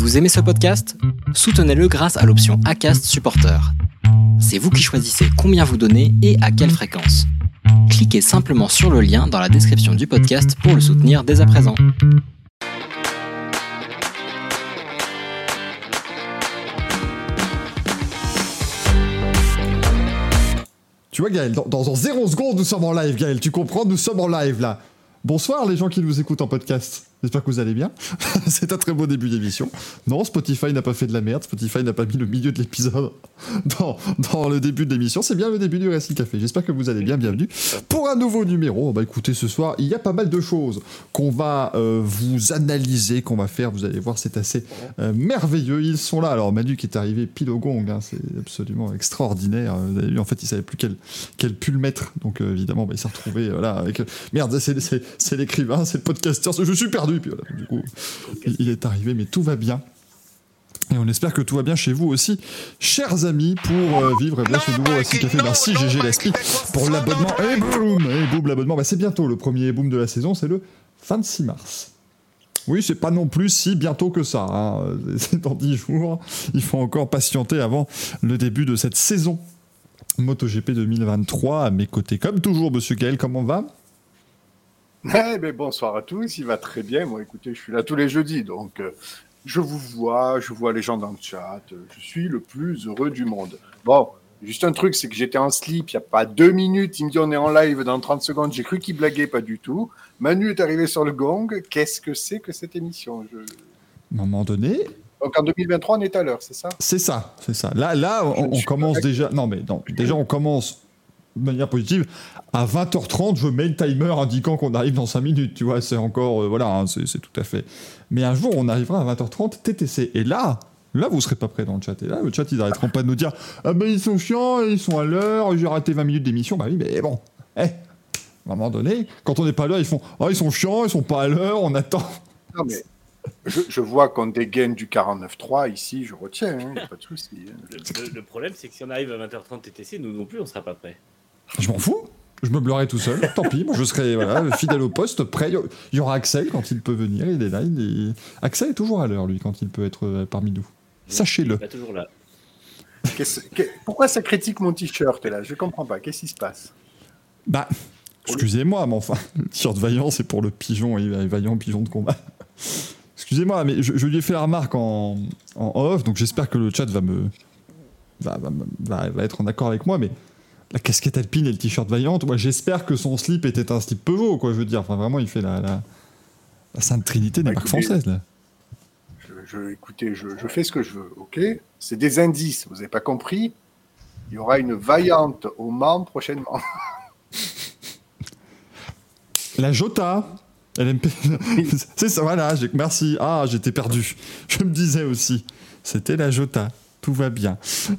Vous aimez ce podcast? Soutenez-le grâce à l'option ACAST Supporter. C'est vous qui choisissez combien vous donnez et à quelle fréquence. Cliquez simplement sur le lien dans la description du podcast pour le soutenir dès à présent. Tu vois Gaël, dans, dans 0 secondes nous sommes en live Gaël, tu comprends, nous sommes en live là. Bonsoir les gens qui nous écoutent en podcast. J'espère que vous allez bien. C'est un très beau début d'émission. Non, Spotify n'a pas fait de la merde. Spotify n'a pas mis le milieu de l'épisode dans, dans, le début de l'émission. C'est bien le début du Racing Café. J'espère que vous allez bien. Bienvenue pour un nouveau numéro. Bah écoutez, ce soir, il y a pas mal de choses qu'on va euh, vous analyser, qu'on va faire. Vous allez voir, c'est assez euh, merveilleux. Ils sont là. Alors Manu qui est arrivé pile au gong, hein, c'est absolument extraordinaire. Vous avez vu, en fait, il savait plus quel, quel pull mettre. Donc euh, évidemment, bah, il s'est retrouvé voilà, avec... Merde, c'est l'écrivain, c'est le podcasteur. Je suis perdu. Puis voilà, du coup, il est arrivé, mais tout va bien. Et on espère que tout va bien chez vous aussi, chers amis, pour euh, vivre eh bien, ce nouveau Racing Café. Merci GG l'esprit pour l'abonnement. Et boum Et boum, l'abonnement. Bah, c'est bientôt le premier boom de la saison, c'est le 26 mars. Oui, c'est pas non plus si bientôt que ça. Hein. C'est dans 10 jours. Il faut encore patienter avant le début de cette saison MotoGP 2023. À mes côtés, comme toujours, monsieur Gaël, comment va? eh ben, bonsoir à tous, il va très bien. Moi, écoutez, je suis là tous les jeudis, donc euh, je vous vois, je vois les gens dans le chat. je suis le plus heureux du monde. Bon, juste un truc, c'est que j'étais en slip il n'y a pas deux minutes. Il me dit on est en live dans 30 secondes. J'ai cru qu'il blaguait, pas du tout. Manu est arrivé sur le gong. Qu'est-ce que c'est que cette émission? Je... À un moment donné, donc en 2023, on est à l'heure, c'est ça? C'est ça, c'est ça. Là, là, on, on commence déjà. Non, mais non, déjà, on commence de manière positive. À 20h30, je mets le timer indiquant qu'on arrive dans 5 minutes, tu vois, c'est encore, euh, voilà, hein, c'est tout à fait. Mais un jour, on arrivera à 20h30 TTC. Et là, là, vous serez pas prêt dans le chat. Et là, le chat, ils arrêteront pas de nous dire Ah ben, ils sont chiants, ils sont à l'heure, j'ai raté 20 minutes d'émission. Bah oui, mais bon, eh, à un moment donné, quand on n'est pas là, ils font Ah, ils sont chiants, ils sont pas à l'heure, on attend. Non, mais je, vois qu'on dégaine du 49.3 ici, je retiens, hein, pas de souci. Hein. Le, le, problème, c'est que si on arrive à 20h30 TTC, nous non plus, on sera pas prêt. Je m'en fous. Je me bleurai tout seul. Tant pis, moi je serai voilà, fidèle au poste, prêt. Il y aura Axel quand il peut venir. Il est là. Il est... Axel est toujours à l'heure, lui, quand il peut être euh, parmi nous. Sachez-le. Il est toujours là. Pourquoi ça critique mon t-shirt là? Je comprends pas. Qu'est-ce qui se passe? Bah, excusez-moi, mais enfin, le t-shirt vaillant, c'est pour le pigeon et vaillant pigeon de combat. Excusez-moi, mais je, lui ai fait la remarque en, en off, donc j'espère que le chat va me va, va, va, être en accord avec moi, mais la casquette alpine et le t-shirt vaillante. Moi, j'espère que son slip était un slip Peugeot, quoi. Je veux dire, enfin, vraiment, il fait la, la, Sainte Trinité des bah, marques françaises, là. Je, écoutez, je, fais ce que je veux, ok? C'est des indices, vous n'avez pas compris? Il y aura une vaillante au Mans prochainement. la Jota LMP. C'est ça, voilà, merci. Ah, j'étais perdu. Je me disais aussi. C'était la Jota tout va bien.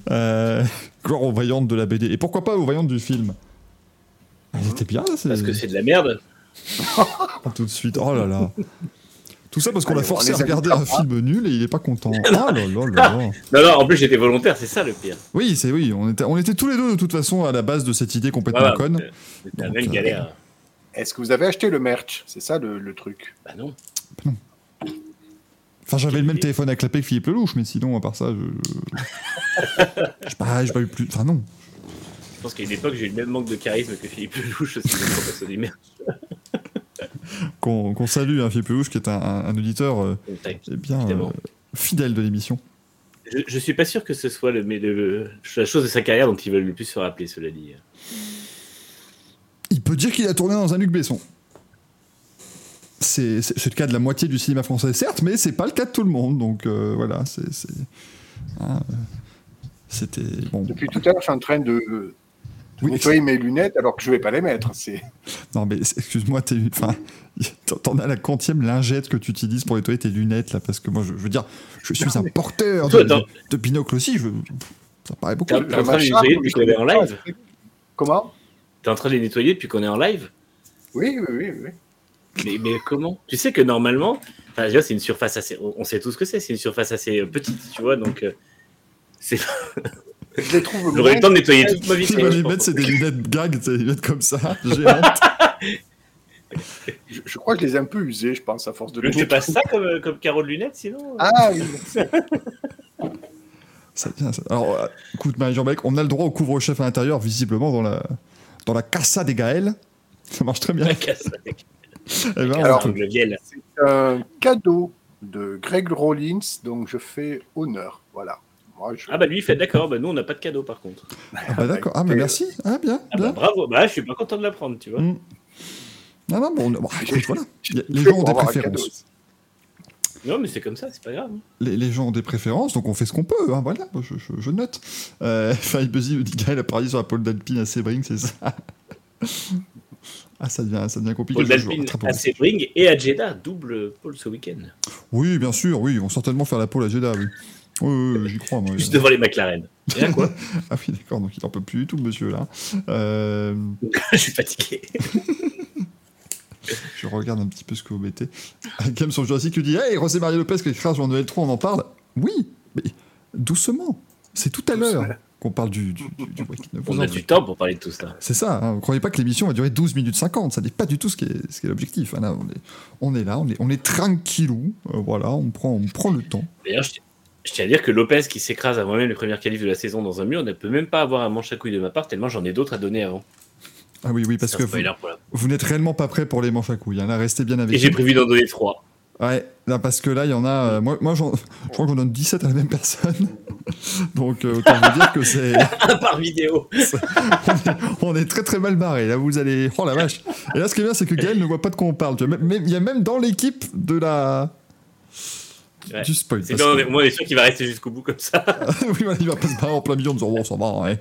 Euh, gloire aux voyantes de la BD. Et pourquoi pas aux voyantes du film Elle était bien, Parce que c'est de la merde. tout de suite. Oh là là. Tout ça parce qu'on l'a forcé à regarder un film nul et il est pas content. Oh là là là là. non, non, en plus j'étais volontaire, c'est ça le pire. Oui, c'est oui, on était, on était tous les deux de toute façon à la base de cette idée complètement conne. C'était une euh, galère. Est-ce que vous avez acheté le merch? C'est ça le, le, truc? Bah non. Bah non. Enfin, j'avais le même téléphone à clapper que Philippe Lelouch, mais sinon, à part ça, je. Je pas, pas eu plus. Enfin, non. Je pense qu'à une époque, j'ai eu le même manque de charisme que Philippe Lelouch aussi, Qu'on salue, hein, Philippe Lelouch, qui est un, auditeur euh, eh bien, euh, fidèle de l'émission. Je, je, suis pas sûr que ce soit le, le, la chose de sa carrière dont il veut le plus se rappeler, cela dit. Il peut dire qu'il a tourné dans un Luc Besson c'est le cas de la moitié du cinéma français, certes, mais c'est pas le cas de tout le monde. Donc euh, voilà, c'est. Hein, euh, c'était. Bon. Depuis tout à l'heure, je suis en train de, nettoyer mes lunettes alors que je vais pas les mettre. Non, mais excuse-moi, t'en as la quantième lingette que tu utilises pour nettoyer tes lunettes là, parce que moi, je, veux dire, je suis un porteur de, de, binocle aussi. Je, ça paraît beaucoup. T'es en train de les nettoyer depuis qu'on est en live Comment? T'es en train de les nettoyer depuis qu'on est en live? Oui, oui, oui, oui. Mais, mais comment? Tu sais que normalement, enfin, c'est une surface assez. On sait tout ce que c'est, c'est une surface assez euh, petite, tu vois, donc. Euh, c'est. Je les trouve. J'aurais le temps de nettoyer toute ma vie. Tu vas les mettre, c'est des lunettes gag, c'est des lunettes comme ça, géantes. Je, je crois que je les ai un peu usés, je pense, à force de je passe ça comme, comme carreau de lunettes sinon Ah oui, Ça vient, ça. Alors, euh, écoute, Marie-Jean on a le droit au couvre-chef à l'intérieur, visiblement, dans la, dans la Casa des Gaëls. Ça marche très bien. La casse avec Eh ben, Alors, miel. un cadeau de Greg Rollins, donc je fais honneur. Voilà. Moi, je... Ah bah lui il fait d'accord, bah nous on n'a pas de cadeau par contre. Ah bah d'accord. Ah, mais Et- merci. Ah, bien. Ah bien. bah bravo, bah je suis pas content de l'apprendre, tu vois. Mm. Non, non, bon, bon, écoute, voilà. Les gens ont des préférences. Non mais c'est comme ça, c'est pas grave. hein. Les, les gens ont des préférences, donc on fait ce qu'on peut. Hein, voilà, je, je- je note. Euh, Farid Buzzy me dit Gaël a parié sur la pole d'Alpine à Sebring, c'est ça? Ah, ça devient, ça devient compliqué. Paul à Sebring et à Jeddah, double pôle ce week-end. Oui, bien sûr, oui, ils vont certainement faire la pole à Jeddah, oui. Oui, oui, j'y crois, moi. Juste devant les McLaren. Et là quoi Ah oui, d'accord, donc il en peut plus du tout, le monsieur, là. Euh, Je suis fatigué. je regarde un petit peu ce que vous mettez. Game sur Jurassic qui dit Hey, José Mario Lopez qui crache en Noël 3, on en parle Oui, mais doucement. C'est tout à l'heure. Qu'on parle du, du, du. Ne vous On a du temps pour parler de tout ça. C'est ça, hein. vous croyez pas que l'émission va durer 12 minutes 50, ça n'est pas du tout ce qui est, ce qui est l'objectif. hein. Là, on, est, on est là, on est, on est tranquillou, euh, voilà, on prend, on prend le temps. D'ailleurs, je, je tiens à dire que Lopez qui s'écrase avant même les premières qualifs de la saison dans un mur ne peut même pas avoir un manche à couilles de ma part tellement j'en ai d'autres à donner avant. Ah oui, oui, parce que vous, n'êtes réellement pas prêt pour les manches à couilles, hein. là, restez bien avec Et j'ai prévu d'en donner trois. Ouais, là, parce que là, il y en a, euh, moi, moi je crois qu'on donne 17 à la même personne, donc euh, autant vous dire que c'est... Un par vidéo. on est très très mal barré. Là, vous allez. Oh la vache. Et là, ce qui est bien, c'est que Gaël ne voit pas de quoi on parle. Il y a même dans l'équipe de la. Ouais. Du spoil. Que- est- moi on est sûr qu'il va rester jusqu'au bout comme ça. oui, il va pas se barrer en plein milieu en disant bon, ça va, ouais.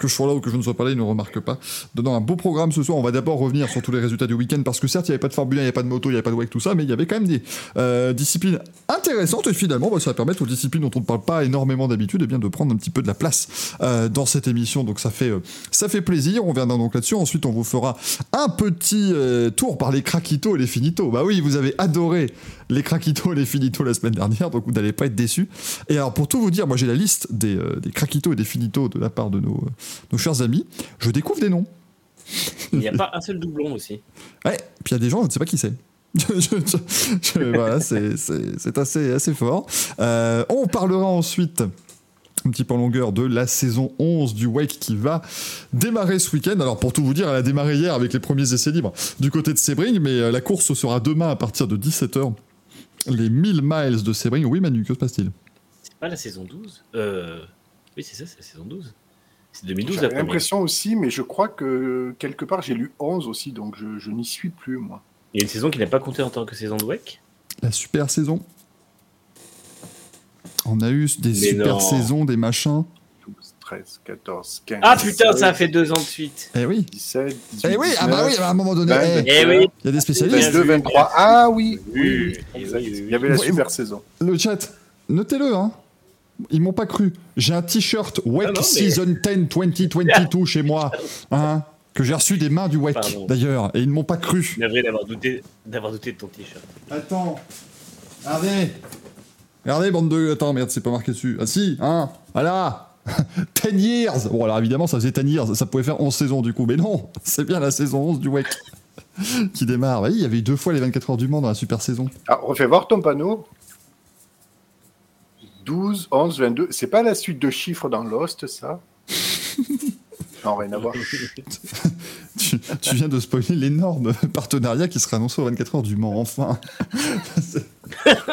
Que je sois là ou que je ne sois pas là, il ne remarque pas. Donnant un beau programme ce soir, on va d'abord revenir sur tous les résultats du week-end parce que certes, il n'y avait pas de Formule 1, il n'y avait pas de moto, il n'y avait pas de wake, tout ça, mais il y avait quand même des euh, disciplines intéressantes et finalement, bah, ça va permettre aux disciplines dont on ne parle pas énormément d'habitude eh bien, de prendre un petit peu de la place euh, dans cette émission. Donc ça fait, euh, ça fait plaisir. On viendra donc là-dessus. Ensuite, on vous fera un petit tour par les craquitos et les finitos. Bah oui, vous avez adoré les craquitos et les finitos la semaine dernière, donc vous n'allez pas être déçus. Et alors, pour tout vous dire, moi j'ai la liste des, euh, des craquitos et des finitos de la part de nos, euh, nos chers amis. Je découvre des noms. Il n'y a pas un seul doublon aussi. Ouais, puis il y a des gens, je ne sais pas qui c'est. Voilà, c'est assez, assez fort. Euh, on parlera ensuite un petit peu en longueur de la saison 11 du Wake qui va démarrer ce week-end. Alors pour tout vous dire, elle a démarré hier avec les premiers essais libres du côté de Sebring, mais euh, la course sera demain à partir de 17h. Les 1000 miles de Sebring. Oui Manu, que se passe-t-il? C'est pas la saison 12 euh... Oui, c'est ça, c'est la saison 12. C'est 2012 la J'avais première. l'impression aussi, mais je crois que quelque part j'ai lu 11 aussi, donc je, je n'y suis plus, moi. Il y a une saison qui n'a pas compté en tant que saison de WEC? La super saison? On a eu des Mais super non. saisons, des machins. 12, 13, 14, 15. Ah putain, 16, ça fait deux ans de suite. Eh oui 17, 18, Eh oui, ah bah oui, à un moment donné, 20, eh, Eh oui. il y a des spécialistes. 22, 23. Ah oui, oui, Oui, oui. Il y avait la Oui, super saison. Le chat, notez-le, hein. Ils m'ont pas cru. J'ai un t-shirt WEC Ah non, mais- Season 10 2022 chez moi, hein, que j'ai reçu des mains du WEC d'ailleurs, et ils ne m'ont pas cru. Navré d'avoir douté, d'avoir douté de ton t-shirt. Attends, regardez, regardez bande de, attends merde, c'est pas marqué dessus. Ah si, hein, voilà. 10 years Bon alors évidemment ça faisait 10 years, ça pouvait faire 11 saisons du coup, mais non, c'est bien la saison 11 du WEC qui démarre. Oui, il y avait eu deux fois les 24 heures du Mans dans la super saison. Ah, refais voir ton panneau. 12, 11, 22. C'est pas la suite de chiffres dans Lost, ça? Non, rien à voir. tu, tu viens de spoiler l'énorme partenariat qui sera annoncé aux 24 heures du Mans, enfin. C'est-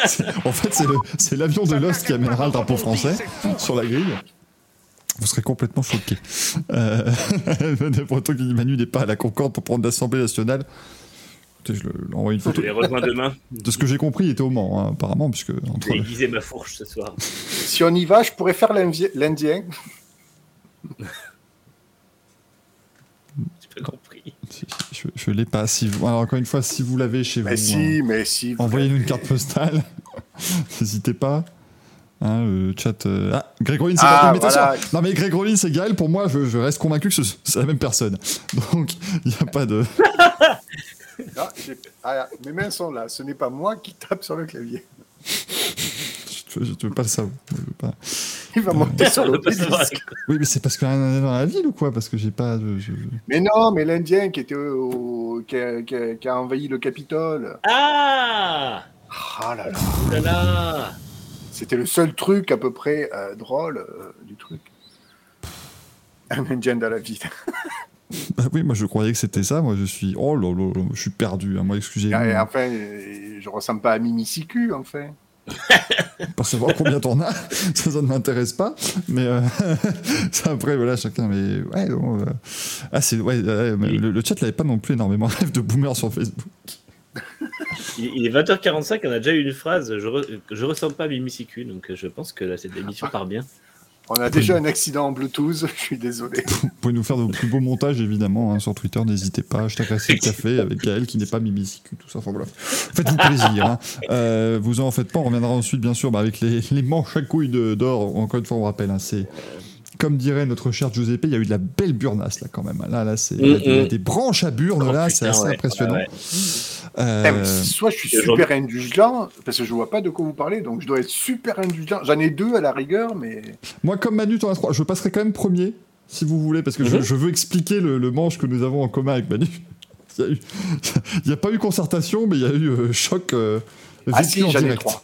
c'est- en fait, c'est le- c'est l'avion de Lost qui amènera le drapeau français sur la grille. Vous serez complètement choqués. Euh, Breton qui dit Manu n'est pas à la Concorde pour prendre l'Assemblée nationale. Je lui envoie une Je photo. les rejoins demain. De ce que j'ai compris, il était au Mans, hein, apparemment, puisque entre J'ai aiguisé ma fourche ce soir. Si on y va, je pourrais faire l'Indien. J'ai pas compris. je, je l'ai pas. Si vous- alors, encore une fois, si vous l'avez chez vous, hein, si, mais si. vous Envoyez-nous une carte postale. N'hésitez pas. Hein, le chat. euh, Ah, Greg Rollins, c'est Ah, pas mais attention. voilà. Non, mais Greg Rollins et Gaël, pour moi, je, je reste convaincu que ce- c'est la même personne. Donc, il n'y a pas de. Ah, j'ai- ah, mes mains sont là. Ce n'est pas moi qui tape sur le clavier. Je, je veux pas le savoir. Je veux pas- Il va monter sur savoir. l'obélisque. Oui, mais c'est parce qu'il y en a dans la ville ou quoi? Parce que j'ai pas. je- je- Mais non, mais l'Indien qui était au, qui, a, qui a- qui a envahi le Capitole. Ah Ah là là. Oh là là C'était le seul truc à peu près euh, drôle euh, du truc. Un Indien dans la ville. Bah oui, moi je croyais que c'était ça. Moi je suis. Oh là là, là, je suis perdu. hein. Moi, excusez-moi. Et enfin, je ressemble pas à Mimi Siku, enfin. Pour savoir combien t'en as, ça, ça ne m'intéresse pas. Mais euh, ça, après, voilà, chacun. Mais ouais, euh, ah, c'est, ouais, ouais, mais Oui. le, le chat n'avait pas non plus énormément rêve de boomer sur Facebook. il, est 20h45, on a déjà eu une phrase Je, re- je ressemble pas à Mimi Siku, donc euh, je pense que là, cette émission part bien. On a déjà un accident en Bluetooth, je suis désolé. Vous pouvez nous faire de plus beaux montages, évidemment, hein, sur Twitter. N'hésitez pas. Hashtag Racing Café avec Gaël qui n'est pas Mimisicu, tout ça. Enfin voilà. Faites-vous plaisir. hein. Euh, vous en faites pas. On reviendra ensuite, bien sûr, bah, avec les, les manches à couilles d'or. Encore une fois, on rappelle. hein, c'est. Comme dirait notre cher Giuseppe, il y a eu de la belle burnasse là quand même. Là, là, c'est il y a des, Mm, des branches à burne Oh, là, c'est assez ouais, impressionnant. ouais, ouais. Euh, Eh, Soit je suis super indulgent, parce que je vois pas de quoi vous parlez, donc je dois être super indulgent. J'en ai deux à la rigueur, mais Moi, comme Manu, t'en as trois. Je passerai quand même premier, si vous voulez, parce que je, Mhm. je veux expliquer le, le manche que nous avons en commun avec Manu. Il n'y a, pas eu concertation, mais il y a eu euh, choc euh, ah si, en j'en ai direct. trois.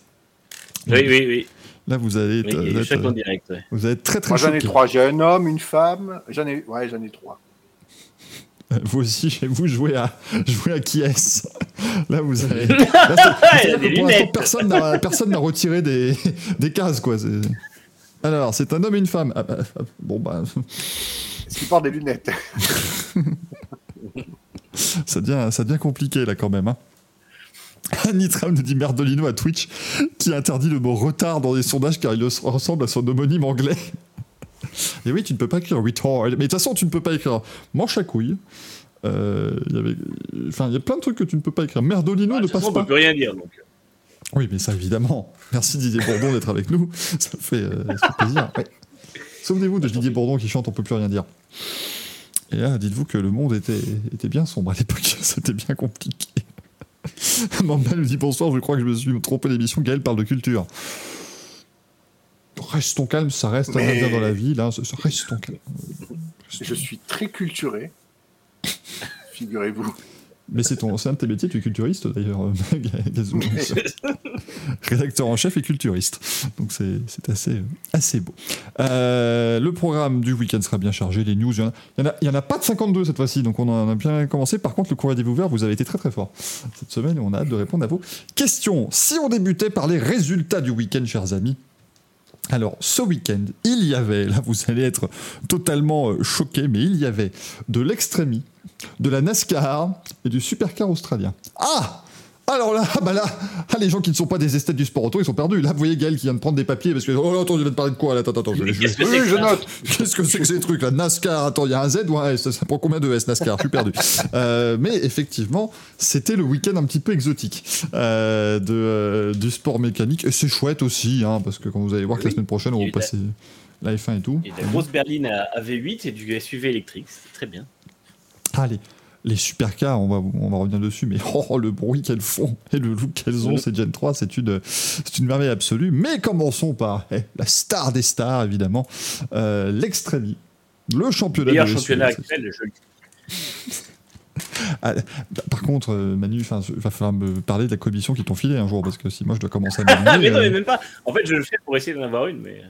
Oui, oui, oui. Là, vous allez être, oui être- chaque en direct. ouais. vous allez être très très Moi j'en ai trois. J'ai un homme, une femme. J'en ai, ouais, j'en ai trois. Vous aussi, vous jouez à jouez à qui est Là, vous. Là, pour lunettes. personne n'a personne n'a retiré des, des cases, quoi. Alors, c'est un homme et une femme. Ah, bah, ah, bon, bah, Est-ce qu'il porte des lunettes? Ça devient, ça devient compliqué, là, quand même. Hein. Nitram nous dit Merdolino à Twitch qui interdit le mot retard dans les sondages car il ressemble à son homonyme anglais. Et oui, tu ne peux pas écrire retard. Mais de toute façon, tu ne peux pas écrire manche à couilles. Euh, il y avait- Enfin, il y a plein de trucs que tu ne peux pas écrire. Merdolino Ah, ne de toute façon, passe on pas. peut plus rien dire. Donc. Oui, mais ça, évidemment. Merci Didier Bourdon d'être avec nous. Ça fait, euh, ça fait plaisir. Ouais. Souvenez-vous de Didier Bourdon qui chante On peut plus rien dire. Et là, dites-vous que le monde était, était bien sombre à l'époque. C'était bien compliqué. Mamba nous dit bonsoir, je crois que je me suis trompé d'émission. Gaël parle de culture. Restons calmes, ça reste un Mais- dans la vie. Là, ça- ça- restons calmes. Je suis très culturé. Figurez-vous. Mais c'est ton, c'est un de tes métiers, tu es culturiste d'ailleurs, euh. Rédacteur en chef et culturiste. Donc c'est c'est assez, assez beau. Euh, le programme du week-end sera bien chargé, les news, il y en a- en en pas de 52 cette fois-ci, donc on en a bien commencé. Par contre, le courrier des ouverts, vous avez été très très fort cette semaine et on a hâte de répondre à vos questions. Si on débutait par les résultats du week-end, chers amis. Alors, ce week-end, il y avait, là vous allez être totalement euh, choqués, mais il y avait de l'extrémie, de la NASCAR et du supercar australien. Ah alors là, bah là, ah, les gens qui ne sont pas des esthètes du sport auto, ils sont perdus. Là, vous voyez Gaël qui vient de prendre des papiers parce que oh attends, je vais te parler de quoi là? Attends, attends, je vais. je que Oui, je note. Qu'est-ce que c'est que ces trucs là? NASCAR, attends, il y a un Z ou un S? Ça prend combien de S NASCAR? Je suis perdu. Euh, mais effectivement, c'était le week-end un petit peu exotique euh, de, euh, du sport mécanique. Et c'est chouette aussi, hein, parce que quand vous allez voir que la semaine prochaine, on va de la- passer la F1 et tout. Il y a de la grosse berline à V8 et du SUV électrique. C'est très bien. Allez. Les supercars, on va, on va revenir dessus, mais oh, le bruit qu'elles font et le look qu'elles ont, ces Gen 3, c'est une, c'est une merveille absolue. Mais commençons par eh, la star des stars, évidemment, euh, l'Extremi, le championnat Meilleur de SUV. championnat actuel, je le Ah, bah, par contre, euh, Manu, il va falloir me parler de la commission qui t'ont filé un jour, parce que si moi je dois commencer à m'aligner, mais non, mais euh, même pas. En fait, je le fais pour essayer d'en avoir une, mais euh,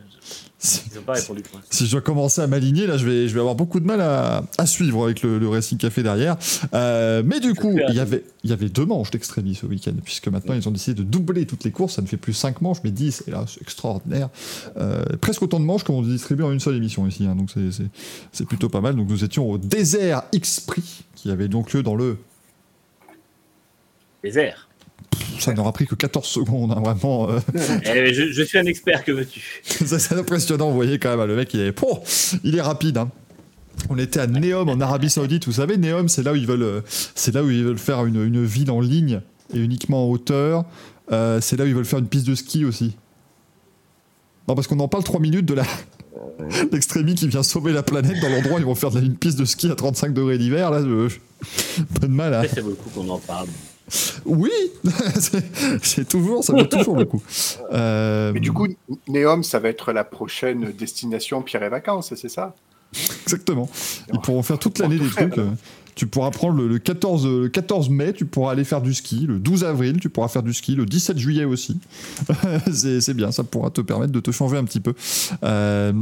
si, ils n'ont pas répondu pour si je dois commencer à m'aligner, là, je vais, je vais avoir beaucoup de mal à, à suivre avec le, le Racing Café derrière. Euh, mais du coup, il y avait, il y avait deux manches d'extrémis ce week-end, puisque maintenant ils ont décidé de doubler toutes les courses. Ça ne fait plus 5 manches, mais 10. Et là, c'est extraordinaire. Euh, presque autant de manches qu'on distribue en une seule émission ici. hein, donc c'est plutôt pas mal. Donc nous étions au Désert X-Prix, qui avait donc lieu dans le airs. ça n'aura pris que 14 secondes, hein, vraiment. euh, Eh, je, je suis un expert, que veux-tu? C'est impressionnant, vous voyez quand même, le mec, il est, il est rapide. hein. On était à Neom en Arabie Saoudite, vous savez, Neom, c'est là où ils veulent, euh, c'est là où ils veulent faire une, une ville en ligne et uniquement en hauteur. Euh, c'est là où ils veulent faire une piste de ski aussi. Non, parce qu'on en parle 3 minutes de la l'extrémie qui vient sauver la planète dans l'endroit où ils vont faire de la- une piste de ski à 35 degrés d'hiver. Là, je- pas de mal à. Ça vaut le coup qu'on en parle. Oui, c'est- toujours, ça vaut toujours le coup. Euh, Mais du coup, Neom, ça va être la prochaine destination Pierre et Vacances, c'est ça? Exactement. Ils pourront faire toute l'année des trucs. Tu pourras prendre le, le 14, le 14 mai, tu pourras aller faire du ski. Le 12 avril, tu pourras faire du ski. Le 17 juillet aussi. c'est bien, ça pourra te permettre de te changer un petit peu. Euh,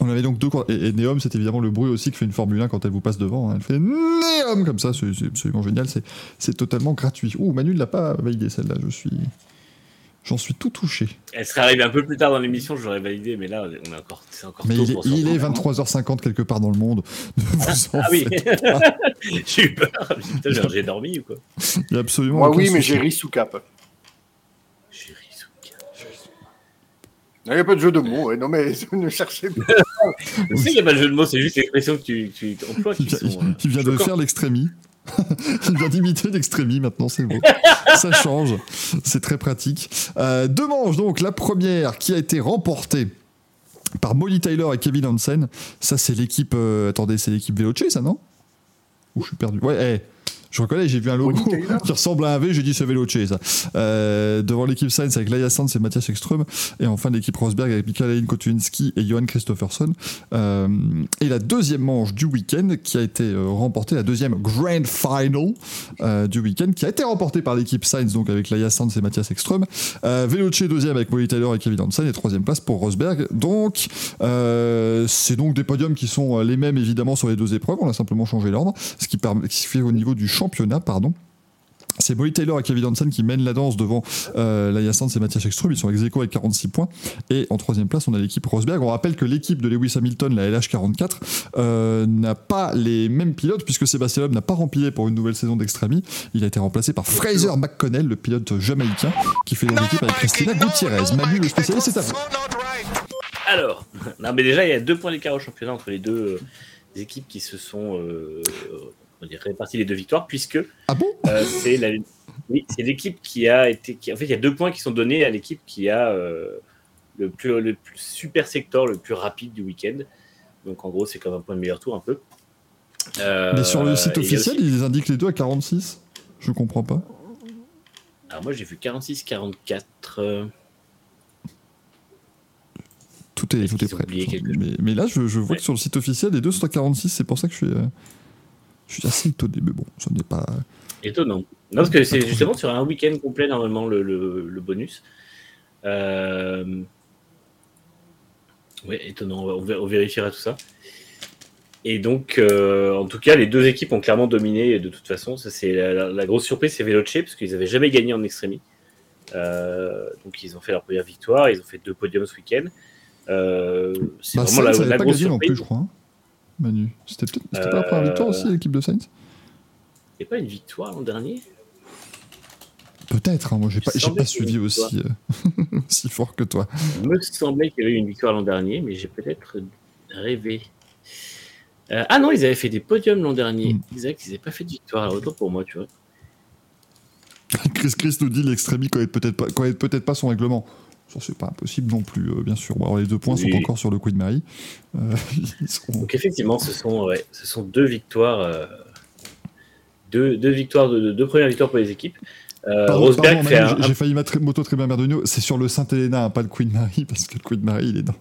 on avait donc deux. Et, et Neom, c'est évidemment le bruit aussi que fait une Formule 1 quand elle vous passe devant. hein. Elle fait Neom comme ça, c'est absolument génial. C'est- C'est totalement gratuit. Ouh, Manu ne l'a pas validé celle-là. Je suis. J'en suis tout touché. Elle serait arrivée un peu plus tard dans l'émission, j'aurais validé, mais là, on est encore, c'est encore Mais tôt il est, pour il est sortir. 23h50 quelque part dans le monde. Ne vous en Ah oui, j'ai eu peur. Putain, j'ai dormi ou quoi? Il y a absolument Moi, oui, mais j'ai ri sous cap. J'ai ri sous cas. Il n'y a pas de jeu de mots. Non, mais ne cherchez pas. Sais qu'il n'y a pas de jeu de mots, c'est juste l'expression que tu, tu emploies Il qui vient, sont. euh, il vient de faire l'extrémie. il vient d'imiter l'extrémie maintenant, c'est beau. Ça change, c'est très pratique. Euh, deux manches donc, la première qui a été remportée par Molly Taylor et Kevin Hansen. Ça c'est l'équipe, euh, attendez, c'est l'équipe Veloce ça non? Ou je suis perdu? Ouais, eh, je reconnais, j'ai vu un logo qui ressemble à un V, j'ai dit c'est Veloce ça. Euh, devant l'équipe Sainz avec Laia Sanz et Mathias Ekström. Et enfin l'équipe Rosberg avec Mikael Kotuinski et Johan Christopherson. Euh, et la deuxième manche du week-end qui a été euh, remportée, la deuxième Grand Final euh, du week-end, qui a été remportée par l'équipe Sainz, donc avec Laia Sanz et Mathias Ekström. Veloce deuxième avec Molly Taylor et Kevin Hansen et troisième place pour Rosberg. Donc c'est donc des podiums qui sont les mêmes évidemment sur les deux épreuves. On a simplement changé l'ordre, ce qui, permet, qui fait au niveau du championnat, pardon. C'est Molly Taylor et Kevin Hansen qui mènent la danse devant euh, Laia et Mathias Ekström. Ils sont ex avec 46 points. Et en troisième place, on a l'équipe Rosberg. On rappelle que l'équipe de Lewis Hamilton, la LH44, euh, n'a pas les mêmes pilotes puisque Sébastien Loeb n'a pas rempilé pour une nouvelle saison d'Extremi. Il a été remplacé par Fraser McConnell, le pilote jamaïcain, qui fait donc équipe avec Christina Gutiérrez. Manu, le spécialiste, c'est à vous. Alors, non, mais déjà, il y a deux points d'écart au championnat entre les deux euh, équipes qui se sont euh, on dirait, réparties les deux victoires, puisque Ah bon? euh, c'est l'équipe qui a été. Qui, en fait, il y a deux points qui sont donnés à l'équipe qui a euh, le, plus, le plus super secteur, le plus rapide du week-end. Donc, en gros, c'est comme un point de meilleur tour, un peu. Euh, Mais sur le site officiel, aussi- ils indiquent les deux à 46. Je comprends pas. Alors, moi, j'ai vu 46-44. euh, Tout est, tout est prêt. Mais, mais là, je, je vois Ouais. que sur le site officiel, les deux sont à 46. C'est pour ça que je suis, euh, je suis assez étonné. Mais bon, ça n'est pas. Étonnant. Non, parce que c'est justement sur un week-end complet, normalement, le, le- le bonus. Euh... Oui, étonnant. On, va- on vérifiera tout ça. Et donc, euh, en tout cas, les deux équipes ont clairement dominé de toute façon. Ça, c'est la, la- la grosse surprise, c'est Veloce, parce qu'ils n'avaient jamais gagné en extrémie. Euh, donc, ils ont fait leur première victoire. Ils ont fait deux podiums ce week-end. C'est Bah, vraiment la, Sainz la pas grosse surprise. plus, je crois. hein, Manu. C'était peut-être c'était pas la première Euh, victoire aussi, l'équipe de n'y a pas une victoire l'an dernier? Peut-être. hein, moi, j'ai pas, j'ai pas suivi aussi, euh, aussi fort que toi. Il me semblait qu'il y avait eu une victoire l'an dernier, mais j'ai peut-être rêvé. Euh, ah non, ils avaient fait des podiums l'an dernier. Mm. Exact, ils n'avaient pas fait de victoire. Alors, autant pour moi, tu vois. Chris Chris nous dit l'extrémie connaît peut-être pas, connaît peut-être pas son règlement. Ça, c'est pas impossible non plus, euh, bien sûr. Bon, alors, les deux points Oui. sont encore sur le Queen Mary. Euh, seront- Donc effectivement, ce sont, ouais, ce sont deux victoires. euh, deux, deux victoires, de, deux premières victoires pour les équipes. Euh, Rosberg fait un, j'ai- failli mettre moto très bien Merdonio. C'est sur le Saint-Helena, hein, pas le Queen Mary, parce que le Queen Mary, il est dans.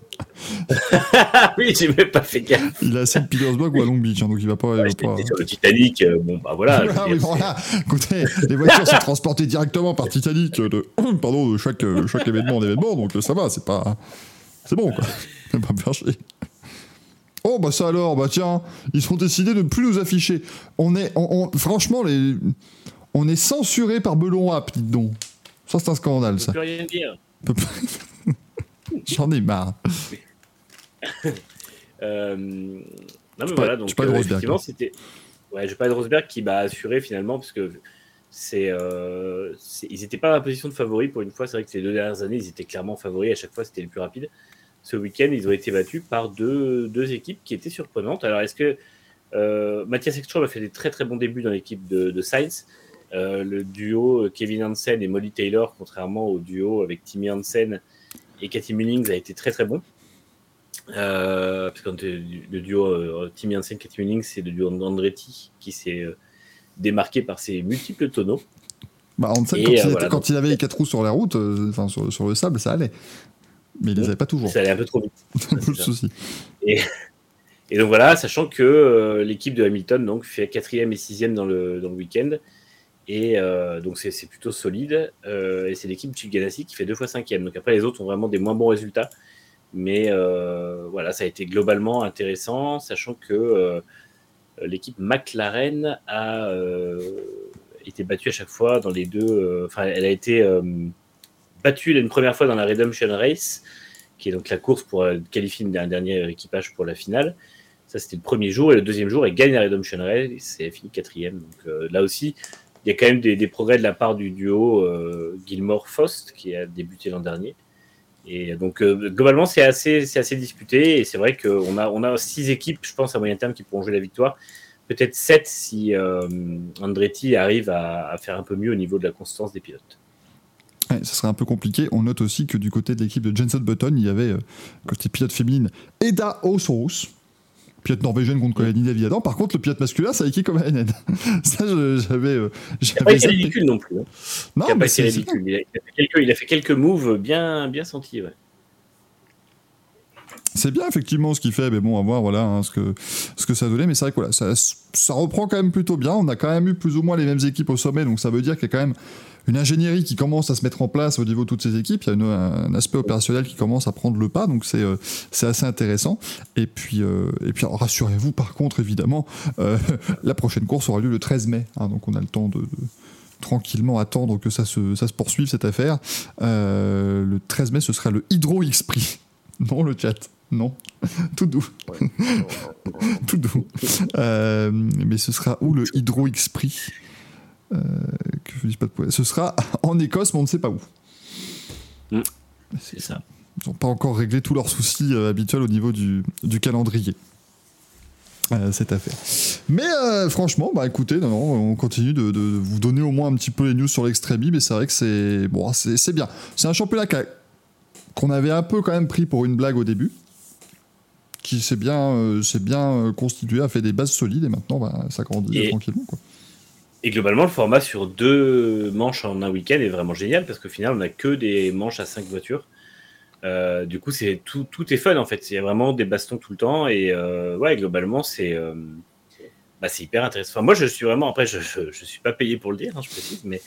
Oui, j'ai même pas fait gaffe. Il est à St. Petersburg ou à Long Beach, hein, donc il va pas. il Ouais, va pas- sur le Titanic. euh, bon, bah voilà. Ah, oui, voilà. Écoutez, les voitures sont transportées directement par Titanic euh, de, pardon, de chaque, chaque événement en événement, donc ça va, c'est pas. C'est bon, quoi. Pas me faire chier. Oh, bah ça alors, bah tiens, ils ont décidé de ne plus nous afficher. On est. on- on- franchement, les, on est censuré par Belon Rap, dites donc. Ça, c'est un scandale, je ça. peux rien dire. J'en ai marre. Euh, non, mais pas- voilà, donc parles de euh, Rosberg, effectivement, hein. c'était. Ouais, je parle de Rosberg qui m'a assuré finalement, parce que c'est, euh, ils n'étaient pas dans la position de favori pour une fois. C'est vrai que ces deux dernières années, ils étaient clairement favoris. À chaque fois, c'était les plus rapides. Ce week-end, ils ont été battus par deux, deux équipes qui étaient surprenantes. Alors, est-ce que euh, Mathias Ekstrom a fait des très très bons débuts dans l'équipe de, de Sainz? Euh, Le duo Kevin Hansen et Molly Taylor, contrairement au duo avec Timmy Hansen et Cathy Mullings, a été très très bon. Euh, parce que euh, le duo euh, Timmy Hansen Cathy Mullings, c'est le duo d'Andretti qui s'est euh, démarqué par ses multiples tonneaux. Bah, Hansen, Et, quand, il, euh, était- voilà, quand donc- il avait les quatre roues sur la route, euh, enfin sur, sur le sable, ça allait. Mais il les avait pas toujours. Ça allait un peu trop vite. C'est le souci. Et donc voilà, sachant que euh, l'équipe de Hamilton donc, fait quatrième et sixième dans le, dans le week-end. Et euh, donc c'est plutôt solide. Euh, et c'est l'équipe Chip Ganassi qui fait deux fois cinquième. Donc après, les autres ont vraiment des moins bons résultats. Mais euh, voilà, ça a été globalement intéressant, sachant que l'équipe McLaren a été battue à chaque fois dans les deux. Enfin, elle a été battue une première fois dans la Redemption Race, qui est donc la course pour qualifier un dernier équipage pour la finale. Ça, c'était le premier jour. Et le deuxième jour, elle gagne la Redemption Race et elle finit quatrième. Donc là aussi, il y a quand même des, progrès de la part du duo euh, Gilmore-Faust, qui a débuté l'an dernier. Et donc, euh, globalement, c'est assez, assez disputé. Et c'est vrai qu'on a, on a six équipes, je pense, à moyen terme qui pourront jouer la victoire. Peut-être sept si euh, Andretti arrive à, faire un peu mieux au niveau de la constance des pilotes. Ouais, ça serait un peu compliqué. On note aussi que du côté de l'équipe de Jenson Button, il y avait, côté pilote féminine, Eda Osorus, pilote norvégienne contre Colin Daviadan. Par contre, le pilote masculin, c'est Aki Komainen. ça, j'avais. euh, Il n'a pas j'avais été ridicule non plus. hein. Non, Il mais c'est- ridicule. Il a, il a fait quelques, il a fait quelques moves bien, bien sentis. Ouais. C'est bien effectivement ce qu'il fait, mais bon, à voir voilà hein, ce que ce que ça donnait. Mais c'est vrai que voilà, ça, ça reprend quand même plutôt bien. On a quand même eu plus ou moins les mêmes équipes au sommet, donc ça veut dire qu'il y a quand même une ingénierie qui commence à se mettre en place au niveau de toutes ces équipes. Il y a une- un aspect opérationnel qui commence à prendre le pas, donc c'est euh, c'est assez intéressant. Et puis euh, et puis alors, rassurez-vous, par contre, évidemment, euh, la prochaine course aura lieu le 13 mai, hein, donc on a le temps de, de tranquillement attendre que ça se, ça se poursuive cette affaire. Euh, le 13 mai, ce sera le Hydro X-Prix. Non, le chat. Non. Tout doux. Tout doux. Euh, mais ce sera où le Hydro Euh, Que je dise pas de poète. Ce sera en Écosse, mais on ne sait pas où. Mm. C'est ça. Ils n'ont pas encore réglé tous leurs soucis euh, habituels au niveau du, du calendrier. Euh, cette affaire. Mais euh, franchement, bah écoutez, non, non, on continue de, vous donner au moins un petit peu les news sur l'extrémie, mais c'est vrai que c'est bon, c'est bien. C'est un championnat qu'on avait un peu quand même pris pour une blague au début, qui s'est bien, euh, bien euh, constitué, a fait des bases solides, et maintenant bah, ça grandit Et- euh, tranquillement. Quoi. Et globalement, le format sur deux manches en un week-end est vraiment génial parce qu'au final, on n'a que des manches à cinq voitures. Euh, du coup, c'est tout, tout est fun en fait. Il y a vraiment des bastons tout le temps et euh, globalement, c'est euh, bah, c'est hyper intéressant. Enfin, moi, je suis vraiment après, je, je, je suis pas payé pour le dire, hein, je précise, mais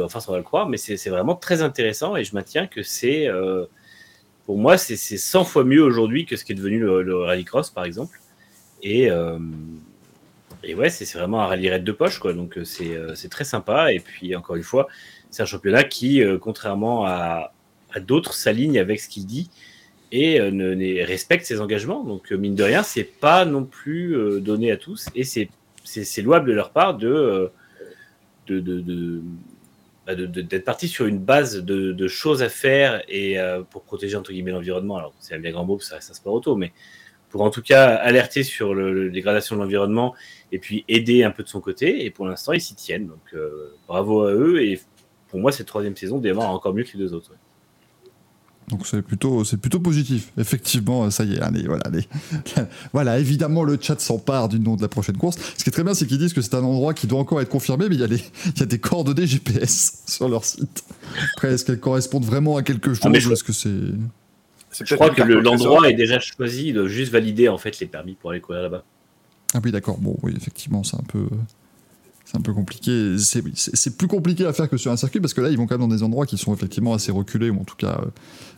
enfin, ça va le croire, mais c'est vraiment très intéressant et je maintiens que c'est pour moi, c'est c'est 100 fois mieux aujourd'hui que ce qui est devenu le, le rallycross par exemple. Et et ouais, c'est vraiment un rallye raid de poche, quoi. Donc euh, c'est euh, c'est très sympa. Et puis encore une fois, c'est un championnat qui, euh, contrairement à, d'autres, s'aligne avec ce qu'il dit et respecte ses engagements. Donc mine de rien, c'est pas non plus donné à tous et c'est louable de leur part bah, d'être parti sur une base de, choses à faire et pour protéger entre guillemets l'environnement. Alors c'est un bien grand mot, ça reste un sport auto, mais pour en tout cas alerter sur le dégradation de l'environnement et puis aider un peu de son côté. Et pour l'instant, ils s'y tiennent. Donc euh, bravo à eux. Et pour moi, cette troisième saison démarre encore mieux que les deux autres. ouais. Donc c'est plutôt, c'est plutôt positif. Effectivement, ça y est, allez, voilà, allez. voilà, évidemment, le chat s'empare du nom de la prochaine course. Ce qui est très bien, c'est qu'ils disent que c'est un endroit qui doit encore être confirmé, mais il y a, les, il y a des coordonnées GPS sur leur site. Après, est-ce qu'elles correspondent vraiment à quelque chose Ah, ou je- est-ce que c'est... C'est Je peut-être crois que le- l'endroit est déjà choisi. Il doit juste valider en fait les permis pour aller courir là-bas. Ah oui, d'accord. Bon, oui, effectivement, c'est un peu... C'est un peu compliqué. C'est plus compliqué à faire que sur un circuit parce que là, ils vont quand même dans des endroits qui sont effectivement assez reculés ou en tout cas euh,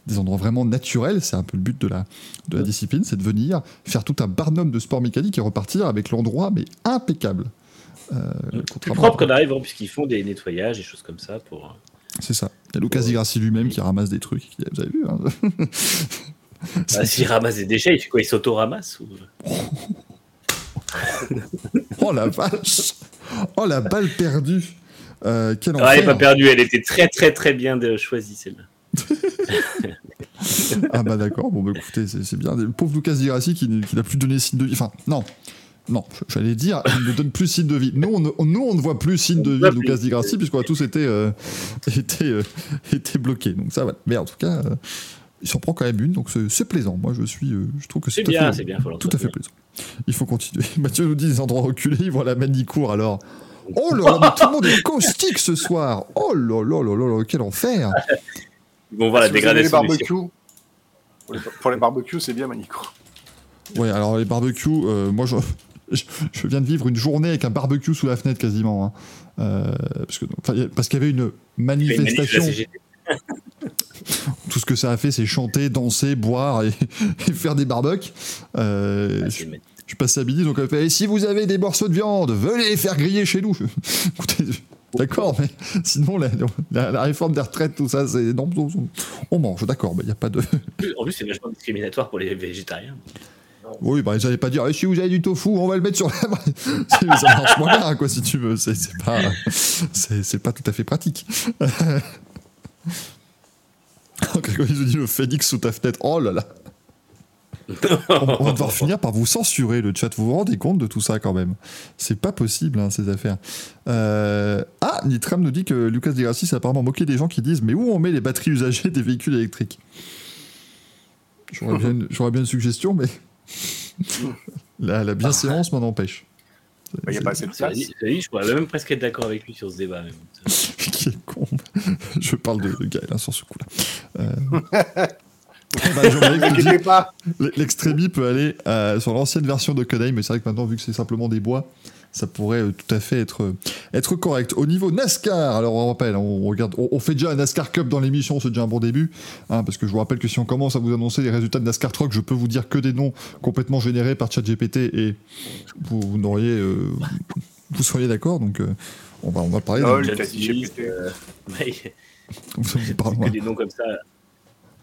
des endroits vraiment naturels. C'est un peu le but de la, de la discipline, c'est de venir faire tout un barnum de sport mécanique et repartir avec l'endroit mais impeccable. Euh, Plus propre qu'on arrive, puisqu'ils font des nettoyages et choses comme ça pour. euh, C'est ça. Il y a Lucas Di Grassi lui-même qui ramasse des trucs. qui- Vous avez vu hein Bah, S'il ramasse des déchets, il fait quoi Il s'auto-ramasse ou... Oh la vache Oh la balle perdue Euh, Quel Ah, elle n'est pas perdue, elle était très très très bien de- choisie celle-là. Ah bah d'accord, bon bah écoutez, c'est bien. Le pauvre Lucas Di Grassi qui, qui n'a plus donné signe de vie. Enfin, non. Non, j'allais dire, il ne donne plus signe de vie. Nous, on ne, nous, on ne voit plus signe de vie de. Lucas Di Grassi, puisqu'on a tous été, euh, été, euh, été bloqués. Donc ça va. Mais en tout cas, euh, il s'en prend quand même une, donc c'est plaisant. Moi, je suis, euh, je trouve que c'est tout à bien, fait- bien. Faut Tout à fait plaisant. Il faut continuer. Mathieu nous dit des endroits reculés, il voit la Manicourt alors. Oh là là, mais tout le monde est caustique ce soir. Oh là là là là là, quel enfer. Ils vont voir la Si vous aimez les dégradation. du barbecues, pour les, pour les barbecues, c'est bien, Manico. Ouais, alors les barbecues, euh, moi je, je, je viens de vivre une journée avec un barbecue sous la fenêtre quasiment. hein. Euh, parce y qu'il y avait une manifestation. Tout ce que ça a fait, c'est chanter, danser, boire et, et faire des barbecues. Euh, Ah, je, je suis passé à midi, donc elle fait Et si vous avez des morceaux de viande, venez les faire griller chez nous. Écoutez, d'accord, mais sinon la, la- la réforme des retraites, tout ça, c'est non, on mange, d'accord, mais il n'y a pas de. En plus, c'est vachement discriminatoire pour les végétariens. Oui, bah, ils n'allaient pas dire, Eh, si vous avez du tofu, on va le mettre sur la. Ça marche moins bien, quoi, si tu veux. C'est pas, c'est pas tout à fait pratique. Grégory nous dit le phénix sous ta fenêtre. Oh là là. On, on va devoir finir par vous censurer le chat. Vous vous rendez compte de tout ça quand même? C'est pas possible, hein, ces affaires. Euh, Ah, Nitram nous dit que Lucas Degrassi s'est apparemment moqué des gens qui disent Mais où on met les batteries usagées des véhicules électriques? J'aurais bien, une- j'aurais bien une suggestion, mais la, la bienséance m'en empêche. Il n'y a pas assez de place. je pourrais même presque être d'accord avec lui sur ce débat. qui est con. Je parle de, Gaël hein, sur ce coup-là. Euh... bah. L'extrémie peut aller euh, sur l'ancienne version de Kodai, mais c'est vrai que maintenant, vu que c'est simplement des bois, ça pourrait euh, tout à fait être, euh, être correct. Au niveau NASCAR, alors on rappelle, on, regarde, on, on fait déjà un NASCAR Cup dans l'émission, c'est déjà un bon début, hein, parce que je vous rappelle que si on commence à vous annoncer les résultats de NASCAR Truck, je peux vous dire que des noms complètement générés par ChatGPT et vous, vous n'auriez, euh, vous seriez d'accord, donc euh, on va, on va parler. Lol. de- le quasi GPT. euh, ouais, vous parlez- que des noms comme ça.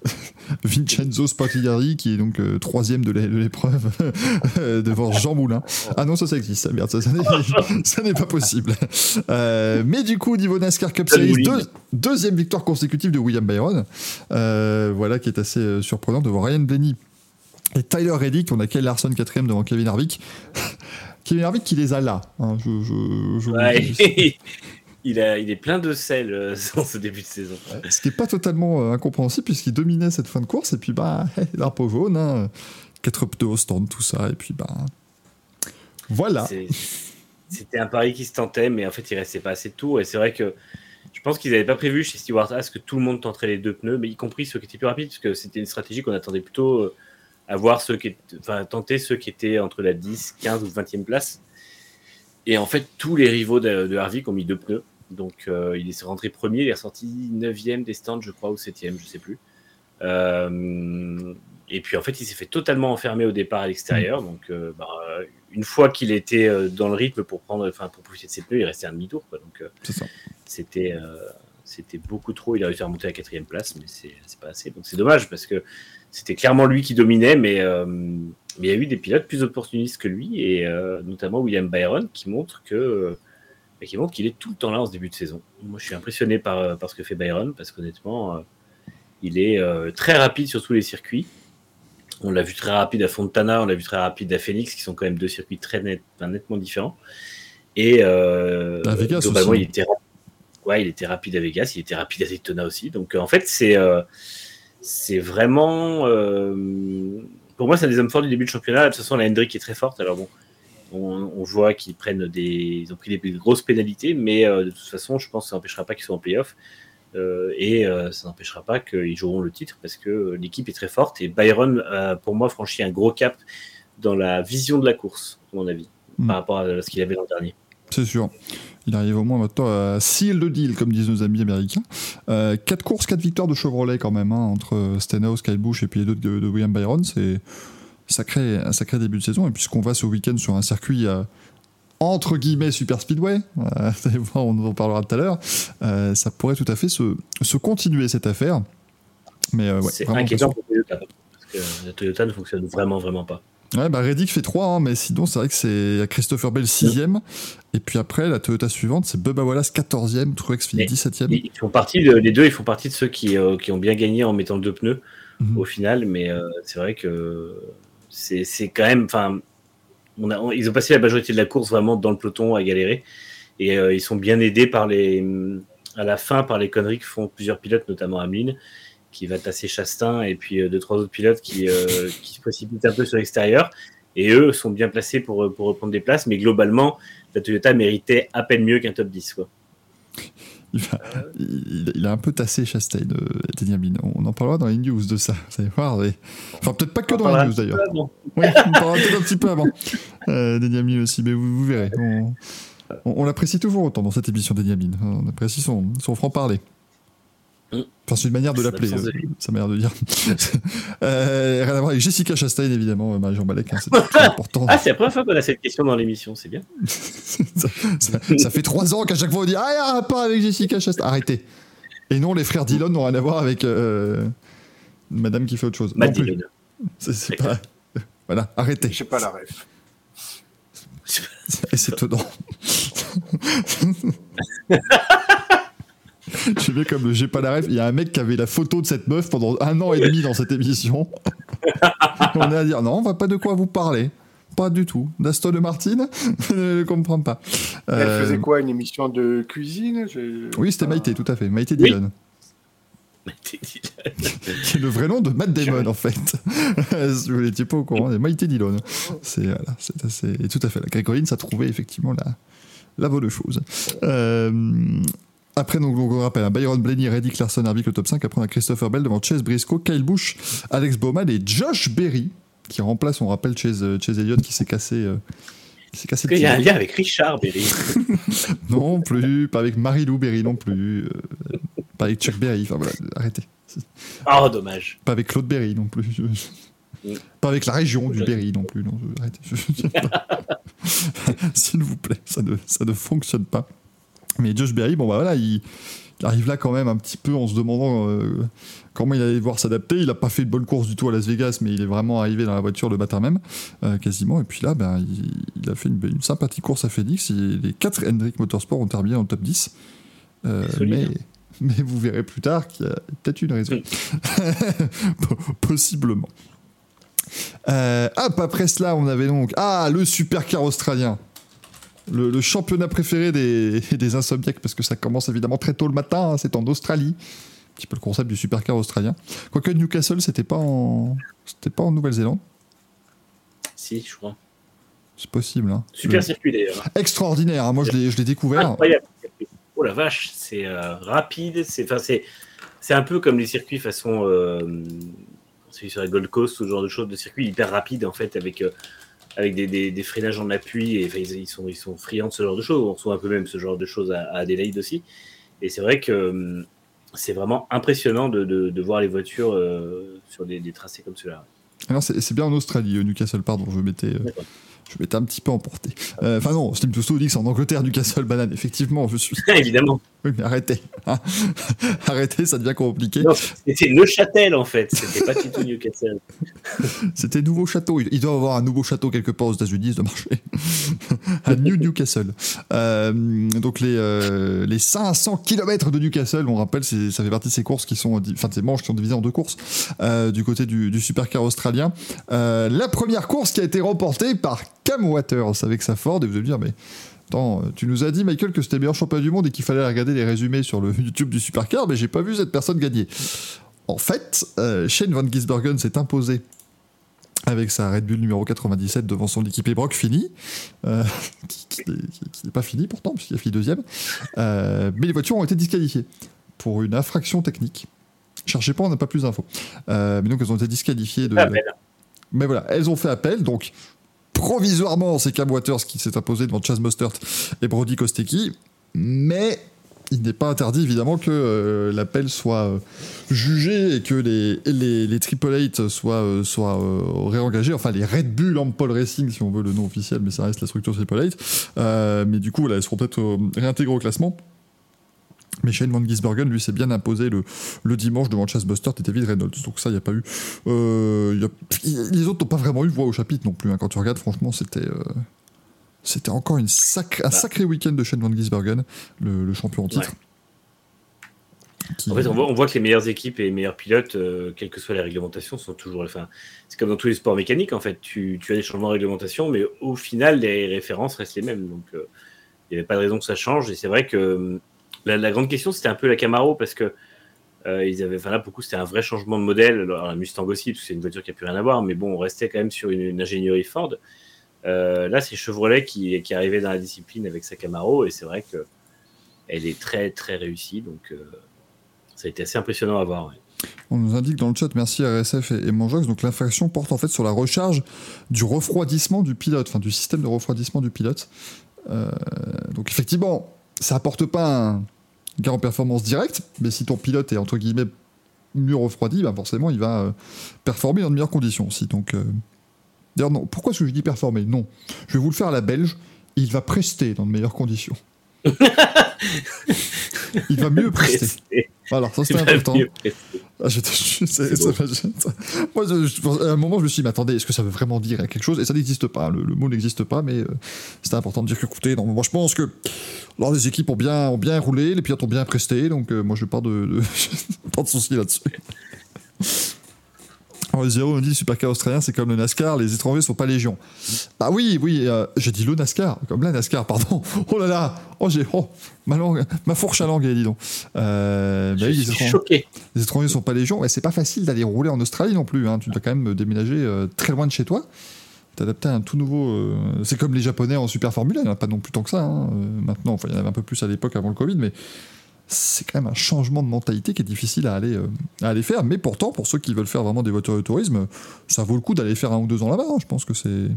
Vincenzo Spagliari, qui est donc euh, troisième de l'é- de l'épreuve, devant Jean Moulin. Ah non, ça, ça existe. Ah, Merde, ça, ça n'est- ça pas possible. Euh, mais du coup, au niveau NASCAR Cup Series, deux- deuxième victoire consécutive de William Byron. Euh, voilà, qui est assez surprenant devant Ryan Blaney et Tyler Reddick. On a Kyle Larson quatrième devant Kevin Harvick. Kevin Harvick qui les a là. hein, je, je- je vous le Ouais, dis. Il, a, il est plein de sel euh, dans ce début de saison. Ce qui n'est pas totalement euh, incompréhensible puisqu'il dominait cette fin de course et puis bah l'arbre jaune, hein, quatre pneus au stand, tout ça et puis bah voilà. C'était un pari qui se tentait, mais en fait, il restait pas assez de tours. Et c'est vrai que je pense qu'ils n'avaient pas prévu chez Stewart Haas que tout le monde tenterait les deux pneus, mais y compris ceux qui étaient plus rapides, parce que c'était une stratégie qu'on attendait plutôt euh, à voir ceux qui étaient, enfin, tenter ceux qui étaient entre la 10, 15 ou 20e place. Et en fait, tous les rivaux de, de Harvick ont mis deux pneus. Donc, euh, il est rentré premier, il est ressorti 9e des stands, je crois, ou 7e, je sais plus. Euh, et puis, en fait, il s'est fait totalement enfermer au départ à l'extérieur. Donc, euh, bah, une fois qu'il était dans le rythme pour prendre, enfin, pour profiter de ses pneus, il restait un demi-tour. Donc, c'était c'était beaucoup trop. Il a réussi à remonter à quatrième place, mais c'est c'est pas assez. Donc c'est dommage parce que c'était clairement lui qui dominait, mais euh, mais il y a eu des pilotes plus opportunistes que lui, et euh, notamment William Byron qui montre que bah, qui montre qu'il est tout le temps là en ce début de saison. Moi, je suis impressionné par, euh, par ce que fait Byron parce qu'honnêtement, euh, il est euh, très rapide sur tous les circuits. On l'a vu très rapide à Fontana, on l'a vu très rapide à Phoenix, qui sont quand même deux circuits très net, nettement différents. Et euh, À Vegas globalement, aussi. il était, ouais, il était rapide à Vegas, il était rapide à Daytona aussi. Donc en fait, c'est euh, c'est vraiment, euh, pour moi, c'est un des hommes forts du début de championnat. De toute façon, la Hendrick est très forte. Alors bon, on, on voit qu'ils prennent des, ils ont pris des grosses pénalités, mais euh, de toute façon, je pense que ça n'empêchera pas qu'ils soient en playoff. Euh, et euh, ça n'empêchera pas qu'ils joueront le titre parce que l'équipe est très forte et Byron a pour moi franchi un gros cap dans la vision de la course, à mon avis, Mm. par rapport à ce qu'il avait l'an dernier. C'est sûr. Il arrive au moins maintenant à seal le deal, comme disent nos amis américains. Euh, quatre courses, quatre victoires de Chevrolet quand même, hein, entre Stenhouse, Kyle Busch et puis les deux de, de William Byron. C'est sacré, un sacré début de saison. Et puisqu'on va ce week-end sur un circuit euh, entre guillemets super speedway, euh, on en parlera tout à l'heure, euh, ça pourrait tout à fait se, se continuer cette affaire. Mais euh, ouais, c'est inquiétant pour Toyota parce que la Toyota ne fonctionne vraiment, vraiment pas. Ouais, bah Reddick fait 3, mais sinon, c'est vrai que c'est Christopher Bell 6ème. Et puis après, la Toyota suivante, c'est Bubba Wallace 14ème, Truex finit Mais 17ème. Ils font partie de- les deux, ils font partie de ceux qui, qui ont bien gagné en mettant deux pneus Mhm. au final, mais c'est vrai que c'est quand même, enfin, ils ont passé la majorité de la course vraiment dans le peloton à galérer et euh, ils sont bien aidés par les, à la fin par les conneries que font plusieurs pilotes, notamment Ameline, qui va tasser Chastain et puis euh, deux trois autres pilotes qui, euh, qui se précipitent un peu sur l'extérieur. Et eux sont bien placés pour, reprendre des places, mais globalement, la Toyota méritait à peine mieux qu'un top 10. Quoi. Il, va- il- il a un peu tassé Chastain, euh. On en parlera dans les news de ça, vous allez voir. mais- Enfin, peut-être pas que dans les news d'ailleurs. Oui, on parlera peut-être un petit peu avant. Euh, aussi, mais vous, vous verrez. On, on- on l'apprécie toujours autant dans cette émission, Denyamin. On apprécie son, son franc-parler. Mm. Enfin, c'est une manière de l'appeler, euh, sa manière de dire. euh, rien à voir avec Jessica Chastain, évidemment, euh, Marie-Jean Balek, hein, c'est très important. Ah, c'est la première fois qu'on a cette question dans l'émission, c'est bien. ça, ça- ça fait trois ans qu'à chaque fois on dit Ah, il y a un rapport avec Jessica Chastain. Arrêtez. Et non, les frères Dillon n'ont rien à voir avec euh, madame qui fait autre chose. Matt. Dillon. C'est pas. Voilà, arrêtez. J'ai pas la ref. Et c'est étonnant. Je bien comme le j'ai pas la ref. Il y a un mec qui avait la photo de cette meuf pendant un an et demi dans cette émission. on est à dire non, on va pas de quoi vous parler. Pas du tout. D'Aston Martin, je ne comprends pas. Elle Euh, faisait quoi Une émission de cuisine? Oui, c'était Ah. Maïté, tout à fait. Maïté Oui. Dillon. C'est le vrai nom de Matt Damon, en fait. si vous n'étiez pas au courant, c'est Maïté Dillon. C'est voilà, assez. Et tout à fait. La Greg Collins a trouvé effectivement la, la bonne chose. Euh, après, donc, donc, on rappelle, hein, Byron Blaney, Reddick Larson arbitre le top 5. Après, on a Christopher Bell devant Chase Briscoe, Kyle Busch, Alex Bowman et Josh Berry, qui remplace, on rappelle, Chase, euh, Chase Elliott qui s'est cassé. euh, qui cassé Est-ce qu'il y a un lien avec Richard Berry non plus, pas avec Marie-Lou Berry non plus, euh, pas avec Chuck Berry, enfin voilà, arrêtez. Oh, dommage. Pas avec Claude Berry non plus. Mm. Pas avec la région du Berry non plus. Non, arrêtez. S'il vous plaît, ça ne, ça ne fonctionne pas. Mais Josh Berry, bon bah voilà, il, il arrive là quand même un petit peu en se demandant euh, comment il allait devoir s'adapter. Il a pas fait de bonne course du tout à Las Vegas, mais il est vraiment arrivé dans la voiture le matin même, euh, quasiment. Et puis là, ben, il, il a fait une, une sympathique course à Phoenix. Les quatre Hendrick Motorsport ont terminé le top 10. Euh, Solide. mais, mais vous verrez plus tard qu'il y a peut-être une raison. Po- Possiblement. Hop, après cela, on avait donc ah le supercar australien, le, le championnat préféré des, des insomniaques parce que ça commence évidemment très tôt le matin. hein, c'est en Australie, un petit peu le concept du supercar australien. Quoique Newcastle, c'était pas en c'était pas en Nouvelle-Zélande, Si, je crois. c'est possible. hein. Super Le- circuit d'ailleurs. extraordinaire. hein, moi, je l'ai je l'ai découvert. Incroyable. Oh la vache, c'est euh, rapide. C'est c'est c'est un peu comme les circuits façon euh, celui sur la Gold Coast, ce genre de choses, de circuits hyper rapides en fait avec euh, avec des, des, des freinages en appui et ils, ils sont ils sont friands de ce genre de choses. On reçoit un peu même ce genre de choses à, à Adelaide aussi. Et c'est vrai que euh, c'est vraiment impressionnant de, de, de voir les voitures euh, sur des, des tracés comme cela. Ah non, c'est bien en Australie, euh, Newcastle, pardon, je m'étais euh. Je m'étais un petit peu emporté. Euh, Enfin non, Steam Tusto dit que c'est en Angleterre, Newcastle, banane, effectivement, je suis... Évidemment. Oui, mais arrêtez. hein. arrêtez, ça devient compliqué. C'était Neuchâtel en fait. C'était pas du tout Newcastle. C'était nouveau château. Il doit y avoir un nouveau château quelque part aux États-Unis, doit marcher. à New Newcastle. Euh, donc les, euh, les 500 km de Newcastle, on rappelle, ça fait partie de ces courses qui sont, enfin de ces manches qui sont divisées en deux courses euh, du côté du, du supercar australien. La première course qui a été remportée par Cam Waters avec sa Ford. Et vous allez me dire, mais Attends, tu nous as dit, Michael, que c'était le meilleur championnat du monde et qu'il fallait regarder les résumés sur le YouTube du Supercar, mais j'ai pas vu cette personne gagner. En fait, euh, Shane Van Gisbergen s'est imposé avec sa Red Bull numéro 97 devant son équipé Brock Fini, euh, qui, n'est pas fini pourtant, puisqu'il a fini deuxième. Euh, mais les voitures ont été disqualifiées pour une infraction technique. Cherchez pas, on n'a pas plus d'infos. Euh, mais donc elles ont été disqualifiées de. Mais voilà, elles ont fait appel, donc provisoirement, c'est Cam Waters qui s'est imposé devant Chaz Mostert et Brody Kostecki, mais il n'est pas interdit évidemment que euh, l'appel soit euh, jugé et que les, les, Triple Eight soient, euh, soient réengagés, enfin les Red Bull Ampol Racing si on veut le nom officiel, mais ça reste la structure Triple Eight. Mais du coup, voilà, elles seront peut-être réintégrées au classement. Mais Shane Van Gisbergen, lui, s'est bien imposé le, le dimanche devant Chase Bustert et David Reynolds. Donc ça, il n'y a pas eu... euh, y a- les autres n'ont pas vraiment eu voix au chapitre non plus. hein. Quand tu regardes, franchement, c'était... euh, c'était encore une un Bah. sacré week-end de Shane Van Gisbergen, le, le champion en titre. Qui- En fait, on voit, on voit que les meilleures équipes et les meilleurs pilotes, euh, quelles que soient les réglementations, sont toujours. Enfin, c'est comme dans tous les sports mécaniques, en fait. Tu, tu as des changements de réglementation, mais au final, les références restent les mêmes. Donc, il n'y avait pas de raison que ça change. Et c'est vrai que la, grande question, c'était un peu la Camaro, parce que euh, ils avaient, enfin là, c'était un vrai changement de modèle. La Mustang aussi, parce que c'est une voiture qui n'a plus rien à voir, mais bon, on restait quand même sur une, ingénierie Ford. Euh, là, c'est Chevrolet qui, qui arrivé dans la discipline avec sa Camaro et c'est vrai que elle est très très réussie. Donc ça a été assez impressionnant à voir. On nous indique dans le chat, merci RSF et, et donc l'infraction porte en fait sur la recharge du refroidissement du pilote, enfin du système de refroidissement du pilote. Euh, donc effectivement, ça apporte pas un gain en performance direct, mais si ton pilote est entre guillemets mieux refroidi, bah forcément il va euh, performer dans de meilleures conditions aussi. Donc, euh, non, pourquoi est-ce que je dis performer? Non, je vais vous le faire à la belge. Il va prester dans de meilleures conditions. Il va mieux prester. Voilà, ça c'était important. Ah, je, je, moi, à un moment, je me suis dit, mais attendez, est-ce que ça veut vraiment dire quelque chose? Et ça n'existe pas, le, le mot n'existe pas, mais euh, c'était important de dire que, écoutez, non, moi je pense que alors, les équipes ont bien, ont bien roulé, les pilotes ont bien presté, donc euh, moi je pas de, de, pas de soucis là-dessus. Zéro me dit supercar australien, c'est comme le NASCAR, les étrangers sont pas légion. Bah oui, oui, euh, j'ai dit le NASCAR, comme la NASCAR, pardon. Oh là là, oh j'ai, oh, ma langue, ma fourche à langue, dis donc. Euh, bah Je oui, les suis étrangers- choqué. les étrangers sont pas légion, mais c'est pas facile d'aller rouler en Australie non plus. hein. Tu dois quand même déménager euh, très loin de chez toi. T'adapter à un tout nouveau. euh, C'est comme les Japonais en Super Formula, il n'y en a pas non plus tant que ça. hein. Euh, maintenant, enfin, il y en avait un peu plus à l'époque avant le Covid, mais c'est quand même un changement de mentalité qui est difficile à aller, euh, à aller faire. Mais pourtant, pour ceux qui veulent faire vraiment des voitures de tourisme, ça vaut le coup d'aller faire un ou deux ans là-bas. hein. Je pense que c'est.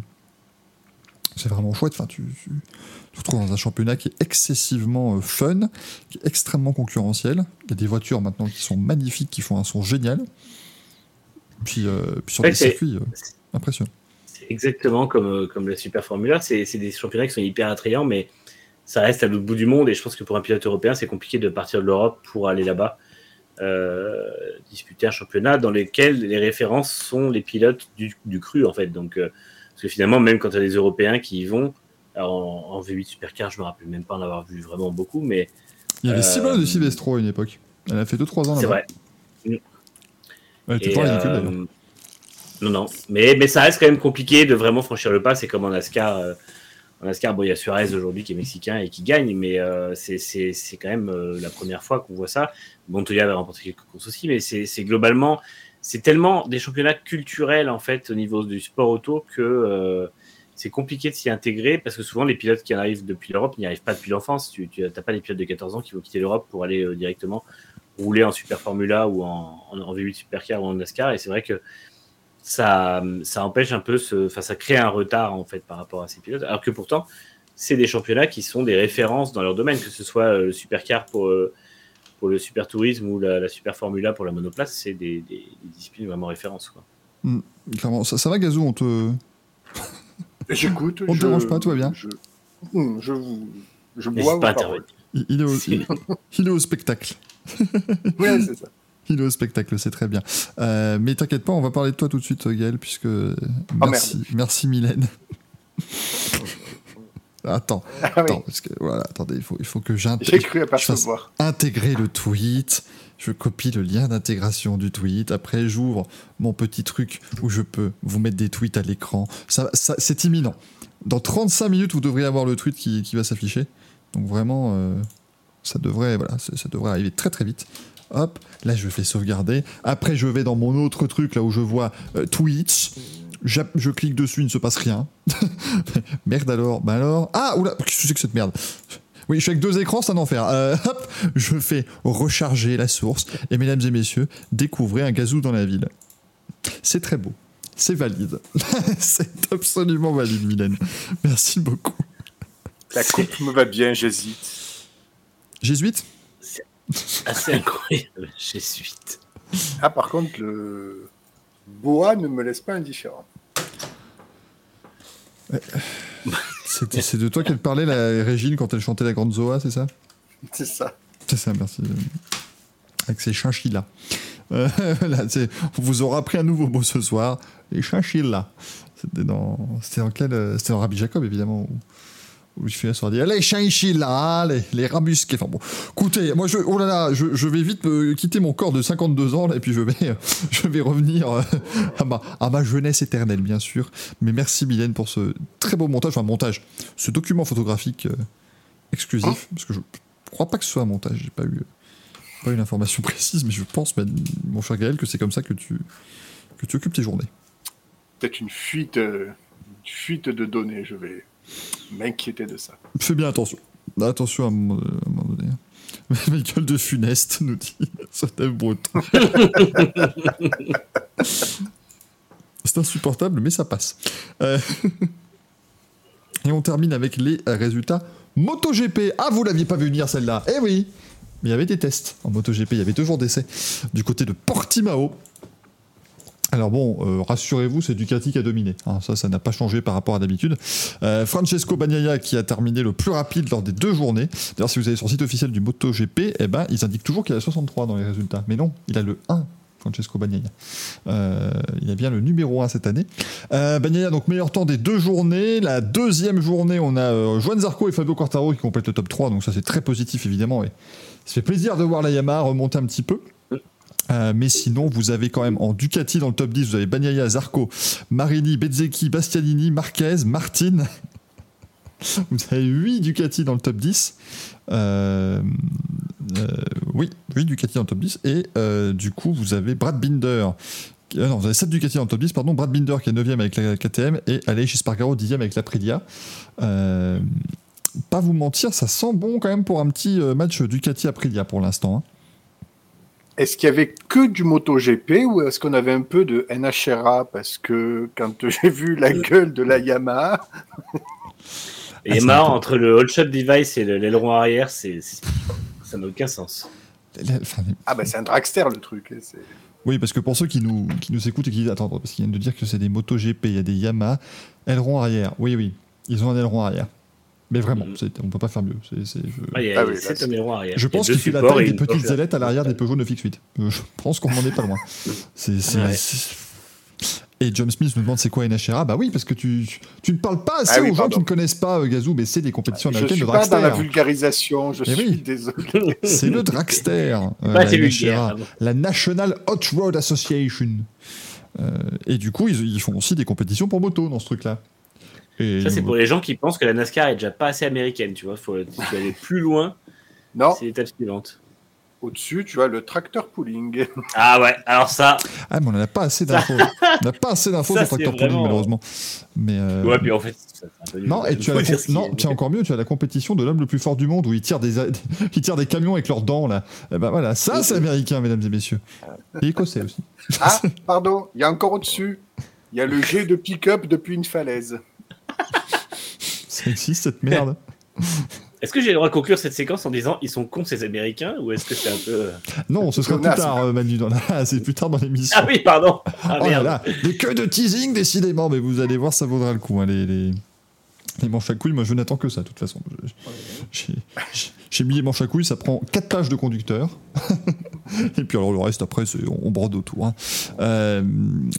C'est vraiment chouette. Enfin, tu, tu, tu te retrouves dans un championnat qui est excessivement euh, fun, qui est extrêmement concurrentiel. Il y a des voitures maintenant qui sont magnifiques, qui font un son génial. Puis, euh, puis sur Ouais, des circuits impressionnants. C'est exactement comme, comme la Super Formula. C'est c'est des championnats qui sont hyper attrayants, mais ça reste à l'autre bout du monde. Et je pense que pour un pilote européen, c'est compliqué de partir de l'Europe pour aller là-bas euh, disputer un championnat dans lequel les références sont les pilotes du, du cru, en fait. Donc, euh, parce que finalement, même quand tu as des Européens qui y vont, alors en, en V8 Supercar, je me rappelle même pas en avoir vu vraiment beaucoup, mais Il y avait Euh, Simone de Silvestro à une époque. Elle a fait 2-3 ans c'est vrai. Elle était Et, pas ridicule euh, non, non. Mais, mais ça reste quand même compliqué de vraiment franchir le pas. C'est comme en NASCAR. NASCAR, bon, il y a Suarez aujourd'hui qui est mexicain et qui gagne, mais euh, c'est- quand même euh, la première fois qu'on voit ça. Montoya avait remporté quelques courses aussi, mais c'est c'est globalement, c'est tellement des championnats culturels en fait au niveau du sport auto que euh, c'est compliqué de s'y intégrer parce que souvent les pilotes qui arrivent depuis l'Europe n'y arrivent pas depuis l'enfance. Tu n'as pas des pilotes de 14 ans qui vont quitter l'Europe pour aller euh, directement rouler en Super Formula ou en, en, en V8 Supercar ou en NASCAR. Et c'est vrai que ça, ça empêche un peu, ce, enfin, ça crée un retard en fait par rapport à ces pilotes. Alors que pourtant, c'est des championnats qui sont des références dans leur domaine, que ce soit euh, le Supercar pour, euh, pour le Super Tourisme ou la, la Super Formula pour la monoplace, c'est des, des, des disciplines vraiment références. Quoi. Clairement. Ça, ça va, Gazou On te. J'écoute. On te je- dérange pas, tout va bien Je, Hum, je, vous- je bois pas. Il, il est au, Si. il est au spectacle. Ouais, c'est ça. Il est au spectacle, c'est très bien. Euh, mais t'inquiète pas, on va parler de toi tout de suite, Gaël, puisque. Ah, Merci, merci Mylène. Attends, Ah oui, attends, parce que voilà, attendez, il faut, il faut que j'intègre. intégrer le tweet. Je copie le lien d'intégration du tweet. Après, j'ouvre mon petit truc où je peux vous mettre des tweets à l'écran. Ça, ça- c'est imminent. Dans 35 minutes, vous devriez avoir le tweet qui, qui va s'afficher. Donc vraiment, euh, ça devrait, voilà, ça, ça devrait arriver très très vite. Hop, là je fais sauvegarder. Après, je vais dans mon autre truc là où je vois euh, tweets. J'app- Je clique dessus, il ne se passe rien. merde alors, bah alors. Ah, oula, qu'est-ce que c'est que cette merde? Oui, je suis avec deux écrans, c'est un enfer. Euh, hop, je fais recharger la source. Et mesdames et messieurs, découvrez un gazou dans la ville. C'est très beau. C'est valide. c'est absolument valide, Mylène. Merci beaucoup. La coupe me va bien, j'hésite. Jésuite Assez incroyable, j'ai suite. Ah, par contre, le boa ne me laisse pas indifférent. C'est de toi qu'elle parlait, la Régine, quand elle chantait la Grande Zoa, c'est ça? C'est ça. C'est ça, merci. Avec ses chinchillas. Euh, là, on vous aura appris un nouveau mot ce soir, les chinchillas. C'était dans, c'était dans quel, euh, c'était dans Rabbi Jacob évidemment. Où, où je fais sur dire les chinchillas, les, les rabusqués. Enfin bon, écoutez, moi je, oh là là, je, je vais vite quitter mon corps de 52 ans là, et puis je vais, je vais revenir euh, à ma, à ma jeunesse éternelle bien sûr. Mais merci Mylène pour ce très beau montage, enfin montage, ce document photographique euh, exclusif, parce que je crois pas que ce soit un montage, j'ai pas eu pas une information précise, mais je pense, ben, mon cher Gaël, que c'est comme ça que tu, que tu occupes tes journées. Peut-être une fuite euh, fuite de données. Je vais m'inquiéter de ça. Fais bien attention. Attention à un moment, à moment donné. Michael de Funeste nous dit ça breton. C'est insupportable, mais ça passe. Euh, Et on termine avec les résultats MotoGP. Ah, vous l'aviez pas vu venir celle-là Eh oui Mais il y avait des tests en MotoGP, il y avait deux jours d'essai du côté de Portimao. Alors bon, euh, rassurez-vous, c'est Ducati qui a dominé. Hein, ça, ça n'a pas changé par rapport à d'habitude. Euh, Francesco Bagnaia qui a terminé le plus rapide lors des deux journées. D'ailleurs, si vous allez sur le site officiel du MotoGP, eh ben, ils indiquent toujours qu'il a 63 dans les résultats. Mais non, il a le 1 Francesco Bagnaia. Euh, il a bien le numéro 1 cette année. Euh, Bagnaia, donc meilleur temps des deux journées. La deuxième journée, on a euh, Juan Zarco et Fabio Quartaro qui complètent le top 3, donc ça c'est très positif évidemment. Et ça fait plaisir de voir la Yamaha remonter un petit peu. Euh, mais sinon, vous avez quand même en Ducati dans le top 10, vous avez Bagnaia, Zarco, Marini, Bezzecchi, Bastianini, Marquez, Martin. vous avez 8 Ducati dans le top 10. Euh, euh, oui, 8 Ducati dans le top 10. Et euh, du coup, vous avez Brad Binder. euh, non, vous avez 7 Ducati dans le top 10, pardon. Brad Binder qui est 9ème avec la KTM et Aleix Espargaro 10ème avec la Aprilia. Euh, pas vous mentir, ça sent bon quand même pour un petit match Ducati-Aprilia pour l'instant. hein. Est-ce qu'il y avait que du MotoGP ou est-ce qu'on avait un peu de NHRA Parce que quand j'ai vu la gueule de la Yamaha, Et Ah, entre le hold shot device et le- l'aileron arrière, c'est, ça n'a aucun sens. Enfin, ah ben c'est un dragster le truc. Oui, parce que pour ceux qui nous, qui nous écoutent et qui disent attends, parce qu'ils viennent de dire que c'est des motos GP, il y a des Yamaha, aileron arrière. Oui, oui, ils ont un aileron arrière. Mais vraiment, c'est- on peut pas faire mieux. C'est- je... Ah, il y a Ah oui, là, 7 c'est- ailerons arrière. Je Il y a pense qu'il fait la taille des petites ailettes à l'arrière des Peugeot 9X8. Euh, Je pense qu'on n'en est pas loin. C'est, Et John Smith nous demande c'est quoi NHRA Bah oui, parce que tu, tu ne parles pas assez Ah oui, aux gens qui ne connaissent pas euh, Gazou, mais c'est des compétitions Je américaines suis de pas dans la dragster. vulgarisation, je Eh suis oui. désolé. C'est le dragster. euh, Pas la NHRA. National Hot Road Association. Euh, et du coup, ils, ils font aussi des compétitions pour moto dans ce truc-là. Et Ça, c'est pour les gens qui pensent que la NASCAR est déjà pas assez américaine, tu vois. Faut, faut aller plus loin. Non, C'est l'étape suivante. au-dessus, tu as le tracteur pooling. Ah ouais, alors ça. Ah, mais on n'a pas assez d'infos. on n'a pas assez d'infos sur c'est Tractor Pooling, vraiment- malheureusement. Mais, euh, Ouais, puis en fait, ça, c'est un peu nul. Non, et tu as faut la dire com- ce qu'il y non, tiens, encore mieux, tu as la compétition de l'homme le plus fort du monde où ils tirent des, ils tirent des camions avec leurs dents, là. Eh ben voilà, ça, c'est américain, mesdames et messieurs. Et écossais aussi. Ah, pardon, il y a encore au-dessus. Il y a le jet de pick-up depuis une falaise. Ça existe, cette merde? Est-ce que j'ai le droit de conclure cette séquence en disant ils sont cons ces Américains ou est-ce que c'est un peu. euh, Non, ce sera plus tard, euh, Manu. dans la- C'est plus tard dans l'émission. Ah oui, pardon. Ah oh là merde. là, des queues de teasing, décidément. Mais vous allez voir, ça vaudra le coup. hein, les, les, les manches à couilles, moi, je n'attends que ça, de toute façon. J'ai mis les manches à couilles, ça prend 4 pages de conducteur. et puis alors le reste, après, on, on brode autour. hein. Euh,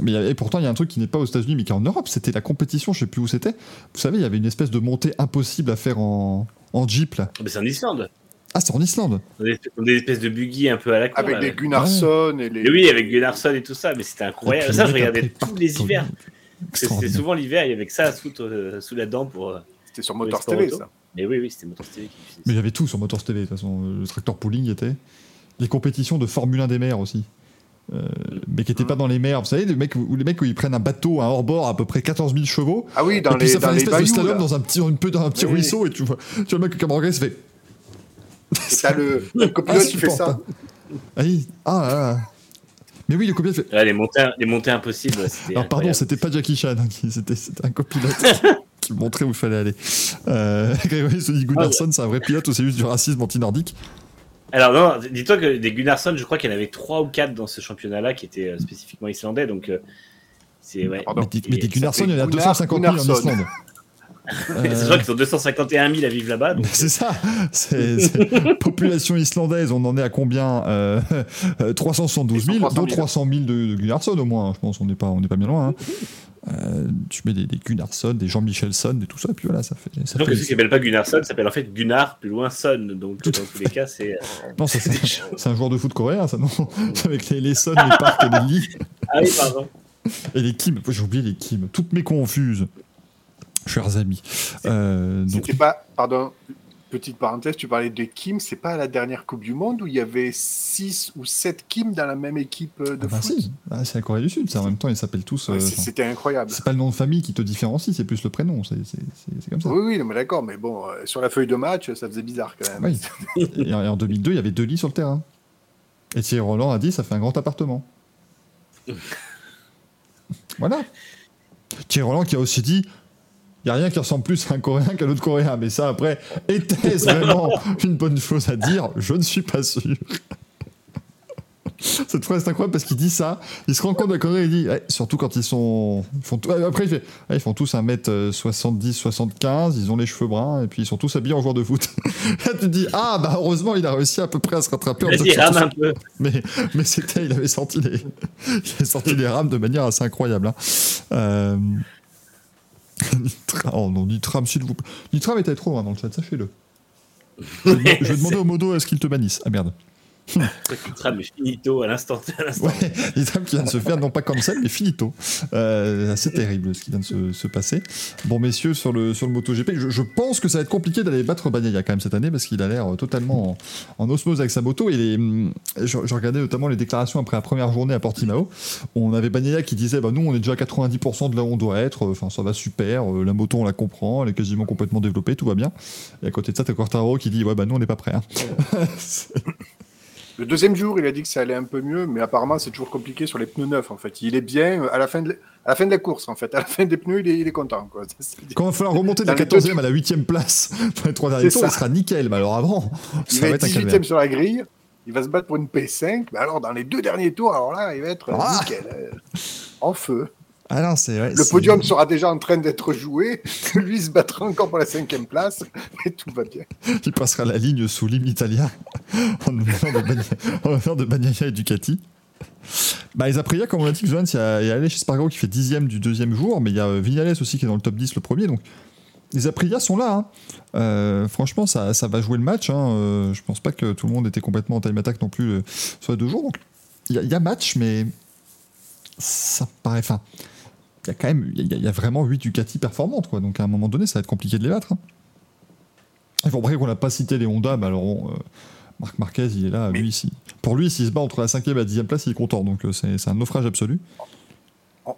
mais et pourtant, il y a un truc qui n'est pas aux États-Unis, mais qui est en Europe. C'était la compétition, je sais plus où c'était. Vous savez, il y avait une espèce de montée impossible à faire en, en Jeep, là. Mais c'est en Islande. Ah, c'est en Islande. Des espèces de buggy un peu à la con. Avec là. des Gunnarsson et les. Oui, avec Gunnarsson et tout ça, mais c'était incroyable. Ça, je regardais tous les hivers. C'était souvent l'hiver, il y avait que ça sous, euh, sous la dent pour. euh, C'était sur Motors TV, auto. ça. Mais oui, oui, c'était Motor TV qui Mais il y avait tout sur Motors TV, de toute façon. Le tracteur pooling y était. Les compétitions de Formule 1 des mers aussi. Euh, mais qui n'étaient pas dans les mers. Vous savez, les mecs, où les mecs où ils prennent un bateau, un hors-bord à peu près 14 000 chevaux. Ah oui, dans et puis les, ça fait dans un les espèce de slalom dans un petit, un peu dans un petit Oui, oui. ruisseau. Et tu vois, tu vois le mec qui camarade se fait. Et t'as le, le copilote qui fait ça. Ah, oui. ah là là. Mais oui, le copilote fait. Ouais, les, montées, les montées impossibles. Alors pardon, c'était pas Jackie Chan, hein, c'était un copilote qui montrait où il fallait aller. Euh, Grégory se dit Gunnarsson, c'est un vrai pilote ou c'est juste du racisme anti-nordique Alors non, dis-toi que des Gunnarsson, je crois qu'il y en avait 3 ou 4 dans ce championnat-là qui étaient euh, spécifiquement islandais, donc euh, c'est ouais. Mais des, mais des Gunnarsson, il y en a fait 250 000 en. Islande. C'est gens qui sont 251 000 à vivre là-bas. C'est ça. C'est population islandaise. On en est à combien euh, euh, 372 000, 300 dont 000. 300 000 de, de Gunnarsson au moins. Je pense on n'est pas, on n'est pas bien loin. hein. Euh, tu mets des, des Gunnarsson, des Jean-Michelson et tout ça, et puis voilà, ça fait. Ça Donc fait ceux qui s'appellent pas Gunnarsson s'appellent en fait Gunnar plus loin Son. Donc dans tous les cas, c'est. euh, non, ça, c'est c'est un joueur de foot coréen, ça non? Avec les, les Son, les Park et les Lee Ah oui, pardon. et les Kim. J'ai oublié les Kim. Toutes mes confuses, chers amis. Euh, donc, C'était pas, pardon, petite parenthèse, tu parlais de Kim, c'est pas à la dernière Coupe du Monde où il y avait 6 ou 7 Kim dans la même équipe euh, de Ah bah foot si, Ah, c'est la Corée du Sud, ça. En même temps, ils s'appellent tous. Ouais, euh, C'était incroyable. c'est pas le nom de famille qui te différencie, c'est plus le prénom. C'est comme ça. Oui, oui, mais d'accord, mais bon, euh, sur la feuille de match, ça faisait bizarre quand même. Oui. Et en, et en 2002, il y avait deux lits sur le terrain. Et Thierry Roland a dit ça fait un grand appartement. voilà. Thierry Roland qui a aussi dit n'y a rien qui ressemble plus à un Coréen qu'à l'autre Coréen. Mais ça, après, était-ce vraiment une bonne chose à dire? Je ne suis pas sûr. Cette phrase est incroyable parce qu'il dit ça, il se rend compte de la Corée et il dit, ouais, surtout quand ils sont. Ils font tout- après, il fait, ouais, ils font tous 1m70, 75, ils ont les cheveux bruns et puis ils sont tous habillés en joueurs de foot. Là, tu te dis, ah, bah heureusement, il a réussi à peu près à se rattraper en rame un peu. mais, mais c'était, il avait sorti les, il avait sorti les rames de manière assez incroyable. hein. Euh... Oh non, Nitram, s'il vous plaît. Nitram était trop loin dans le chat, sachez-le. Je vais, demander- au modo à ce qu'il te bannisse? Ah merde. Mais finito à l'instant. Ouais, Nitram qui vient de se faire, non pas cancel, mais finito. Euh, c'est terrible ce qui vient de se, se passer. Bon, messieurs, sur le, sur le MotoGP, je, je pense que ça va être compliqué d'aller battre Bagnaia quand même cette année parce qu'il a l'air totalement en, en osmose avec sa moto. Et les, je, je regardais notamment les déclarations après la première journée à Portimao. On avait Bagnaia qui disait bah, Nous, on est déjà à 90% de là où on doit être, enfin, ça va super, euh, la moto, on la comprend, elle est quasiment complètement développée, tout va bien. Et à côté de ça, t'as Quartaro qui dit Ouais, bah nous, on n'est pas prêts. hein. Le deuxième jour, il a dit que ça allait un peu mieux, mais apparemment, c'est toujours compliqué sur les pneus neufs, en fait. Il est bien euh, à la fin de, à la, fin de la course, en fait. À la fin des pneus, il est, il est content, quoi. Quand il va falloir remonter de la Dans les 14e deux- à la 8e place dans les trois derniers tours, il ça. sera nickel. Mais alors avant, Il ça va va être être un calvaire. 18ème sur la grille. Il va se battre pour une P5. Mais alors, dans les deux derniers tours, alors là, il va être Ah nickel. euh, en feu. Ah non, c'est ouais, Le podium sera déjà en train d'être joué. Lui se battra encore pour la cinquième place. Et tout va bien. Il passera la ligne sous l'hymne italien en l'honneur de, Bagnaia et Ducati. Bah, les Aprilia, comme on l'a dit, Johan, il y a, a Aleix Espargaro qui fait dixième du deuxième jour, mais il y a Vignales aussi qui est dans le top 10 le premier. Donc les Aprilia sont là. hein. Euh, franchement, ça, ça va jouer le match. Hein. Euh, je pense pas que tout le monde était complètement en time attack non plus euh, sur les deux jours. Donc il y, y a match, mais ça paraît. Enfin, il y a quand même, il y, a- il y a vraiment 8 Ducati performantes, quoi. Donc à un moment donné, ça va être compliqué de les battre. Il faut après qu'on n'a pas cité les Honda, mais alors on, euh, Marc Marquez, il est là. Mais- Lui, si, pour lui, s'il se bat entre la 5e et la 10e place, il est content. Donc euh, c'est un naufrage absolu.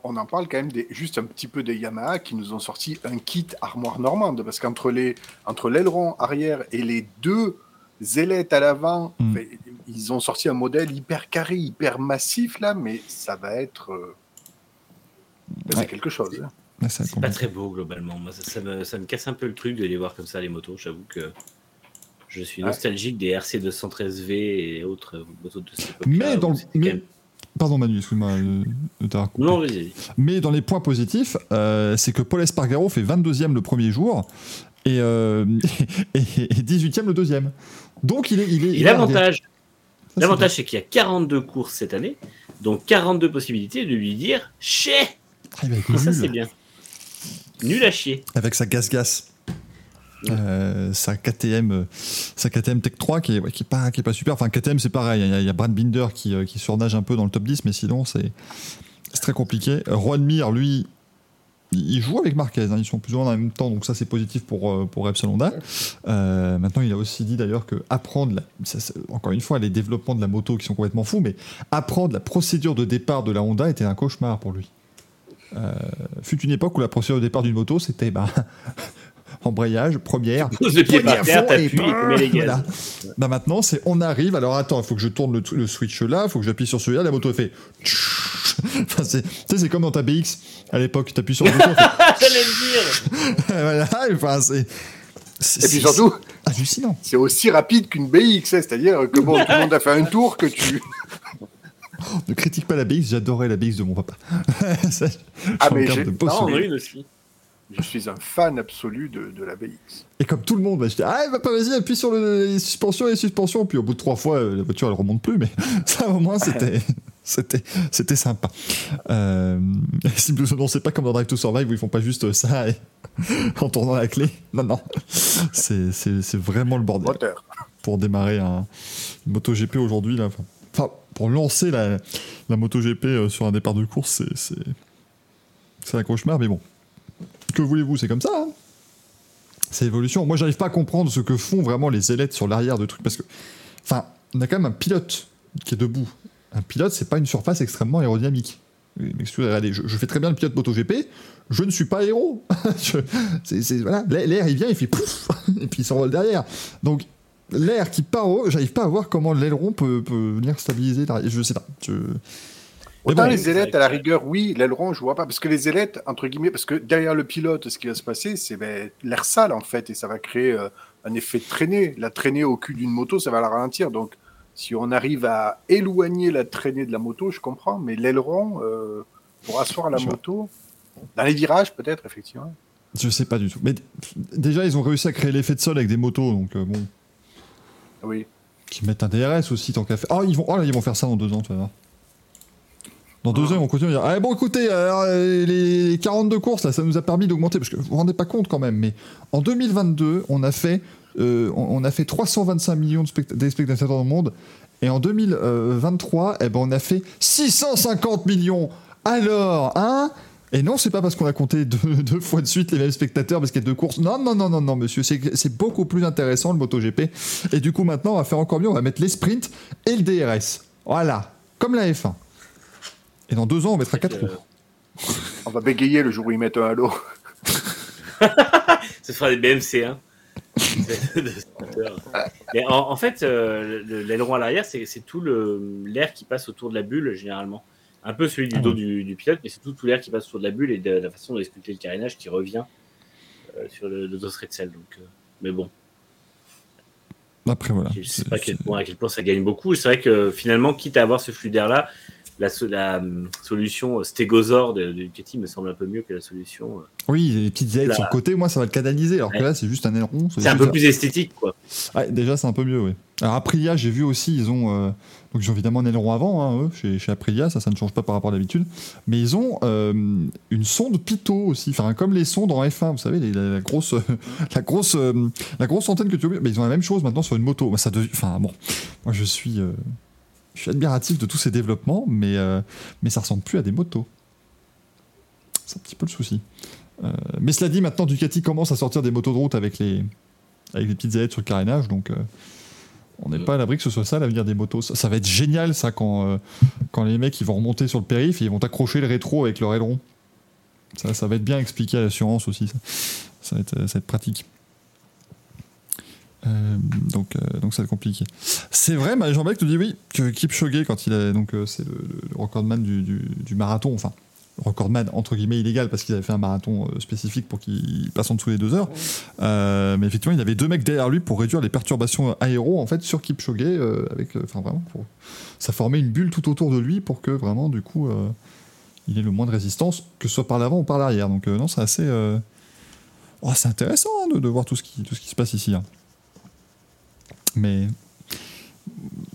On, en parle quand même des, juste un petit peu des Yamaha qui nous ont sorti un kit armoire normande. Parce qu'entre les entre l'aileron arrière et les deux ailettes à l'avant, Mm. enfin, ils ont sorti un modèle hyper carré, hyper massif là, mais ça va être. euh, C'est Ouais. quelque chose. hein. Être C'est pas très beau globalement. Moi, ça, ça me, ça me casse un peu le truc de les voir comme ça, les motos. J'avoue que je suis Ouais. nostalgique des RC 213V et autres motos de cette époque. Mais dans le- Pardon Manu, excuse-moi euh, de t'avoir coupé. Non, vas-y. Mais dans les points positifs, euh, c'est que Paul Espargaro fait 22e le premier jour et, euh, et, et 18e le deuxième. Donc il est. Il est, l'avantage, c'est l'avantage, c'est qu'il y a 42 courses cette année, donc 42 possibilités de lui dire chier. Ah, il va être Ça, nul. c'est bien. Nul à chier. avec sa gas-gas. Euh, sa KTM, euh, sa KTM Tech 3 qui est, ouais, qui est pas, qui est pas super. Enfin, KTM c'est pareil. Il y a- il y, a Brad Binder qui, euh, qui surnage un peu dans le top 10, mais sinon c'est très compliqué. Juan Mir, lui, il joue avec Marquez. hein, ils sont plus ou moins en même temps, donc ça c'est positif pour, pour Repsol Honda. Euh, maintenant, il a aussi dit d'ailleurs que apprendre, la- ça, c'est- encore une fois, les développements de la moto qui sont complètement fous, mais apprendre la procédure de départ de la Honda était un cauchemar pour lui. Euh, fut une époque où la procédure de départ d'une moto, c'était bah, embrayage, première, le pied par à terre, et les gaz. voilà. Bah maintenant, c'est on arrive. Alors attends, il faut que je tourne le, switch là, il faut que j'appuie sur celui-là. La moto elle fait. Enfin, c'est, tu sais, c'est comme dans ta BX à l'époque, tu appuies sur le bouton. Ah, J'allais le dire. voilà, enfin, c'est. c'est- Et puis c'est- surtout, c'est hallucinant. c'est aussi rapide qu'une BX, hein, c'est-à-dire que bon, tout le monde a fait un tour que tu. Ne critique pas la BX, j'adorais la BX de mon papa. Ça, Ah, mais j'ai- une aussi. Je suis un fan absolu de, de la BX. Et comme tout le monde, bah, je dis, ah, va pas, vas-y, appuie sur le, les suspensions, les suspensions. Puis au bout de trois fois, euh, la voiture, elle remonte plus, mais ça, au moins, c'était, c'était, c'était sympa. Euh, si non, c'est pas comme dans Drive to Survive où ils font pas juste ça et- en tournant la clé. Non, non. C'est, vraiment le bordel. Moteur. Pour démarrer un, une MotoGP aujourd'hui, là. Enfin, pour lancer la, la MotoGP euh, sur un départ de course, c'est, un cauchemar, mais bon. Que voulez-vous, c'est comme ça, hein c'est l'évolution. Moi, j'arrive pas à comprendre ce que font vraiment les ailettes sur l'arrière de trucs parce que, enfin, on a quand même un pilote qui est debout. Un pilote, c'est pas une surface extrêmement aérodynamique. Oui, mais excusez, regardez, je, je fais très bien le pilote MotoGP, je ne suis pas héros. C'est- voilà, l'air, il vient, il fait pouf, et puis il s'envole derrière. Donc, l'air qui part haut, j'arrive pas à voir comment l'aileron peut, peut venir stabiliser. l'arrière. Je sais pas. Je... Autant bon, les ailettes, à la rigueur, oui, l'aileron, je vois pas. Parce que les ailettes, entre guillemets, parce que derrière le pilote, ce qui va se passer, c'est ben, l'air sale, en fait, et ça va créer euh, un effet de traînée. La traînée au cul d'une moto, ça va la ralentir. Donc, si on arrive à éloigner la traînée de la moto, je comprends, mais l'aileron, euh, pour asseoir la Je vois. moto, dans les virages, peut-être, effectivement. je sais pas du tout. Mais déjà, ils ont réussi à créer l'effet de sol avec des motos, donc euh, bon. Oui. Qui mettent un DRS aussi, tant qu'à faire. Oh, ils vont, oh là, ils vont faire ça dans deux ans, tu vas voir. Dans deux ans, ils vont continuer à dire Ah, bon, écoutez, euh, les 42 courses, là, ça nous a permis d'augmenter, parce que vous vous rendez pas compte quand même, mais en 2022, on a fait, euh, on, on a fait 325 millions de spect- spectateurs dans le monde, et en 2023, eh ben, on a fait 650 millions. Alors, hein et non, c'est pas parce qu'on a compté deux, deux fois de suite les mêmes spectateurs parce qu'il y a deux courses. Non, non, non, non, non, monsieur. C'est beaucoup plus intéressant le MotoGP. Et du coup, maintenant, on va faire encore mieux. On va mettre les sprints et le DRS. Voilà. Comme la F1. Et dans deux ans, on mettra quatre Euh, roues. On va bégayer le jour où ils mettent un halo. Ce sera des BMC, hein. Mais en, en fait, euh, le- l'aileron à l'arrière, c'est c'est tout le- l'air qui passe autour de la bulle, généralement. Un peu celui du dos du, du pilote, mais c'est tout, tout l'air qui passe autour de la bulle et de, la façon d'expliquer le carénage qui revient euh, sur le, le dos Retzel. Donc, euh, mais bon, Après, voilà. je sais pas à quel point, à quel point ça gagne beaucoup. C'est vrai que finalement, quitte à avoir ce flux d'air-là, la, hum, solution stégosaure de, de Ducati me semble un peu mieux que la solution. euh, Oui, les petites ailes sur le côté, moi, ça va le canaliser. Alors que là, c'est juste un aileron. C'est un peu ça. plus esthétique, quoi. Ouais, déjà, c'est un peu mieux, oui. Alors, Aprilia, j'ai vu aussi, ils ont. euh, donc, ils ont évidemment un aileron avant, hein, eux, chez, chez Aprilia, ça, ça ne change pas par rapport à d'habitude. Mais ils ont euh, une sonde Pitot aussi, enfin, comme les sondes en F1, vous savez, les- la, la grosse, la, grosse, euh, la grosse antenne que tu oublies. Mais ils ont la même chose maintenant sur une moto. Ça devient- Enfin, bon, moi, je suis. Je suis admiratif de tous ces développements, mais, euh, mais ça ressemble plus à des motos. C'est un petit peu le souci. Euh, mais cela dit, maintenant, Ducati commence à sortir des motos de route avec les, avec les petites ailettes sur le carénage, donc euh, on n'est pas à l'abri que ce soit ça l'avenir des motos. Ça, va être génial, ça, quand, quand les mecs ils vont remonter sur le périph' et ils vont accrocher le rétro avec leur aileron. Ça, ça va être bien expliqué à l'assurance aussi. Ça, ça va être pratique. Euh, donc, euh, donc ça va être compliqué. C'est vrai, mais Jean-Bec te dit oui, que Kipchoge, quand il a. Donc, euh, c'est le, recordman du, du, marathon, enfin, recordman entre guillemets illégal parce qu'ils avaient fait un marathon spécifique pour qu'il passe en dessous des deux heures. Mais effectivement, il avait deux mecs derrière lui pour réduire les perturbations aéro en fait sur Kipchoge. avec, enfin vraiment, pour- ça formait une bulle tout autour de lui pour que vraiment du coup il ait le moins de résistance, que ce soit par l'avant ou par l'arrière. Donc non, c'est assez, oh, c'est intéressant hein, de, de voir tout ce qui tout ce qui se passe ici. hein. Mais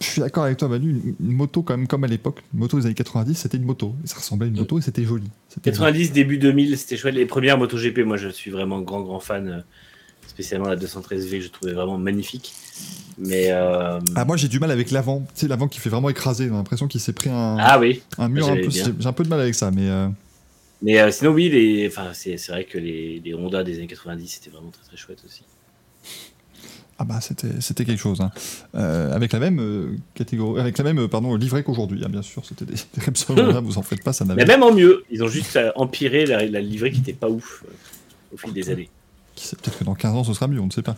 je suis d'accord avec toi, Manu. Une, moto, quand même, comme à l'époque, une moto des années 90, c'était une moto. Ça ressemblait à une moto et c'était joli. C'était 90, début 2000, c'était chouette. Les premières MotoGP, moi je suis vraiment grand, grand fan, euh, spécialement la 213V que je trouvais vraiment magnifique. Mais euh, Ah, moi j'ai du mal avec l'avant. Tu sais, l'avant qui fait vraiment écraser. J'ai l'impression qu'il s'est pris un, ah oui, un mur un peu. J'ai un peu de mal avec ça, mais. euh, mais euh, sinon oui, les, enfin c'est c'est vrai que les, les Honda des années 90 c'était vraiment très très chouette aussi. Ah bah c'était c'était quelque chose. hein. Euh, avec la même euh, catégorie, avec la même euh, pardon livret qu'aujourd'hui, hein, bien sûr. C'était des, des Repsol vous en faites pas, ça Mais n'avait. même en mieux, ils ont juste empiré la, la livrée qui était pas ouf euh, au fil des années. Peut-être que dans 15 ans ce sera mieux, on ne sait pas.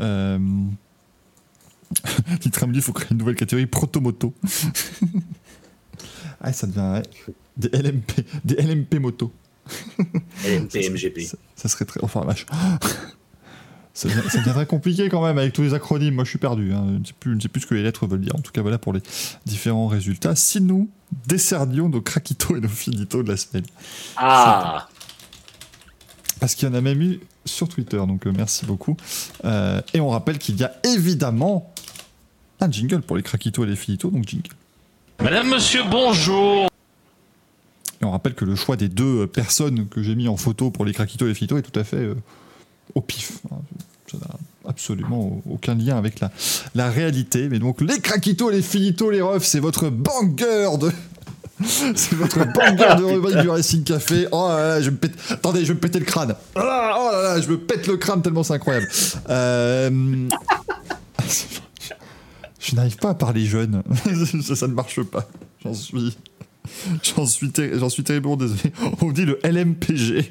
Euh... Nitram dit il faut créer une nouvelle catégorie proto-moto. ah, ça devient des LMP, des LMP moto. LMP, MGP. Ça, ça serait très. Enfin, la vache. Ça devient, ça devient très compliqué quand même avec tous les acronymes. Moi, je suis perdu. hein. Je ne sais plus, je ne sais plus ce que les lettres veulent dire. En tout cas, voilà pour les différents résultats. Si nous desserdions nos craquitos et nos finitos de la semaine. Ah Parce qu'il y en a même eu sur Twitter. Donc, euh, merci beaucoup. Euh, et on rappelle qu'il y a évidemment un jingle pour les craquitos et les finitos. Donc, jingle. Madame, monsieur, bonjour. Et on rappelle que le choix des deux personnes que j'ai mis en photo pour les craquitos et les finitos est tout à fait euh, au pif. hein. Ça n'a absolument aucun lien avec la, la réalité. Mais donc, les craquitos, les finitos, les refs, c'est votre banger de, C'est votre banger de rubrique du Racing Café. Oh là là, je me pète. Attendez, je vais me péter le crâne. Oh là là, oh je me pète le crâne tellement c'est incroyable. Euh... Je n'arrive pas à parler jeune. ça, ça ne marche pas. J'en suis. J'en suis, ter- j'en suis terriblement désolé. On dit le LMPG.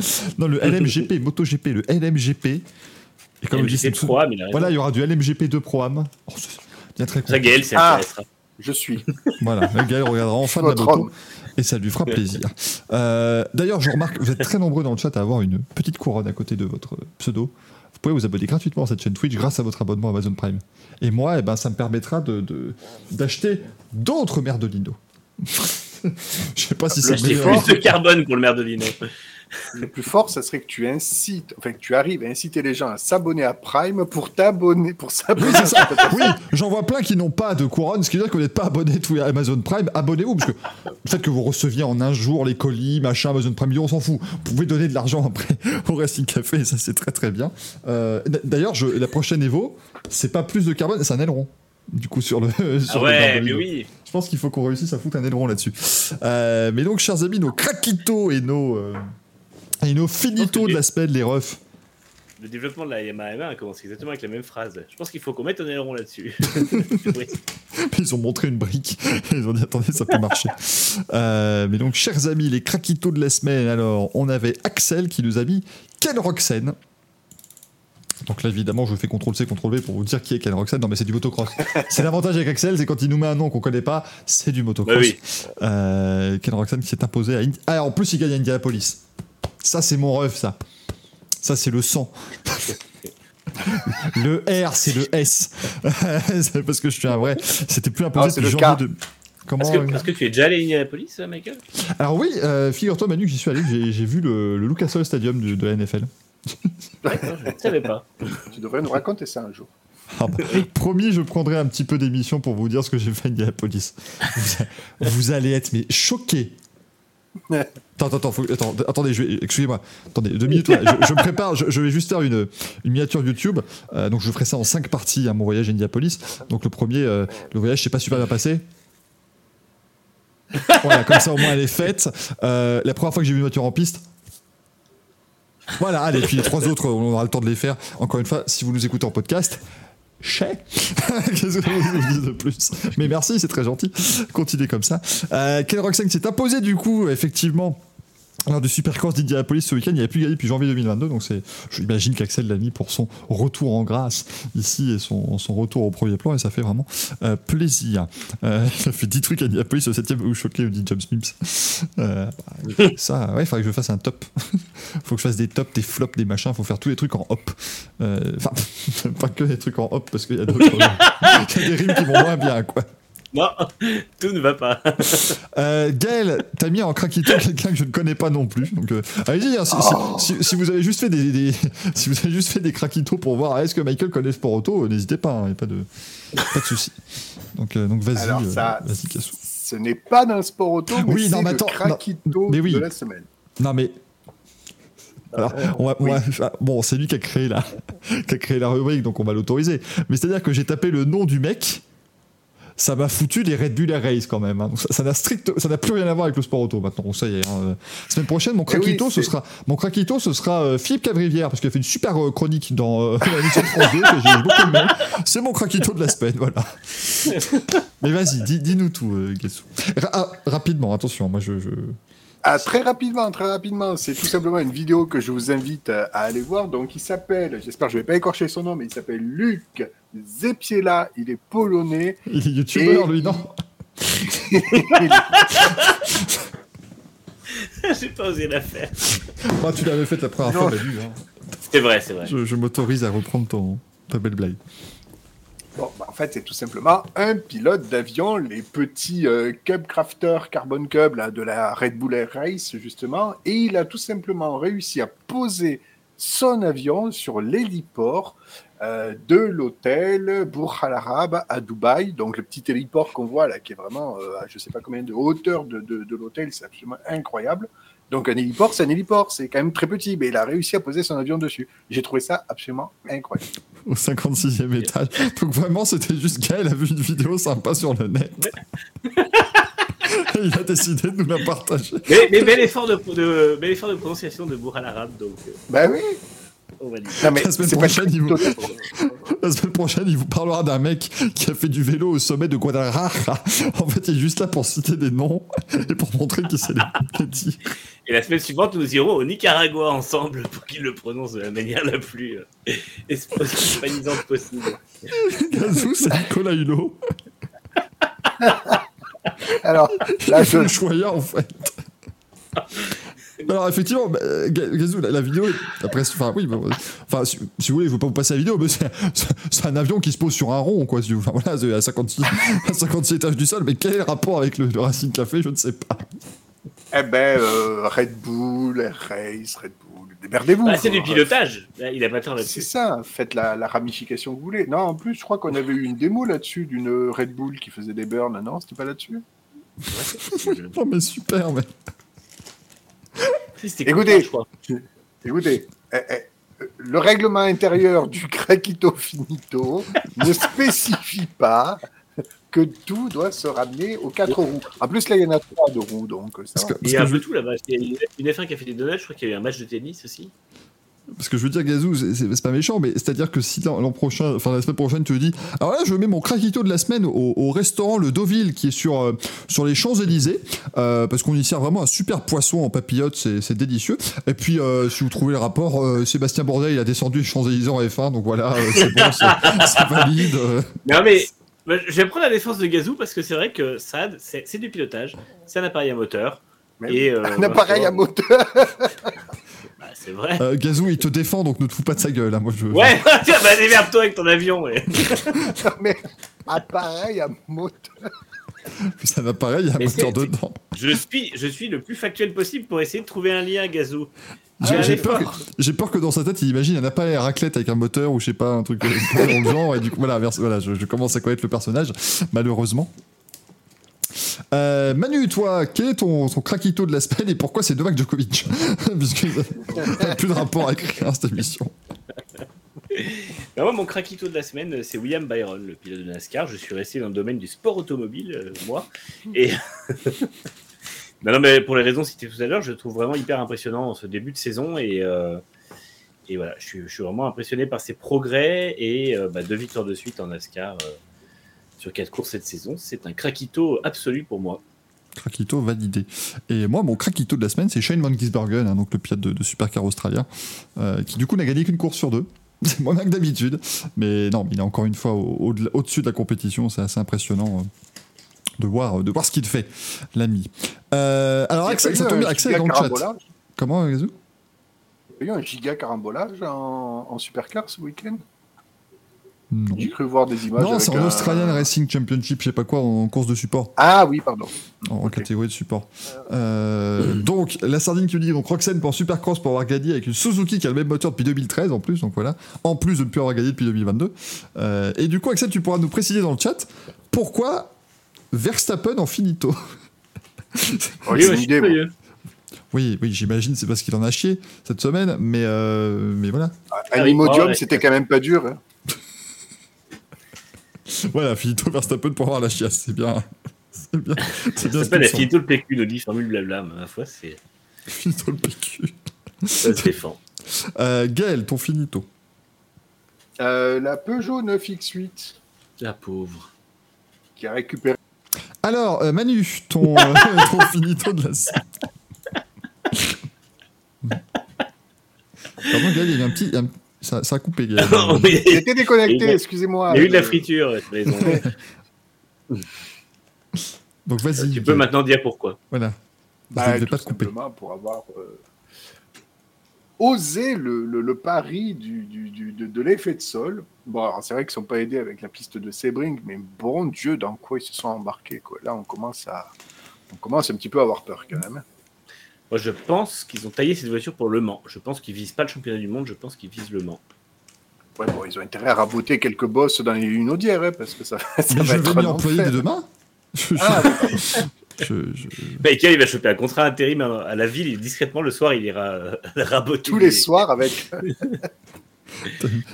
Non, le LMGP, MotoGP, le LMGP. Et comme Comme je dis, c'est c'est pro, mais il. Voilà, il y aura du LMGP 2 Pro Am. Oh, c'est bien très Ça, content. Gaël, ça Ah. Je suis. Voilà, le Gaël regardera enfin de la Votre moto homme. et ça lui fera plaisir. Euh, D'ailleurs, je remarque, vous êtes très nombreux dans le chat à avoir une petite couronne à côté de votre pseudo. Vous pouvez vous abonner gratuitement à cette chaîne Twitch grâce à votre abonnement à Amazon Prime. Et moi, eh ben, ça me permettra de- de- d'acheter d'autres merdolino. Je sais pas si c'est meilleur. plus de carbone pour le maire de Lino. Le plus fort, ça serait que tu incites, enfin que tu arrives à inciter les gens à s'abonner à Prime pour t'abonner, pour Oui, s'abonner. Oui, j'en vois plein qui n'ont pas de couronne, ce qui veut dire que vous n'êtes pas abonné tout à Amazon Prime. Abonnez-vous, parce que le fait que vous receviez en un jour les colis, machin, Amazon Prime, on s'en fout. Vous pouvez donner de l'argent après au Racing Café, et ça c'est très très bien. Euh, D'ailleurs, je- la prochaine Evo, c'est pas plus de carbone, c'est un aileron. Du coup, sur le. Ah sur le ouais, mais oui. Je pense qu'il faut qu'on réussisse à foutre un aileron là-dessus. Euh, mais donc, chers amis, nos craquitos et nos. euh, et nos finitos de la semaine, les refs. Le développement de la Yamaha M1 commence exactement avec la même phrase. Je pense qu'il faut qu'on mette un aileron là-dessus. Oui. Ils ont montré une brique. Ils ont dit attendez, ça peut marcher. Euh, mais donc, chers amis, les craquitos de la semaine. Alors, on avait Axel qui nous a mis Ken Roxen. Donc là, évidemment, je fais CTRL-C, CTRL-V pour vous dire qui est Ken Roxen. Non, mais c'est du motocross. c'est l'avantage avec Axel, c'est quand il nous met un nom qu'on connaît pas, c'est du motocross. Bah oui. Euh, Ken Roxen qui s'est imposé à Indi- Ah, en plus, il gagne à Indianapolis. Ça, c'est mon rêve, ça. Ça, c'est le sang. le R, c'est le S. C'est parce que je suis un vrai. C'était plus imposé Ah, le K. de. Comment Est-ce que, euh, est-ce que tu es déjà allé à Indianapolis, euh, Michael? Alors oui, euh, figure-toi Manu que j'y suis allé, j'ai j'ai vu le, le Lucas Oil Stadium de, de la NFL. D'accord, je ne savais pas. Tu devrais nous raconter ça un jour. Ah bah, promis, je prendrai un petit peu d'émission pour vous dire ce que j'ai fait à Indianapolis. Vous, vous allez être mais choqués. Attends, attends, attends, attendez, excusez-moi. Attendez, deux minutes. je, me prépare. Je, vais juste faire une, miniature YouTube. Euh, donc, je ferai ça en cinq parties à mon voyage à Indianapolis. Donc, le premier, euh, le voyage s'est pas super bien passé. Voilà, comme ça au moins elle est faite. Euh, la première fois que j'ai vu une voiture en piste. Voilà, allez, puis les trois autres, on aura le temps de les faire. Encore une fois, si vous nous écoutez en podcast, chais Qu'est-ce que vous dis de plus? Mais merci, c'est très gentil. Continuez comme ça. Euh, Ken Roxanne s'est imposé du coup, effectivement. Lors du Supercross d'Indianapolis ce week-end, il n'y avait plus gagné depuis janvier 2022, donc c'est, j'imagine qu'Axel l'a mis pour son retour en grâce ici et son, son retour au premier plan, et ça fait vraiment euh, plaisir. Euh, il a fait 10 trucs à Indianapolis au 7ème où choqué, me dit James Mims. Euh, bah, ça, ouais, il faudrait que je fasse un top. faut que je fasse des tops, des flops, des machins, faut faire tous les trucs en hop. Euh, Enfin, pas que des trucs en hop, parce qu'il y a d'autres. il y a des rimes qui vont moins bien, quoi. Non, tout ne va pas. Euh, Gaël, t'as mis en craquito quelqu'un que je ne connais pas non plus. Donc, euh, allez-y, hein, si, si- si- si vous avez juste fait des, des- si vous avez juste fait des craquitos pour voir est-ce que Michael connaît Sport Auto, euh, n'hésitez pas, il n'y a pas de, pas de souci. Donc, euh, donc vas-y, Alors euh, ça, vas-y, Cassou. ce n'est pas dans le sport auto, mais Oui, c'est le attends, craquito mais oui. de la semaine. Non mais. Alors, on va- on va- ah, bon, c'est lui qui a créé la, qui a créé la rubrique, donc on va l'autoriser. Mais c'est-à-dire que j'ai tapé le nom du mec, ça m'a foutu des Red Bull Race quand même. hein. Ça- n'a strict, ça n'a plus rien à voir avec le sport auto maintenant. Ça y est. hein. Semaine prochaine, mon Eh oui, craquito, ce sera, mon craquito, ce sera euh, Philippe Cavrivière parce qu'il a fait une super euh, chronique dans euh, l'émission de France 2 que j'ai beaucoup aimé. C'est mon craquito de la semaine, voilà. Mais vas-y, dis- dis-nous tout, euh, Guessou. Ra- ah, rapidement, attention, moi je, je- Ah, très rapidement, très rapidement, c'est tout simplement une vidéo que je vous invite à, à aller voir. Donc, il s'appelle, j'espère que je vais pas écorcher son nom, mais il s'appelle Luc Zepiela. Il est polonais. il est youtubeur Et- lui, non J'ai pas osé la faire. Ah, tu l'avais fait la première Non. fois, Manu, hein. C'est vrai, c'est vrai. Je, je m'autorise à reprendre ton, ta belle blague. Bah, en fait, c'est tout simplement un pilote d'avion, les petits euh, Cub Crafter Carbon Cub de la Red Bull Air Race, justement, et il a tout simplement réussi à poser son avion sur l'héliport euh, de l'hôtel Burj Al Arab à Dubaï. Donc, le petit héliport qu'on voit là, qui est vraiment, euh, à je sais pas combien de hauteur de, de l'hôtel, c'est absolument incroyable. Donc, un héliport, c'est un héliport, c'est quand même très petit, mais il a réussi à poser son avion dessus. J'ai trouvé ça absolument incroyable. Au 56e étage. Donc vraiment, c'était juste Gaël a vu une vidéo sympa sur le net. il a décidé de nous la partager. Mais, mais bel, effort de, de, bel effort de prononciation de Bourg l'arabe, donc euh, Bah oui. Non, mais La semaine prochaine, il vous- total. La semaine prochaine, il vous parlera d'un mec qui a fait du vélo au sommet de Guadalajara. En fait, il est juste là pour citer des noms et pour montrer qu'il sait les, dire. Et la semaine suivante, nous irons au Nicaragua ensemble pour qu'il le prononce de la manière la plus euh, possible. Gazou, c'est Nicolas Hulot. Alors, là, je, fait le choya, en fait. Alors, effectivement, bah, euh, Ga- Gazou, la, la vidéo, après, c'est- enfin, oui, bah, enfin, si, si vous voulez, je ne veux pas vous passer la vidéo, mais c'est c'est un avion qui se pose sur un rond, quoi. si vous- Enfin, voilà, c'est à 56, à 56 étages du sol, mais quel est le rapport avec le, le Racing Café Je ne sais pas. eh ben, euh, Red Bull, Air Race, Red Bull, démerdez-vous. Bah, c'est du pilotage. Il a pas tort C'est là-dessus. ça, faites la, la ramification que vous voulez. Non, en plus, je crois qu'on avait eu une démo là-dessus d'une Red Bull qui faisait des burns. Non, c'était pas là-dessus c'est. Oh, mais super, mais. Écoutez. cool, je crois. Écoutez, eh, eh, le règlement intérieur du craquito finito ne spécifie pas que tout doit se ramener aux quatre roues. En plus, là, il y en a trois de roues, donc ça que, Il y a un peu tout là-bas. Il y a une F1 qui a fait des donuts, je crois qu'il y a eu un match de tennis aussi. Parce que je veux dire, Gazou, c'est- pas méchant, mais c'est-à-dire que si l'an prochain, enfin la semaine prochaine, tu te dis, alors là, je mets mon craquito de la semaine au, au restaurant Le Deauville qui est sur, euh, sur les Champs-Élysées, euh, parce qu'on y sert vraiment un super poisson en papillote, c'est délicieux. Et puis, euh, si vous trouvez le rapport, euh, Sébastien Bourdais, il a descendu les Champs-Élysées en F1, donc voilà, euh, c'est bon, c'est valide. euh. Non mais bah, je vais prendre la défense de Gazou parce que c'est vrai que SAD, c'est du pilotage, c'est un appareil à moteur. Et, euh, Un appareil à moteur. Bah, c'est vrai. Euh, Gazou, il te défend, donc ne te fous pas de sa gueule. hein, moi, je, Ouais, bah démerde-toi avec ton avion. ouais. Non, mais appareil à moteur. C'est un appareil, il y a un Mais moteur dedans. Je suis, je suis le plus factuel possible pour essayer de trouver un lien, Gazou. J'ai Ah, peur, que- j'ai peur que dans sa tête, il imagine un appareil à raclette avec un moteur ou je sais pas, un truc euh, dans le genre. Et du coup, voilà, vers- voilà je, je commence à connaître le personnage, malheureusement. Euh, Manu, toi, quel est ton, ton craquito de la semaine et pourquoi c'est Novak Djokovic Puisque t'as plus de rapport avec rien, cette émission. Bah, moi, mon craquito de la semaine, c'est William Byron, le pilote de NASCAR. Je suis resté dans le domaine du sport automobile, euh, moi. Et. non, mais pour les raisons citées tout à l'heure, je trouve vraiment hyper impressionnant ce début de saison. Et, euh, voilà, je suis, vraiment impressionné par ses progrès et bah, deux victoires de suite en NASCAR sur quatre courses cette saison. C'est un craquito absolu pour moi. Craquito validé. Et moi, mon craquito de la semaine, c'est Shane Van Gisbergen, hein, donc le pilote de, de supercar australien, euh, qui du coup n'a gagné qu'une course sur deux. C'est moins bien que d'habitude. Mais non, il est encore une fois au- au- au-dessus de la compétition. C'est assez impressionnant euh, de, voir, de voir ce qu'il fait, l'ami. Euh, alors, Axel, ça tombe Axel est giga dans le chat. carambolage Comment, Gazou? Il y a eu un giga carambolage en, en supercar ce week-end? J'ai cru voir des images. Non, c'est en un- Australian Racing Championship, je sais pas quoi, en course de support. Ah oui, pardon. en catégorie de support. Euh, donc, la sardine qui nous dit donc Roxane pour Supercross pour avoir gagné avec une Suzuki qui a le même moteur depuis 2013 en plus, donc voilà, en plus de ne plus avoir gagné depuis 2022. Euh, et du coup, Axel, tu pourras nous préciser dans le chat pourquoi Verstappen en finito. Oh, Oui, c'est ouais, une je suis idée, moi. curieux. Oui, oui, j'imagine c'est parce qu'il en a chié cette semaine, mais euh, mais voilà, Un Ah oui, Imodium, ouais. c'était quand même pas dur. hein. voilà, finito Verstappen pour avoir la chiasse, c'est bien, c'est bien, c'est Ça bien. ce s'appelle la le PQ, nous dit Formule Blabla. Mais ma foi, c'est Finito le PQ. ça se défend. Euh, Gaël, ton finito. Euh, la Peugeot 9X8 La pauvre. qui a récupéré. Alors, euh, Manu, ton, euh, ton finito de la semaine. Pardon, Gaël, il y a eu un petit. un- ça, ça a coupé, Il était déconnecté, Il y a- excusez-moi. eu de la Euh, friture. Donc vas-y. Tu peux maintenant dire pourquoi. Voilà. Bah, je ne vais tout pas te couper. simplement pour avoir euh, osé le, le- le pari du, du- du- de, de l'effet de sol. Bon, alors, c'est vrai qu'ils ne sont pas aidés avec la piste de Sebring, mais bon Dieu, dans quoi ils se sont embarqués. Quoi. Là, on commence, à, on commence un petit peu à avoir peur quand même. Moi, je pense qu'ils ont taillé cette voiture pour Le Mans. Je pense qu'ils visent pas le championnat du monde, je pense qu'ils visent Le Mans. Ouais, bon, ils ont intérêt à raboter quelques bosses dans les lunaudières, hein, parce que ça, ça Mais va je être vais un m'y employer enfer. dès demain. Je, je- Ah, je- je- Bah, Ika, il va choper un contrat intérim à à la ville et discrètement le soir, il ira euh, raboter. tous les soirs avec.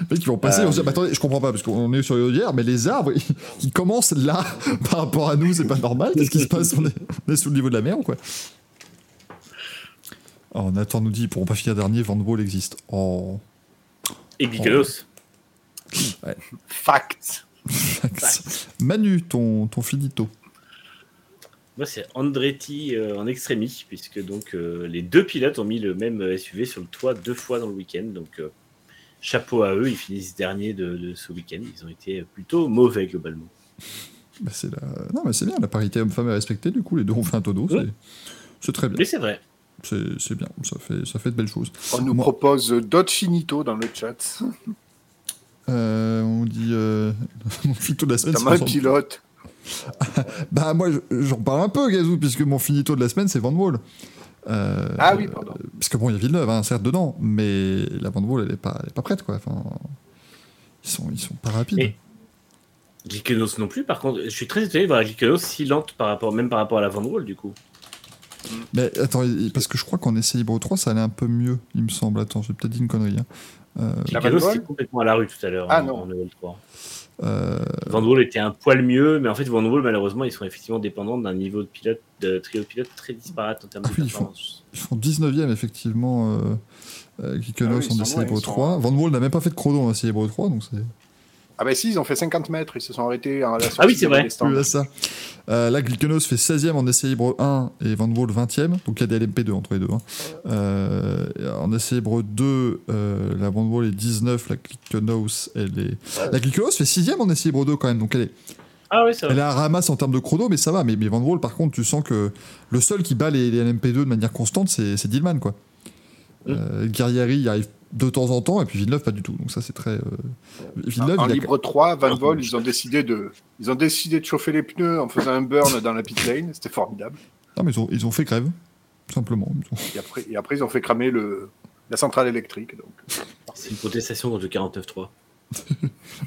qui vont passer, Euh. on se dit, bah, attendez, je comprends pas, parce qu'on est sur hier, mais les arbres, ils, ils commencent là, par rapport à nous, c'est pas normal, qu'est-ce qui se passe? On est, on est sous le niveau de la mer ou quoi? Oh, Nathan nous dit, ils pourront pas finir dernier, Van Wall existe. Oh, Et Glycanos. Fact. Manu, ton, ton finito. Moi, c'est Andretti euh, en extrémie, puisque donc euh, les deux pilotes ont mis le même SUV sur le toit deux fois dans le week-end. Donc, euh, chapeau à eux, ils finissent dernier de, de ce week-end. Ils ont été plutôt mauvais globalement. Bah, c'est la... Non, mais c'est bien, la parité homme-femme est respectée, du coup, les deux ont fait un tonneau, Ouais. c'est très bien. Mais c'est vrai. C'est, bien, ça fait, ça fait de belles choses. On nous Moi- propose d'autres finito dans le chat. Euh, on dit. Euh... mon finito de la semaine, T'as c'est un pilote. Bah, moi, je- j'en parle un peu, Gazou, puisque mon finito de la semaine, c'est Van Wall. Euh, Ah oui, pardon. Parce que bon, il y a Villeneuve, hein, certes, dedans, mais la Van Wall, elle est pas, elle est pas prête, quoi. Enfin, ils sont, ils sont pas rapides. Et- Glycanos non plus. Par contre, je suis très étonné de voir Glycanos si lente par rapport, même par rapport à la Van Wall, du coup. Mais attends, parce que je crois qu'en essai libre 3, ça allait un peu mieux, il me semble. Attends, j'ai peut-être dit une connerie. Hein. Euh, La Glycanos, Van Wall c'est complètement à la rue tout à l'heure Ah, en, non. en Level 3. euh, Van Wall était un poil mieux, mais en fait, Van Wall, malheureusement, ils sont effectivement dépendants d'un niveau de pilote, de trio de pilote très disparate en termes Ah de oui, ils font- performance. ils font 19ème, effectivement, euh, euh, Kikenos Ah oui, en sont essai libre ils sont- 3. Van Wall n'a même pas fait de chrono en essai libre 3, donc c'est. Ah bah si, ils ont fait 50 mètres, ils se sont arrêtés à la Ah oui, c'est vrai. Oui, là, ça. Euh, là, Glykenos fait 16ème en essai libre 1 et Van Wall 20ème. Donc il y a des LMP2 entre les deux. hein. Euh, en essai libre 2, euh, la Van Wall est 19, la Glykenos, elle est. La Glykenos fait 6ème en essai libre 2 quand même. Donc elle est, Ah oui, ça elle va. est à ramasse en termes de chrono, mais ça va. Mais, mais Van Wall, par contre, tu sens que le seul qui bat les, les LMP2 de manière constante, c'est c'est Dillman. Quoi. Mm. Euh, Guerrieri arrive de temps en temps, et puis Villeneuve, pas du tout. Donc ça, c'est très. euh, Villeneuve, En a- libre 3, Van Vol, ils ont décidé de, ils ont décidé de chauffer les pneus en faisant un burn dans la pit lane. C'était formidable. Non, mais ils ont, ils ont fait grève, simplement. Ont- Et après, et après, ils ont fait cramer le, la centrale électrique. Donc, C'est une protestation contre le 49.3.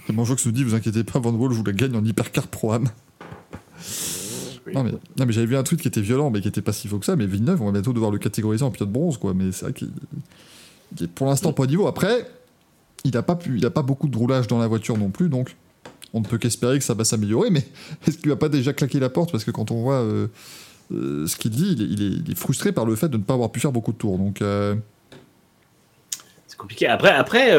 Et Manjox nous dit, vous inquiétez pas, Van Wall, je vous la gagne en hypercar pro-am. oui. Non mais, non, mais j'avais vu un tweet qui était violent, mais qui était pas si faux que ça. Mais Villeneuve, on va bientôt devoir le catégoriser en pilote bronze, quoi. Mais c'est vrai qu'il est pour l'instant pas au niveau. Après, il a pas pu, il a pas beaucoup de roulage dans la voiture non plus, donc on ne peut qu'espérer que ça va s'améliorer. Mais est-ce qu'il va pas déjà claquer la porte? Parce que quand on voit euh, euh, ce qu'il dit, il est, il, est, il est frustré par le fait de ne pas avoir pu faire beaucoup de tours. Donc euh, C'est compliqué. Après, après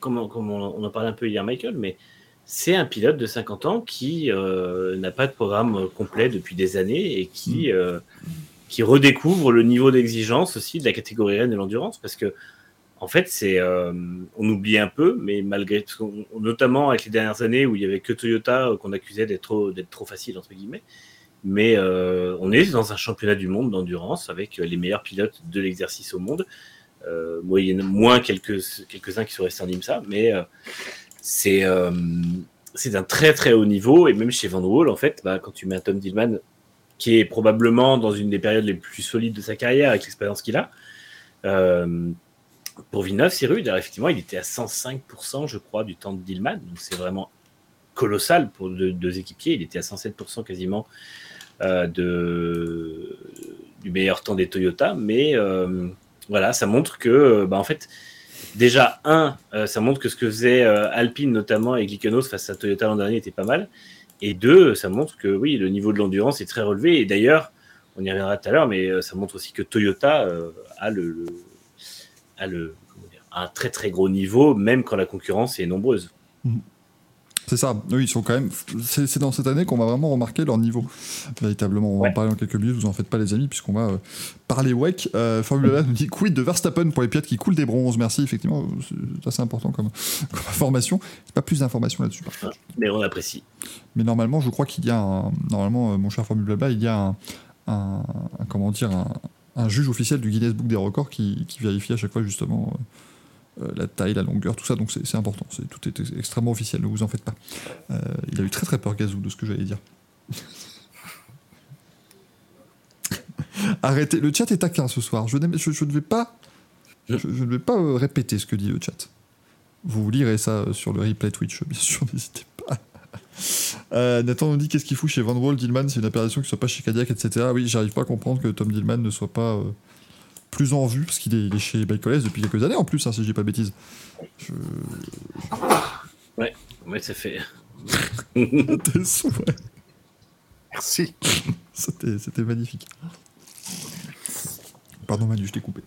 comme, on- comme on, on en parlait un peu hier, Michael, mais c'est un pilote de 50 ans qui n'a pas de programme complet depuis des années et qui, euh, qui redécouvre le niveau d'exigence aussi de la catégorie Rennes de l'endurance parce que en fait, c'est euh, on oublie un peu, mais malgré notamment avec les dernières années où il y avait que Toyota euh, qu'on accusait d'être trop d'être trop facile entre guillemets. Mais euh, on est dans un championnat du monde d'endurance avec les meilleurs pilotes de l'exercice au monde. Euh, moyenne, moins quelques, quelques-uns qui sont restés en IMSA, mais c'est c'est d'un très très haut niveau. Et même chez Van Wall, en fait, bah, quand tu mets un Tom Dillman, qui est probablement dans une des périodes les plus solides de sa carrière avec l'expérience qu'il a, euh, pour Villeneuve, c'est rude. Alors, effectivement, il était à 105%, je crois, du temps de Dillman. Donc, c'est vraiment colossal pour deux, équipiers. Il était à 107% quasiment euh, de, du meilleur temps des Toyota. Mais euh, voilà, ça montre que, euh, bah, en fait, déjà, un, ça montre que ce que faisait Alpine, notamment, et Glycanos face à Toyota l'an dernier, était pas mal. Et deux, ça montre que oui, le niveau de l'endurance est très relevé. Et d'ailleurs, on y reviendra tout à l'heure, mais euh, ça montre aussi que Toyota euh, a le, a le un très très gros niveau, même quand la concurrence est nombreuse. C'est ça. Oui, ils sont quand même. C'est dans cette année qu'on va vraiment remarquer leur niveau. Véritablement, on va Ouais. en parler en quelques minutes. Vous en faites pas, les amis, puisqu'on va euh, parler WEC. Euh, Formule 1 nous dit quid de Verstappen pour les pilotes qui coulent des bronzes? Merci, effectivement, c'est assez important comme, comme information. Pas plus d'informations là-dessus. Mais on apprécie. Mais normalement, je crois qu'il y a un, normalement, euh, mon cher Formule Blabla, il y a un, un- un- comment dire, un, un juge officiel du Guinness Book des records qui, qui vérifie à chaque fois justement euh, la taille, la longueur, tout ça. Donc c'est important. C'est tout est ex- extrêmement officiel. Ne vous en faites pas. Euh, il a eu très très peur Gazou de ce que j'allais dire. Arrêtez. Le chat est taquin ce soir. Je, ne vais pas, je, ne vais pas euh, répéter ce que dit le chat. Vous lirez ça euh, sur le replay Twitch, bien sûr. N'hésitez pas. Euh, Nathan nous dit qu'est-ce qu'il fout chez Van Wall, Dillman, c'est une appellation qui soit pas chez Cadillac, etc. Oui, j'arrive pas à comprendre que Tom Dillman ne soit pas euh, plus en vue, parce qu'il est, est chez Bacoles depuis quelques années en plus, hein, si je dis pas de bêtises. Je... Ouais, ça fait. T'es sous, ouais. Merci. C'était c'était magnifique. Pardon Manu, je t'ai coupé.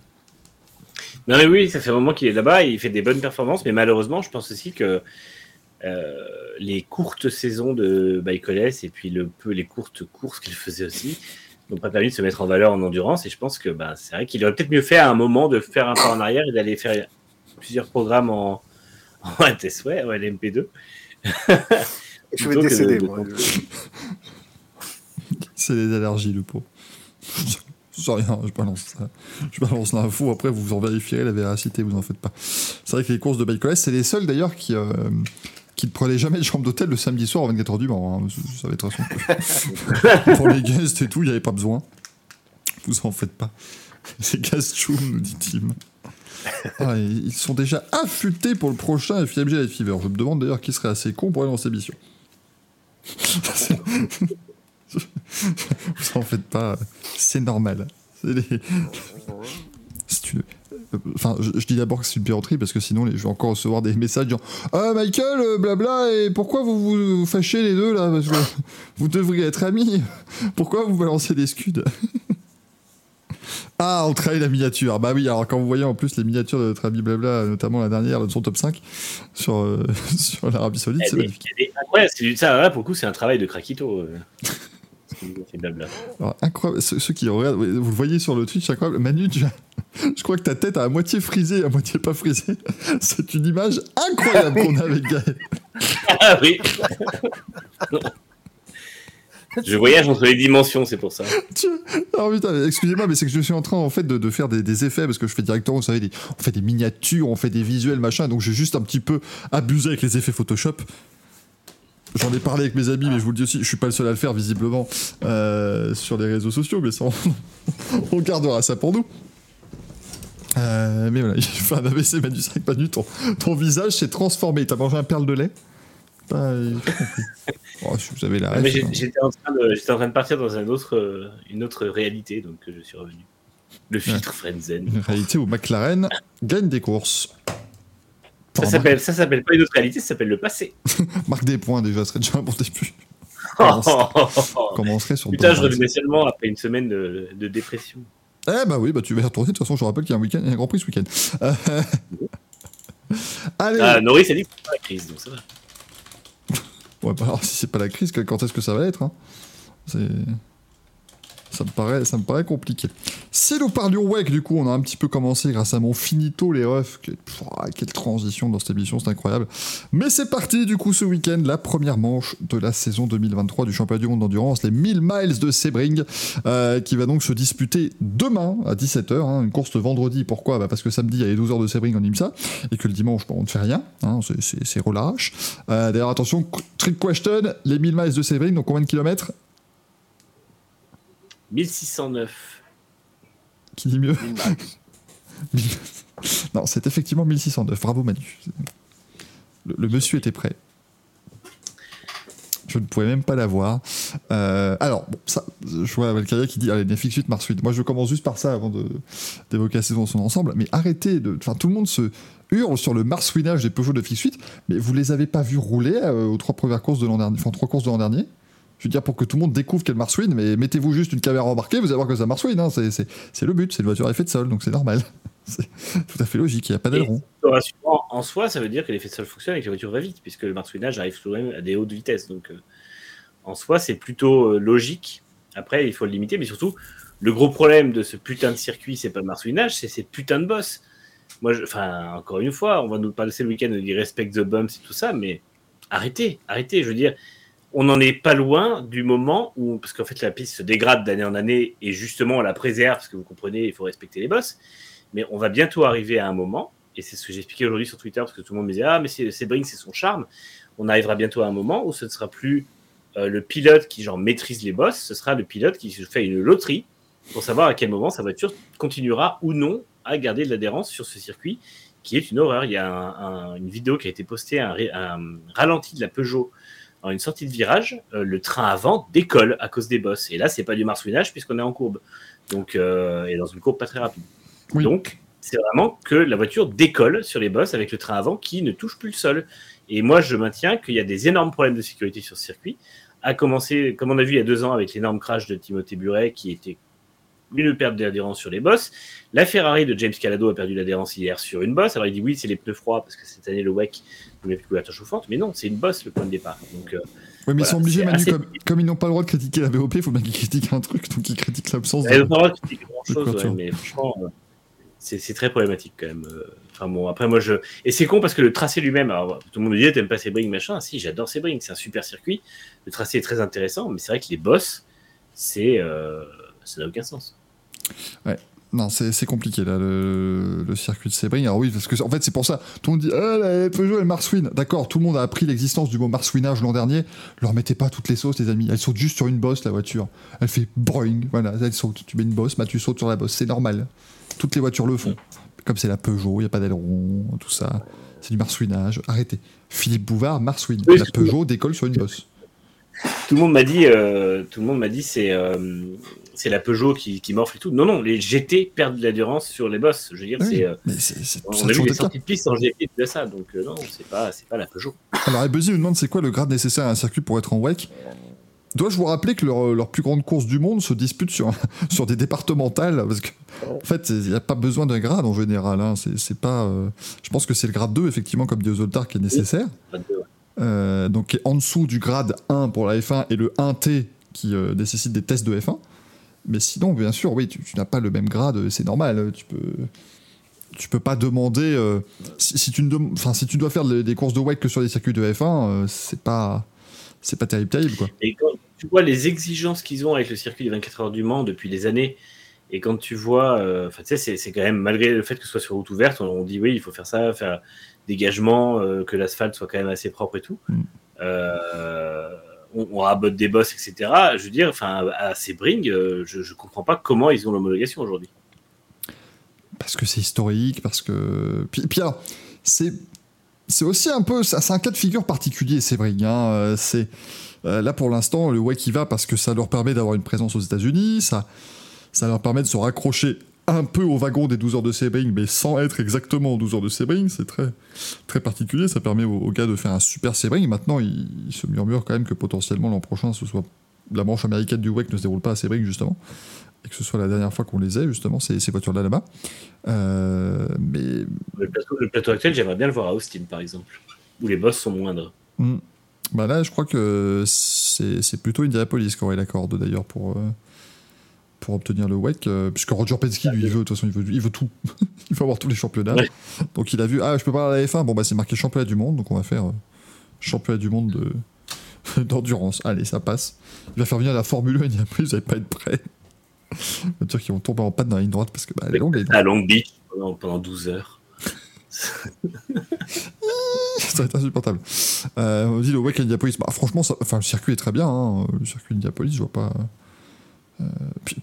Non mais oui, ça fait un moment qu'il est là-bas, il fait des bonnes performances, mais malheureusement, je pense aussi que euh, les courtes saisons de Baïkoles et puis le peu les courtes courses qu'il faisait aussi n'ont pas permis de se mettre en valeur en endurance. Et je pense que bah, c'est vrai qu'il aurait peut-être mieux fait à un moment de faire un pas en arrière et d'aller faire plusieurs programmes en, en ATSW, en LMP2. Je vais décéder, de- moi. Je- C'est les allergies, le pot. C'est rien, je balance ça. Je balance l'info, après vous en vérifierez la véracité, vous en faites pas. C'est vrai que les courses de Baïkoles, c'est les seuls d'ailleurs qui, euh, qui ne prenaient jamais de chambre d'hôtel le samedi soir à 24h du Mans. hein. Savez de toute façon. Pour les guests et tout, il n'y avait pas besoin. Vous en faites pas. C'est Gaschoum, nous dit Tim. Ah, et ils sont déjà affûtés pour le prochain FIMG Light Fever. Je me demande d'ailleurs qui serait assez con pour aller dans cette émission. Vous en faites pas, c'est normal. C'est euh, Enfin, je, je dis d'abord que c'est une piraterie parce que sinon les- je vais encore recevoir des messages genre Ah Michael, euh, blabla, et pourquoi vous vous, vous fâchez les deux là Parce que vous devriez être amis. Pourquoi vous balancez des scuds? Ah, on travaille la miniature. Bah oui, alors quand vous voyez en plus les miniatures de notre ami blabla, notamment la dernière de son top 5 sur, euh, sur l'Arabie Saoudite, c'est Elle est, magnifique. C'est du- ça, là, pour le coup, c'est un travail de Krakito. Ce qu'il fait blabla. Alors, incroyable, ceux, ceux qui regardent, vous le voyez sur le Twitch, incroyable. Manu, tu je crois que ta tête a à moitié frisé, à moitié pas frisé. C'est une image incroyable qu'on a avec Gaël. Ah oui. Je voyage entre les dimensions, c'est pour ça. Tu- Alors putain, excusez-moi, mais c'est que je suis en train en fait de, de faire des, des effets parce que je fais directement, vous savez, des- on fait des miniatures, on fait des visuels, machin, donc j'ai juste un petit peu abusé avec les effets Photoshop. J'en ai parlé avec mes amis, mais je vous le dis aussi, je suis pas le seul à le faire visiblement euh, sur les réseaux sociaux, mais ça, on, on gardera ça pour nous. Euh, mais voilà, il fait un AVC Manu 5 Manu, ton, ton visage s'est transformé. T'as mangé un perle de lait? Pas, j'ai pas compris. Oh, si vous avez la Ah. J'étais en, train de- j'étais en train de partir dans un autre, euh, une autre réalité, donc je suis revenu. Le filtre Frenzen. Une réalité où McLaren gagne des courses. Ça s'appelle, ça s'appelle pas une autre réalité, ça s'appelle le passé. marque, des points déjà, ce serait déjà un bon début. On commencerait sur Putain, je revenais seulement après une semaine de, de dépression. Eh bah oui, bah tu vas y retourner. De toute façon, je rappelle qu'il y a un week-end, un Grand Prix ce week-end. Euh, Allez. Ah, Norris a dit que c'était pas la crise, donc ça va. Ouais, bah alors si c'est pas la crise, quand est-ce que ça va être hein? C'est. Ça me, paraît, compliqué. Si nous parlions WEC, du coup, on a un petit peu commencé grâce à mon finito, les refs. Quelle transition dans cette émission, c'est incroyable. Mais c'est parti, du coup, ce week-end, la première manche de la saison 2023 du championnat du monde d'endurance, les 1000 miles de Sebring, euh, qui va donc se disputer demain à 17h. hein, une course vendredi, pourquoi? Bah Parce que samedi, il y a les 12 heures de Sebring en IMSA, et que le dimanche, bah, on ne fait rien. hein, c'est- c'est c'est relâche. Euh, D'ailleurs, attention, trick question, les 1000 miles de Sebring, donc combien de kilomètres? 1609. Qui dit mieux. Non, c'est effectivement 1609. Bravo Manu. Le, le monsieur était prêt. Je ne pouvais même pas l'avoir. Euh, alors, bon, ça, je vois Valkyria qui dit Allez, Netflix 8, Mars 8. Moi, je commence juste par ça avant d'évoquer la saison dans son ensemble. Mais arrêtez de. Enfin, tout le monde se hurle sur le Mars Winage des Peugeot de Netflix 8, mais vous les avez pas vus rouler euh, aux trois premières courses de l'an dernier. Enfin, trois courses de l'an dernier? Je veux dire, pour que tout le monde découvre qu'elle Mars Win, mais mettez-vous juste une caméra embarquée, vous allez voir que ça Mars Win. Hein, c'est- c'est c'est le but, c'est une voiture à effet de sol, donc c'est normal. C'est tout à fait logique, il n'y a pas d'aileron. En soi, ça veut dire que l'effet de sol fonctionne et que la voiture va vite, puisque le marsouinage arrive tout de même à des hautes vitesses. Donc, euh, en soi, c'est plutôt euh, logique. Après, il faut le limiter, mais surtout, le gros problème de ce putain de circuit, c'est pas le marsouinage, c'est ces putains de boss. Moi, je- enfin, encore une fois, on va nous passer le week-end de dire respect the bumps et tout ça, mais arrêtez, arrêtez. Je veux dire, on n'en est pas loin du moment où, parce qu'en fait, la piste se dégrade d'année en année et justement, on la préserve, parce que vous comprenez, il faut respecter les boss. Mais on va bientôt arriver à un moment, et c'est ce que j'ai expliqué aujourd'hui sur Twitter, parce que tout le monde me disait Ah, mais c'est Sebring, c'est son charme. On arrivera bientôt à un moment où ce ne sera plus euh, le pilote qui genre maîtrise les boss, ce sera le pilote qui fait une loterie pour savoir à quel moment sa voiture continuera ou non à garder de l'adhérence sur ce circuit, qui est une horreur. Il y a un- un- une vidéo qui a été postée, un ralenti de la Peugeot une sortie de virage. euh, le train avant décolle à cause des boss. Et là, c'est pas du marsouinage puisqu'on est en courbe. Donc, euh, et dans une courbe pas très rapide. Oui. Donc, c'est vraiment que la voiture décolle sur les bosses avec le train avant qui ne touche plus le sol. Et moi, je maintiens qu'il y a des énormes problèmes de sécurité sur ce circuit. À commencer, comme on a vu il y a deux ans avec l'énorme crash de Timothée Buret qui était une perte d'adhérence sur les bosses. La Ferrari de James Calado a perdu l'adhérence hier sur une bosse. Alors il dit oui, c'est les pneus froids parce que cette année le WEC ne met plus de couverture chauffante, mais non, c'est une bosse le point de départ. Donc euh, Oui, mais ils sont obligés, c'est Manu, assez- comme, comme ils n'ont pas le droit de critiquer la VOP, il faut bien qu'ils critiquent un truc, donc ils critiquent l'absence de. n'a pas le droit de critiquer grand chose, couverture. mais franchement, euh, c'est très problématique quand même. euh. Enfin bon, après moi je. Et c'est con parce que le tracé lui-même, alors tout le monde me dit t'aimes pas Sebring machin. Si, j'adore Sebring, c'est un super circuit. Le tracé est très intéressant, mais c'est vrai que les bosses, c'est. euh, ça n'a aucun sens. Non, c'est c'est compliqué là, le, le circuit de Sebring. Alors oui, parce que en fait, c'est pour ça. Tout le monde dit Ah, la Peugeot, elle marsouine. D'accord, tout le monde a appris l'existence du mot marsouinage l'an dernier. Leur mettez pas toutes les sauces, les amis. Elle saute juste sur une bosse, la voiture. Elle fait boing. Voilà, elle saute. Tu mets une bosse, bah tu sautes sur la bosse. C'est normal. Toutes les voitures le font. Comme c'est la Peugeot, il n'y a pas d'aileron, tout ça. C'est du marsouinage. Arrêtez. Philippe Bouvard marsouine. Oui, la Peugeot décolle sur une bosse. Tout le monde m'a dit, euh, tout le monde m'a dit, c'est euh, c'est la Peugeot qui, qui morfle et tout. Non, non, les GT perdent de l'adhérence sur les bosses. Je veux dire, Oui, c'est. euh, c'est on a vu cas. sorties de piste en GT de ça, donc euh, non, c'est pas, c'est pas la Peugeot. Alors, Ebuzzy nous demande c'est quoi le grade nécessaire à un circuit pour être en WEC Dois-je vous rappeler que leur, leur plus grande course du monde se dispute sur, sur des départementales? Parce que, en fait, il n'y a pas besoin d'un grade en général. hein. C'est pas, euh, je pense que c'est le grade 2, effectivement, comme dit Ozoltar, qui est nécessaire. Euh, donc, qui est en dessous du grade 1 pour la F1 et le 1T qui euh, nécessite des tests de F1. Mais sinon, bien sûr, oui, tu, tu n'as pas le même grade, c'est normal. Tu peux. Tu peux pas demander euh, si, si tu ne enfin, si tu dois faire les- des courses de WEC que sur des circuits de F1, euh, c'est pas c'est pas terrible terrible quoi. Et quand tu vois les exigences qu'ils ont avec le circuit des 24 heures du Mans depuis des années, et quand tu vois, euh, tu sais, c'est- c'est quand même, malgré le fait que ce soit sur route ouverte, on, on dit oui, il faut faire ça, faire dégagement, euh, que l'asphalte soit quand même assez propre et tout. Mm. Euh, on, on rabote des bosses, etc. Je veux dire, enfin, à Sebring, euh, je, je comprends pas comment ils ont l'homologation aujourd'hui. Parce que c'est historique, parce que puis, alors, c'est aussi un peu c'est un cas de figure particulier vrai hein, euh, c'est euh, là pour l'instant le WEC y va parce que ça leur permet d'avoir une présence aux États-Unis ça ça leur permet de se raccrocher un peu au wagon des 12 heures de Sebring, mais sans être exactement aux 12 heures de Sebring. C'est très, très particulier. Ça permet aux, aux gars de faire un super Sebring. Maintenant, il, il se murmure quand même que potentiellement l'an prochain, ce soit la manche américaine du WEC ne se déroule pas à Sebring, justement. Et que ce soit la dernière fois qu'on les ait, justement, ces, ces voitures-là là-bas. Euh, mais Le plateau, le plateau actuel, j'aimerais bien le voir à Austin, par exemple, où les bosses sont moindres. Bah là, je crois que c'est c'est plutôt Indianapolis qui aurait la corde d'ailleurs pour, euh, pour obtenir le WEC, euh, puisque Roger Penske, lui, il veut, de toute façon, il veut, il veut tout. il veut avoir tous les championnats. Ouais. Donc il a vu, ah, je peux pas aller à la F1, bon, bah c'est marqué championnat du monde, donc on va faire euh, championnat du monde de- d'endurance. Allez, ça passe. Il va faire venir la Formule 1 Indianapolis, vous allez pas être prêts. voitures qui vont tomber en panne dans la ligne droite parce que bah, elle est longue, À Long Beach pendant, pendant 12 heures. ça va être insupportable. Euh, on dit le WEC Indianapolis. Bah, franchement, ça- enfin, le circuit est très bien. hein. Le circuit Indianapolis, je vois pas. Euh, puis,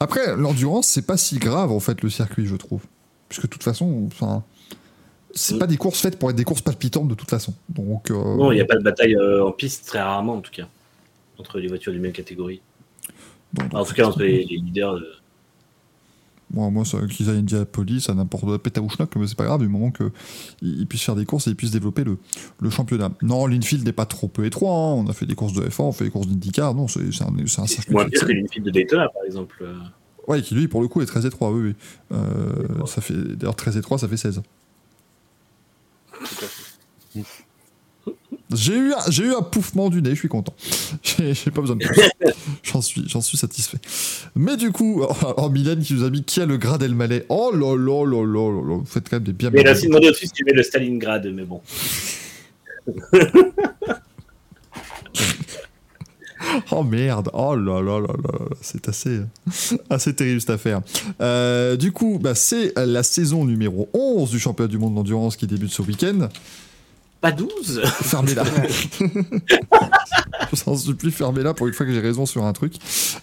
après, l'endurance, c'est pas si grave en fait le circuit, je trouve, puisque de toute façon, enfin, c'est Mm. pas des courses faites pour être des courses palpitantes de toute façon. Donc, euh, Non, il n'y a pas de bataille euh, en piste, très rarement en tout cas, entre les voitures du même catégorie. donc, en tout cas, entre les, les leaders. de- Moi, moi qu'ils aillent Indianapolis, à n'importe quoi, pétaouchnock, mais c'est pas grave du moment qu'ils ils puissent faire des courses et ils puissent développer le, le championnat. Non, l'infield n'est pas trop peu étroit. hein. On a fait des courses de F1, on fait des courses d'IndyCar. Non, c'est c'est un, un C'est circuit. moins qui- pire que l'infield de Daytona, par exemple. euh. Ouais, qui lui, pour le coup, est très étroit, oui, oui. Euh, ça fait, d'ailleurs, très étroit, ça fait 16. J'ai eu, un- j'ai eu un pouffement du nez, je suis content. J'ai j'ai pas besoin de plus. J'en suis, j'en suis satisfait. Mais du coup, en Mylène qui nous a mis qui a le grade El Malais. Oh là là là là là là, vous faites quand même des bien Mais là, c'est demandé au-dessus si tu mets le Stalingrad, mais bon. Oh merde, oh là là là là, là, c'est assez, assez terrible cette affaire. Euh, du coup, bah, c'est la saison numéro 11 du championnat du monde d'endurance qui débute ce week-end. Pas 12 Fermez-la. je vous en supplie, fermez-la pour une fois que j'ai raison sur un truc.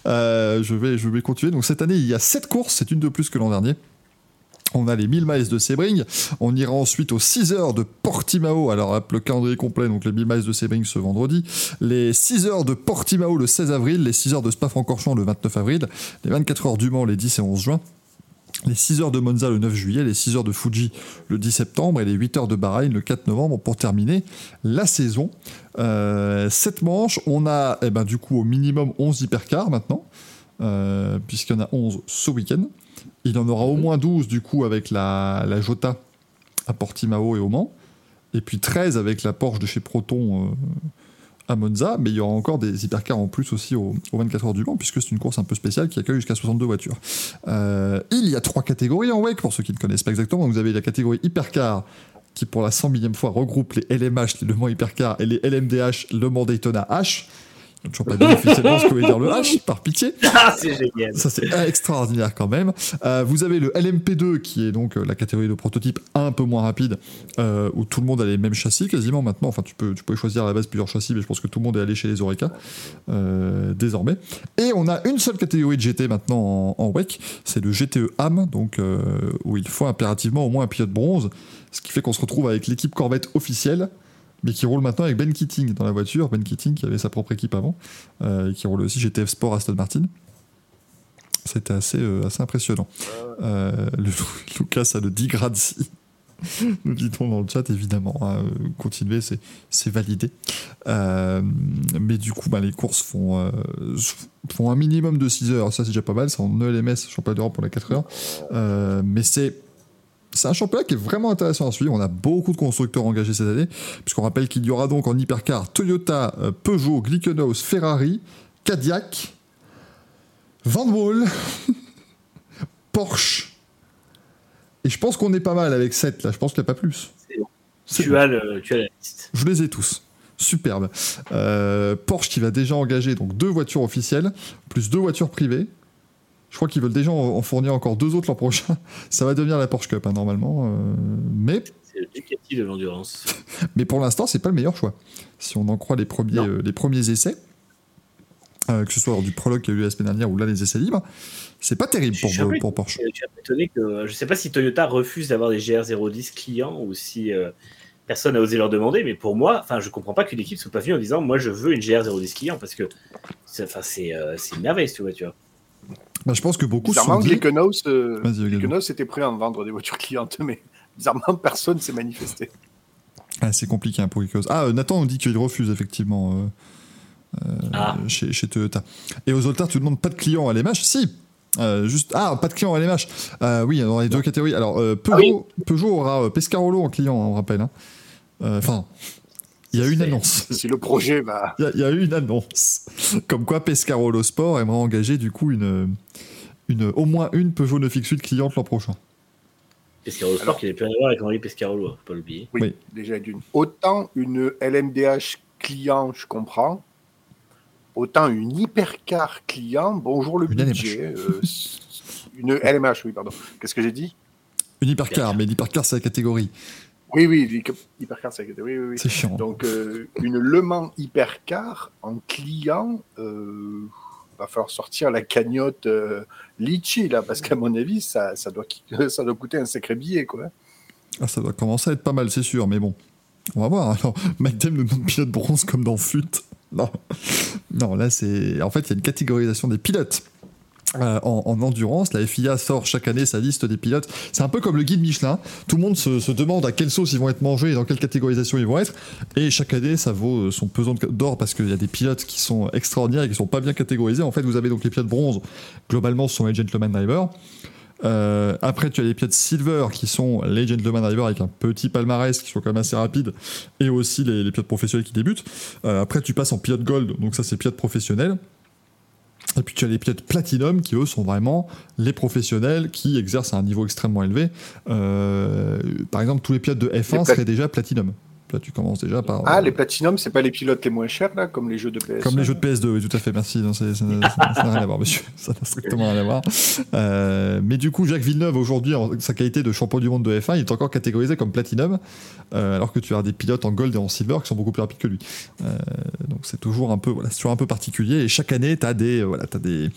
Euh, je, vais, je vais continuer. Donc cette année, il y a 7 courses, c'est une de plus que l'an dernier. On a les 1000 miles de Sebring. On ira ensuite aux 6 heures de Portimao. Alors, le calendrier complet, donc les 1000 miles de Sebring ce vendredi. Les 6 heures de Portimao le 16 avril. Les 6 heures de Spa-Francorchamps le 29 avril. Les 24 heures du Mans les 10 et 11 juin. Les 6 heures de Monza le 9 juillet, les 6 heures de Fuji le 10 septembre et les 8 heures de Bahreïn le 4 novembre pour terminer la saison. Euh, cette manche, on a eh ben, du coup au minimum 11 hypercars maintenant, euh, puisqu'il y en a 11 ce week-end. Il en aura au moins 12 du coup avec la, la Jota à Portimao et au Mans, et puis 13 avec la Porsche de chez Proton. euh, à Monza, mais il y aura encore des hypercars en plus aussi au, au 24 heures du Mans, puisque c'est une course un peu spéciale qui accueille jusqu'à 62 voitures. Euh, il y a trois catégories en WEC, pour ceux qui ne connaissent pas exactement. Vous avez la catégorie hypercar, qui pour la 100 millième fois regroupe les LMH, les Le Mans Hypercar, et les LMDH, Le Mans Daytona H. Toujours pas dit officiellement ce que voulait dire le H, par pitié. Ah, c'est génial. Ça, c'est extraordinaire quand même. Euh, vous avez le LMP2, qui est donc euh, la catégorie de prototype un peu moins rapide, euh, où tout le monde a les mêmes châssis quasiment maintenant. Enfin, tu peux, tu peux choisir à la base plusieurs châssis, mais je pense que tout le monde est allé chez les Oreca euh, désormais. Et on a une seule catégorie de GT maintenant en, en WEC, c'est le GTE AM, donc, où il faut impérativement au moins un pilote bronze, ce qui fait qu'on se retrouve avec l'équipe Corvette officielle. Mais qui roule maintenant avec Ben Keating dans la voiture. Ben Keating qui avait sa propre équipe avant, euh, et qui roule aussi GTF Sport Aston Martin. C'était assez, euh, assez impressionnant. Euh, le, Lucas a le 10 grades. Nous dit-on dans le chat, évidemment. hein, continuer, c'est, validé. Mais du coup, bah, les courses font, font un minimum de 6 heures. Ça, c'est déjà pas mal. C'est en ELMS, championnat d'Europe pour les 4 heures. Mais c'est. C'est un championnat qui est vraiment intéressant à suivre. On a beaucoup de constructeurs engagés cette année, puisqu'on rappelle qu'il y aura donc en hypercar Toyota, euh, Peugeot, Glickenhaus, Ferrari, Cadillac, Van Wall, Porsche. Et je pense qu'on est pas mal avec 7 là, je pense qu'il n'y a pas plus. C'est bon. C'est Tu, bon. as le, tu as la liste. Je les ai tous. Superbe. Euh, Porsche qui va déjà engager donc deux voitures officielles, plus deux voitures privées. Je crois qu'ils veulent déjà en, fournir encore deux autres l'an prochain. Ça va devenir la Porsche Cup hein, normalement. euh, mais, C'est le Ducati de l'endurance. mais pour l'instant, c'est pas le meilleur choix. Si on en croit les premiers, euh, les premiers essais, euh, que ce soit lors du prologue qui a eu lieu la semaine dernière ou là les essais libres, c'est pas terrible pour, Porsche. Je suis étonné que. Je sais pas si Toyota refuse d'avoir des GR010 clients ou si personne n'a osé leur demander, mais pour moi, enfin, je comprends pas qu'une équipe soit pas venue en disant Moi, je veux une GR010 client parce que c'est euh, une merveille cette voiture. Bah, je pense que beaucoup se sont Bizarrement, dit... Glickenhaus euh, était prêt à en vendre des voitures clientes, mais bizarrement, personne s'est manifesté. Ah, c'est compliqué hein, pour Icos. Ah, euh, Nathan nous dit qu'il refuse effectivement euh, euh, Ah. chez, chez Toyota. Et aux Zoltar, tu demandes pas de clients à LMH Si Euh, juste, ah, pas de clients à LMH. Euh, oui, dans les deux catégories. Alors, euh, Peugeot, Peugeot aura euh, Pescarolo en client, hein, on rappelle. hein. Il y a une C'est- annonce. Si le projet va. Il y y, a eu une annonce. Comme quoi Pescarolo Sport aimerait engager du coup une, une, au moins une Peugeot 9X8 cliente l'an prochain. Pescarolo Sport Alors- qui n'a plus rien à voir avec Henri Pescarolo, hein, faut pas l'oublier. Oui, Oui. déjà d'une. Autant une LMDH client, je comprends. Autant une hypercar client, bonjour le Une budget. euh, une LMH, oui, pardon. Qu'est-ce que j'ai dit? Une hypercar, mais l'hypercar c'est la catégorie. Oui, oui, hypercar, c'est. Oui, oui, oui. C'est chiant. Donc, euh, une Le Mans hypercar en client, euh, va falloir sortir la cagnotte euh, Litchi, là, parce qu'à mon avis, ça, ça, doit, ça doit coûter un sacré billet, quoi. Ah, ça va commencer à être pas mal, c'est sûr, mais bon. On va voir. Alors, McDem nous demande pilote bronze comme dans FUT. Non. Non, là, c'est. En fait, il y a une catégorisation des pilotes. Euh, en, en endurance, la FIA sort chaque année sa liste des pilotes. C'est un peu comme le guide Michelin. Tout le monde se, demande à quelle sauce ils vont être mangés et dans quelle catégorisation ils vont être. Et chaque année, ça vaut euh, son pesant d'or parce qu'il y a des pilotes qui sont extraordinaires et qui sont pas bien catégorisés. En fait, vous avez donc les pilotes bronze. Globalement, ce sont les gentleman drivers. Euh, après, tu as les pilotes silver qui sont les gentleman drivers avec un petit palmarès qui sont quand même assez rapides et aussi les, les pilotes professionnels qui débutent. Après, tu passes en pilote gold, donc ça, c'est pilote professionnel. Et puis tu as les pilotes platinum qui eux sont vraiment les professionnels qui exercent à un niveau extrêmement élevé. Euh, par exemple, tous les pilotes de Les F1 plat- seraient déjà platinum. Là, tu commences déjà par. Ah, euh, les Platinum, c'est pas les pilotes les moins chers, là, comme les jeux de PS. comme les jeux de PS2, oui, tout à fait, merci. Non, ça n'a rien à voir, monsieur. Ça n'a strictement rien à voir. Euh, mais du coup, Jacques Villeneuve, aujourd'hui, en sa qualité de champion du monde de F1, il est encore catégorisé comme Platinum, euh, alors que tu as des pilotes en Gold et en Silver qui sont beaucoup plus rapides que lui. Euh, donc c'est toujours un peu, voilà, c'est toujours un peu particulier. Et chaque année, tu as des, voilà, t'as des,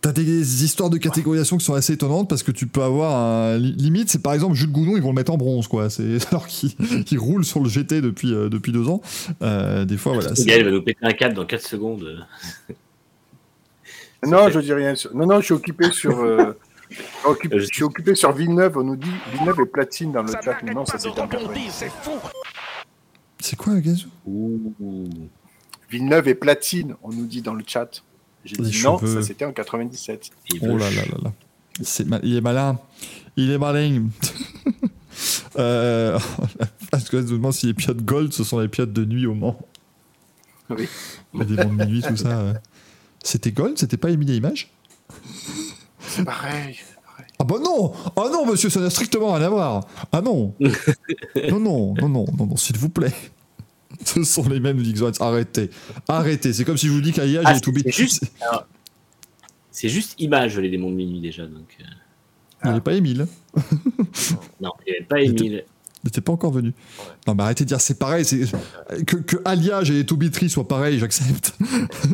T'as des histoires de catégorisation qui sont assez étonnantes parce que tu peux avoir un li- limite, c'est par exemple Jules Gounon, ils vont le mettre en bronze quoi. C'est alors qu'il roule sur le GT depuis euh, depuis deux ans. Euh, des fois voilà. c'est- Gaël va nous péter un câble dans 4 secondes. Non, je dis rien. Sur... Non, non, je suis occupé sur, euh, Occupé- Euh, je suis occupé sur Villeneuve, on nous dit Villeneuve est platine dans le chat. Non, ça c'était en 90. C'est quoi, Gazou? Villeneuve est platine, on nous dit dans le chat. J'ai dit non, cheveux. ça c'était en 97. Et Oh là là là là. Il est malin. Il est malin. euh... Parce que je me demande si les pilotes gold, ce sont les pilotes de nuit au Mans. Oui. Les démons de minuit, tout ça. C'était gold C'était pas Emilia Image C'est pareil. Ah bah non Ah non, monsieur, ça n'a strictement rien à voir. Ah non Non, non, non, non, non, non, s'il vous plaît. Ce sont les mêmes Dixons. Arrêtez. Arrêtez. C'est comme si je vous dis qu'à IA, Ah, j'ai tout c'est juste- C'est juste image, les démons de minuit déjà. Donc, euh, Il n'est pas Émile. non, il n'y avait pas Émile. Il n'était pas encore venu. Non, mais arrêtez de dire c'est pareil. c'est- Que, que Alliage et Toubitry soient pareils, j'accepte.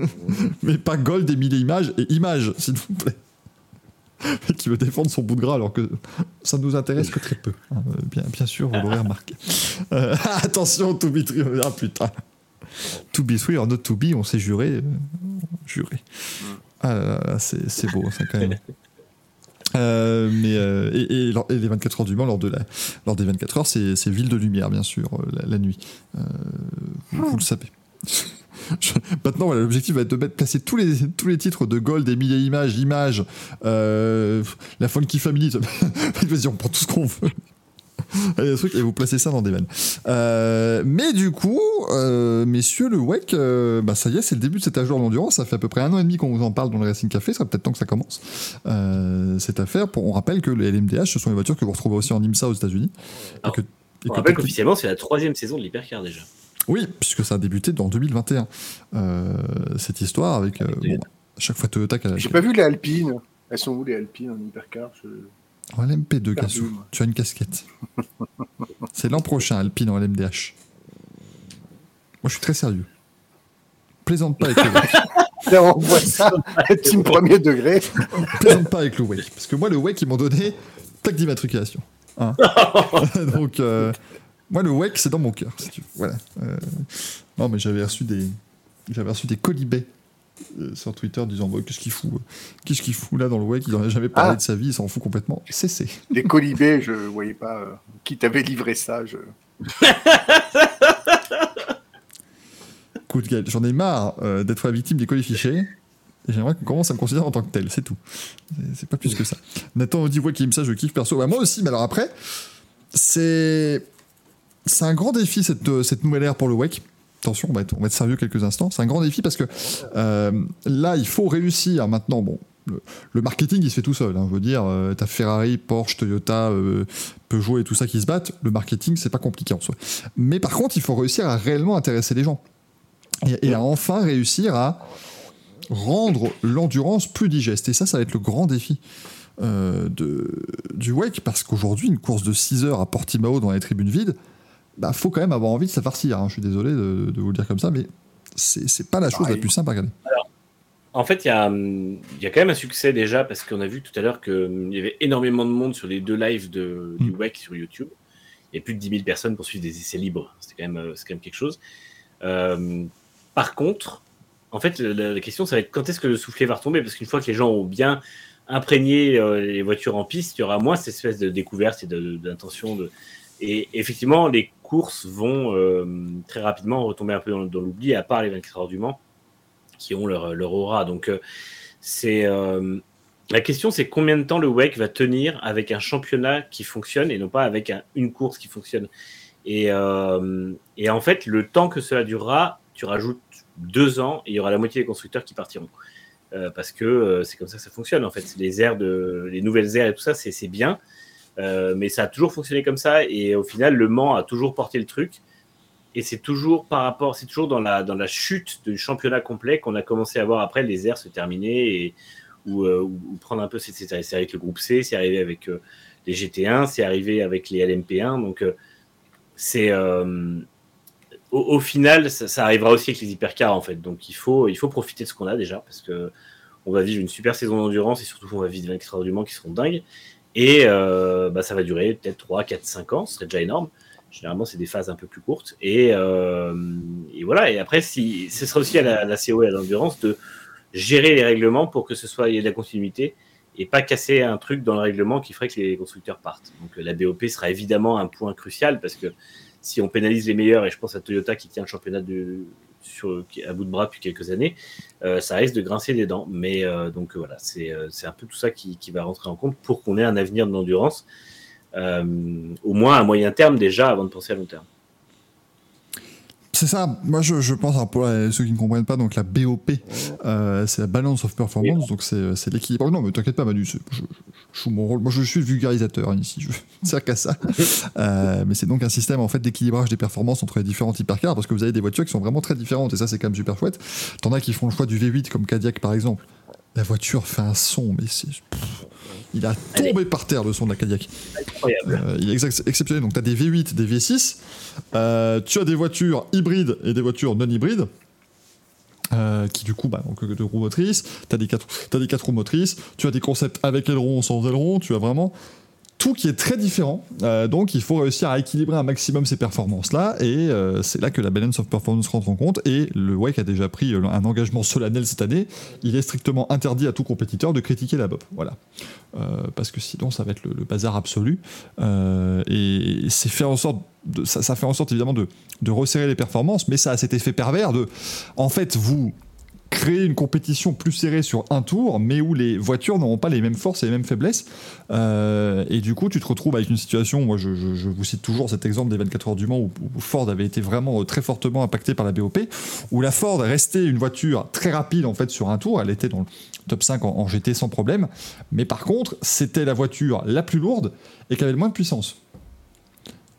mais pas Gold, et Image et Image, s'il vous plaît. Qui veut défendre son bout de gras alors que ça nous intéresse que très peu. hein. Euh, Bien, bien sûr, vous l'aurez remarqué. Euh, attention, Toubitry. Ah putain. To be free or not to be, on s'est juré. euh, juré. Ah là là, c'est beau, ça quand même. Mais et, les 24 heures du Mans lors de la lors des 24 heures c'est ville de lumière bien sûr la, nuit vous le savez Je- maintenant voilà, l'objectif va être de placer tous les tous les titres de Gold et Mille Images Images euh, la Funky Family vas-y on prend tout ce qu'on veut Allez, des trucs, et vous placez ça dans des vannes. Euh, mais du coup, euh, messieurs, le WEC, euh, bah ça y est, c'est le début de cet âge de l'endurance. Ça fait à peu près un an et demi qu'on vous en parle dans le Racing Café. Ça serait peut-être temps que ça commence cette affaire. Pour, on rappelle que les LMDH, ce sont les voitures que vous retrouvez aussi en IMSA aux États-Unis. Et Alors, que- et On que rappelle qu'officiellement, c'est la troisième saison de l'hypercar déjà. Oui, puisque ça a débuté en 2021. Euh, cette histoire avec euh, bon, à chaque fois Toyota J'ai pas vu les Alpines. Elles sont où les Alpines en hypercar? Je- En LMP2, Perdu, Gassou. moi. Tu as une casquette. C'est l'an prochain, Alpine en LMDH. Moi, je suis très sérieux. Plaisante pas avec le WEC. On voit ça, team premier degré. Plaisante pas avec le WEC. Parce que moi, le WEC, ils m'ont donné plaque d'immatriculation. Hein. Donc, euh, moi, le WEC, c'est dans mon cœur, si tu veux. Voilà. Euh, non, mais j'avais reçu des, j'avais reçu des colibets euh, sur Twitter disant Ouais, qu'est-ce qu'il fout euh, Qu'est-ce qu'il fout là dans le WEC Il n'en a jamais parlé Ah. de sa vie, il s'en fout complètement. Cessez. Les colibés, je voyais pas euh, qui t'avait livré ça. Je... Écoute, j'en ai marre d'être la victime des colis fichés. Et j'aimerais qu'on commence à me considérer en tant que tel, c'est tout. C'est- pas plus que ça. Nathan on dit ouais qu'il aime ça, je kiffe perso. Bah, moi aussi, mais alors après, c'est c'est un grand défi cette, euh, nouvelle ère pour le WEC. Attention, on va, être, sérieux quelques instants. C'est un grand défi parce que euh, là, il faut réussir maintenant. Bon, le, marketing, il se fait tout seul. hein. je veux dire, euh, t'as Ferrari, Porsche, Toyota, euh, Peugeot et tout ça qui se battent. Le marketing, c'est pas compliqué en soi. Mais par contre, il faut réussir à réellement intéresser les gens et, à enfin réussir à rendre l'endurance plus digeste. Et ça, ça va être le grand défi du WEC, parce qu'aujourd'hui, une course de 6 heures à Portimao dans les tribunes vides, bah, faut quand même avoir envie de s'afarcir. hein. Je suis désolé de, de vous le dire comme ça, mais c'est pas la chose la plus simple à regarder. En fait, il y a, hum, il y a quand même un succès déjà parce qu'on a vu tout à l'heure qu'il y avait énormément de monde sur les deux lives de, du Mm. WEC sur YouTube. Il y a plus de 10 000 personnes pour suivre des essais libres. C'est quand, même, euh, c'est quand même quelque chose. Euh, par contre, en fait, la, la question, ça va être quand est-ce que le soufflet va retomber? Parce qu'une fois que les gens ont bien imprégné euh, les voitures en piste, il y aura moins cette espèce de découverte et de- d'intention. De, et effectivement, les courses vont euh, très rapidement retomber un peu dans, l'oubli, à part les 24 heures du Mans, qui ont leur, aura. Donc, euh, euh, la question, c'est combien de temps le WEC va tenir avec un championnat qui fonctionne et non pas avec un- une course qui fonctionne. Et, en fait, le temps que cela durera, tu rajoutes deux ans et il y aura la moitié des constructeurs qui partiront. Parce que c'est comme ça que ça fonctionne en fait. Les aires les nouvelles aires et tout ça, c'est bien, Euh, mais ça a toujours fonctionné comme ça et au final, le Mans a toujours porté le truc. Et c'est toujours par rapport, c'est toujours dans la, dans la chute du championnat complet qu'on a commencé à voir après les aires se terminer et ou, euh, prendre un peu. C'est c'est- c'est avec le groupe C, c'est arrivé avec euh, les GT1, c'est arrivé avec les LMP1. Donc c'est au, final, ça, arrivera aussi avec les hypercars en fait. Donc il faut, il faut profiter de ce qu'on a déjà parce que on va vivre une super saison d'endurance et surtout on va vivre 24 heures du Mans qui seront dingues. Et euh, bah, ça va durer peut-être 3, 4, 5 ans, ce serait déjà énorme. Généralement, c'est des phases un peu plus courtes. Et, euh, et voilà. Et après, ce sera aussi à la, la CO et à l'endurance de gérer les règlements pour que ce soit il y ait de la continuité et pas casser un truc dans le règlement qui ferait que les constructeurs partent. Donc la BOP sera évidemment un point crucial parce que si on pénalise les meilleurs, et je pense à Toyota qui tient le championnat de, à bout de bras depuis quelques années, euh, ça risque de grincer des dents. Mais euh, donc voilà, c'est un peu tout ça qui, qui, va rentrer en compte pour qu'on ait un avenir de l'endurance, au moins à moyen terme déjà, avant de penser à long terme. C'est ça. Moi, je, je, pense, pour ceux qui ne comprennent pas, donc la BOP, euh, c'est la Balance of Performance, donc c'est l'équilibre. Non, mais t'inquiète pas, Manu, je, je, joue mon rôle. Moi, je suis le vulgarisateur hein, ici, je ne sers qu'à ça. Euh, mais c'est donc un système en fait d'équilibrage des performances entre les différentes hypercars, parce que vous avez des voitures qui sont vraiment très différentes, et ça, c'est quand même super chouette. T'en as qui font le choix du V8, comme Cadillac par exemple. La voiture fait un son, mais c'est. Il a tombé par terre le son de la Cadillac. Incroyable. Euh, il est exceptionnel. Donc tu as des V8, des V6. Euh, tu as des voitures hybrides et des voitures non hybrides. Euh, qui du coup, bah, donc deux roues motrices, tu as, des quatre, as des quatre roues motrices, tu as des concepts avec aileron, sans aileron, tu as vraiment tout qui est très différent. Euh, donc il faut réussir à équilibrer un maximum ces performances-là, et euh, c'est là que la balance of performance rentre en compte. Et le WEC a déjà pris euh, un engagement solennel cette année. Il est strictement interdit à tout compétiteur de critiquer la BOP. Voilà. parce que sinon ça va être le, bazar absolu. et ça, fait en sorte évidemment de, de resserrer les performances, mais ça a cet effet pervers de, en fait, vous créer une compétition plus serrée sur un tour, mais où les voitures n'auront pas les mêmes forces et les mêmes faiblesses. Euh, et du coup, tu te retrouves avec une situation, moi je, vous cite toujours cet exemple des 24 heures du Mans où, Ford avait été vraiment très fortement impacté par la BOP, où la Ford restait une voiture très rapide en fait sur un tour, elle était dans le top 5 en GT sans problème, mais par contre, c'était la voiture la plus lourde et qui avait le moins de puissance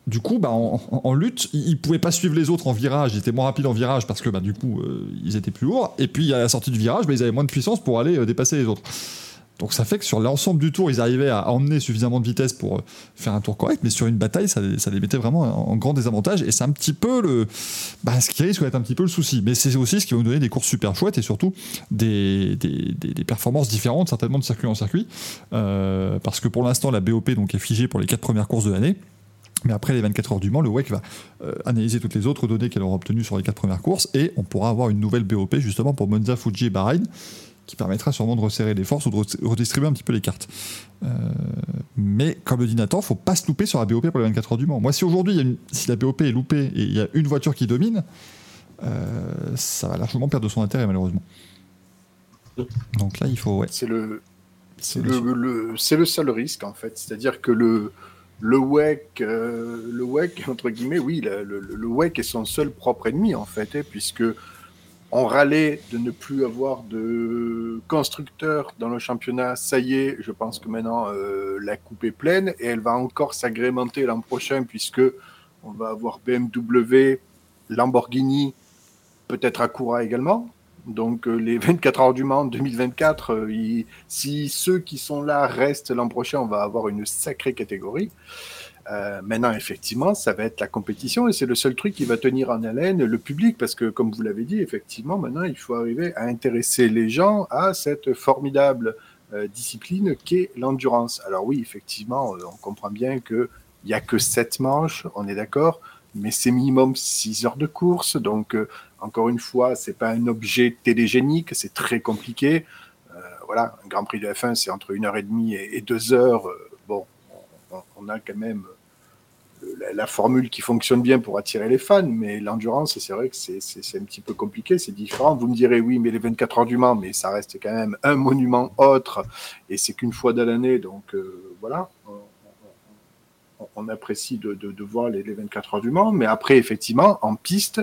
du coup, bah, en, lutte, ils, ne pouvaient pas suivre les autres en virage. Ils étaient moins rapides en virage parce que bah, du coup, euh, ils étaient plus lourds. Et puis à la sortie du virage, bah, ils avaient moins de puissance pour aller euh, dépasser les autres. Donc ça fait que sur l'ensemble du tour, ils arrivaient à emmener suffisamment de vitesse pour euh, faire un tour correct, mais sur une bataille, ça, les mettait vraiment en grand désavantage. Et c'est un petit peu le, ce qui risque d'être un petit peu le souci. Mais c'est aussi ce qui va nous donner des courses super chouettes et surtout des, des, performances différentes, certainement de circuit en circuit, parce que pour l'instant, la BOP donc est figée pour les quatre premières courses de l'année. Mais après les 24 heures du Mans, le WEC va euh, analyser toutes les autres données qu'elle aura obtenues sur les quatre premières courses et on pourra avoir une nouvelle BOP justement pour Monza, Fuji et Bahreïn qui permettra sûrement de resserrer les forces ou de redistribuer un petit peu les cartes. Euh, mais comme le dit Nathan, faut pas se louper sur la BOP pour les 24 heures du Mans. Moi, si aujourd'hui, si la BOP est loupée et il y a une voiture qui domine, euh, ça va largement perdre son intérêt malheureusement. Donc là, il faut. Ouais. C'est le, c'est le, le, le seul risque en fait. C'est-à-dire que le, le WEC, euh, le WEC, entre guillemets, oui, le, WEC est son seul propre ennemi, en fait, hein, puisque on râlait de ne plus avoir de constructeurs dans le championnat. Ça y est, je pense que maintenant euh, la coupe est pleine et elle va encore s'agrémenter l'an prochain, puisque on va avoir BMW, Lamborghini, peut-être Acura également. Donc euh, les 24 heures du Mans 2024, euh, si ceux qui sont là restent l'an prochain, on va avoir une sacrée catégorie. Euh, maintenant, effectivement, ça va être la compétition et c'est le seul truc qui va tenir en haleine le public parce que, comme vous l'avez dit, effectivement, maintenant, il faut arriver à intéresser les gens à cette formidable discipline qu'est l'endurance. Alors oui, effectivement, on comprend bien qu'il n'y a que 7 manches, on est d'accord, mais c'est minimum 6 heures de course, donc encore une fois, c'est pas un objet télégénique, c'est très compliqué. Euh, voilà, un Grand Prix de F1, c'est entre une heure et demie et, deux heures. Euh, bon, on, a quand même euh, la, formule qui fonctionne bien pour attirer les fans, mais l'endurance, c'est vrai que c'est un petit peu compliqué, c'est différent. Vous me direz, oui, mais les 24 heures du Mans, mais ça reste quand même un monument autre, et c'est qu'une fois dans l'année, donc voilà. On, apprécie de, de, voir les, les 24 heures du Mans, mais après, effectivement, en piste,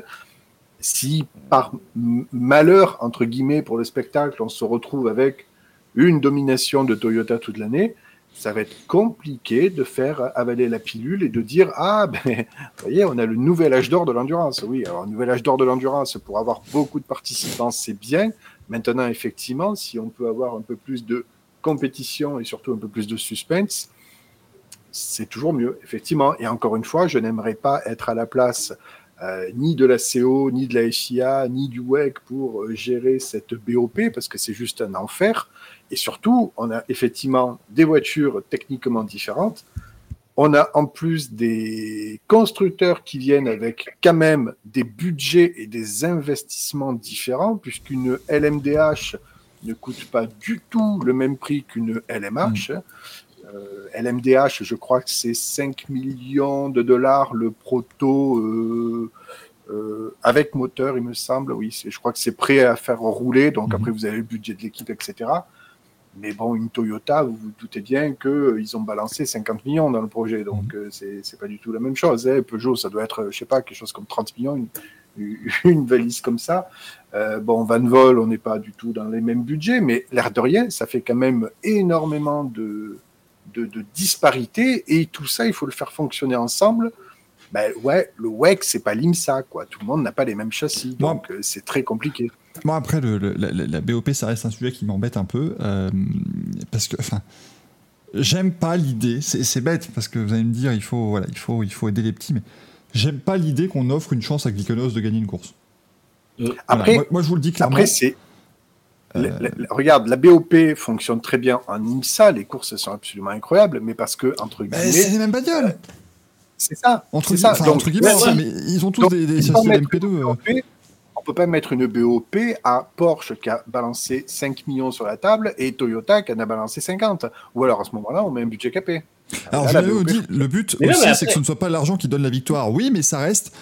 si par malheur, entre guillemets, pour le spectacle, on se retrouve avec une domination de Toyota toute l'année, ça va être compliqué de faire avaler la pilule et de dire Ah, ben, vous voyez, on a le nouvel âge d'or de l'endurance. Oui, alors, nouvel âge d'or de l'endurance, pour avoir beaucoup de participants, c'est bien. Maintenant, effectivement, si on peut avoir un peu plus de compétition et surtout un peu plus de suspense, c'est toujours mieux, effectivement. Et encore une fois, je n'aimerais pas être à la place euh, ni de la CO, ni de la SIA, ni du WEC pour euh, gérer cette BOP, parce que c'est juste un enfer. Et surtout, on a effectivement des voitures techniquement différentes. On a en plus des constructeurs qui viennent avec quand même des budgets et des investissements différents, puisqu'une LMDH ne coûte pas du tout le même prix qu'une LMH. LMDH, je crois que c'est 5 millions de dollars le proto euh, euh, avec moteur, il me semble. Oui, je crois que c'est prêt à faire rouler. Donc Mhm. après, vous avez le budget de l'équipe, etc. Mais bon, une Toyota, vous vous doutez bien qu'ils ont balancé 50 millions dans le projet. Donc euh, c'est c'est pas du tout la même chose. hein. Peugeot, ça doit être, je sais pas, quelque chose comme 30 millions, une, une valise comme ça. Euh, bon, Van Vol, on n'est pas du tout dans les mêmes budgets, mais l'air de rien, ça fait quand même énormément de, de, de disparités et tout ça, il faut le faire fonctionner ensemble. Ben ouais, le WEC, c'est pas l'IMSA, quoi. Tout le monde n'a pas les mêmes châssis, donc euh, c'est très compliqué. Moi, après, le, le- la, BOP, ça reste un sujet qui m'embête un peu. euh, parce que, enfin, j'aime pas l'idée. C'est c'est bête, parce que vous allez me dire, il faut, voilà, il faut, il faut aider les petits, mais j'aime pas l'idée qu'on offre une chance à Glyconos de gagner une course. Voilà, Après, moi, moi, je vous le dis clairement. Après, c'est. La- regarde, la BOP fonctionne très bien en IMSA, les courses sont absolument incroyables, mais parce que, entre Mais c'est guillemets, les mêmes bagnoles. c'est ça. Entre, c'est ça. enfin, Donc, entre guillemets, ouais, enfin, ouais. mais ils ont tous Donc, des, des on peut châssis mettre LMP2. une euh. BOP, on peut pas mettre une BOP à Porsche qui a balancé 5 millions sur la table et Toyota qui en a balancé 50. Ou alors à ce moment-là, on met un budget capé. Alors, Là, je BOP, dit, le but Mais aussi, c'est que ce ne soit pas l'argent qui donne la victoire. Oui, mais ça reste.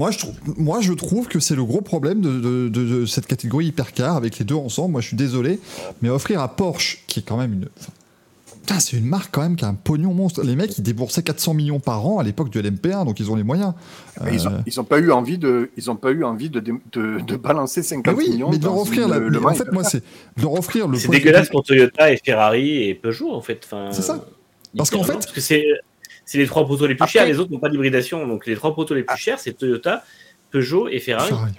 Moi, je trouve, moi, je trouve que c'est le gros problème de, de- de- de cette catégorie hypercar avec les deux ensemble. Moi, je suis désolé, mais offrir à Porsche, qui est quand même une. enfin, Putain, c'est une marque quand même qui a un pognon monstre. Les mecs, ils déboursaient 400 millions par an à l'époque du LMP1, donc ils ont les moyens. Ils Euh, ont, ils ont pas eu envie de, ils ont pas eu envie de, de, de balancer 50 mais oui, millions. mais de leur offrir une- la. le en fait, moi, c'est de leur offrir le. C'est dégueulasse pour Toyota et Ferrari et Peugeot en fait. Enfin, C'est ça. Parce qu'en fait- parce que c'est c'est les trois poteaux les plus Après- chers, les autres n'ont pas d'hybridation. Donc les trois poteaux les plus Ah. chers, c'est Toyota, Peugeot et Ferrari. Ferrari.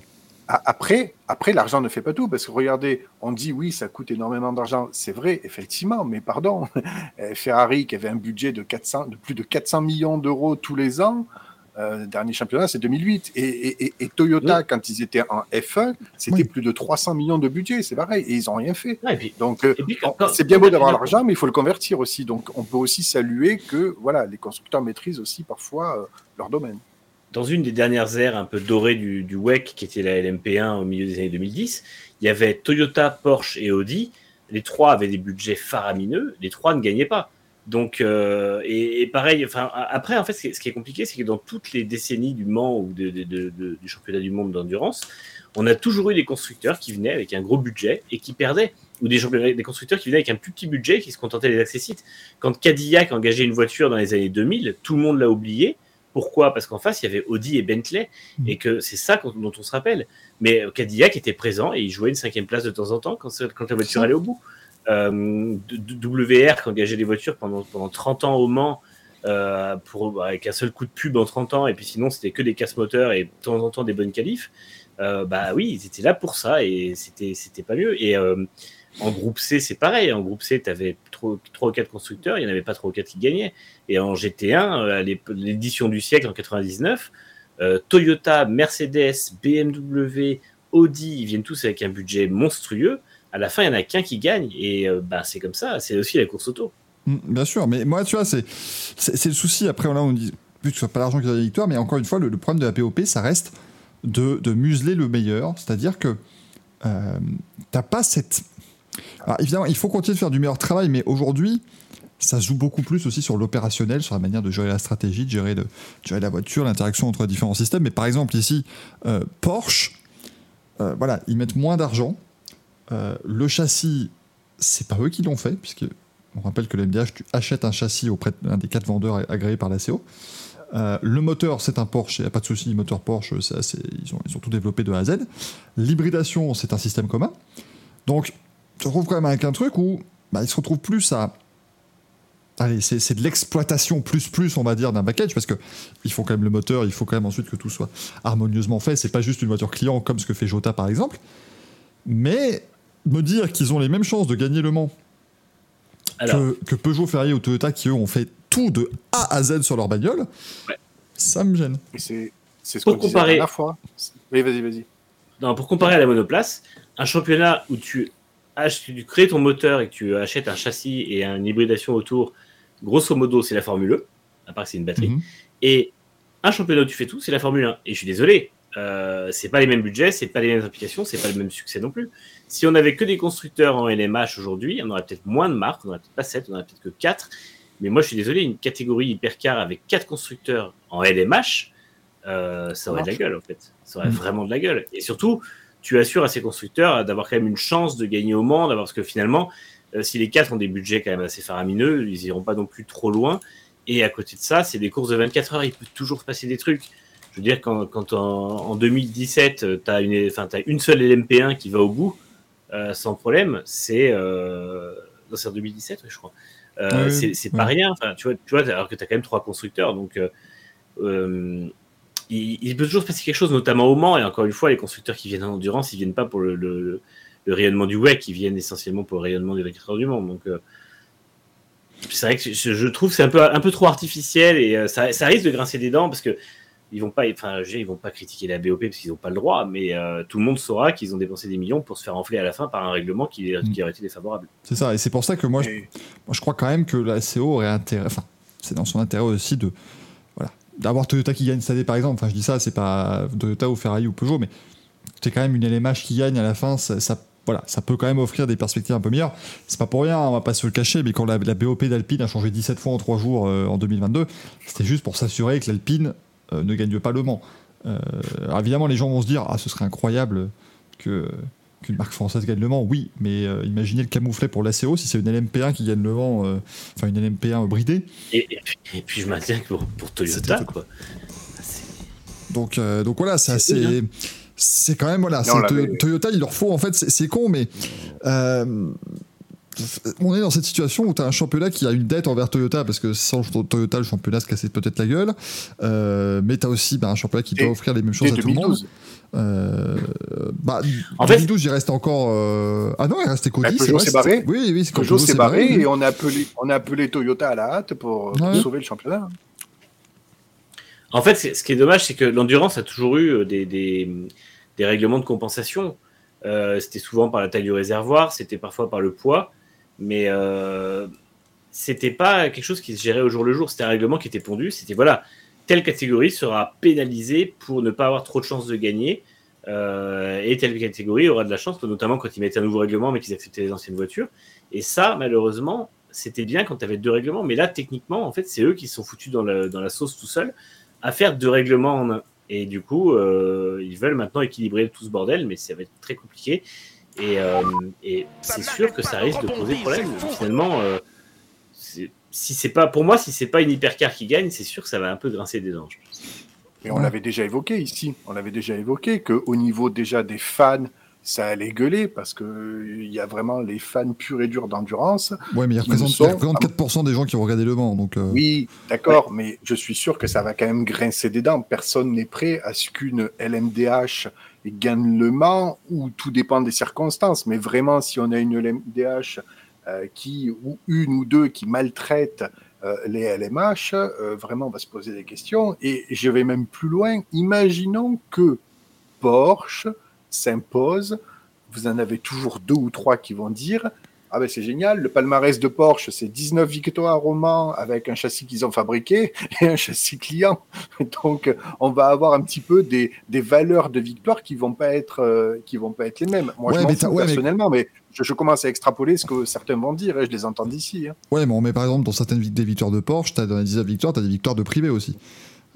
A- Après, après l'argent ne fait pas tout, parce que regardez, on dit oui, ça coûte énormément d'argent. C'est vrai, effectivement, mais pardon. Euh, Ferrari, qui avait un budget de, 400, de plus de 400 millions d'euros tous les ans, euh, dernier championnat, c'est 2008. Et, et- Toyota, quand ils étaient en F1, c'était Oui. plus de 300 millions de budget, c'est pareil, et ils n'ont rien fait. Puis- Donc, euh, c'est bien beau d'avoir l'argent, mais il faut le convertir aussi. Donc, on peut aussi saluer que voilà, les constructeurs maîtrisent aussi parfois euh, leur domaine. dans une des dernières ères un peu dorées du, du WEC, qui était la LMP1 au milieu des années 2010, il y avait Toyota, Porsche et Audi. Les trois avaient des budgets faramineux, les trois ne gagnaient pas. Donc, euh, et, et pareil, enfin, après, en fait, ce qui est, compliqué, c'est que dans toutes les décennies du Mans ou de- de- de- de- du championnat du monde d'endurance, on a toujours eu des constructeurs qui venaient avec un gros budget et qui perdaient, ou des, constructeurs qui venaient avec un plus petit budget et qui se contentaient des accessites. Quand Cadillac engageait une voiture dans les années 2000, tout le monde l'a oublié. Pourquoi? Parce qu'en face, il y avait Audi et Bentley, et que c'est ça dont on se rappelle. Mais Cadillac était présent et il jouait une cinquième place de temps en temps quand, la voiture allait au bout. Euh, WR qui engageait des voitures pendant, pendant 30 ans au Mans, euh, pour, avec un seul coup de pub en 30 ans, et puis sinon c'était que des casse-moteurs et de temps en temps des bonnes qualifs. Euh, bah oui, ils étaient là pour ça et c'était pas mieux. Et euh, en groupe C, c'est pareil. En groupe C, tu avais 3 ou 4 constructeurs, il n'y en avait pas 3 ou 4 qui gagnaient. Et en GT1, euh, à l'ép- l'édition du siècle en 99, euh, Toyota, Mercedes, BMW, Audi, ils viennent tous avec un budget monstrueux. À la fin, il n'y en a qu'un qui gagne. Et euh, bah, c'est comme ça, c'est aussi la course auto. Mm, Bien sûr, mais moi, tu vois, c'est le souci. Après, là, on dit plus que ce soit pas l'argent qui donne la victoire, mais encore une fois, le, problème de la POP, ça reste de, de museler le meilleur. C'est-à-dire que euh, t'as pas cette. Alors, évidemment, il faut continuer de faire du meilleur travail, mais aujourd'hui, ça joue beaucoup plus aussi sur l'opérationnel, sur la manière de gérer la stratégie, de gérer, de gérer la voiture, l'interaction entre différents systèmes. Mais par exemple, ici, euh, Porsche, euh, voilà, ils mettent moins d'argent. Euh, le châssis, c'est pas eux qui l'ont fait, puisque on rappelle que le MDH, tu achètes un châssis auprès d'un des quatre vendeurs agréés par la CO. Euh, le moteur, c'est un Porsche, il n'y a pas de souci, moteur Porsche, ils, ont, tout développé de A à Z. L'hybridation, c'est un système commun. Donc, tu te retrouves quand même avec un truc où bah, ils se retrouvent plus à. Allez, c'est c'est de l'exploitation plus plus, on va dire, d'un package, parce que il faut quand même le moteur, il faut quand même ensuite que tout soit harmonieusement fait. C'est pas juste une voiture client comme ce que fait Jota par exemple. Mais me dire qu'ils ont les mêmes chances de gagner Le Mans Alors, que, que Peugeot, Ferrari ou Toyota qui eux ont fait tout de A à Z sur leur bagnole, Ouais. ça me gêne. C'est ce disait comparer- la dernière fois. Oui, vas-y, vas-y. non, pour comparer à la monoplace, un championnat où tu, tu crées ton moteur et que tu achètes un châssis et une hybridation autour, grosso modo, c'est la Formule E, à part que c'est une batterie. Mhm. Et un championnat où tu fais tout, c'est la Formule 1. Et je suis désolé, euh, c'est pas les mêmes budgets, c'est pas les mêmes applications, c'est pas le même succès non plus. Si on avait que des constructeurs en LMH aujourd'hui, on aurait peut-être moins de marques, on aurait peut-être pas 7, on aurait peut-être que 4. Mais moi, je suis désolé, une catégorie hypercar avec 4 constructeurs en LMH, euh, ça aurait de la gueule en fait. Ça aurait Mm. vraiment de la gueule. Et surtout, tu assures à ces constructeurs d'avoir quand même une chance de gagner au Mans, d'avoir parce que finalement, euh, si les 4 ont des budgets quand même assez faramineux, ils iront pas non plus trop loin. Et à côté de ça, c'est des courses de 24 heures, il peut toujours se passer des trucs. Je veux dire, quand, quand en, en 2017, tu as une, enfin, t'as une seule LMP1 qui va au bout, euh, sans problème, c'est. Euh... Non, c'est en 2017, oui, je crois. Euh, Oui, c'est pas rien. Enfin, tu vois, tu vois, alors que tu as quand même trois constructeurs. Donc, euh, il, il peut toujours se passer quelque chose, notamment au Mans. Et encore une fois, les constructeurs qui viennent en endurance, ils viennent pas pour le, le, le rayonnement du WEC, ils viennent essentiellement pour le rayonnement des 24 heures du Mans. Donc, c'est vrai que je, je trouve que c'est un peu, un peu trop artificiel et ça, ça risque de grincer des dents parce que ils vont pas, enfin, ils vont pas critiquer la BOP parce qu'ils n'ont pas le droit, mais euh, tout le monde saura qu'ils ont dépensé des millions pour se faire enfler à la fin par un règlement qui, Mm. qui aurait été défavorable. C'est ça, et c'est pour ça que moi, je, Et- moi, je crois quand même que la CO aurait intérêt. Enfin, c'est dans son intérêt aussi de. Voilà. D'avoir Toyota qui gagne cette année, par exemple. Enfin, je dis ça, c'est pas Toyota ou Ferrari ou Peugeot, mais c'est quand même une LMH qui gagne à la fin. Ça, ça- voilà, ça peut quand même offrir des perspectives un peu meilleures. C'est pas pour rien, on va pas se le cacher, mais quand la, la BOP d'Alpine a changé 17 fois en 3 jours euh, en 2022, c'était juste pour s'assurer que l'Alpine ne gagne pas le Mans. Euh, alors évidemment, les gens vont se dire Ah, ce serait incroyable que qu'une marque française gagne le Mans, oui, mais euh, imaginez le camouflet pour l'ACO si c'est une LMP1 qui gagne le Mans, euh, enfin une LMP1 bridée. Et, et puis, et puis je maintiens que pour, pour Toyota, quoi. C'est- Donc, euh, donc voilà, c'est C'est assez. C'est quand même, voilà, Toyota, il leur faut, en fait, c'est c'est con, mais. On est dans cette situation où tu as un championnat qui a une dette envers Toyota, parce que sans Toyota, le championnat se cassait peut-être la gueule. Euh, mais tu as aussi bah, un championnat qui Et- doit offrir les mêmes choses à tout le monde. 2012. Euh, bah, En en fait- 2012, il reste encore. euh, Ah non, il restait Cody. Bah, Peugeot s'est barré. Oui, oui, c'est quand Peugeot s'est barré oui. et on a appelé, on a appelé Toyota à la hâte pour, Ouais. sauver le championnat. En fait, ce qui est dommage, c'est que l'endurance a toujours eu des, des, des règlements de compensation. Euh, c'était souvent par la taille du réservoir, c'était parfois par le poids, mais euh, c'était pas quelque chose qui se gérait au jour le jour. C'était un règlement qui était pondu. C'était voilà, telle catégorie sera pénalisée pour ne pas avoir trop de chances de gagner, euh, et telle catégorie aura de la chance, notamment quand ils mettaient un nouveau règlement mais qu'ils acceptaient les anciennes voitures. Et ça, malheureusement, c'était bien quand tu avais deux règlements, mais là, techniquement, en fait, c'est eux qui sont foutus dans, la- dans la sauce tout seuls à faire deux règlements en un. Et du coup, euh, ils veulent maintenant équilibrer tout ce bordel, mais ça va être très compliqué. Et, euh, et c'est sûr que ça risque de poser problème. Finalement, euh, si c'est pas, pour moi, si c'est pas une hypercar qui gagne, c'est sûr que ça va un peu grincer des dents. Et on l'avait déjà évoqué ici. On l'avait déjà évoqué qu'au niveau déjà des fans, ça allait gueuler parce que euh, il y a vraiment les fans purs et durs d'endurance. Ouais, mais il représente, sont- il représente 4% des gens qui vont regarder le Mans. Donc, euh, Oui, d'accord, mais je suis sûr que ça va quand même grincer des dents. Personne n'est prêt à ce qu'une LMDH gagne le ou tout dépend des circonstances. Mais vraiment, si on a une LMDH euh, qui, ou une ou deux qui maltraitent euh, les LMH, euh, vraiment, on va se poser des questions. Et je vais même plus loin. Imaginons que Porsche s'impose. Vous en avez toujours deux ou trois qui vont dire ah ben c'est génial, le palmarès de Porsche, c'est 19 victoires au Mans avec un châssis qu'ils ont fabriqué et un châssis client. Donc on va avoir un petit peu des, des valeurs de victoire qui vont pas être euh, qui vont pas être les mêmes. Moi Ouais, je m'en fous ouais, personnellement, mais, je, je commence à extrapoler ce que certains vont dire et je les entends d'ici. hein. Ouais, mais on met par exemple dans certaines des victoires de Porsche, t'as dans les 19 victoires, t'as des victoires de privé aussi.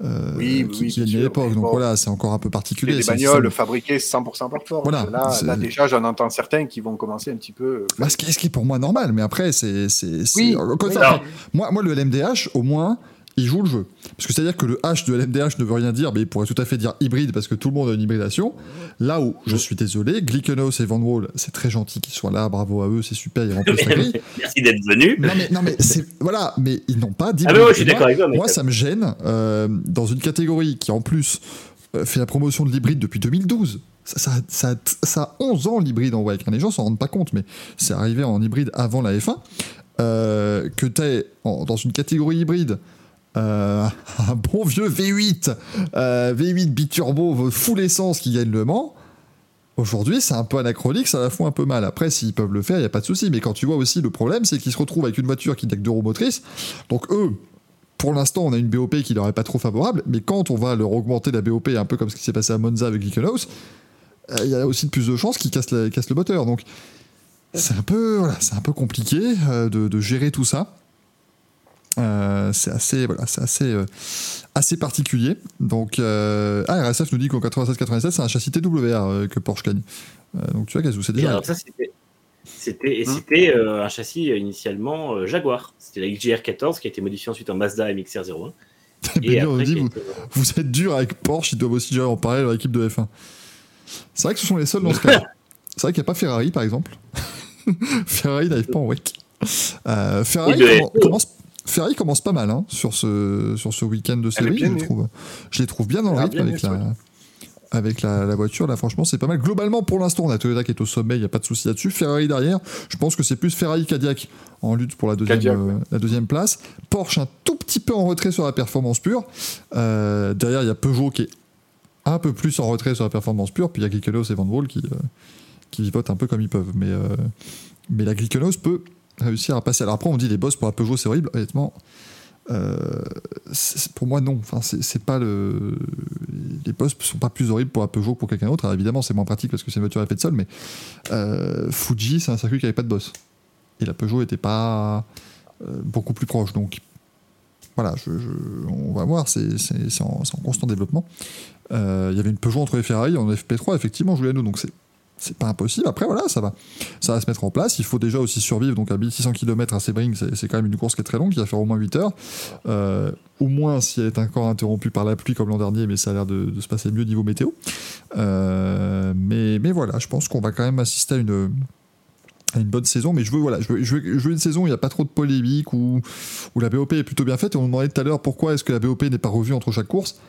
Euh, Oui, qui, oui, qui sûr, l'époque. Donc bon. voilà, c'est encore un peu particulier. des c'est- bagnoles c'est- fabriquées 100% par Porsche. Voilà, là, déjà, j'en entends certains qui vont commencer un petit peu. euh, Bah, ce, qui, ce qui est pour moi normal, mais après, c'est. c'est- c'est- Oui, moi, moi, le LMDH, au moins, il joue le jeu. Parce que c'est-à-dire que le H de LMDH ne veut rien dire, mais il pourrait tout à fait dire hybride parce que tout le monde a une hybridation. Là où, je suis désolé, Glickenhaus et Van Wall, c'est très gentil qu'ils soient là, bravo à eux, c'est super, ils remplissent la grille. Merci d'être venu. Non mais, non, mais c'est. Voilà, mais ils n'ont pas Ah, d'hybride. mais moi, je suis Et moi- d'accord avec toi, mec. Moi, ça me gêne euh, dans une catégorie qui, en plus, euh, fait la promotion de l'hybride depuis 2012. Ça, ça, ça, ça a 11 ans l'hybride en WEC. Les gens s'en rendent pas compte, mais c'est arrivé en hybride avant la F1. Euh, que tu es dans une catégorie hybride. Euh, un bon vieux V8, euh, V8 biturbo full essence qui gagne le Mans. Aujourd'hui, c'est un peu anachronique, ça la fout un peu mal. Après, s'ils peuvent le faire, il n'y a pas de souci. Mais quand tu vois aussi le problème, c'est qu'ils se retrouvent avec une voiture qui n'a que deux roues motrices. Donc, eux, pour l'instant, on a une BOP qui leur est pas trop favorable, mais quand on va leur augmenter la BOP, un peu comme ce qui s'est passé à Monza avec Glickenhaus, euh, il y a aussi de plus de chances qu'ils cassent, le moteur. Donc, c'est un peu, voilà, c'est un peu compliqué euh, de gérer tout ça. Euh, c'est assez, voilà, c'est assez, euh, assez particulier. Donc, euh, ah, RSF nous dit qu'en 96-97, c'est un châssis TWR euh, que Porsche gagne. Euh, donc, tu vois, Gazou, c'est Et déjà. alors ça, c'était, c'était, et Hmm. c'était euh, un châssis initialement euh, Jaguar. C'était la XJR 14 qui a été modifiée ensuite en Mazda MXR 01. Mais Et on après, dit, vous, été- vous êtes dur avec Porsche, ils doivent aussi gérer en parallèle leur équipe de F1. C'est vrai que ce sont les seuls dans ce cas. C'est vrai qu'il n'y a pas Ferrari, par exemple. Ferrari n'arrive pas en WEC. Euh, Ferrari, Et de commen- F1. commence, Ferrari commence pas mal hein, sur ce, sur ce week-end de série. Je, trouve, je les trouve bien dans le rythme avec, la, avec la, la voiture. Là, franchement, c'est pas mal. Globalement, pour l'instant, on a Toyota qui est au sommet, il n'y a pas de souci là-dessus. Ferrari derrière, je pense que c'est plus Ferrari Cadillac en lutte pour la deuxième, Cadillac, euh, la deuxième place. Porsche un tout petit peu en retrait sur la performance pure. Euh, derrière, il y a Peugeot qui est un peu plus en retrait sur la performance pure. Puis il y a Glickenhaus et Van Wall qui, euh, qui vivotent un peu comme ils peuvent. Mais, euh, mais la Glickenhaus peut réussir à passer. Alors après, on dit les boss pour la Peugeot, c'est horrible. Honnêtement, euh, pour moi, non. Enfin, c'est pas le. Les boss sont pas plus horribles pour la Peugeot que pour quelqu'un d'autre. Évidemment, c'est moins pratique parce que c'est une voiture à faite seule, mais euh, Fuji, c'est un circuit qui avait pas de boss. Et la Peugeot était pas euh, beaucoup plus proche. Donc, voilà, on va voir, c'est en, constant développement. Il y avait une Peugeot entre les Ferrari en FP3, effectivement, Juliano, donc c'est c'est pas impossible. Après, voilà, ça va, ça va se mettre en place. Il faut déjà aussi survivre. Donc, à 1600 km à Sebring, c'est quand même une course qui est très longue, qui va faire au moins 8 heures. Euh, au moins si elle est encore interrompue par la pluie comme l'an dernier, mais ça a l'air de, se passer mieux niveau météo. Euh, mais, mais voilà, je pense qu'on va quand même assister à une, une bonne saison. Mais je veux, voilà, je veux, je veux, une saison où il n'y a pas trop de polémique, où, où la BOP est plutôt bien faite. On me demandait tout à l'heure pourquoi est-ce que la BOP n'est pas revue entre chaque course?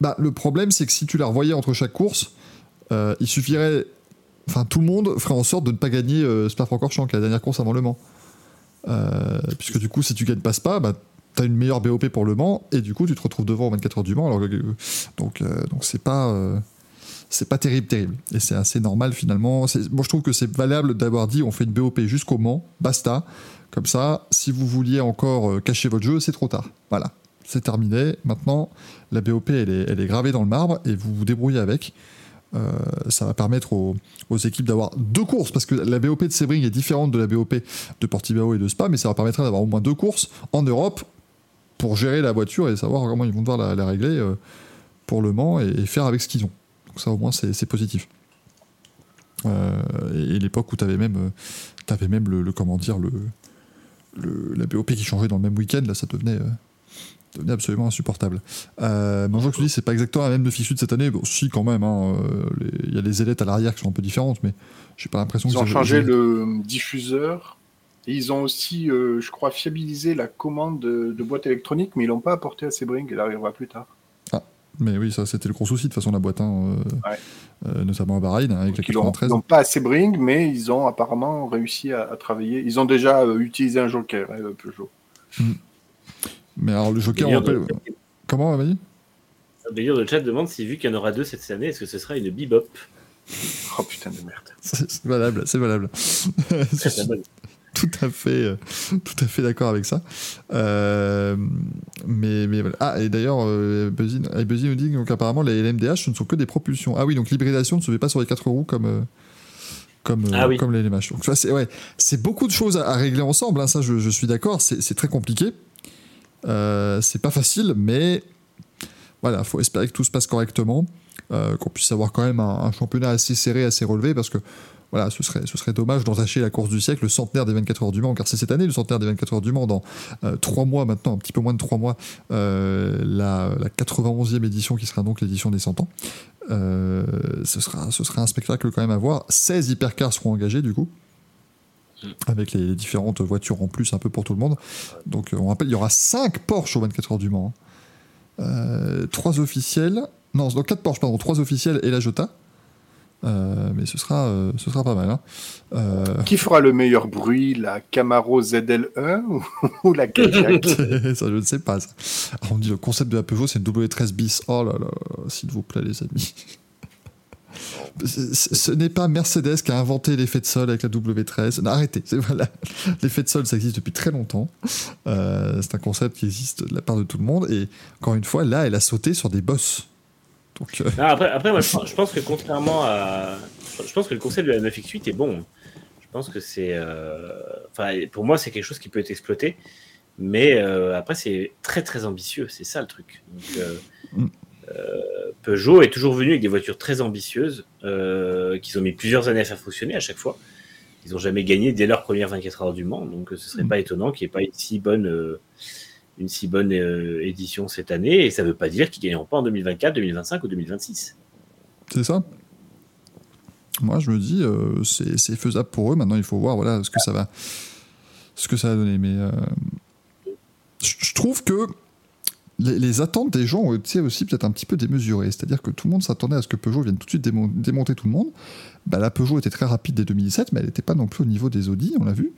Bah, le problème, c'est que si tu la revoyais entre chaque course, euh, il suffirait. Enfin, tout le monde ferait en sorte de ne pas gagner euh, Spa-Francorchamps, qui est la dernière course avant Le Mans. Euh, puisque du coup, si tu gagnes pas Spa, bah, t'as une meilleure BOP pour Le Mans, et du coup, tu te retrouves devant aux 24 heures du Mans. Alors, que- donc, euh, donc c'est pas. euh, c'est pas terrible, terrible. Et c'est assez normal finalement. Moi, je trouve que c'est valable d'avoir dit on fait une BOP jusqu'au Mans, basta. Comme ça, si vous vouliez encore euh, cacher votre jeu, c'est trop tard. Voilà, c'est terminé. Maintenant, la BOP, elle est gravée dans le marbre et vous vous débrouillez avec. Euh, ça va permettre aux, équipes d'avoir deux courses, parce que la BOP de Sebring est différente de la BOP de Portimao et de Spa, mais ça va permettre d'avoir au moins deux courses en Europe pour gérer la voiture et savoir comment ils vont devoir la, régler euh, pour le Mans et, faire avec ce qu'ils ont. Donc ça au moins c'est positif. Euh, et, l'époque où tu avais même, t'avais même le, comment dire le, la BOP qui changeait dans le même week-end, là ça devenait, absolument insupportable. Euh, mais je te dis, c'est pas exactement la même de fichu de cette année. Bon, si quand même, hein, euh, il y a les ailettes à l'arrière qui sont un peu différentes, mais j'ai pas l'impression Ils que ont ça- changé le diffuseur. Et ils ont aussi, euh, je crois, fiabilisé la commande de, de boîte électronique, mais ils l'ont pas apporté à Sebring. Elle arrivera plus tard. Mais oui, ça c'était le gros souci de toute façon la boîte, hein, euh, Ouais. euh, notamment à Bahreïn hein, avec Donc, la ils l'ont 93. ils l'ont pas à Sebring, mais ils ont apparemment réussi à, à travailler. Ils ont déjà utilisé un joker, hein, Peugeot. Mais alors le Joker, on rappelle. de- Comment, vas-y D'ailleurs, le chat demande si, vu qu'il y en aura deux cette année, est-ce que ce sera une bebop Oh putain de merde. C'est valable, c'est valable. Tout à fait, euh, tout à fait d'accord avec ça. Euh, mais, mais voilà. Ah, et d'ailleurs, euh, Buzzy, nous dit donc, apparemment les LMDH ce ne sont que des propulsions. Ah oui, donc l'hybridation ne se fait pas sur les quatre roues comme. euh, comme, Ah oui. comme les LMH. Donc, ça, c'est ouais, c'est beaucoup de choses à, à régler ensemble, hein, ça je, je suis d'accord, c'est c'est très compliqué. Euh, c'est pas facile, mais voilà, faut espérer que tout se passe correctement, euh, qu'on puisse avoir quand même un, championnat assez serré, assez relevé, parce que voilà, ce serait, ce serait dommage d'entacher la course du siècle, le centenaire des 24 heures du Mans, car c'est cette année le centenaire des 24 heures du Mans, dans euh, mois maintenant, un petit peu moins de trois mois, euh, la, la 91e édition qui sera donc l'édition des 100 ans. Ce, sera, ce sera un spectacle quand même à voir. 16 hypercars seront engagés du coup. Avec les, différentes voitures en plus, un peu pour tout le monde. Donc, euh, on rappelle, il y aura 5 Porsche aux 24 heures du Mans. hein. 3 officiels. Non, donc 4 Porsche, pardon, 3 officiels et la Jota. Euh, mais ce sera, euh, ce sera pas mal. hein. Euh, Qui fera le meilleur bruit, la Camaro ZL1 ou, ou la Cadillac ça, je ne sais pas. ça. Alors, on dit le concept de la Peugeot, c'est une W13 bis. Oh là là, s'il vous plaît, les amis. Ce n'est pas Mercedes qui a inventé l'effet de sol avec la W13. Non, arrêtez. C'est- Voilà. L'effet de sol, ça existe depuis très longtemps. Euh, c'est un concept qui existe de la part de tout le monde. Et encore une fois, là, elle a sauté sur des bosses. Donc, euh, Non, après, après moi, je pense, que contrairement à. Je pense que le concept de la 9x8 est bon. Je pense que c'est. euh, Enfin, pour moi, c'est quelque chose qui peut être exploité. Mais après, c'est très très ambitieux. C'est ça le truc. Donc, Mm. Euh, Peugeot est toujours venu avec des voitures très ambitieuses euh, qu'ils ont mis plusieurs années à faire fonctionner à chaque fois. Ils n'ont jamais gagné dès leur première 24 heures du Mans. Donc, ce serait Mm. pas étonnant qu'il n'y ait pas une si bonne. euh, une si bonne euh, édition cette année, et ça ne veut pas dire qu'ils ne gagneront pas en 2024, 2025 ou 2026. c'est ça. Moi, je me dis, euh, c'est faisable pour eux. Maintenant, il faut voir voilà, ce que ça va, ce que ça va donner. Mais euh, je trouve que les, les attentes des gens ont été aussi peut-être un petit peu démesurées. C'est-à-dire que tout le monde s'attendait à ce que Peugeot vienne tout de suite démon- démonter tout le monde. Bah, la Peugeot était très rapide dès 2017, mais elle n'était pas non plus au niveau des Audi, on l'a vu.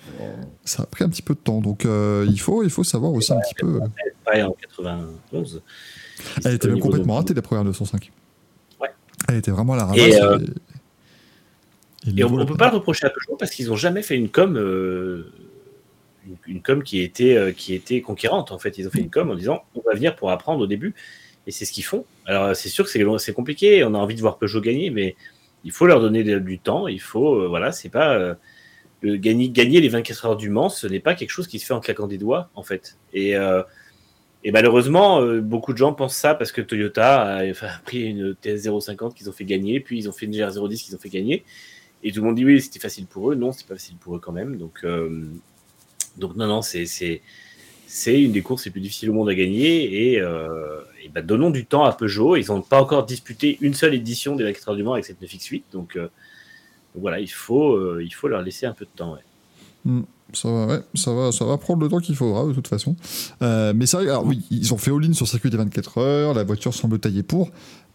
Ça a pris un petit peu de temps. Donc, euh, il, faut, il faut savoir aussi un petit peu. En 91. Elle était même complètement de- ratée, la première 205. Ouais. Elle était vraiment à la ramasse. Et, euh, et- et le Et on ne peut pas- pas le reprocher à Peugeot parce qu'ils n'ont jamais fait une com, euh, une, com qui était, euh, qui était conquérante. En fait, ils ont fait une com en disant on va venir pour apprendre au début. Et c'est ce qu'ils font. Alors, c'est sûr que c'est compliqué. On a envie de voir Peugeot gagner, mais il faut leur donner du temps. Il faut, euh, voilà, c'est pas euh, gagner, gagner les 24 heures du Mans, ce n'est pas quelque chose qui se fait en claquant des doigts, en fait. Et, euh, et malheureusement, euh, beaucoup de gens pensent ça parce que Toyota a, pris une TS050 qu'ils ont fait gagner, puis ils ont fait une GR010 qu'ils ont fait gagner. Et tout le monde dit oui, c'était facile pour eux. Non, c'est pas facile pour eux quand même. Donc, euh, donc non, non, c'est une des courses les plus difficiles au monde à gagner. Et, euh, bah, donnons du temps à Peugeot. Ils n'ont pas encore disputé une seule édition des 24 heures du Mans avec cette 9X8. Donc, euh, donc voilà, il faut euh, il faut leur laisser un peu de temps. ouais. Ça va, ça va, ça va prendre le temps qu'il faudra de toute façon. Mais vrai, alors oui, ils ont fait all-in sur circuit des 24 heures, la voiture semble taillée pour.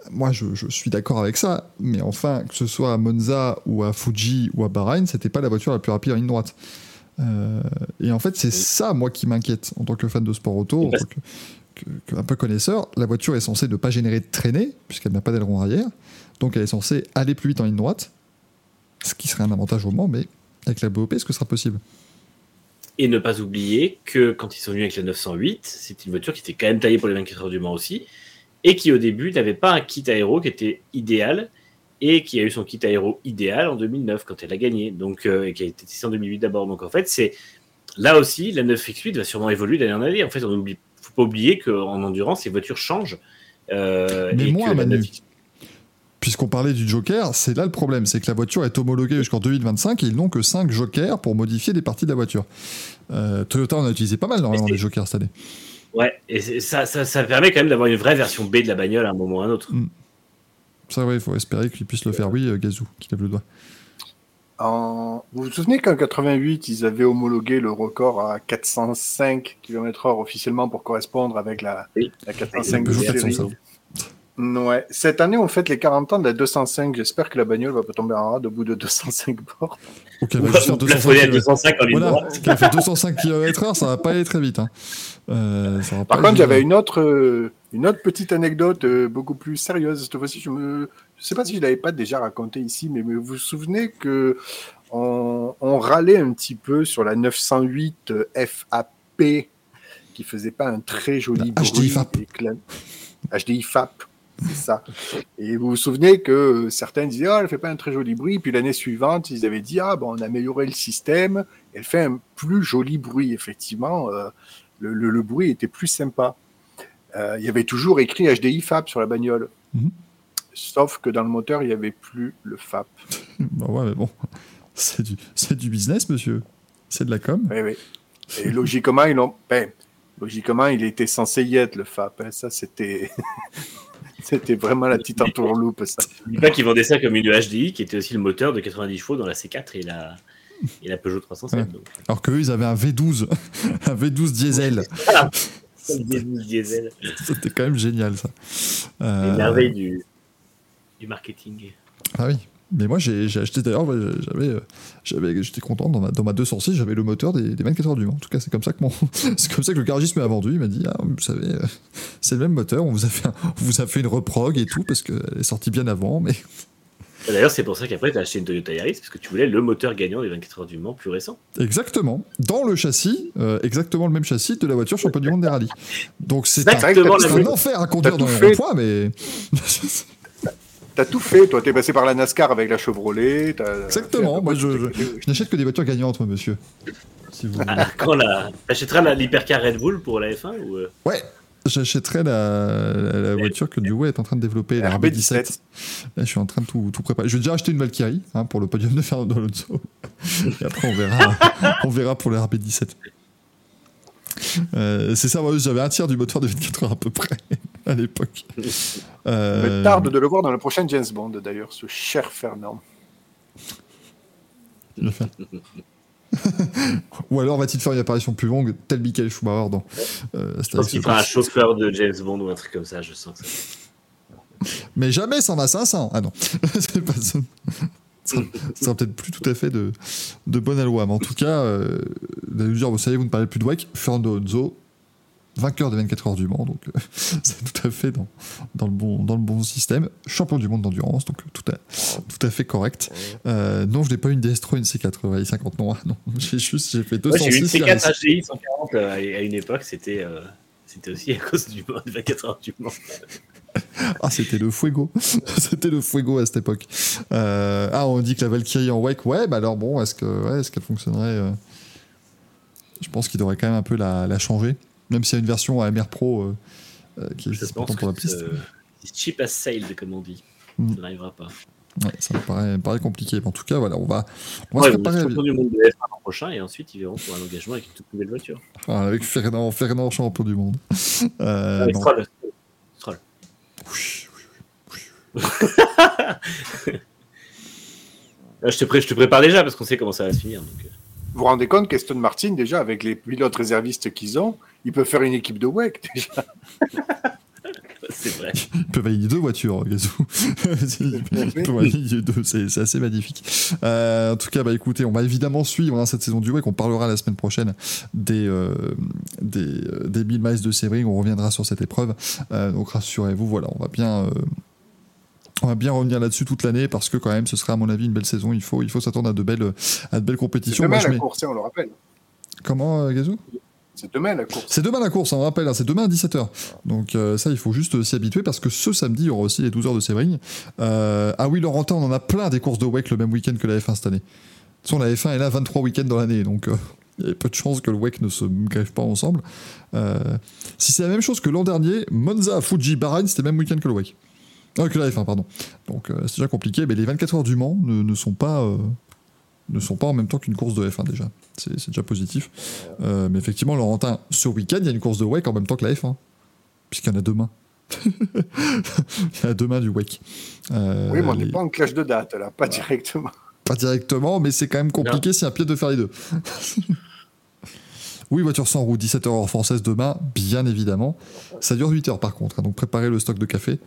Moi, je, je suis d'accord avec ça, mais enfin, que ce soit à Monza ou à Fuji ou à Bahreïn, c'était pas la voiture la plus rapide en ligne droite. Euh, et en fait, c'est ça, moi, qui m'inquiète. En tant que fan de sport auto, en tant que, que- que- un peu connaisseur. La voiture est censée ne pas générer de traînée, puisqu'elle n'a pas d'aileron arrière, donc elle est censée aller plus vite en ligne droite, ce qui serait un avantage au Mans, mais avec la BOP, est-ce que ce sera possible? Et ne pas oublier que quand ils sont venus avec la 908, c'est une voiture qui était quand même taillée pour les 24 heures du Mans aussi, et qui au début n'avait pas un kit aéro qui était idéal, et qui a eu son kit aéro idéal en 2009 quand elle a gagné, donc euh, et qui a été testée en 2008 d'abord. Donc en fait, c'est là aussi la 9X8 va sûrement évoluer d'année en année. En fait, on oublie, faut pas oublier qu'en endurance, les voitures changent. euh, Mais et moins, que la Manu. 9X8 Puisqu'on parlait du Joker, c'est là le problème, c'est que la voiture est homologuée jusqu'en 2025 et ils n'ont que 5 Jokers pour modifier des parties de la voiture. Euh, Toyota en a utilisé pas mal normalement des Jokers cette année. Ouais, et ça, ça, ça permet quand même d'avoir une vraie version B de la bagnole à un moment ou à un autre. Ça, ouais, il faut espérer qu'ils puissent le faire. Oui, euh, Gazou, qui lève le doigt. En- Vous vous souvenez qu'en 88, ils avaient homologué le record à 405 km/h officiellement pour correspondre avec la, Oui. la Le 405 de Peugeot série 405. Ouais. Cette année, on fête les 40 ans de la 205. J'espère que la bagnole va pas tomber en rade au bout de 205 bords. Ou qu'elle Ou va juste faire ou plafonner à 205 205 en ligne Voilà, droite. qu'elle fait 205 km/h, ça va pas aller très vite. hein. Euh, ça Par contre, j'avais une autre, euh, une autre petite anecdote euh, beaucoup plus sérieuse. Cette fois-ci, je me, je sais pas si je l'avais pas déjà raconté ici, mais vous vous souvenez que on, on râlait un petit peu sur la 908 FAP qui faisait pas un très joli La bruit. HDI FAP. et que la- HDI FAP. C'est ça. Et vous vous souvenez que certains disaient, ah, elle fait pas un très joli bruit. Puis l'année suivante, ils avaient dit, ah, bon, on a amélioré le système. Elle fait un plus joli bruit. Effectivement, le, le- le bruit était plus sympa. Euh, il y avait toujours écrit HDI FAP sur la bagnole. Mhm. Sauf que dans le moteur, il n'y avait plus le FAP. Bah ouais, mais bon, c'est du, business, monsieur. C'est de la com. Oui, oui. Et logiquement, ils. Ben, logiquement, il était censé y être le FAP. hein. Ça, c'était. c'était vraiment la petite entourloupe, ça. N'oublie pas qu'ils vendaient ça comme une HDI qui était aussi le moteur de 90 chevaux dans la C4 et la, et la Peugeot 307. Ouais. Donc, Alors qu'eux, ils avaient un V12, un V12 diesel. C'était quand même génial, ça. Les Euh, merveilles du, du marketing. Ah oui. Mais moi, j'ai acheté d'ailleurs, j'avais, euh, j'étais content dans ma, dans ma 206, j'avais le moteur des, des 24 heures du Mans. En tout cas, c'est comme ça que mon, c'est comme ça que le garagiste m'a vendu. Il m'a dit, ah, vous savez, euh, c'est le même moteur. On vous a fait, un- on vous a fait une reprog et tout parce qu'elle est sortie bien avant, mais D'ailleurs, c'est pour ça qu'après, tu as acheté une Toyota Yaris, parce que tu voulais le moteur gagnant des 24 heures du Mans plus récent. Exactement. Dans le châssis, euh, exactement le même châssis de la voiture championne du monde des rallyes. Donc c'est un, un enfer à conduire T'as dans les mais. T'as tout fait, toi, t'es passé par la NASCAR avec la Chevrolet. t'as- Exactement. fait- Moi, je, je, je n'achète que des voitures gagnantes, moi, monsieur. Si vous. Ah, quand la... T'achèteras la- l'hypercar Red Bull pour la F1 ou euh, Ouais. J'achèterai la, la, la voiture que Duway est en train de développer, la RB17. Là, je suis en train de tout, tout préparer. Je vais déjà acheter une Valkyrie hein, pour le podium de Fernando Alonso. Et après, on verra, on verra pour la RB17. Euh, c'est ça, moi, j'avais un tiers du moteur de 24 heures à peu près à l'époque. Euh, me tarde de le voir dans le prochain James Bond, d'ailleurs, ce cher Fernand. Ou alors va-t-il faire une apparition plus longue, tel Michael Schumacher dans euh, Je pense qu'il fera un chauffeur de James Bond ou un truc comme ça, je sens que ça. Mais jamais ça en a 500. Ah non, c'est pas ça. Sera peut-être plus tout à fait de, de bonne loi. Mais en tout cas, euh, vous allez me dire, vous savez, vous ne parlez plus de WEC. Fernando vainqueur des 24 heures du Mans, donc euh, c'est tout à fait dans, dans, le bon, dans le bon système. Champion du monde d'endurance, donc tout à, tout à fait correct. Euh, non, je n'ai pas une DS3, une C80, 50 non, non. J'ai juste j'ai fait Moi, j'ai eu une 206. C4 HDI 140 euh, à une époque, c'était euh, c'était aussi à cause du Mans, de 24 heures du Mans. Ah, c'était le fuego. c'était le fuego à cette époque. Ah, on dit que la Valkyrie en WEC, ouais, bah alors bon, est-ce que, ouais, est-ce qu'elle fonctionnerait Je pense qu'il devrait quand même un peu la, la changer, même s'il y a une version AMR Pro euh, euh, qui Je existe pense pourtant pour la piste. euh, c'est cheap as sailed, comme on dit. Mm. Ça n'arrivera pas. Ouais, ça me paraît, me paraît compliqué. Mais en tout cas, voilà, on va, on va Ouais, se préparer champion du monde de F1 l'an prochain, et ensuite ils verront pour un engagement avec une toute nouvelle voiture. enfin, avec Fernand, Fernand champion du monde. Euh, Avec. Stroll. Stroll. Euh, Je te, pré- je te prépare déjà parce qu'on sait comment ça va se finir. Donc, euh. Vous vous rendez compte qu'Aston Martin, déjà, avec les pilotes réservistes qu'ils ont, ils peuvent faire une équipe de WEC, déjà. c'est vrai. Ils peuvent aligner deux voitures, Gazou. Ils peuvent aligner deux, c'est assez magnifique. Euh, en tout cas, bah, écoutez, on va évidemment suivre hein, cette saison du WEC. On parlera la semaine prochaine des, euh, des, euh, des 1000 miles de Sebring. On reviendra sur cette épreuve. Euh, donc rassurez-vous, voilà, on va bien. euh, on va bien revenir là-dessus toute l'année parce que quand même ce sera à mon avis une belle saison. Il faut, il faut s'attendre à de belles, à de belles compétitions. demain Moi, je la mets- course, hein, on le rappelle. Comment, euh, Gazou? C'est demain la course. c'est demain la course, on rappelle, hein, c'est demain à 17h. Donc euh, ça, il faut juste s'y habituer parce que ce samedi, il y aura aussi les 12 heures de Séverine. Euh, ah oui, Laurentin, on en a plein des courses de WEC le même week-end que la F1 cette année. De toute façon, la F1 est là 23 week-ends dans l'année, donc euh, il y a peu de chances que le WEC ne se greffe pas ensemble. Si c'est la même chose que l'an dernier, Monza, Fuji, Bahreïn, c'était le même week-end que le. Euh, que la F1, pardon. Donc c'est déjà compliqué, mais les 24 heures du Mans ne sont pas... ne sont pas en même temps qu'une course de F1 déjà. C'est déjà positif. Euh, mais effectivement, Laurentin, ce week-end, il y a une course de WEC en même temps que la F1. Puisqu'il y en a demain. il y en a demain du WEC. Euh, oui, mais on n'est les- pas en clash de date, là, pas directement. pas directement, mais c'est quand même compliqué si un pied de faire les deux. oui, voiture sans roue, 17h heure française demain, bien évidemment. Ça dure 8 heures par contre, hein, donc préparez le stock de café.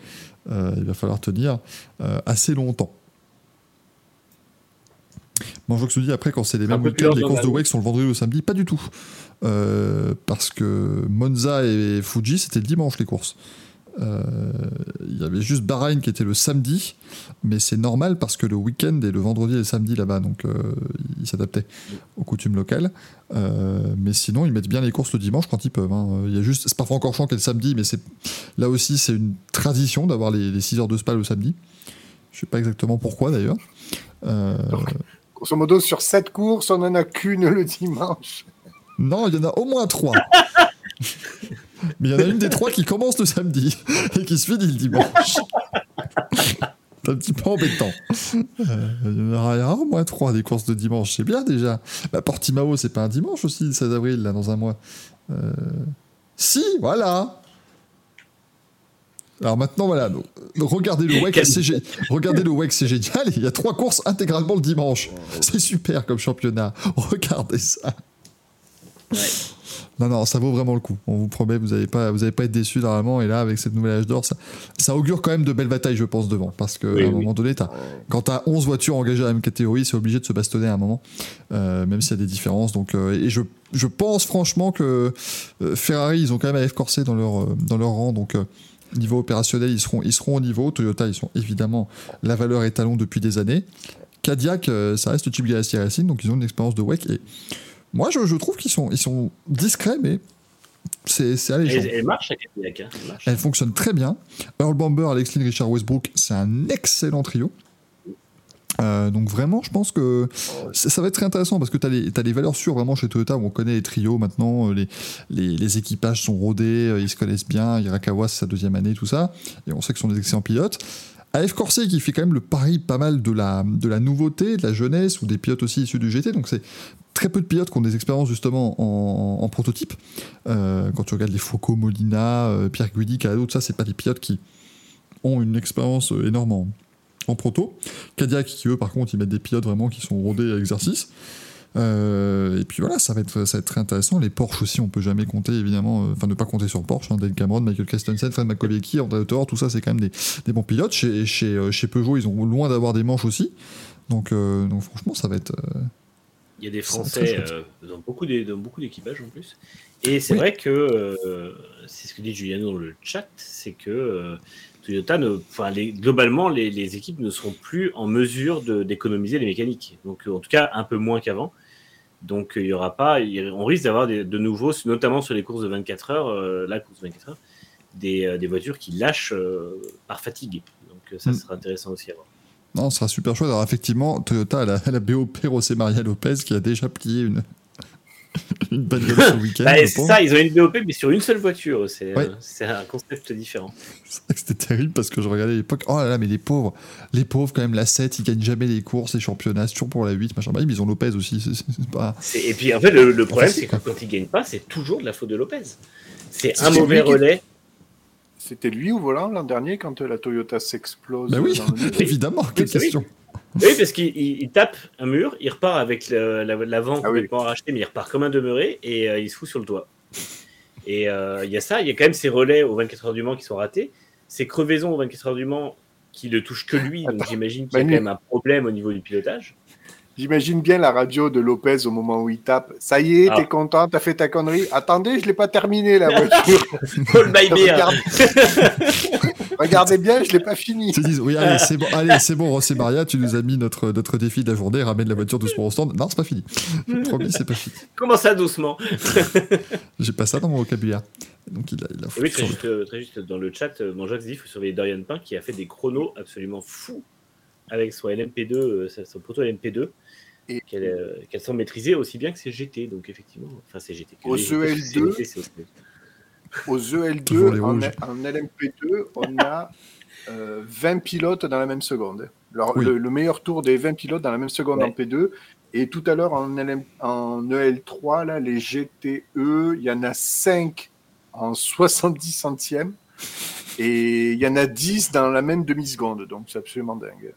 Euh, il va falloir tenir euh, assez longtemps. Manjox nous dit après, quand c'est les mêmes week-ends, les courses de WEC sont le vendredi ou le samedi Pas du tout. Euh, parce que Monza et Fuji, c'était le dimanche les courses. Euh, Il y avait juste Bahreïn qui était le samedi, mais c'est normal parce que le week-end est le vendredi et le samedi là-bas, donc euh, ils s'adaptaient aux coutumes locales. Euh, mais sinon, ils mettent bien les courses le dimanche quand ils peuvent. hein. Il y a juste, c'est parfois encore chiant qu'est le samedi, mais c'est là aussi c'est une tradition d'avoir les, les 6 heures de spa le samedi. Je sais pas exactement pourquoi d'ailleurs. Euh, Grosso modo, sur 7 courses, on n'en a qu'une le dimanche. non, il y en a au moins 3 Mais il y en a une des trois qui commence le samedi et qui se finit le dimanche. C'est un petit peu embêtant. Euh, Il y en aura au moins trois des courses de dimanche, c'est bien déjà. Bah, Portimao, c'est pas un dimanche aussi, le 16 avril, là, dans un mois. Euh, Si, voilà. Alors maintenant, voilà. donc, regardez le WEC, c'est gé- regardez le WEC, c'est génial. Il y a trois courses intégralement le dimanche. C'est super comme championnat. Regardez ça. Ouais. Non, non, ça vaut vraiment le coup. On vous promet, vous n'allez pas, vous allez pas être déçus normalement. Et là, avec cette nouvelle âge d'or, ça, ça augure quand même de belles batailles, je pense, devant. Parce qu'à Oui, un oui. moment donné, quand tu as 11 voitures engagées à la même catégorie, c'est obligé de se bastonner à un moment, euh, même s'il y a des différences. Donc, euh, et je, je pense franchement que euh, Ferrari, ils ont quand même AF Corset dans leur, dans leur rang. Donc, Niveau opérationnel, ils seront, ils seront au niveau. Toyota, ils sont évidemment la valeur étalon depuis des années. Cadillac, euh, ça reste le type Galaxy Racing, donc ils ont une expérience de WEC. Et moi, je, je trouve qu'ils sont, ils sont discrets, mais c'est c'est alléchant. Elle, elle marche, la Cadillac. Hein. Elle fonctionne très bien. Earl Bomber, Alex Lynn, Richard Westbrook, c'est un excellent trio. Euh, donc vraiment, je pense que ça ça va être très intéressant parce que tu as, les valeurs sûres vraiment chez Toyota où on connaît les trios maintenant, euh, les, les, les équipages sont rodés, euh, ils se connaissent bien, Hirakawa c'est sa deuxième année, tout ça, et on sait que ce sont des excellents pilotes. AF Corset qui fait quand même le pari pas mal de la, de la nouveauté, de la jeunesse ou des pilotes aussi issus du GT, donc c'est très peu de pilotes qui ont des expériences justement en, en prototype. Euh, quand tu regardes les Foucault, Molina, Pierre Guidi, Calado, tout ça, c'est pas des pilotes qui ont une expérience énorme en, en proto. Cadillac, qui eux, par contre, ils mettent des pilotes vraiment qui sont rodés à l'exercice. Euh, et puis voilà, ça va, être, ça va être très intéressant. Les Porsche aussi, on peut jamais compter, évidemment, euh, enfin ne pas compter sur Porsche. Hein, Dale Cameron, Michael Christensen, Fred McCovecki, André Autor, tout ça, c'est quand même des, des bons pilotes. Chez, chez, euh, chez Peugeot, ils ont loin d'avoir des manches aussi. Donc, euh, donc franchement, ça va être. Il y a des Français dans beaucoup d'équipages en plus. Et c'est Oui. vrai que c'est ce que dit Juliano dans le chat, c'est que Toyota, ne, enfin, les, globalement, les, les équipes ne seront plus en mesure d'économiser les mécaniques. Donc, en tout cas, un peu moins qu'avant. Donc, il y aura pas, on risque d'avoir de nouveau, notamment sur les courses de 24 heures, euh, la course de 24 heures, des, euh, des voitures qui lâchent euh, par fatigue. Donc, ça Mm. sera intéressant aussi à voir. Non, ce sera super chouette. Alors effectivement, Toyota a la, a BOP José Maria Lopez qui a déjà plié une, une bagnole ce week-end. Bah, c'est ça, ils ont une BOP, mais sur une seule voiture. C'est Ouais. euh, un concept différent. C'est vrai que C'était terrible parce que je regardais à l'époque. Oh là là, mais les pauvres, les pauvres quand même, la 7, ils gagnent jamais les courses, les championnats, c'est toujours pour la 8, machin. Bah, mais ils ont Lopez aussi, pas. Et puis en fait, le, le problème, Enfin, c'est que quand il gagne pas, c'est toujours de la faute de Lopez. C'est un mauvais qui- relais. C'était lui au volant l'an dernier quand la Toyota s'explose. Bah oui, dans le mur évidemment, quelle oui. question. Oui, parce qu'il il- il tape un mur, il repart avec l'avant Ah oui. complètement arraché, mais il repart comme un demeuré et euh, il se fout sur le toit. Et euh, il y a ça, il y a quand même ces relais aux 24 heures du Mans qui sont ratés, ces crevaisons aux 24 heures du Mans qui ne touchent que lui, donc j'imagine qu'il y a quand même un problème au niveau du pilotage. J'imagine bien la radio de Lopez au moment où il tape. Ça y est, Ah. t'es content, t'as fait ta connerie. Attendez, je l'ai pas terminé la voiture. Paul Regardez bien, je l'ai pas fini. Ils disent, oui, allez, c'est bon, allez, c'est bon, Ross et Maria, tu nous as mis notre, notre défi de la journée, ramène la voiture doucement au stand. Non, c'est pas fini. Promis, c'est pas fini. Comment ça, doucement J'ai pas ça dans mon vocabulaire. Donc il a, oui, très juste, très juste, dans le chat, euh, Manjax dit il faut surveiller Dorian Pain qui a fait des chronos absolument fous avec son LMP2, euh, son proto LMP2, et... qu'elle euh, qu sent aussi bien que ses GT. Donc effectivement, enfin c'est GT. Au CEL2, aux Toujours les EL2, en, rouges. en LMP2, on a euh, 20 pilotes dans la même seconde. Alors, Oui. le, le meilleur tour des 20 pilotes dans la même seconde Ouais. en P2. Et tout à l'heure, en, LM en EL3, là, les GTE, il y en a 5 en 70 centièmes. Et il y en a 10 dans la même demi-seconde. Donc, c'est absolument dingue.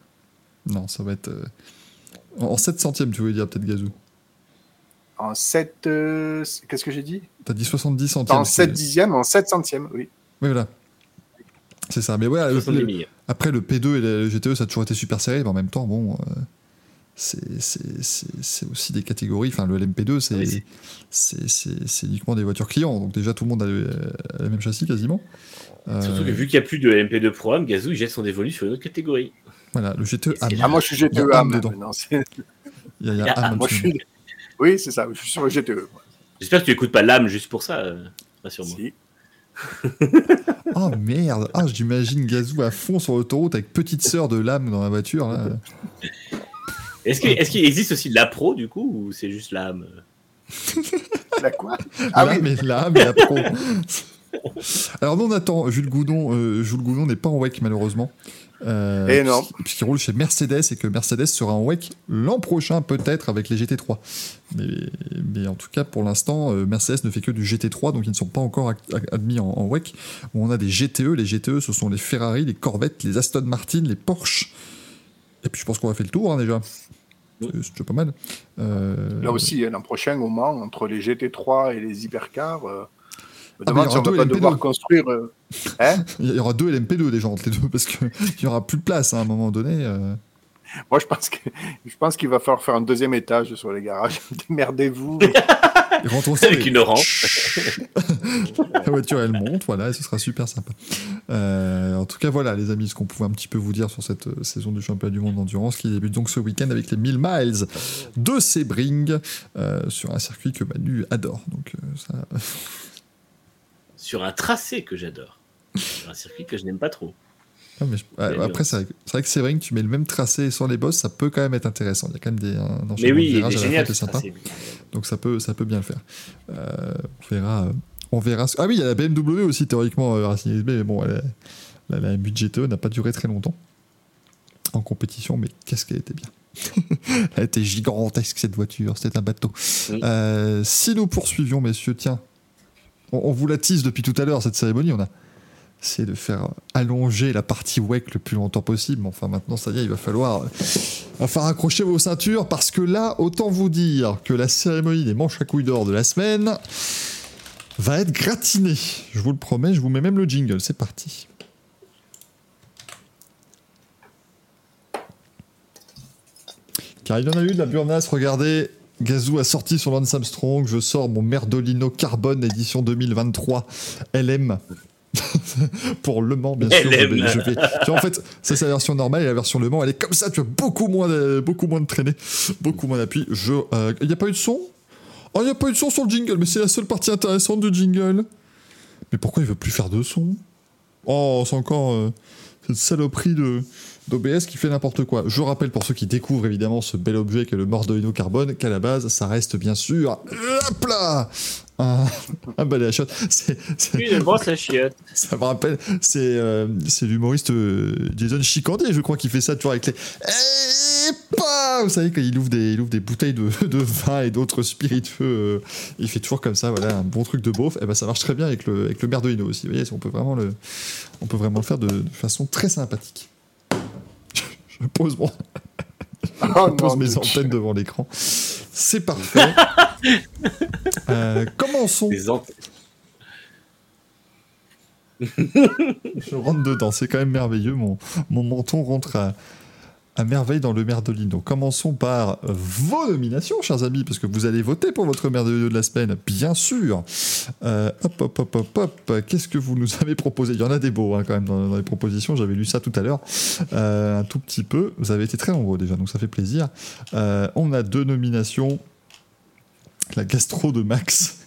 Non, ça va être. euh, En 7 centièmes, tu veux dire, peut-être, Gazou? En 7. euh, Qu'est-ce que j'ai dit? T'as dit 70 centièmes. En c'est- 7 dixièmes, en 7 centièmes, oui. Oui, voilà. C'est ça. Mais ouais, le- 70 le- 000. après, le P2 et le GTE, ça a toujours été super serré, mais en même temps, bon. euh, c'est- aussi des catégories. Enfin, le LMP2, c'est Ah oui, c'est- uniquement des voitures clients. Donc, déjà, tout le monde a le, a le même châssis quasiment. Euh, Surtout que vu qu'il n'y a plus de LMP2 programme, Gazou il jette son dévolu sur une autre catégorie. Voilà, le GTE. Ah, moi, je suis Il y a GTE AM. dedans. Il y a, il y a Il y a AM un, Moi, je suis... Oui, c'est ça. Je suis sur le GTE. J'espère que tu écoutes pas l'âme juste pour ça, euh, rassure-moi. Si. Oh merde Ah, j'imagine Gazou à fond sur l'autoroute avec petite sœur de l'âme dans la voiture. Là. Est-ce qu'il est-ce qu'il existe aussi la pro du coup ou c'est juste l'âme La quoi? Ah oui, et l'âme et la pro. Alors non, on attend. Jules Goudon, euh, Jules Goudon n'est pas en WEC malheureusement. Euh, puisqu'- Puisqu'il roule chez Mercedes et que Mercedes sera en WEC l'an prochain peut-être avec les GT3. Mais, mais en tout cas pour l'instant euh, Mercedes ne fait que du GT3 donc ils ne sont pas encore admis en, en WEC. On a des GTE. Les GTE ce sont les Ferrari, les Corvette, les Aston Martin, les Porsche. Et puis je pense qu'on va faire le tour hein, déjà. C'est c'est déjà pas mal. Euh, Là aussi, l'an prochain, au Mans, entre les GT3 et les hypercars, euh, Ah, demande si on va pas LMP2. devoir construire. euh, Hein Il y aura deux LMP2 déjà entre les deux parce qu'il n'y aura plus de place hein, à un moment donné. euh. Moi, je pense que je pense qu'il va falloir faire un deuxième étage sur les garages. Démerdez-vous. Avec une rampe. La voiture elle monte, voilà, et ce sera super sympa. Euh, en tout cas, voilà, les amis, ce qu'on pouvait un petit peu vous dire sur cette euh, saison du championnat du monde d'endurance qui débute donc ce week-end avec les 1000 miles de Sebring euh, sur un circuit que Manu adore. Donc, euh, ça, Sur un tracé que j'adore. Un circuit que je n'aime pas trop. Ah, mais je- ouais, Mais après, c'est vrai, que- c'est vrai que tu mets le même tracé sur les bosses, ça peut quand même être intéressant. Il y a quand même des un Mais oui, de à la fin sympa. Donc ça peut, ça peut bien le faire. Euh, on verra. euh, on verra. ce- Ah oui, il y a la BMW aussi théoriquement euh, Racing XB, mais bon, elle la, la MGTE n'a pas duré très longtemps en compétition, mais qu'est-ce qu'elle était bien. elle était gigantesque cette voiture, c'était un bateau. Oui. Euh, si nous poursuivions, messieurs, tiens, on, on vous la tease depuis tout à l'heure cette cérémonie, on a essayé de faire allonger la partie WEC le plus longtemps possible. Enfin, maintenant, ça y est, il va falloir, accrocher vos ceintures parce que là, autant vous dire que la cérémonie des manches à couilles d'or de la semaine va être gratinée. Je vous le promets, je vous mets même le jingle. C'est parti. Car il y en a eu de la burnasse, regardez. Gazou a sorti son Lance Armstrong, je sors mon Merdolino Carbone édition 2023 LM. pour Le Mans, bien sûr. Je vais- Tu vois, en fait, ça c'est la version normale et la version Le Mans, elle est comme ça, tu as beaucoup moins de, beaucoup moins de traînées, beaucoup moins d'appui. Je, euh, il n'y a pas eu de son? Oh, il n'y a pas eu de son sur le jingle, mais c'est la seule partie intéressante du jingle. Mais pourquoi il veut plus faire de son? Oh, c'est encore euh, cette saloperie de d'OBS qui fait n'importe quoi. Je rappelle pour ceux qui découvrent évidemment ce bel objet qu'est le Mordovino Carbone, qu'à la base, ça reste bien sûr, hop là, un, un balai à shot. C'est, Une brosse à chiottes. ça me rappelle, c'est, euh, c'est l'humoriste euh, Jason Chicandier, je crois, qui fait ça toujours avec les. Eh, pas Vous savez, quand il ouvre des, il ouvre des bouteilles de, de vin et d'autres spiritueux, euh, il fait toujours comme ça, voilà, un bon truc de beauf. Et ben ça marche très bien avec le, avec le aussi. Vous voyez, on peut vraiment le, on peut vraiment le faire de, de façon très sympathique. Je pose, mon, Oh je pose non, mes Dieu. antennes devant l'écran. C'est parfait. Euh, commençons. Antennes. Je rentre dedans, c'est quand même merveilleux. Mon, mon menton rentre à, merveille dans le Merdolino. Commençons par vos nominations, chers amis, parce que vous allez voter pour votre Merdolino de la semaine, bien sûr. Euh, hop, hop, hop, hop, hop. Qu'est-ce que vous nous avez proposé? Il y en a des beaux hein, quand même dans, les propositions. J'avais lu ça tout à l'heure, euh, un tout petit peu. Vous avez été très nombreux déjà, donc ça fait plaisir. Euh, on a deux nominations la gastro de Max.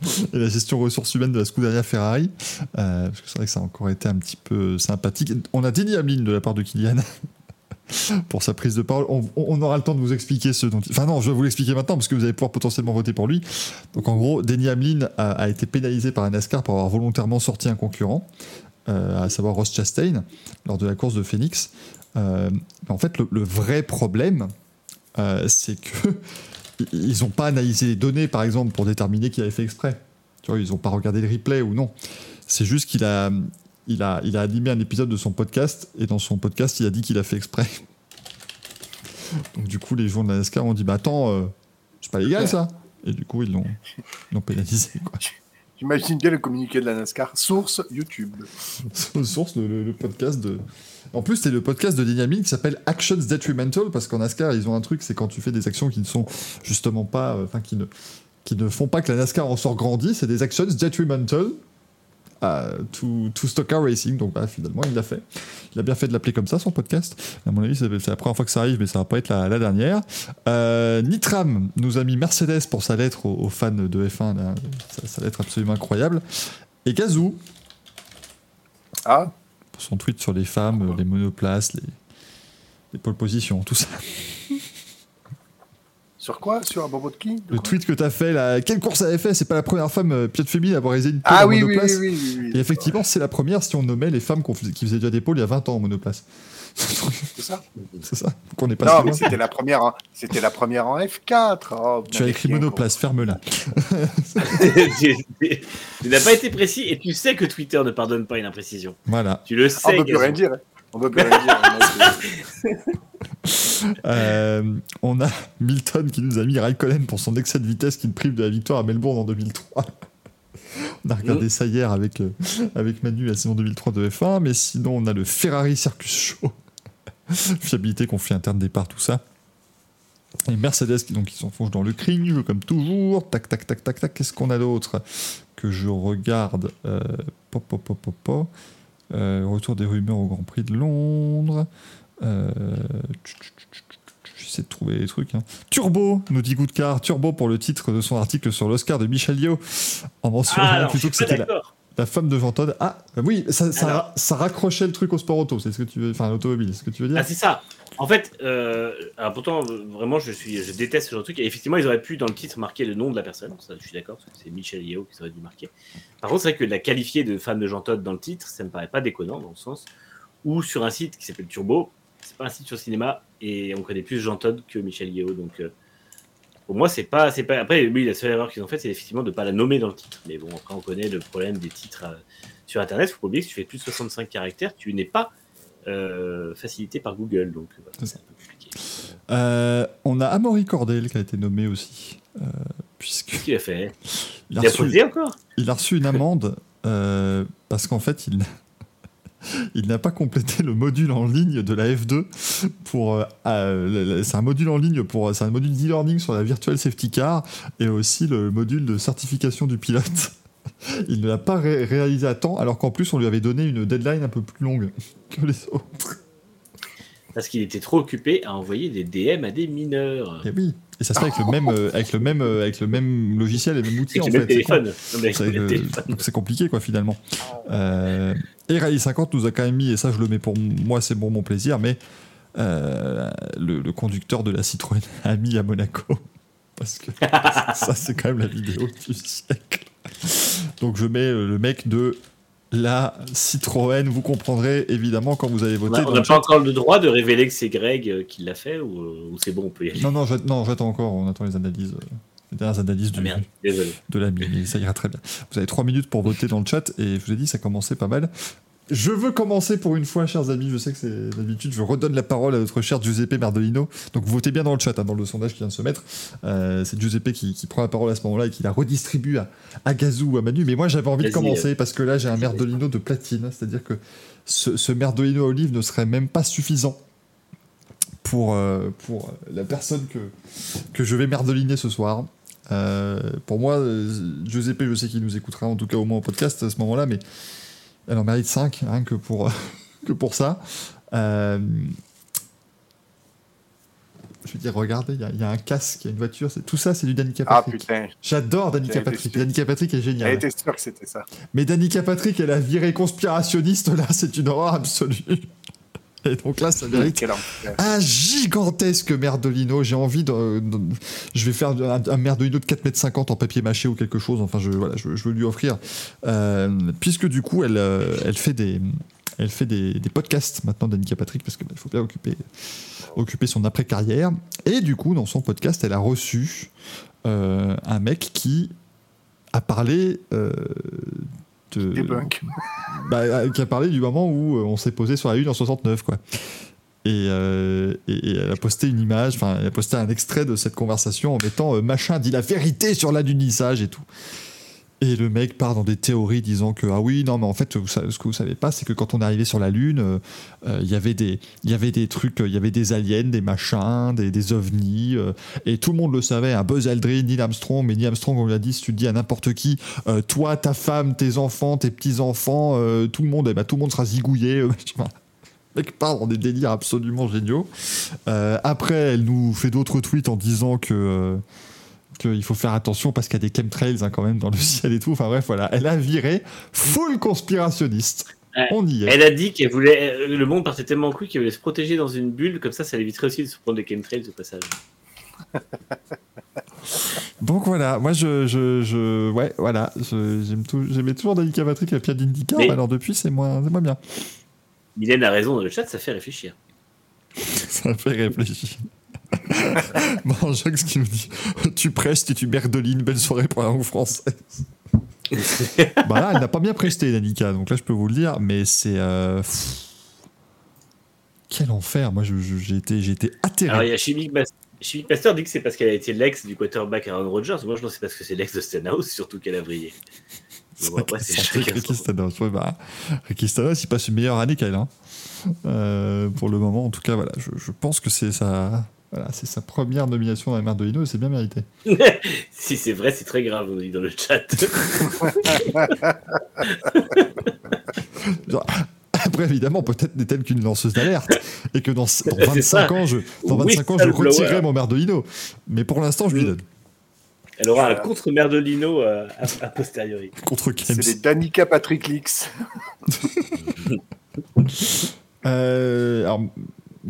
Et la gestion ressources humaines de la Scuderia Ferrari. Euh, parce que c'est vrai que ça a encore été un petit peu sympathique. On a Denis Hamlin de la part de Kylian pour sa prise de parole. On, aura le temps de vous expliquer ce dont. Enfin, non, je vais vous l'expliquer maintenant parce que vous allez pouvoir potentiellement voter pour lui. Donc, en gros, Denis Hamlin a, été pénalisé par un NASCAR pour avoir volontairement sorti un concurrent, euh, à savoir Ross Chastain, lors de la course de Phoenix. Euh, en fait, le, le vrai problème, euh, c'est que ils n'ont pas analysé les données, par exemple, pour déterminer qu'il avait fait exprès. Tu vois, ils n'ont pas regardé le replay ou non. C'est juste qu'il a, il a, il a animé un épisode de son podcast et dans son podcast, il a dit qu'il a fait exprès. Donc du coup, les gens de la NASCAR ont dit, bah attends, euh, c'est pas légal ça. Et du coup, ils l'ont, ils l'ont pénalisé. Quoi. J'imagine bien le communiqué de la NASCAR. Source YouTube. Source, le, le- le podcast de. En plus, c'est le podcast de Dynamite qui s'appelle Actions Detrimental, parce qu'en NASCAR, ils ont un truc, c'est quand tu fais des actions qui ne sont justement pas. euh, Enfin, qui, ne, qui ne font pas que la NASCAR en sort grandi, c'est des actions detrimental à to, to stock car racing. Donc, bah, finalement, il l'a fait. Il a bien fait de l'appeler comme ça, son podcast. À mon avis, c'est c'est la première fois que ça arrive, mais ça va pas être la, la dernière. Euh, Nitram nous a mis Mercedes pour sa lettre aux, aux fans de F1, là, sa, sa lettre absolument incroyable. Et Gazou, Ah, pour son tweet sur les femmes, les monoplaces, les, les pole positions, tout ça. Sur quoi Sur un bobo de qui De Le tweet que t'as fait là, quelle course elle avait fait? C'est pas la première femme euh, de féminin à avoir réalisé une pole Ah en oui, oui, oui, monoplace. oui, oui, oui. Et effectivement, c'est la première si on nommait les femmes faisait- qui faisaient déjà des pôles il y a 20 ans en monoplace. C'est ça c'est ça qu'on est pas Non, mais c'était la première. en- C'était la première en F4. Oh, vous Tu as écrit monoplace, ferme-la. tu n'as pas été précis et tu sais que Twitter ne pardonne pas une imprécision. Voilà. Tu le compris. On sais. peut plus rien dire. hein. On peut plus rien dire. Euh, on a Milton qui nous a mis Raikkonen pour son excès de vitesse qui le prive de la victoire à Melbourne en 2003. On a regardé ça hier avec, euh, avec Manu la saison 2003 de F1, mais sinon on a le Ferrari Circus Show. Fiabilité, conflit interne, départ, tout ça. Et Mercedes qui donc s'enfonce dans le cringe comme toujours. Tac tac tac tac tac. Qu'est-ce qu'on a d'autre que je regarde. Euh, pop, pop, pop, pop, pop. Euh, retour des rumeurs au Grand Prix de Londres. Euh, J'essaie de trouver les trucs. hein. Turbo, nous dit Goodcar. Turbo pour le titre de son article sur l'Oscar de Michel Yeoh. En mentionnant Ah, plutôt que c'était la, femme de Jean Todt. Ah, bah oui, ça, ça, raccrochait le truc au sport auto. C'est ce que tu veux. Enfin, l'automobile, c'est ce que tu veux dire Ah, c'est ça. En fait, euh, alors pourtant, vraiment, je, suis, je déteste ce genre de truc. Et effectivement, ils auraient pu, dans le titre, marquer le nom de la personne. Ça, je suis d'accord, parce que c'est Michel Yeo qui aurait dû marquer. Par contre, c'est vrai que la qualifier de femme de Jean Todt dans le titre, ça me paraît pas déconnant, dans le sens où sur un site qui s'appelle Turbo, c'est pas un site sur cinéma, et on connaît plus Jean Todt que Michel Yeo. Donc, euh, pour moi, c'est pas, c'est pas. Après, oui, la seule erreur qu'ils ont faite, c'est effectivement de pas la nommer dans le titre. Mais bon, après, on connaît le problème des titres euh, sur Internet. Faut pas oublier que si tu fais plus de 65 caractères, tu n'es pas euh, facilité par Google. Donc, voilà, C'est un peu compliqué. Euh, On a Amaury Cordel qui a été nommé aussi. puisque Qu'est-ce qu'il a fait? Il Il a a reçu, encore? il a reçu une amende parce qu'en fait, il, il n'a pas complété le module en ligne de la F2 pour. euh, c'est un module en ligne pour. C'est un module d'e-learning sur la virtual safety car et aussi le module de certification du pilote. Il ne l'a pas ré- réalisé à temps, alors qu'en plus on lui avait donné une deadline un peu plus longue que les autres. Parce qu'il était trop occupé à envoyer des DM à des mineurs. Et oui, et ça se fait avec le même, euh, avec le même, euh, avec le même logiciel et le même outil en fait. C'est compliqué quoi finalement. Euh, et Rallye 50 nous a quand même mis, et ça je le mets pour moi c'est pour mon plaisir, mais euh, le, le conducteur de la Citroën a mis à Monaco. Parce que ça c'est quand même la vidéo du siècle. Donc je mets le mec de la Citroën, vous comprendrez évidemment quand vous allez voter. dans on n'a pas encore le droit de révéler que c'est Greg euh, qui l'a fait ou, euh, ou c'est bon, on peut y aller. Non, non, j'att- non, j'attends encore, on attend les analyses. euh, Les dernières analyses Ah du, de la mine. Ça ira très bien. Vous avez trois minutes pour voter dans le chat et je vous ai dit, ça commençait pas mal. Je veux commencer pour une fois, chers amis. Je sais que c'est d'habitude. Je redonne la parole à notre cher Giuseppe Merdolino. Donc votez bien dans le chat, hein, dans le sondage qui vient de se mettre. Euh, c'est Giuseppe qui, qui prend la parole à ce moment-là et qui la redistribue à, à Gazou ou à Manu. Mais moi, j'avais envie de commencer parce que là, j'ai un Merdolino de platine. C'est-à-dire que ce, ce Merdolino à olive ne serait même pas suffisant pour, euh, pour la personne que, que je vais merdoliner ce soir. Euh, pour moi, Giuseppe, je sais qu'il nous écoutera en tout cas au moins au podcast à ce moment-là, mais elle en mérite 5 rien que pour, que pour ça. Euh, je veux dire, regardez, il y a- il y, a un casque, il y a une voiture, c'est- tout ça c'est du Danica Ah Patrick. putain, J'adore Danica Patrick. Danica Patrick est elle géniale. était sûre que c'était ça. Mais Danica Patrick, elle a viré conspirationniste, là, c'est une horreur absolue. Et donc là, ça mérite un gigantesque merdolino. J'ai envie de, de- Je vais faire un, un merdolino de 4,50 m en papier mâché ou quelque chose. Enfin, je, voilà, je, je veux lui offrir. Euh, puisque du coup, elle, euh, elle fait des. Elle fait des, des podcasts maintenant d'Annika Patrick parce qu'il faut bien occuper, occuper son après-carrière. Et du coup, dans son podcast, elle a reçu euh, un mec qui a parlé euh, Debunk. bah, euh, qui a parlé du moment où euh, on s'est posé sur la Lune en 69, quoi. Et, euh, et- et elle a posté une image, enfin, elle a posté un extrait de cette conversation en mettant euh, machin dit la vérité sur l'alunissage et tout. Et le mec part dans des théories disant que ah oui non mais en fait ce que vous savez pas c'est que quand on est arrivé sur la lune euh, euh, il y avait des y avait des trucs il y avait des aliens des machins des, des ovnis euh, et tout le monde le savait un Buzz Aldrin Neil Armstrong mais Neil Armstrong on lui a dit si tu le dis à n'importe qui toi ta femme tes enfants tes petits enfants tout le monde eh ben, tout le monde sera zigouillé mec part dans des délires absolument géniaux. Après elle nous fait d'autres tweets en disant que qu'il faut faire attention parce qu'il y a des chemtrails hein, quand même dans le ciel et tout. Enfin bref, voilà. Elle a viré full conspirationniste. On y est. Elle a dit qu'elle voulait. Le monde partait tellement en couille qu'elle voulait se protéger dans une bulle, comme ça, ça éviterait aussi de se prendre des chemtrails au passage. Donc voilà, moi je. je, je ouais, voilà. Tout- J'aimais toujours Danica Patrick à Pierre d'Indica, Mais- alors depuis c'est moins, moins bien. Mylène a raison dans le chat, ça fait réfléchir. Ça fait réfléchir. bon, Jacques qui nous dit Tu prestes et tu merdolines, belle soirée pour la langue française. bah là, elle n'a pas bien presté, Danica, donc là je peux vous le dire, mais c'est. euh, Quel enfer, moi j'ai été, j'ai été atterré. Alors, il y a Chimique Bas- Chimique Pasteur dit que c'est parce qu'elle a été l'ex du quarterback Aaron Rodgers. Moi, je pense que c'est parce que c'est l'ex de Stenhouse, surtout qu'elle a brillé. C'est Bon, après, c'est Ricky Stenhouse. Ouais, bah, Ricky Stenhouse, il passe une meilleure année qu'elle. hein. Euh, pour le moment, en tout cas, voilà. Je, je pense que c'est ça. Voilà, c'est sa première nomination dans la Merdolino et c'est bien mérité. si c'est vrai, c'est très grave, on dit dans le chat. Genre, Après, évidemment, peut-être n'est-elle qu'une lanceuse d'alerte et que dans, dans C'est 25 ça. ans, je, dans Oui, 25 ans, je retirerai mon Merdolino. Mais pour l'instant, je lui Mm. donne. Elle aura un contre Merdolino euh, a, a posteriori. Contre C'est Kems. les Danica Patrick Leaks. Euh, alors,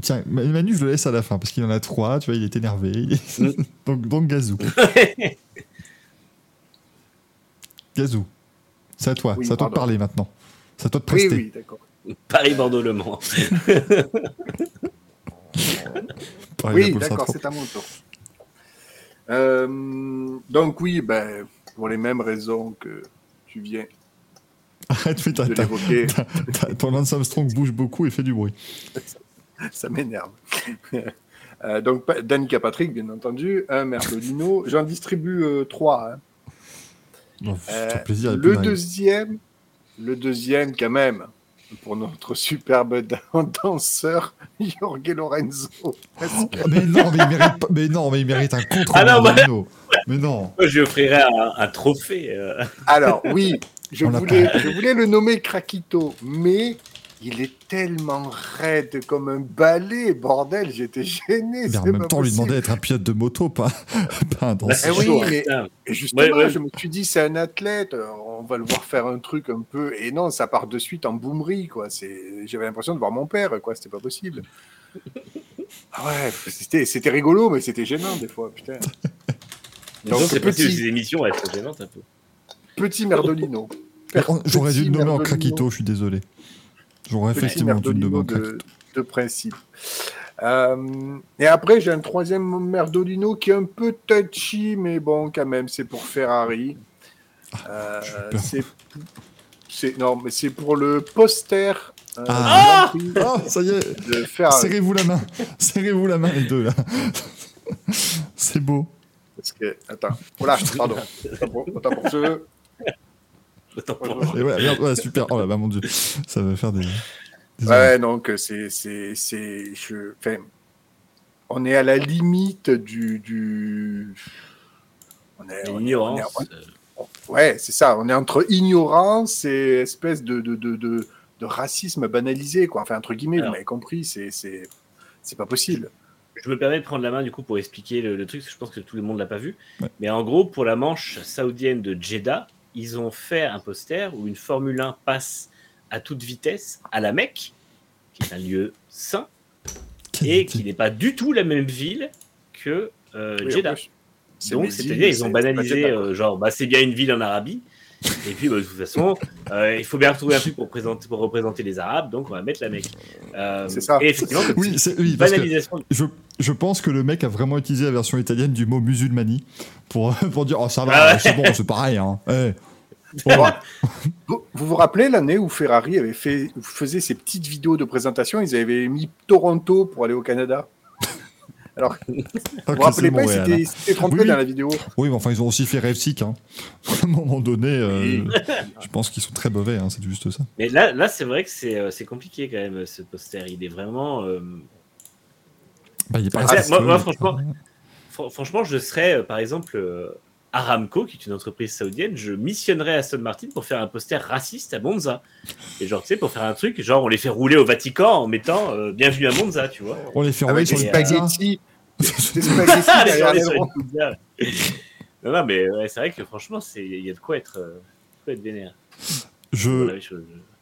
tiens, Manu, je le laisse à la fin parce qu'il en a trois. Tu vois, il est énervé. Mm. donc, donc, Gazou. Gazou. C'est à toi. Oui, c'est à toi de parler maintenant. C'est à toi de Oui, prester. oui, d'accord. Paris-Bordeaux-Le Mans. Oui, d'accord, c'est à mon tour. Euh, donc oui, ben, pour les mêmes raisons que tu viens Arrête, mais t'as- ton Lance Armstrong bouge beaucoup et fait du bruit. Ça m'énerve. Euh, donc Danica Patrick, bien entendu, un Merdolino. J'en distribue euh, trois. hein. Euh, plaisir. le deuxième, le deuxième quand même, pour notre superbe dan- danseur Jorge Lorenzo. Que- Oh, mais non, mais il mérite mais non, mais il mérite un contre Ah non. Mais non. Moi, je lui offrirais un, un trophée. euh. Alors oui, je voulais, je voulais le nommer Krakito, mais il est tellement raide comme un balai, bordel, j'étais gêné. Mais en même temps, on lui demandait d'être un pilote de moto, pas, pas un Bah, danseur. Oui, mais- justement, Ouais, ouais. je me suis dit, c'est un athlète, on va le voir faire un truc un peu. Et non, ça part de suite en boomerie, quoi. J'avais l'impression de voir mon père, quoi. C'était pas possible. Ah ouais, c'était, rigolo, mais c'était gênant des fois, putain. Donc, c'est possible, petit. ces émissions elles sont gênantes un peu. Petit Merdolino. J'aurais dû le nommer en. Krakito, je suis désolé. J'aurais effectivement Merdolino en de, de principe. Euh, et après, j'ai un troisième Merdolino qui est un peu touchy, mais bon, quand même, c'est pour Ferrari. Euh, j'ai peur. c'est, c'est, non, mais c'est pour le poster euh, Ah. Oh, ça y est, serrez-vous la main. Serrez-vous la main, les deux, là. C'est beau. Parce que, attends, voilà, pardon. Autant pour, pour ceux. Et merde, ouais, super. Oh là, bah, mon dieu. Ça va faire des. des Ouais, donc c'est, c'est, c'est, je, enfin, on est à la limite du, du, on est, on est- L'ignorance. on est- euh, Ouais, c'est ça. On est entre ignorance et espèce de, de, de, de, de racisme banalisé, quoi. Enfin, entre guillemets, Alors. vous m'avez compris, c'est, c'est, c'est pas possible. Je me permets de prendre la main du coup pour expliquer le, le truc, parce que je pense que tout le monde l'a pas vu. Ouais. Mais en gros, pour la manche saoudienne de Jeddah, ils ont fait un poster où une Formule 1 passe à toute vitesse à la Mecque, qui est un lieu sain, Quelle et qui n'est pas du tout la même ville que euh, Oui, Jeddah. Donc, c'est-à-dire, ils ont banalisé, euh, genre, bah, c'est bien une ville en Arabie. Et puis, bah, de toute façon, euh, il faut bien retrouver un truc pour, présenter, pour représenter les Arabes, donc on va mettre la Mecque. Euh, C'est ça. Et effectivement, Oui, oui, une parce que banalisation. je, je pense que le mec a vraiment utilisé la version italienne du mot musulmanie pour, pour dire Oh, ça va, Ah ouais. c'est bon, c'est pareil. Hein. Eh. Bon, vous, vous rappelez l'année où Ferrari avait fait, faisait ses petites vidéos de présentation Ils avaient mis Toronto pour aller au Canada. Alors, vous vous rappelez pas, s'étaient hein. Oui, oui. dans la vidéo. Oui, mais enfin, ils ont aussi fait Rêve-Sick. Hein. À un moment donné, euh, je pense qu'ils sont très mauvais, hein, c'est juste ça. Mais là, là c'est vrai que c'est euh, c'est compliqué quand même, ce poster. Il est vraiment. euh, Bah, il est pas Ah, raciste, moi- franchement, fr- franchement, je serais, euh, par exemple, euh, Aramco, qui est une entreprise saoudienne, je missionnerais Aston Martin pour faire un poster raciste à Monza. Et genre, tu sais, pour faire un truc, genre, on les fait rouler au Vatican en mettant euh, Bienvenue à Monza, tu vois. On les fait rouler Avec sur des les spaghettis. Des spaghettis Ah, non, non, mais ouais, c'est vrai que franchement, c'est- il y a de quoi être, euh, de quoi être vénère. Je, Voilà, je-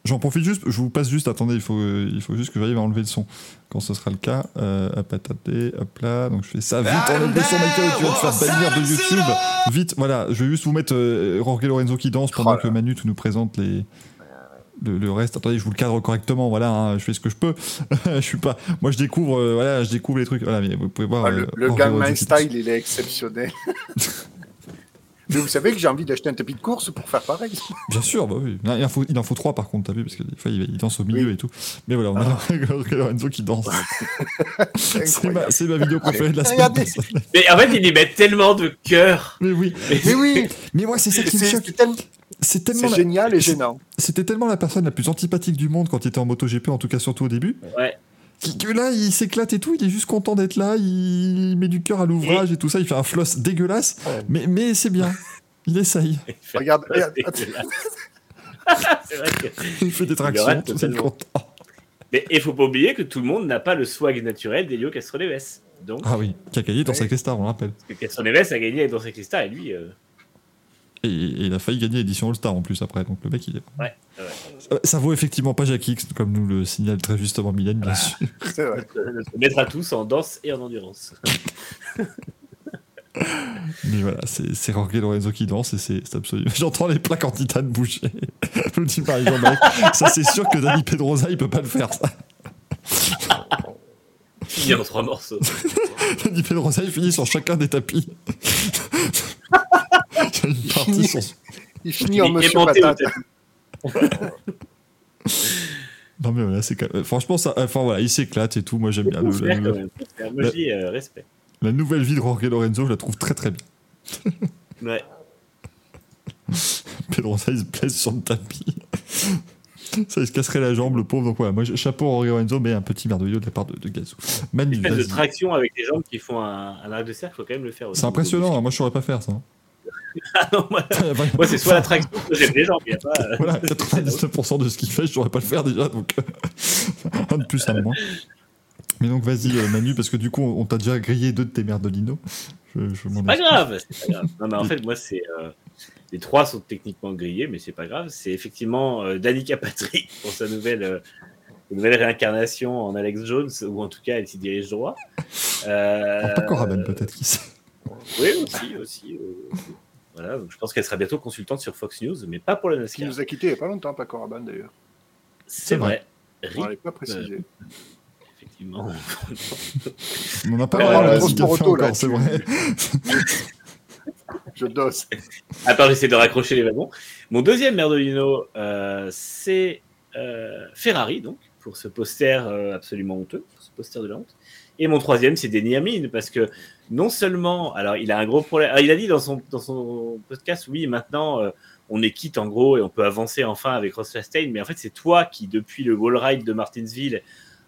J'en profite juste, je vous passe juste, attendez, il faut, euh, il faut juste que j'arrive à enlever le son quand ce sera le cas. Euh, hop, attendez, hop là, donc je fais ça vite, enlève le son, Michael, tu vas te faire bannir de YouTube. Vite, voilà, je vais juste vous mettre euh, Jorge Lorenzo qui danse pendant Oh que Manu tu nous présente les. Le, le reste, attendez, je vous le cadre correctement, voilà, hein, je fais ce que je peux. je suis pas, moi je découvre, euh, voilà, je découvre les trucs, voilà, mais vous pouvez voir. Ah, euh, le, le Jorge Gangnam. Style, il est exceptionnel. Mais vous savez que j'ai envie d'acheter un tapis de course pour faire pareil. Bien sûr, bah oui. Il en faut, il en faut trois par contre, t'as vu, parce que des fois il, il danse au milieu Oui. Ah. et tout. Mais voilà, on a Jorge Lorenzo qui danse. C'est ma, vidéo préférée de la semaine. Mais en fait, ils y mettent tellement de cœur. Mais oui, Mais oui, mais moi c'est ça qui me choque. c'est tellement- la- génial et gênant. C'était tellement la personne la plus antipathique du monde quand il était en MotoGP, en tout cas surtout au début. Ouais. Qui- que là, il s'éclate et tout, il est juste content d'être là, il met du cœur à l'ouvrage et tout ça, il fait un floss dégueulasse, mais, mais c'est bien. Il essaye. Il fait- Regarde, regarde, vrai que. Il fait des tractions, tout ça, il est content. Mais il faut pas oublier que tout le monde n'a pas le swag naturel d'Elio Castroneves. Donc, Ah oui, qui a gagné dans Oui. sa Star, on le rappelle. parce que Castroneves a gagné dans ses cristals et lui. euh, Et, et il a failli gagner l'édition All-Star en plus après, donc le mec il est. Ouais, ouais. Euh, Ça vaut effectivement pas Jackie X, comme nous le signale très justement Mylène, bien sûr. c'est vrai. se mettre à tous en danse et en endurance. Mais voilà, c'est Jorge Lorenzo qui danse et c'est absolument. J'entends les plaques en titane bouger. Je me dis par exemple, mec, ça c'est sûr que Danny Pedrosa il peut pas le faire ça. Fini en trois morceaux. Danny Pedrosa il finit sur chacun des tapis. Il y a une partie sur. Il finit en Il monsieur patate. Non mais voilà, c'est quand même- Franchement, ça. Enfin voilà, il s'éclate et tout. Moi j'aime bien. Le- le- faire. Moi, je dis euh, respect. la nouvelle vie de Jorge Lorenzo, je la trouve très très bien. Ouais. Pedrosa il se blesse sur le tapis. Ça, il se casserait la jambe, le pauvre. Donc voilà, moi, chapeau Jorge Lorenzo, mais un petit merdouillot de la part de, de Gazou. Manu, Une espèce de traction avec les jambes qui font un, un arc de cercle, faut quand même le faire aussi. C'est impressionnant, hein, moi je saurais pas faire ça. hein. Ah non, moi, moi, c'est soit la traction, soit j'ai les jambes. Y a pas. euh, Voilà, 99% de ce qu'il fait, je saurais pas le faire déjà, donc euh, un de plus, un de moins. Mais donc vas-y euh, Manu, parce que du coup on t'a déjà grillé deux de tes merdolinos. Je, je m'en Pas grave, c'est pas grave. Non, mais en fait, moi, c'est. euh, les trois sont techniquement grillés, mais c'est pas grave. C'est effectivement euh, Danica Patrick pour sa nouvelle, euh, nouvelle réincarnation en Alex Jones, ou en tout cas, elle s'y dirige droit. Euh, pas Coraban peut-être, qui sait. Oui, aussi, aussi. euh, voilà, donc je pense qu'elle sera bientôt consultante sur Fox News, mais pas pour Qui NASCAR. nous a quittés il n'y a pas longtemps, pas Coraban d'ailleurs. C'est vrai. On RIP, l'avait pas précisé. effectivement. On n'a pas vraiment la auto, là, encore, c'est vrai. Je dose. Attends, j'essaie de raccrocher les wagons. Mon deuxième Merdolino, euh, c'est euh, Ferrari, donc, pour ce poster euh, absolument honteux, pour ce poster de la honte. Et mon troisième, c'est Denis Hamlin, parce que non seulement, alors il a un gros problème, alors, il a dit dans son, dans son podcast, oui, maintenant, euh, on est quitte en gros et on peut avancer enfin avec Ross Chastain, mais en fait, c'est toi qui, depuis le wall ride de Martinsville,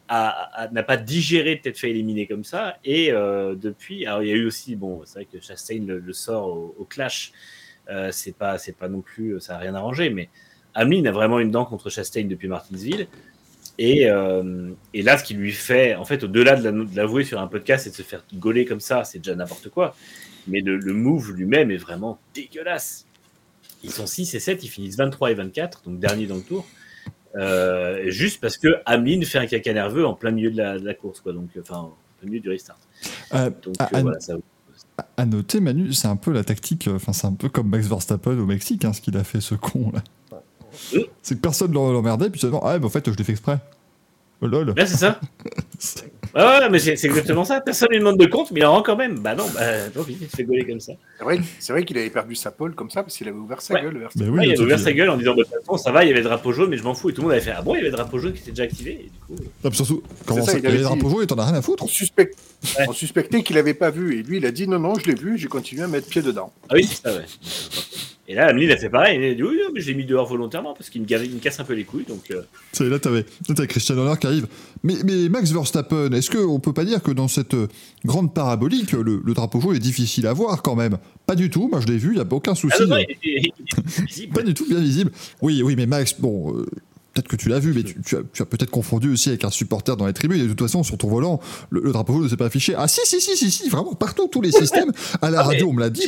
n'a pas digéré de t'être fait éliminer comme ça. Et euh, depuis, alors il y a eu aussi, bon, c'est vrai que Chastain le, sort au, clash, euh, c'est pas, c'est pas non plus, ça n'a rien arrangé, mais Hamlin a vraiment une dent contre Chastain depuis Martinsville. Et, euh, et là, ce qui lui fait, en fait, au-delà de l'avouer sur un podcast et de se faire gauler comme ça, c'est déjà n'importe quoi. Mais le, le move lui-même est vraiment dégueulasse. Ils sont 6 et 7, ils finissent 23 et 24, donc dernier dans le tour. Euh, juste parce que Hamlin fait un caca nerveux en plein milieu de la, de la course, quoi. Donc, enfin, en plein milieu du restart. Euh, Donc, euh, Anne- voilà, ça. à noter, Manu, c'est un peu la tactique, euh, enfin c'est un peu comme Max Verstappen au Mexique, hein, ce qu'il a fait ce con là. C'est que personne ne l'emmerdait, puis seulement, ah, mais en fait, je l'ai fait exprès. Oh, lol. Là, c'est ça. Ouais, ouais, mais c'est exactement ça. Personne lui demande de compte, mais il en rend quand même. Bah non, bah, tant pis, il se fait gauler comme ça. C'est vrai, c'est vrai qu'il avait perdu sa pole comme ça parce qu'il avait ouvert sa Ouais. gueule. vers- Ouais, il avait ouvert truc, sa gueule en disant bah, de toute façon, ça va, il y avait le drapeau jaune, mais je m'en fous. Et tout le monde avait fait Ah bon, il y avait le drapeau jaune qui était déjà activé. Et du coup, Non, mais surtout, comment ça, ça, il y avait avait le drapeau jaune et t'en as rien à foutre On, suspect... Ouais. on suspectait qu'il n'avait pas vu. Et lui, il a dit non, non, je l'ai vu, j'ai continué à mettre pied dedans. ah oui, c'est ça, ouais. Et là, Amelie, il a fait pareil. Il a dit Oui, mais je l'ai mis dehors volontairement parce qu'il me, gave- il me casse un peu les couilles. Donc, euh, là, t'avais, là, Christian Horner qui arrive. Mais, mais Max Verstappen, est-ce qu'on peut pas dire que dans cette euh, grande parabolique, le, le drapeau jaune est difficile à voir quand même? Pas du tout, moi je l'ai vu, il n'y a aucun souci. Ah non, non, il visible. Pas du tout bien visible. Oui, oui, mais Max, bon, euh, peut-être que tu l'as vu, mais tu, tu as, peut-être confondu aussi avec un supporter dans les tribunes. Et de toute façon, sur ton volant, le, le drapeau jaune ne s'est pas affiché. Ah si, si, si, si, si, vraiment, partout, tous les systèmes. À la Ah, radio, on me l'a dit.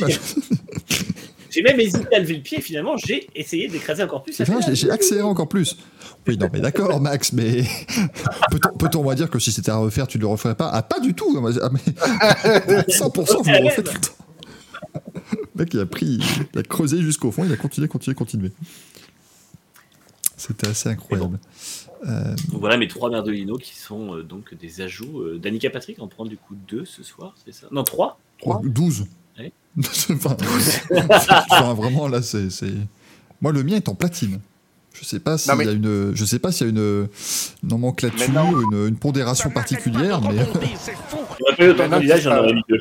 J'ai même hésité à lever le pied. et Finalement, j'ai essayé d'écraser encore plus. J'ai- accéléré encore plus. Oui, non, mais d'accord, Max, mais peut-on peut-on, on va dire que si c'était à refaire, tu ne le referais pas? Ah, pas du tout. Ah, mais 100%, je le refais tout le temps. Le mec, il a pris, il a creusé jusqu'au fond, il a continué, continué, continué. C'était assez incroyable. Euh, Donc voilà mes trois merdolinos qui sont euh, donc des ajouts. Euh, Danica Patrick en prend du coup deux ce soir, c'est ça? Non, trois Trois. 12. Ouais. enfin, enfin, vraiment, là, c'est. c'est- Moi, le mien est en platine. Je sais pas s'il mais- y a une, je sais pas s'il y a une nomenclature, une, une pondération particulière, mais On a pas eu autant de Maintenant, candidats, c'est j'en aurais mis deux.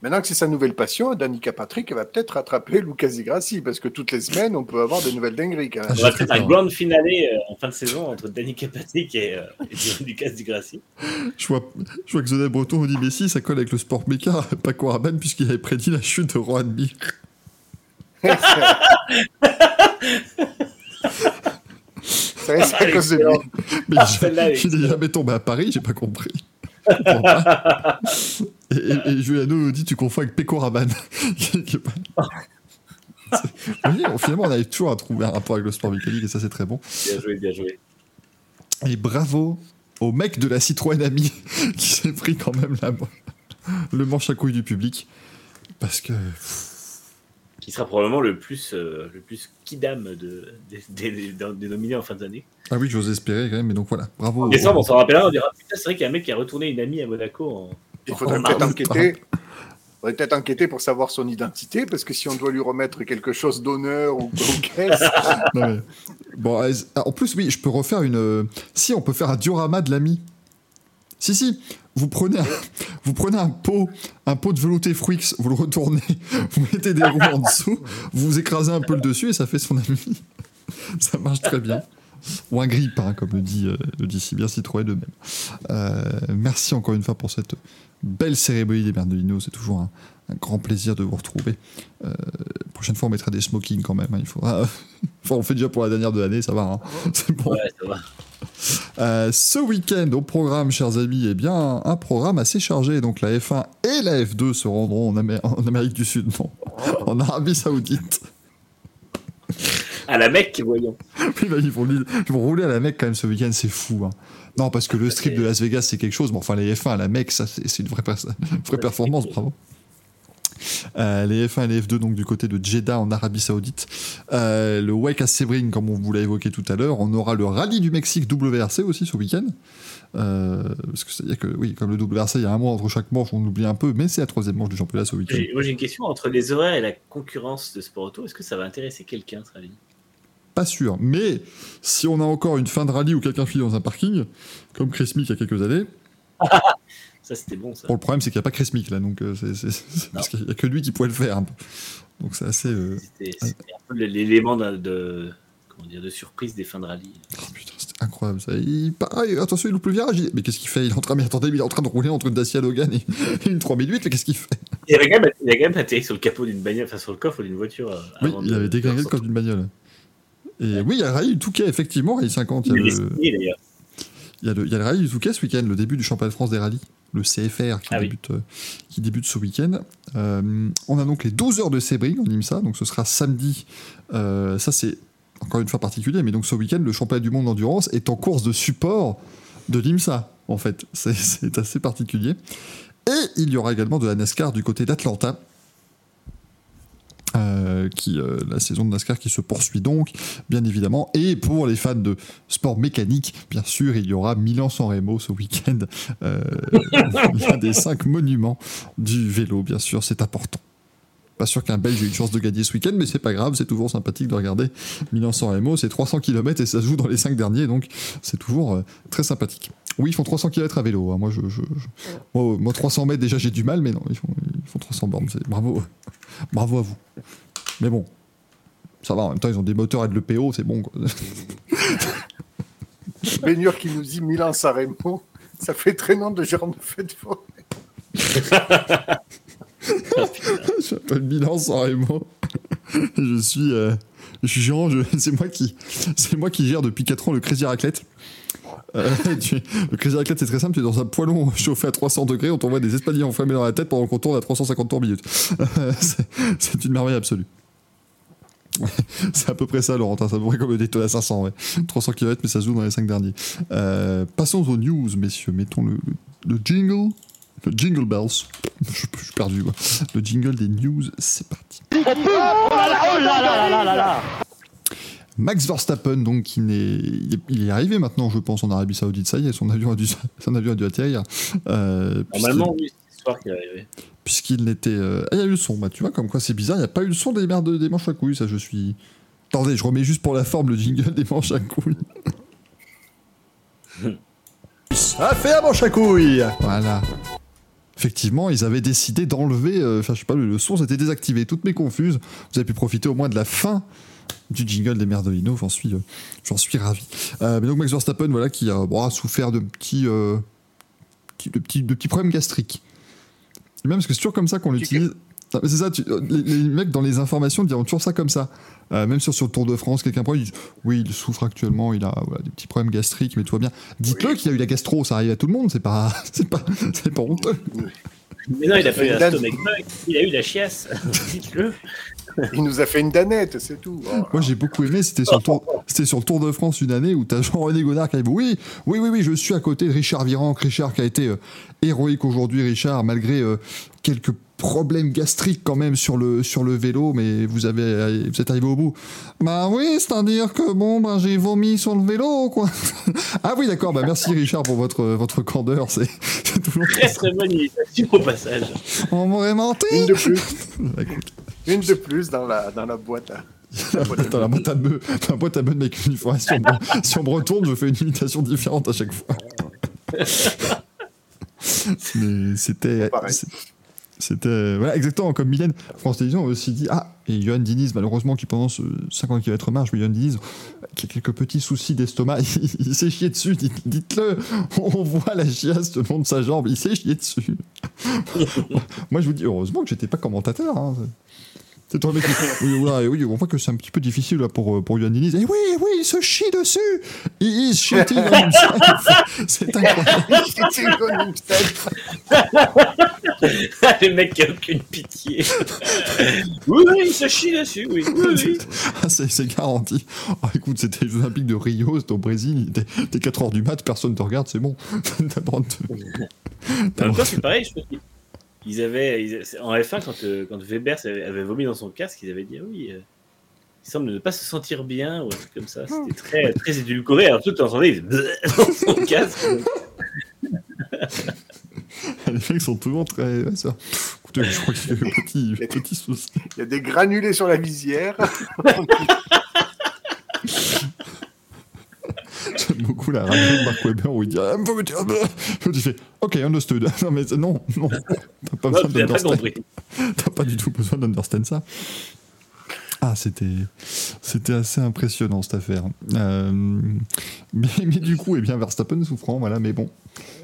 Maintenant que c'est sa nouvelle passion, Danica Patrick va peut-être rattraper Lucas Di Grassi, parce que toutes les semaines, on peut avoir des nouvelles dingueries quand même. On va j'ai peut-être un grand finale euh, en fin de saison entre Danny Patrick et, euh, et Lucas Di Grassi. Je vois, je vois que Zonel Breton nous dit Mais si, ça colle avec le sport méca, Paco Rabanne, puisqu'il avait prédit la chute de Rohan Mir. C'est vrai, c'est à cause de lui. Mais Ah, je, n'ai jamais tombé à Paris, j'ai pas compris. Et, et, et Juliano nous dit Tu confonds avec Peko Rabanne. On- finalement, on arrive toujours à trouver un rapport avec le sport mécanique, et ça, c'est très bon. Bien joué, bien joué. Et bravo au mec de la Citroën Ami qui s'est pris quand même la, le manche à couilles du public. Parce que. Qui sera probablement le plus, euh, le plus kidam de, des, nominés en fin d'année. Ah oui, j'ose espérer quand même, mais donc voilà. Bravo. En décembre, on s'en rappellera, on dira Putain, c'est vrai qu'il y a un mec qui a retourné une amie à Monaco. En... Il faudrait peut-être enquêter. Faudrait peut-être enquêter pour savoir son identité, parce que si on doit lui remettre quelque chose d'honneur ou, ou qu'est-ce, Non, mais- Bon, ah, en plus, oui, je peux refaire une. euh, Si, on peut faire un diorama de l'ami. Si, si. Vous prenez un, vous prenez un pot, un pot de velouté Fruix, vous le retournez, vous mettez des roues en dessous, vous écrasez un peu le dessus et ça fait son ami. Ça marche très bien. Ou un grip, hein, comme le dit, euh, le dit si bien Citroën eux-mêmes. Euh, merci encore une fois pour cette belle cérémonie des Bernolino. C'est toujours un, un grand plaisir de vous retrouver. Euh, prochaine fois, on mettra des smokings quand même. hein, il faudra. enfin, on fait déjà pour la dernière de l'année, ça va. hein. C'est bon. Ouais, ça va. Euh, ce week-end au programme, chers amis, eh bien, un programme assez chargé. Donc la F1 et la F2 se rendront en, Amé- en Amérique du Sud, non, en Arabie Saoudite. À la Mecque, voyons. Oui, bah, ils, vont, li- ils vont rouler à la Mecque quand même ce week-end, c'est fou. hein. Non, parce que le strip de Las Vegas, c'est quelque chose. Mais enfin, les F1 à la Mecque, ça, c'est une vraie, performance, bravo. Euh, les F1 et les F2 donc du côté de Jeddah en Arabie Saoudite. Euh, le Wake à Sebring, comme on vous l'a évoqué tout à l'heure. On aura le Rallye du Mexique WRC aussi ce week-end. Euh, parce que c'est-à-dire que oui, comme le WRC, il y a un mois entre chaque manche, on oublie un peu, mais c'est la troisième manche du championnat ce week-end. Moi, j'ai une question entre les horaires et la concurrence de sport auto. Est-ce que ça va intéresser quelqu'un, ce rallye? Pas sûr. Mais si on a encore une fin de rallye où quelqu'un file dans un parking, comme Chris Mick il y a quelques années, Ça, c'était bon, ça. Bon, le problème, c'est qu'il n'y a pas Chris Mick là, donc euh, c'est, parce qu'il n'y a que lui qui pouvait le faire. Donc c'est assez. euh, C'était c'était un peu l'élément de, de- comment dire, de surprise des fins de rallye. oh, putain, c'était incroyable ça. Il... Pareil, attention, il loupe le virage. il- Mais qu'est-ce qu'il fait? Il est en train, mais attendez, il est en train de rouler entre une Dacia Logan et une 3008, mais qu'est-ce qu'il fait? Il avait quand même, il a quand même atterri sur le capot d'une bagnole, enfin sur le coffre d'une voiture. euh, Oui, il avait déglingué le coffre d'une bagnole. Et oui, il y a le rallye du Touquet, effectivement, rallye 50. Il y, Il a est le, signé, il, y a le, il y a le rallye du Touquet ce week-end, le début du championnat de France des rallyes, le CFR qui, Ah débute, euh, qui débute ce week-end. Euh, on a donc les 12 heures de Sebring en IMSA, donc ce sera samedi. Euh, ça, c'est encore une fois particulier, mais donc ce week-end, le championnat du monde d'endurance est en course de support de l'IMSA, en fait. C'est assez particulier. Et il y aura également de la NASCAR du côté d'Atlanta. Euh, qui, euh, la saison de NASCAR qui se poursuit donc, bien évidemment. Et pour les fans de sport mécanique, bien sûr, il y aura Milan-San Remo ce week-end. Euh, L'un des cinq monuments du vélo, bien sûr, c'est important. Pas sûr qu'un Belge ait une chance de gagner ce week-end, mais c'est pas grave, c'est toujours sympathique de regarder Milan-San Remo. C'est 300 km et ça se joue dans les cinq derniers, donc c'est toujours euh, très sympathique. Oui, ils font 300 km à vélo. hein. Moi, je, je- je- moi, moi, 300 mètres, déjà, j'ai du mal, mais non, ils font, ils font 300 bornes. C'est- Bravo. Bravo à vous. Mais bon, ça va, en même temps, ils ont des moteurs et de l'EPO, c'est bon. quoi. Qui nous dit Milan Saremo, ça fait très nom de Jérôme Fedfort. je m'appelle Milan San Remo. je suis, euh, je suis gérant, je- c'est moi qui, c'est moi qui gère depuis 4 ans le Crazy Raclette. Euh, tu- le Crazy Raclette, c'est très simple. Tu es dans un poêlon chauffé à 300 degrés, on t'envoie des espaliers enflammés dans la tête pendant qu'on tourne à 350 tours minute. c'est, une merveille absolue. C'est à peu près ça, Laurent. C'est à peu près comme le Daytona 500. Ouais. 300 km, mais ça se joue dans les 5 derniers. Euh, passons aux news, messieurs. Mettons le, le- le jingle. Le jingle bells. Je, je suis perdu, quoi. Le jingle des news, c'est parti. Max Verstappen, donc, qui n'est, il est- il est arrivé maintenant, je pense, en Arabie Saoudite. Ça y est, son avion a dû, son avion a dû atterrir. Euh, Normalement, oui, c'est ce soir qui est arrivé. puisqu'il n'était. euh, Ah, il y a eu le son, bah, tu vois, comme quoi c'est bizarre, il n'y a pas eu le son des, merdes, des manches à couilles, ça je suis. Attendez, je remets juste pour la forme le jingle des manches à couilles. Ça fait un manche à couilles Voilà. Effectivement, ils avaient décidé d'enlever, euh, enfin je sais pas, le, son s'était désactivé. Toutes mes confuses. Vous avez pu profiter au moins de la fin du jingle des Merdolino, j'en suis, euh, j'en suis ravi. Euh, mais donc Max Verstappen, voilà, qui a, bon, a souffert de petits, de petits, de petits problèmes gastriques. Et même parce que c'est toujours comme ça qu'on l'utilise. C'est ça, tu- euh, les, les mecs dans les informations diront toujours ça comme ça. Euh, même sur, sur le Tour de France, quelqu'un prend, il dit Oui, il souffre actuellement, il a voilà, des petits problèmes gastriques, mais tout va bien. Dites-le qu'il a eu la gastro, ça arrive à tout le monde, c'est pas, c'est pas, c'est pas honteux. Mais non, il a pas eu un stomach bug, il a eu la chiasse. Dites-le. Il nous a fait une danette, c'est tout. Oh. Moi j'ai beaucoup aimé, c'était sur, le tour, c'était sur le Tour de France une année où t'as Jean-René Godard qui arrive. Oui, oui, oui, oui, je suis à côté de Richard Virenque. Richard qui a été euh, héroïque aujourd'hui, Richard, malgré euh, quelques problèmes gastriques quand même sur le, sur le vélo, mais vous, avez, vous êtes arrivé au bout. Bah oui, c'est-à-dire que bon, bah, j'ai vomi sur le vélo, quoi. ah oui, d'accord, bah merci Richard pour votre, votre candeur, c'est toujours. Très très bonne imitation au passage. On m'aurait menti Une de plus, Bah, une de plus dans la, dans la boîte. à- Dans la boîte à dans la boîte à bœufs de mec uniforme. Si on, me- si on me retourne, je fais une imitation différente à chaque fois. Mais c'était. C'était. Voilà, exactement comme Mylène. France Télévisions a aussi dit Ah, et Johan Diniz, malheureusement, qui pendant ce 50 km marche, mais Johan Diniz, qui a quelques petits soucis d'estomac, il, s'est chié dessus, dites- dites-le. On voit la chiasse le long de sa jambe, il s'est chié dessus. Moi, je vous dis, heureusement que j'étais pas commentateur. hein. C'est toi le mec qui... Oui, voilà, et oui, on voit que c'est un petit peu difficile là, pour, euh, pour Diniz. Et oui, oui, il se chie dessus Il on himself C'est incroyable le mec qui a aucune pitié. oui, oui, il se chie dessus, oui. oui, oui. Ah, c'est c'est garanti. Ah, écoute, c'était les Jeux Olympiques de Rio, c'était au Brésil, t'es 4h du mat, personne te regarde, c'est bon. T'as le droit de- En même temps, c'est pareil, je ils avaient, ils- en F1, quand, euh, quand Weber avait vomi dans son casque, ils avaient dit ah oui, euh, il semble ne pas se sentir bien, ou un truc comme ça. C'était très, très édulcoré. Alors, tout entendais, il faisait dans son casque. Les mecs sont toujours très. ouais, ça. Écoutez, je crois qu'il y a eu petit, petit souci. Il y a des granulés sur la visière. J'aime beaucoup la radio de Mark Webber où il dit Ah, bah. Tu fais Ok, understood. Non, mais non, non. T'as pas Non, besoin d'understand. T'as pas du tout besoin d'understand ça. Ah, c'était, c'était assez impressionnant cette affaire. Euh, mais, mais du coup, eh bien, Verstappen souffrant, voilà, mais bon.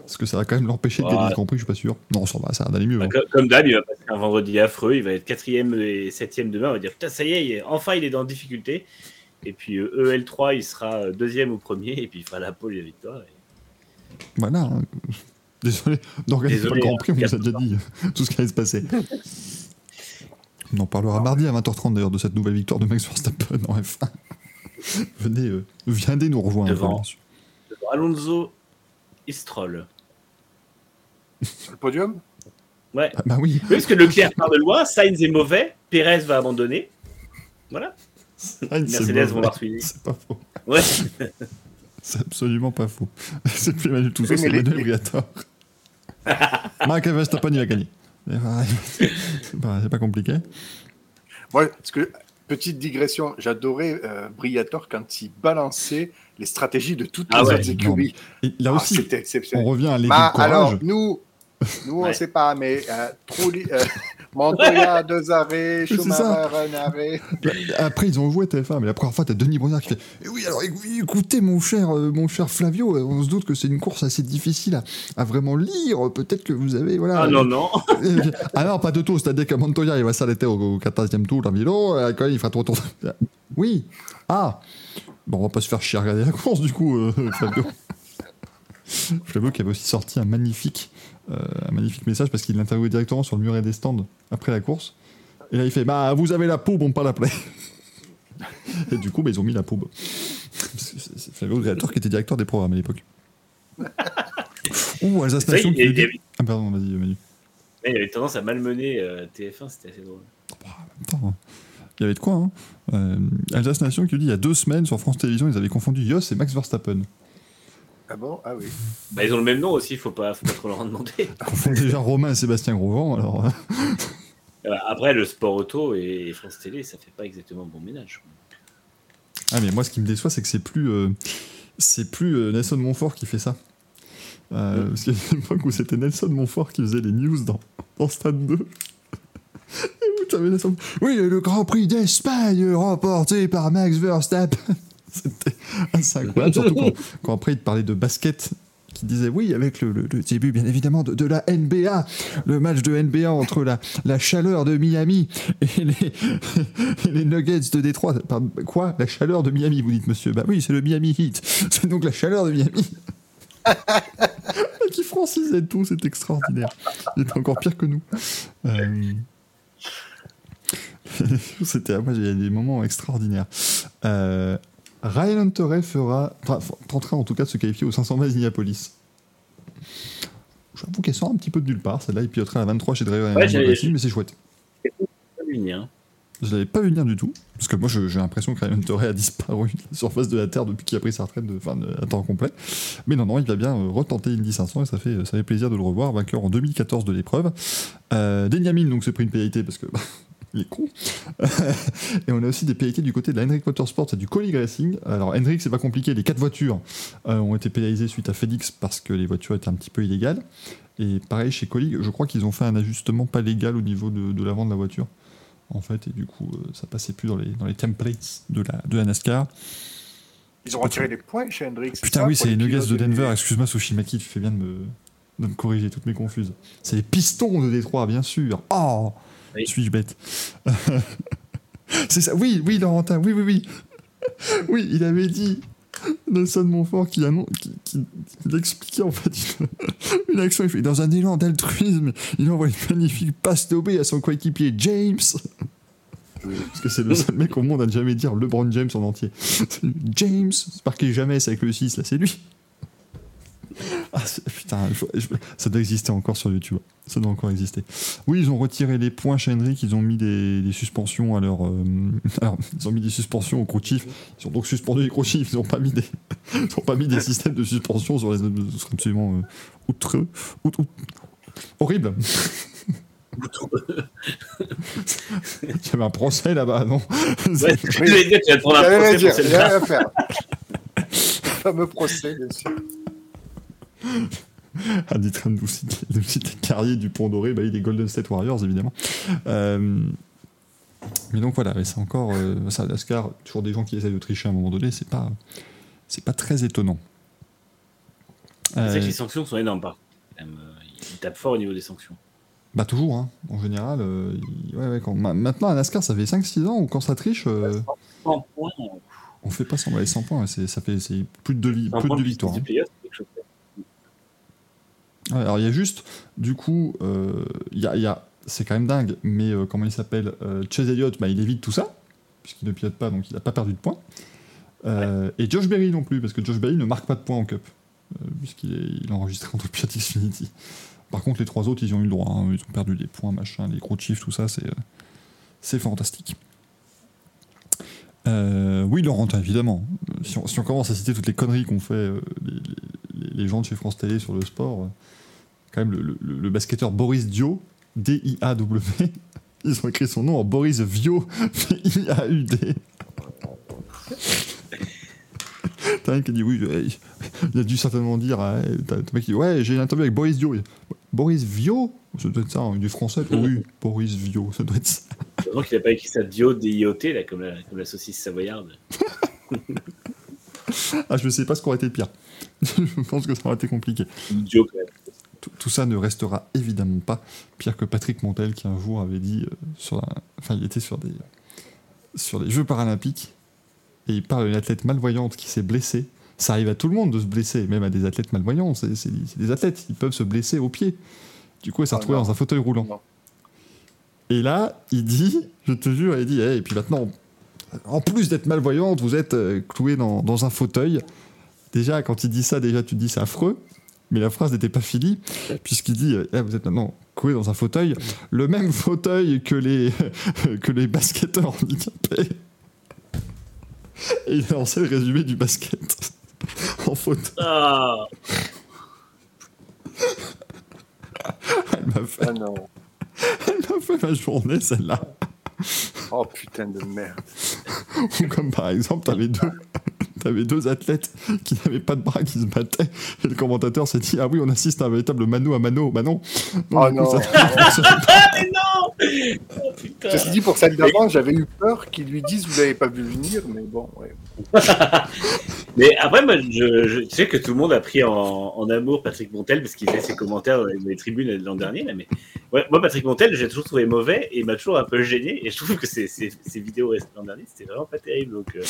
Est-ce que ça va quand même l'empêcher de gagner le Grand Prix Je suis pas sûr. Non, ça va, ça va d'aller mieux. hein. Comme, d'hab, il va passer un vendredi affreux. Il va être quatrième et septième demain. On va dire putain, ça y est, enfin il est dans difficulté. Et puis euh, EL3, il sera deuxième ou premier. Et puis il fera la pole et la victoire. Et- Voilà. hein. Désolé d'organiser pas le Grand Prix, on vous a déjà dit euh, tout ce qui allait se passer. On en parlera mardi à 20h30 d'ailleurs de cette nouvelle victoire de Max Verstappen en F1. Venez, euh, viendez nous rejoindre. Devant. Devant Alonso et Stroll. Sur le podium? Ouais. Ah, bah oui, parce que Leclerc part de loin, Sainz est mauvais, Perez va abandonner. Voilà. Ah, c'est Mercedes vont voir suivi. C'est pas faux. Ouais. C'est absolument pas faux. C'est plus Emmanuel Toussaint, Oui, mais c'est les- Briatore. Marc Verstappen, il va gagner. Ah, C'est pas, compliqué. Moi, parce que, petite digression, j'adorais euh, Briator quand il balançait les stratégies de toutes Ah les ouais, autres écuries. Et là Ah, aussi, on revient à l'équipe Bah, courage. alors, nous, nous on ne sait pas, mais euh, Trulli- euh, Montoya, deux arrêts, Schumacher, un arrêt. Après, ils ont joué TF1, mais la première fois, t'as Denis Brunard qui fait Eh Oui, alors éc- écoutez, mon cher, euh, mon cher Flavio, euh, on se doute que c'est une course assez difficile à, à vraiment lire. Peut-être que vous avez. Voilà, Ah non, non. Ah non, pas de tout. C'est-à-dire que Montoya, il va s'arrêter au, au 14e tour vélo. euh, Quand il fera trois tours. Oui. Ah. Bon, on va pas se faire chier à regarder la course, du coup, euh, Flavio. Flavio qui avait aussi sorti un magnifique, un magnifique message parce qu'il l'interviewait directement sur le muret des stands après la course. Et là, il fait Bah, vous avez la poube, on pas la plaît. Et du coup, bah, ils ont mis la poube. Flavio Creator qui était directeur des programmes à l'époque. Ouh, Alsace Nation qui nous dit- avait, Ah, pardon, vas-y, Manu. il avait tendance à malmener euh, TF1, c'était assez drôle. Attends, hein. il y avait de quoi. Hein. Euh, Alsace Nation qui dit il y a deux semaines sur France Télévisions, ils avaient confondu Jos et Max Verstappen. Ah bon? Ah oui. Bah, ils ont le même nom aussi, faut pas, faut pas trop leur en demander. Ils confondent déjà Romain et Sébastien Grosjean, alors. euh, Euh, Après, le sport auto et France Télé, ça fait pas exactement bon ménage. Ah, mais moi, ce qui me déçoit, c'est que c'est plus. euh, c'est plus euh, Nelson Montfort qui fait ça. Euh, parce qu'il y a une époque où c'était Nelson Montfort qui faisait les news dans, dans Stade 2. Et où t'avais Nelson- Oui, le Grand Prix d'Espagne remporté par Max Verstappen. C'était incroyable, surtout quand, quand après il te parlait de basket, qui disait oui, avec le, le- début bien évidemment de, de la NBA, le match de NBA entre la, la chaleur de Miami et les, les Nuggets de Détroit. Quoi? La chaleur de Miami, vous dites monsieur Bah oui, c'est le Miami Heat. C'est donc la chaleur de Miami. qui francisait tout, c'est extraordinaire. Il était encore pire que nous. Euh, C'était, moi, a des moments extraordinaires. Euh, Ryan Hunter fera, tentera en tout cas de se qualifier au 500 mètres d'Indianapolis. J'avoue qu'elle sort un petit peu de nulle part, celle-là, il piloterait à 23 chez Driver Ouais, mais c'est chouette. Je l'avais pas vu venir du tout, parce que moi j'ai l'impression que Ryan Hunter a disparu de la surface de la Terre depuis qu'il a pris sa retraite de, enfin, à temps complet. Mais non, non, il va bien euh, retenter Indy 500 et ça fait, ça fait plaisir de le revoir, vainqueur en 2014 de l'épreuve. Euh, Denyamin donc s'est pris une pénalité parce que bah, il est con. et on a aussi des pénalités du côté de la Hendrick Motorsport et du Colleague Racing. Alors Hendrick c'est pas compliqué, les quatre voitures euh, ont été pénalisées suite à Félix parce que les voitures étaient un petit peu illégales. Et pareil chez Colleague, je crois qu'ils ont fait un ajustement pas légal au niveau de, de l'avant de la voiture en fait, et du coup, euh, ça passait plus dans les, dans les templates de la, de la NASCAR. Ils ont retiré les points chez Hendrix. c'est Putain, ça, oui, c'est les Nuggets de Denver, excuse-moi, Soshimaki, tu fais bien de me, de me corriger, toutes mes confuses. C'est les pistons de Détroit, bien sûr. Oh Oui. Suis-je bête C'est ça, oui, oui, Laurentin, oui, oui, oui. Oui, il avait dit, Nelson Montfort, qui, annon- qui, qui, qui expliquait en fait une, une action. Il fait, dans un élan d'altruisme, il envoie une magnifique passe d'obé à son coéquipier James. Parce que c'est le seul mec au monde à ne jamais dire LeBron James en entier. James, c'est marqué jamais, c'est avec le 6, là, c'est lui. Ah, putain, je- ça doit exister encore sur YouTube. Ça doit encore exister. Oui, ils ont retiré les points chez Henrik, ils ont mis des, des suspensions à leur. euh, alors, ils ont mis des suspensions aux chiefs. Ils ont donc suspendu les chiefs, ils n'ont pas mis des. Ils ont pas mis des systèmes de suspension sur les. Ce serait absolument euh, outreux. out- out- horrible. Il y avait un procès là-bas, non? Ouais, je voulais dire, tu vas te prendre un procès dire, pour celle-là. rien à faire. fameux procès, bien sûr. Ah, des trains de nous citer, citer Carrier du Pont Doré, bah, il est Golden State Warriors évidemment. Euh, mais donc voilà, mais c'est encore euh, ça, Lascar, toujours des gens qui essaient de tricher à un moment donné, c'est pas, c'est pas très étonnant. Vrai Euh, les sanctions sont énormes, par contre. Euh, Ils tapent fort au niveau des sanctions. bah toujours, hein, en général. euh, ouais, ouais, quand, maintenant à NASCAR, ça fait 5-6 ans où quand ça triche, euh, 100 points, on fait pas sembler 100 points, ouais, c'est, ça fait plus de deux, vi- 100 plus de points deux plus victoires. du hein. playoff, c'est quelque chose. Ouais, alors il y a juste, du coup, euh, il y a, il y a- c'est quand même dingue, mais euh, comment il s'appelle euh, Chase Elliott, bah, il évite tout ça, puisqu'il ne pilote pas, donc il n'a pas perdu de points. Et Josh Berry non plus, parce que Josh Berry ne marque pas de points en Cup, puisqu'il est, il est enregistré en Xfinity. Par contre, les trois autres, ils ont eu le droit, hein, ils ont perdu des points, machin, les gros chiffres, tout ça, c'est, euh, c'est fantastique. Euh, oui, Laurentin, évidemment. Si on, si on commence à citer toutes les conneries qu'ont fait euh, les, les- les gens de chez France Télé sur le sport, quand même le, le- le basketteur Boris Dio, D-I-A-W, ils ont écrit son nom en Boris Vio, I-A-U-D. T'as un qui a dit oui, je- il a dû certainement dire, ah, t'as t'as un mec qui dit ouais, j'ai une interview avec Boris Dio. Boris Vio? Ça doit être ça, hein, du français Oui, Boris Vio, ça doit être ça. Heureusement qu'il n'a pas écrit ça Dio, D-I-O-T, là, comme la, comme la saucisse savoyarde. Ah, je sais pas ce qu'aurait été pire. je pense que ça aurait été compliqué. Dio, quand même. Tout, ça ne restera évidemment pas pire que Patrick Montel qui un jour avait dit euh, sur la- enfin il était sur des sur les Jeux paralympiques et il parle d'une athlète malvoyante qui s'est blessée. Ça arrive à tout le monde de se blesser, même à des athlètes malvoyants. C'est c'est- c'est des athlètes, ils peuvent se blesser au pied. Du coup, elle s'est Ah, retrouvée dans un fauteuil roulant. Non. Et là, il dit, je te jure, il dit, et puis maintenant, en plus d'être malvoyante, vous êtes euh, clouée dans, dans un fauteuil. Déjà, quand il dit ça, déjà, tu te dis c'est affreux. Mais la phrase n'était pas finie, puisqu'il dit Eh, Vous êtes maintenant cloué dans un fauteuil, le même fauteuil que les, que les basketteurs handicapés. Et il a lancé le résumé du basket en fauteuil. Ah Elle m'a fait, Ah non. elle m'a fait ma journée, celle-là. Oh putain de merde. Ou comme par exemple, t'avais deux, t'avais deux athlètes qui n'avaient pas de bras qui se battaient. Et le commentateur s'est dit Ah oui, on assiste à un véritable mano à mano. Bah non. Oh du coup, non. ça- Mais non Oh, putain. Ceci dit, pour celle d'avant, j'avais eu peur qu'ils lui disent vous l'avez pas vu venir, mais bon, ouais. Mais après, moi, je, je sais que tout le monde a pris en, en amour Patrick Montel parce qu'il fait ses commentaires dans les, tribunes l'an dernier. Là, mais ouais, moi, Patrick Montel, j'ai toujours trouvé mauvais et il m'a toujours un peu gêné. Et je trouve que ces, ces, ces vidéos restées l'an dernier, c'était vraiment pas terrible. Donc, euh,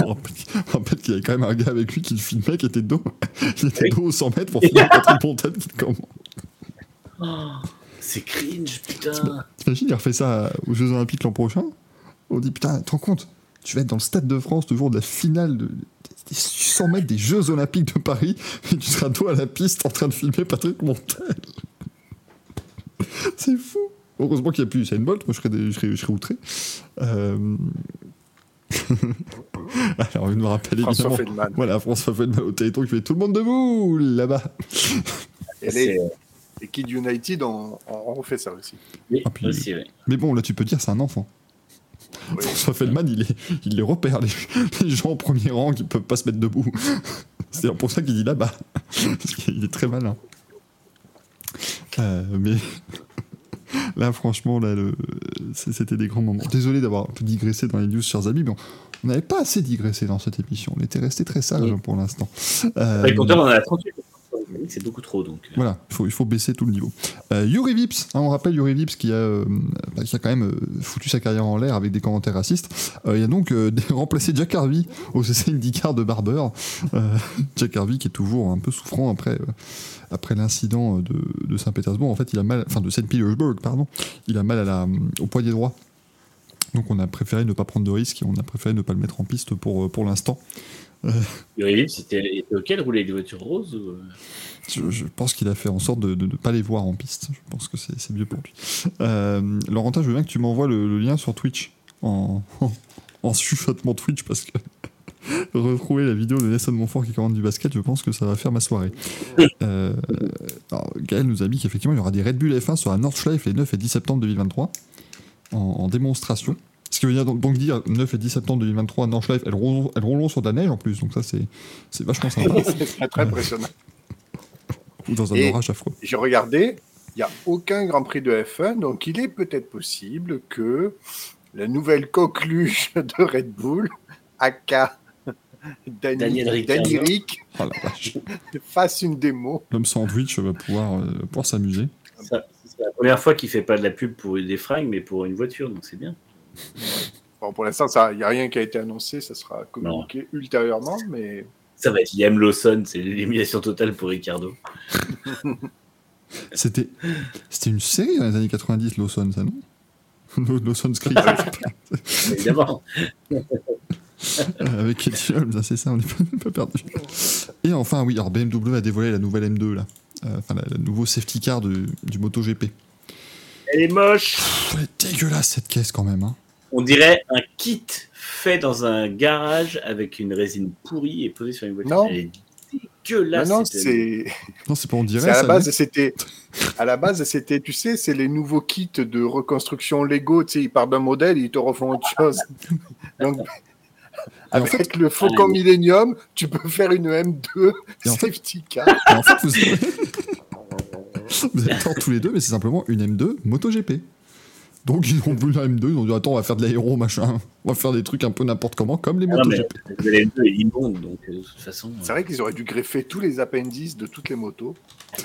On rappelle- on rappelle qu'il y avait quand même un gars avec lui qui le filmait qui était dos. Il était Oui. dos aux 100 mètres pour filmer Patrick Pontel qui le oh, c'est cringe, putain. T'imagines, il refait ça aux Jeux Olympiques l'an prochain On dit putain, te rends compte Tu vas être dans le Stade de France, toujours de la finale de, des 100 mètres des Jeux Olympiques de Paris, et tu seras dos à la piste en train de filmer Patrick Montel. C'est fou Heureusement qu'il n'y a plus Usain Bolt, moi je serais, des- je serais, je serais outré. Euh... Alors, il me rappelle François évidemment. Feldman. Voilà, François Feldman au Téléthon qui fait tout le monde debout là-bas. Et C'est- les, les Kids United ont, ont refait ça aussi. Oui, Ah, puis- aussi, ouais. Mais bon, là tu peux dire c'est un enfant. Oui. François Feldman, il, est, il les repère, les, les gens au premier rang qui peuvent pas se mettre debout. C'est pour ça qu'il dit là-bas. Parce qu'il est très malin. Euh, mais là, franchement, là, le- c'était des grands moments. Désolé d'avoir digressé dans les news, chers amis, mais on- n'avait pas assez digressé dans cette émission. On était resté très sage Oui. pour l'instant. Euh, Après, Le compteur, on en a 38. C'est beaucoup trop, donc. euh, voilà, il faut, il faut baisser tout le niveau. Euh, Yuri Vips, hein, on rappelle Yuri Vips qui a, euh, bah, qui a quand même euh, foutu sa carrière en l'air avec des commentaires racistes. Il a donc remplacé Jack Harvey au CC IndyCar de Barber. Jack Harvey qui est toujours un peu souffrant après, après l'incident de, de Saint-Pétersbourg. En fait, il a mal, enfin de Saint-Petersburg, pardon. Il a mal à la, au poignet droit. Donc on a préféré ne pas prendre de risques et on a préféré ne pas le mettre en piste pour, euh, pour l'instant. Vips, c'était était OK de rouler des voitures roses ou... euh Je, je pense qu'il a fait en sorte de ne pas les voir en piste. Je pense que c'est c'est mieux pour lui. Euh, Laurentin, je veux bien que tu m'envoies le, le lien sur Twitch en, en, en chuchotement Twitch parce que retrouver la vidéo de Nelson Montfort qui commande du basket, je pense que ça va faire ma soirée. Euh, alors, Gaël nous a dit qu'effectivement il y aura des Red Bull F1 sur la Nordschleife les 9 et 10 septembre 2023 en, en démonstration. Ce qui veut dire donc, donc dire 9 et 10 septembre 2023 Nordschleife, elles rouleront, elles rouleront sur de la neige en plus, donc ça c'est c'est vachement sympa. C'est très impressionnant. Ou dans un Et- orage affreux. J'ai regardé, il n'y a aucun Grand Prix de F1, donc il est peut-être possible que la nouvelle coqueluche de Red Bull, aka Danny, Daniel. Danny Rick, Oh fasse une démo. L'homme sandwich va pouvoir, euh, pouvoir s'amuser. C'est la première fois qu'il fait pas de la pub pour des fringues, mais pour une voiture, donc c'est bien. Bon, pour l'instant, il n'y a rien qui a été annoncé, ça sera communiqué ultérieurement, mais Ça va être Liam Lawson, c'est l'élimination totale pour Ricardo. C'était, c'était une série dans les années 90, Lawson, ça, non? Lawson's Creek. Évidemment. Euh, avec Eddie Holmes, c'est ça, on n'est pas, pas perdu. Et enfin, oui, alors BMW a dévoilé la nouvelle M2, là. Euh, Enfin, la- le nouveau safety car de- du MotoGP. Elle est moche. Pff, elle est dégueulasse, cette caisse, quand même. Hein. On dirait un kit fait dans un garage avec une résine pourrie et posé sur une voiture. Non. Elle est dégueulasse. cette- c'est Non, c'est pas on dirait, à la ça, base, c'était à la base, c'était, tu sais, c'est les nouveaux kits de reconstruction Lego. Tu sais, ils partent d'un modèle, ils te refont autre chose. Donc, Et en avec fait- le Faucon Millennium, tu peux faire une M2 Et en fait- safety car. En fait, vous avez... vous avez tort tous les deux, mais c'est simplement une M2 MotoGP. Donc ils ont vu la M2, ils ont dit attends, on va faire de l'aéro, machin. On va faire des trucs un peu n'importe comment, comme les non, mais MotoGP. le LM2 est immonde, donc euh, de toute façon. C'est vrai qu'ils auraient dû greffer tous les appendices de toutes les motos.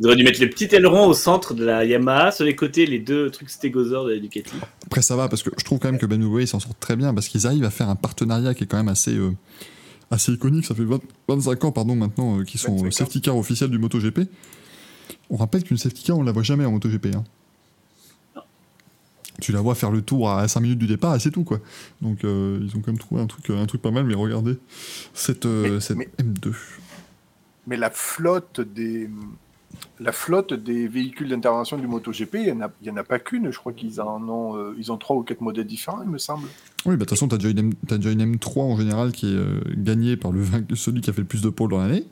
Ils auraient dû mettre le petit aileron au centre de la Yamaha, sur les côtés, les deux trucs stégosaures de la Ducati. Après ça va, parce que je trouve quand même que BMW ils s'en sortent très bien, parce qu'ils arrivent à faire un partenariat qui est quand même assez, euh, assez iconique. Ça fait 20 25 ans pardon, maintenant euh, qu'ils sont 25 euh, safety car officiels du MotoGP. On rappelle qu'une safety car, on la voit jamais en MotoGP. Hein. Tu la vois faire le tour à 5 minutes du départ et c'est tout quoi. Donc euh, ils ont quand même trouvé un truc, un truc pas mal, mais regardez cette, euh, Mais- cette mais- M2. Mais la flotte des, la flotte des véhicules d'intervention du MotoGP, il n'y en, a- il y en a pas qu'une. Je crois qu'ils en ont, euh, ils ont trois ou quatre modèles différents, il me semble. Oui, bah, de toute façon, tu as, déjà une M- t'as déjà une M3 en général qui est euh, gagnée par le celui qui a fait le plus de pôles dans l'année.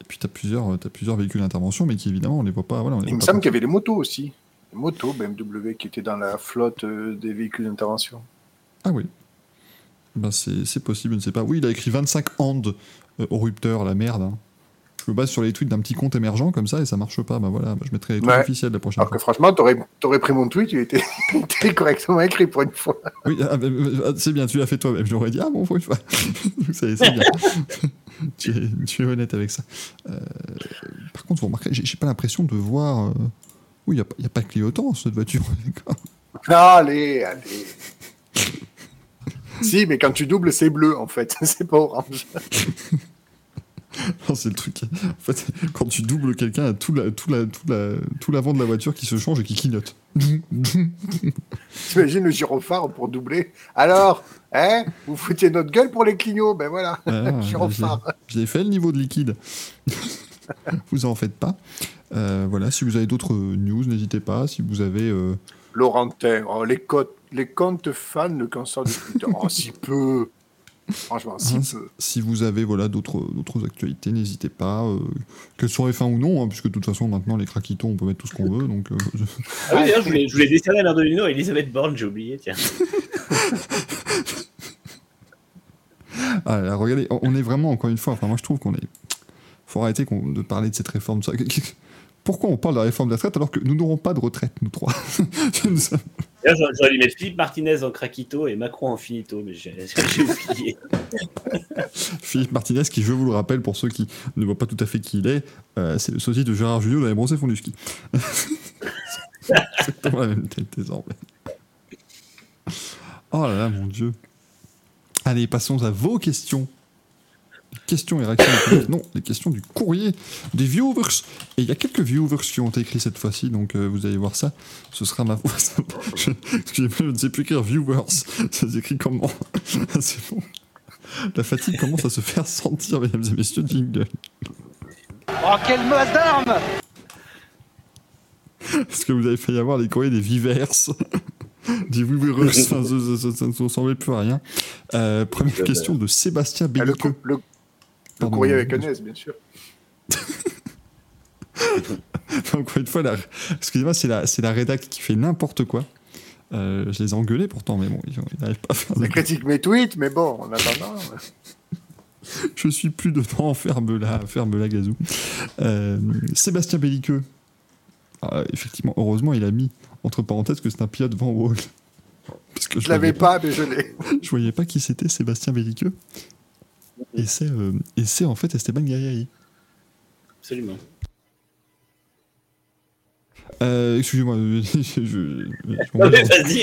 Et puis tu as plusieurs, euh, plusieurs véhicules d'intervention, mais qui évidemment, on les voit pas. Voilà, on les Il voit me pas semble qu'il y avait les motos aussi. Les motos BMW qui étaient dans la flotte euh, des véhicules d'intervention. Ah oui. Ben c'est possible, je ne sais pas. Oui, il a écrit 25 and euh, au rupteur, la merde. hein. Je me base sur les tweets d'un petit compte émergent comme ça et ça marche pas. Ben voilà, ben je mettrai les tweets Ouais. officiels la prochaine Alors fois. que franchement, t'aurais aurais pris mon tweet, il était, correctement écrit pour une fois. Oui, ah, euh, c'est bien, tu l'as fait toi-même. J'aurais dit, ah bon, pour une fois. c'est c'est bien. tu, es, tu es honnête avec ça. Euh, par contre, vous remarquerez, j'ai pas l'impression de voir. euh, Oui, il n'y a, pas de clignotant cette voiture. d'accord. Allez, allez. si, mais quand tu doubles, c'est bleu en fait, c'est pas orange. Non, c'est le truc. En fait, quand tu doubles quelqu'un, tout la, tout la, tout la, tout l'avant de la voiture qui se change et qui clignote. T'imagines le gyrophare pour doubler Alors, hein Vous foutiez notre gueule pour les clignots Ben voilà, Ah, gyrophare. j'ai- fait le niveau de liquide. vous en faites pas. Euh, voilà, si vous avez d'autres news, n'hésitez pas. Si vous avez. euh, Laurentin, oh, les, les comptes fans de cancer du Twitter. Oh, si peu Franchement, si Hein. Si vous avez voilà, d'autres d'autres actualités, n'hésitez pas. euh, qu'elles soient F1 ou non, hein, puisque de toute façon, maintenant, les craquitons, on peut mettre tout ce qu'on veut. Donc, euh, je- Ah oui, d'ailleurs, je voulais, je voulais décerner l'heure de l'Union à Elisabeth Borne, j'ai oublié, tiens. Ah, là, regardez, on- est vraiment, encore une fois, enfin, moi, je trouve qu'on est. faut arrêter qu'on- de parler de cette réforme. ça. Pourquoi on parle de la réforme de la retraite alors que nous n'aurons pas de retraite, nous trois? j'aurais- mettre Philippe Martinez en craquito et Macron en finito, mais j'ai oublié. Philippe Martinez, qui, je vous le rappelle, pour ceux qui ne voient pas tout à fait qui il est, euh, c'est le sosie de Gérard Junior dans les bronzés font du c'est la même tête désormais. Oh là là, mon Dieu. Allez, passons à vos questions. Les questions et réactions. Non, les questions du courrier des viewers. Et il y a quelques viewers qui ont écrit cette fois-ci, donc euh, vous allez voir ça. Ce sera ma voix. Je- Excusez-moi, je ne sais plus écrire viewers. Ça s'écrit comment? C'est bon. La fatigue commence à se faire sentir, mesdames et messieurs, jingle. Oh, quelle masse d'armes Est-ce que vous avez failli avoir les courriers des viverses Des viewers, ça, ne ressemblait plus à rien. Euh, première question de Sébastien Ah, le, le- le courrier avec euh, un S, bien sûr. Encore une fois, la... excusez-moi, c'est la, c'est la rédac qui fait n'importe quoi. Euh, je les ai engueulés pourtant, mais bon, ils ils n'arrivent pas à faire Ça des... critique mes tweets, mais bon, en attendant. Je suis plus dedans, ferme-la, ferme-la, gazou. Euh, Sébastien Belliqueux. Ah, effectivement, heureusement, il a mis entre parenthèses que c'est un pilote Van Wall. Parce que Je l'avais voyais pas, mais je l'ai. Je voyais pas qui c'était Sébastien Belliqueux. Et c'est euh, en fait Esteban Gagliari. Absolument. Euh, excusez-moi, je, je,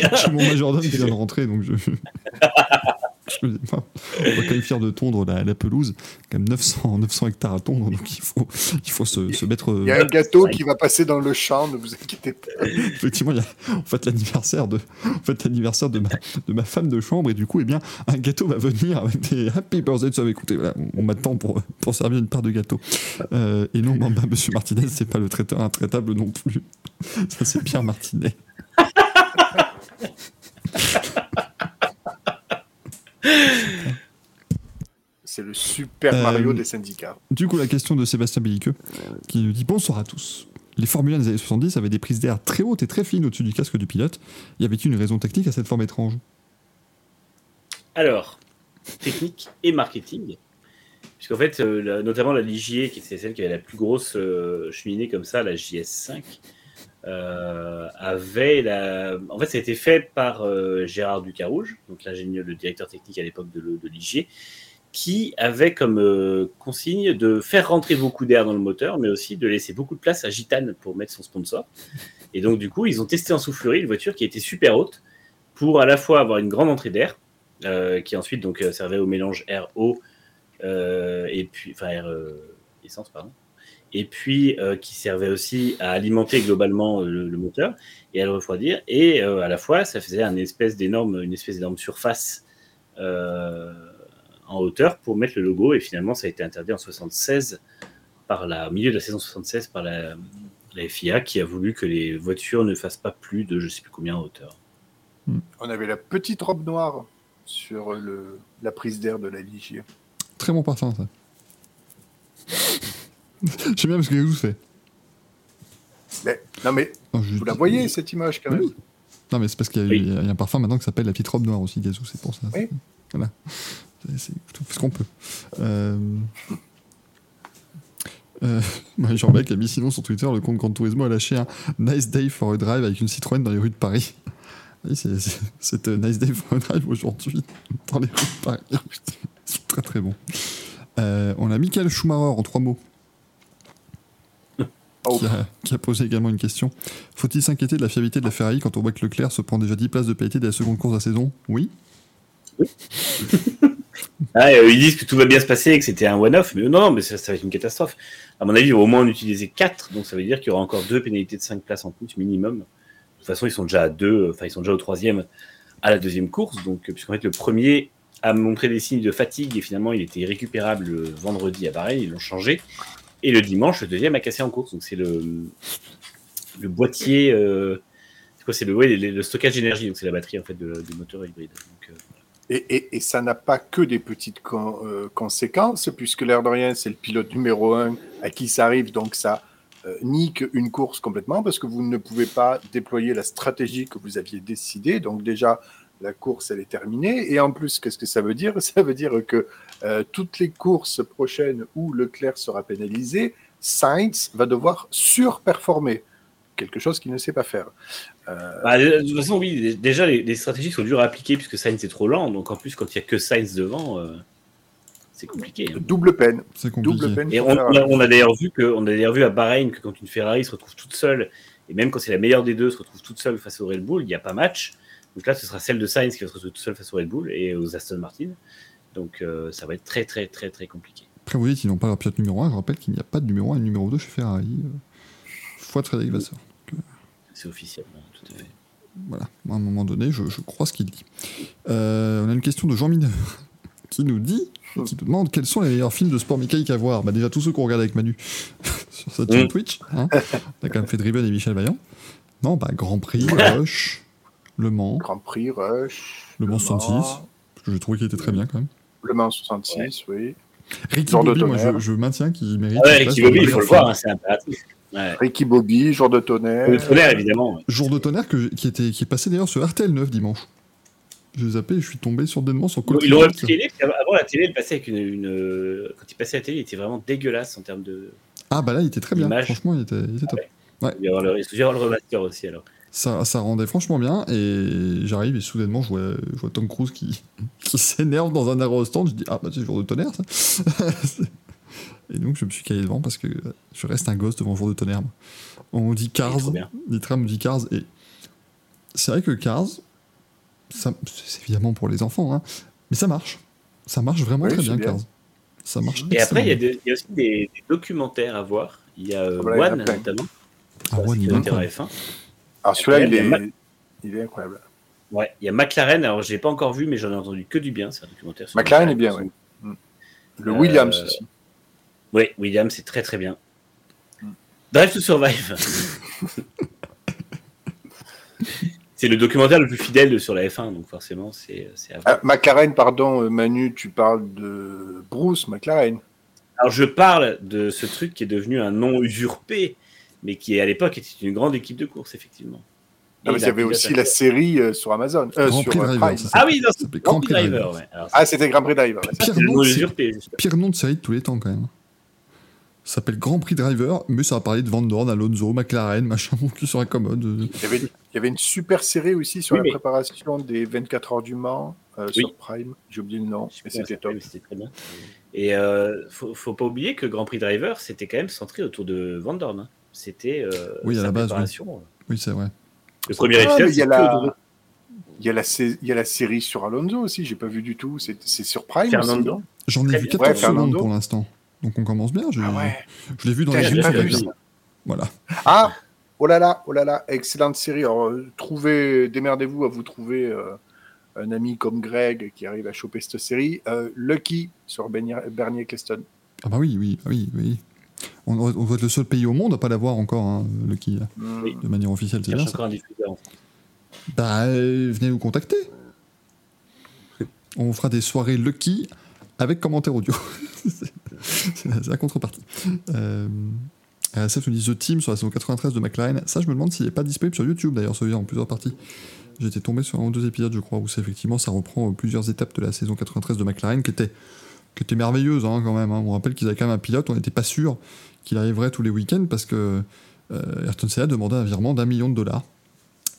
hein. mon majordome qui vient de rentrer, donc je. Excusez-moi. On va quand même fier de tondre la, la pelouse. Quand même 900, 900 hectares à tondre, donc il faut, il faut se, se mettre. Il y a un gâteau qui va passer dans le champ, ne vous inquiétez pas. Effectivement, il y a en fait l'anniversaire de, en fait, l'anniversaire de ma, de ma femme de chambre et du coup, eh bien, un gâteau va venir avec des Happy Birthday. Tu écoutez, voilà, on, on m'attend pour, pour servir une part de gâteau. Euh, et non, bah, bah, Monsieur Martinez, c'est pas le traiteur intraitable non plus. Ça, c'est Pierre Martinet. C'est le super Euh, Mario des syndicats. Du coup, la question de Sébastien Belliqueux qui nous dit bonsoir à tous. Les Formule 1 des années 70 avaient des prises d'air très hautes et très fines au-dessus du casque du pilote. Y avait-il une raison technique à cette forme étrange? Alors, technique et marketing. Puisqu'en fait, euh, la- notamment la Ligier, qui c'est celle qui avait la plus grosse euh, cheminée comme ça, la JS5, euh, avait la. En fait, ça a été fait par euh, Gérard Ducarouge, donc l'ingénieur, le directeur technique à l'époque de, de Ligier, qui avait comme euh, consigne de faire rentrer beaucoup d'air dans le moteur, mais aussi de laisser beaucoup de place à Gitane pour mettre son sponsor. Et donc, du coup, ils ont testé en soufflerie une voiture qui était super haute pour à la fois avoir une grande entrée d'air, euh, qui ensuite donc servait au mélange air-eau et puis enfin air essence pardon et puis euh, qui servait aussi à alimenter globalement euh, le, le moteur et à le refroidir et euh, à la fois ça faisait un espèce d'énorme une espèce d'énorme surface euh, en hauteur pour mettre le logo et finalement ça a été interdit en 76 par la au milieu de la saison 76 par la, la FIA qui a voulu que les voitures ne fassent pas plus de je sais plus combien en hauteur On avait la petite robe noire sur le, la prise d'air de la Ligier. Très bon parfum, ça. J'aime bien parce que vous fait. Mais, non, mais Non, je- vous la voyez, cette image, quand même Oui. Non, mais c'est parce qu'il y, a- Oui. il y a un parfum maintenant qui s'appelle la petite robe noire aussi, Gazou, c'est pour ça. Oui. Voilà. C'est- tout ce qu'on peut. Euh... Euh, Jean-Bec a mis sinon sur Twitter le compte Grand Turismo a lâché un Nice Day for a Drive avec une Citroën dans les rues de Paris. Oui, c'est, euh, Nice Day for a Drive aujourd'hui dans les rues de Paris. C'est très très bon. Euh, on a Michael Schumacher en trois mots Oh. qui, a, qui a posé également une question. Faut-il s'inquiéter de la fiabilité de la Ferrari quand on voit que Leclerc se prend déjà 10 places de pénalité dès la seconde course de la saison? Oui. Ah, euh, ils disent que tout va bien se passer et que c'était un one-off, mais non, non, mais ça, ça va être une catastrophe. À mon avis, au moins en utiliser 4, donc ça veut dire qu'il y aura encore deux pénalités de 5 places en plus minimum. De toute façon, ils sont déjà à deux, enfin ils sont déjà au troisième à la deuxième course, donc euh, puisqu'en fait le premier a montré des signes de fatigue et finalement il était récupérable le vendredi à Bahreïn, ils l'ont changé. Et le dimanche, le deuxième a cassé en course, donc c'est le, le boîtier, euh, c'est quoi, c'est le, stockage d'énergie, donc c'est la batterie en fait de- du moteur hybride. Donc, euh, Et, et- ça n'a pas que des petites euh, conséquences, puisque l'air de rien, c'est le pilote numéro un à qui ça arrive, donc ça nique une course complètement, parce que vous ne pouvez pas déployer la stratégie que vous aviez décidée. Donc déjà, la course, elle est terminée. Et en plus, qu'est-ce que ça veut dire? Ça veut dire que euh, toutes les courses prochaines où Leclerc sera pénalisé, Sainz va devoir surperformer, quelque chose qu'il ne sait pas faire. Euh, Bah, de toute façon, oui, dé- déjà, les, les stratégies sont dures à appliquer puisque Sainz est trop lent. Donc, en plus, quand il n'y a que Sainz devant, euh, c'est compliqué. hein. double peine. C'est compliqué. Double peine. Et pour on, faire- on a, on a d'ailleurs vu, que, on a d'ailleurs vu à Bahreïn que quand une Ferrari se retrouve toute seule, et même quand c'est la meilleure des deux, se retrouve toute seule face au Red Bull, il n'y a pas match. Donc là, ce sera celle de Sainz qui va se retrouver toute seule face au Red Bull et aux Aston Martin. Donc, euh, ça va être très, très, très, très compliqué. Après, vous dites qu'ils n'ont pas leur pilote numéro 1. Je rappelle qu'il n'y a pas de numéro 1 et de numéro 2 chez Ferrari. euh, Fois Frédéric Vasseur. C'est officiel, hein, tout à fait. Voilà, à un moment donné, je, je crois ce qu'il dit. Euh, on a une question de Jean Mineur qui nous dit, qui nous demande quels sont les meilleurs films de sport mécanique à voir. Bah déjà tous ceux qu'on regarde avec Manu sur sa chaîne Mm. Twitch. Hein. On a quand même fait Driven et Michel Vaillant. Non, bah Grand Prix, Rush, Le Mans, Grand Prix, Rush. Le Mans 66, parce que j'ai trouvé qu'il était très bien quand même. Le Mans 66, oui. Ricky Genre de Bobby, moi tonnerre. je, je maintiens qu'il mérite. Ah ouais, Ricky Bobby, il faut le voir, hein, c'est impératif. Ouais. Ricky Bobby, jour de tonnerre. Le tonnerre, évidemment. Jour de tonnerre que, qui, était, qui est passé d'ailleurs sur RTL 9 dimanche. J'ai zappé, je suis tombé sourdainement sur Call Il aurait pu télé, qu'avant la télé, il passait avec une, une- Quand il passait à la télé, il était vraiment dégueulasse en termes de. Ah bah là, il était très bien. Franchement, il était, il était top. Il va y avoir le, il va y avoir le remaster aussi alors. Ça, ça rendait franchement bien et j'arrive et soudainement je vois, je vois Tom Cruise qui, qui s'énerve dans un aérostand. Je dis ah bah c'est le jour de tonnerre ça. et donc je me suis calé devant parce que je reste un gosse devant le jour de tonnerre. On dit Cars, trop bien. Nitra me dit Cars et c'est vrai que Cars, ça- c'est évidemment pour les enfants, hein, mais ça marche. Ça marche vraiment Oui, très bien, bien. Cars. Ça marche. Et après, il y, a y aussi des, des documentaires à voir. Il y a euh, One, notamment. Ah, One, il est documentaire incroyable. F1. Alors celui-là, il Ma- est, il est incroyable. Ouais, il y a McLaren. Alors, je l'ai pas encore vu, mais j'en ai entendu que du bien. C'est un documentaire sur McLaren est bien, oui. Le Euh, Williams aussi. Oui, Williams, c'est très très bien. Mm. Drive to Survive. c'est le documentaire le plus fidèle sur la F1, donc forcément, c'est. Ah, McLaren, pardon, euh, Manu, tu parles de Bruce McLaren. Alors, je parle de ce truc qui est devenu un nom usurpé, mais qui à l'époque était une grande équipe de course, effectivement. Non, mais Et il y avait aussi la série euh, sur Amazon. euh, Grand sur Prix euh, Driver, Prime. ça Ah oui, non, Grand Grand Prix Driver. Driver. ouais. Alors, Ah, c'était Grand Prix Driver. Pire nom, justement. Pire nom de série de tous les temps quand même. Ça s'appelle Grand Prix Driver, mais ça va parler de Van Dorn, Alonso, McLaren, machin, mon cul sur la commode. Il y, avait, il y avait une super série aussi sur Oui, la mais- préparation des 24 heures du Mans euh, Oui. sur Prime. J'ai oublié le nom, mais c'était top. mais très bien. Et euh, faut, faut pas oublier que Grand Prix Driver, c'était quand même centré autour de Van Dorn. hein. C'était euh, Oui, à la base, oui. préparation. Oui, c'est vrai. Le premier Ah, épisode, mais il y a c'est que la- de Il y, a la, sé- il y a la série sur Alonso aussi, j'ai pas vu du tout. C'est c'est sur Prime Fernando. aussi, non? J'en ai vu bien. 14 Ouais, secondes Fernando. pour l'instant. Donc on commence bien. Je, Ah ouais. je l'ai vu dans les pas vu ça. Voilà. Ah, oh là là, oh là là, excellente série. Alors, euh, trouvez, démerdez-vous à vous trouver euh, un ami comme Greg qui arrive à choper cette série. Euh, Lucky sur Bernier, Bernier Eccleston. Ah bah oui, oui, oui, oui. On, on doit être le seul pays au monde à pas l'avoir encore, hein, le qui. Oui. de manière officielle, c'est bien ça. Bah, euh, venez nous contacter. On fera des soirées Lucky avec commentaire audio. c'est la, contrepartie. Euh, RSF nous dit The Team sur la saison 93 de McLaren. Ça, je me demande s'il n'est pas disponible sur YouTube d'ailleurs, celui-là en plusieurs parties. J'étais tombé sur un ou deux épisodes, je crois, où c'est effectivement ça reprend euh, plusieurs étapes de la saison 93 de McLaren qui était, qui était merveilleuse hein, quand même. hein. On rappelle qu'ils avaient quand même un pilote, on n'était pas sûr qu'il arriverait tous les week-ends parce que euh, Ayrton Senna demandait un virement d'un million de dollars.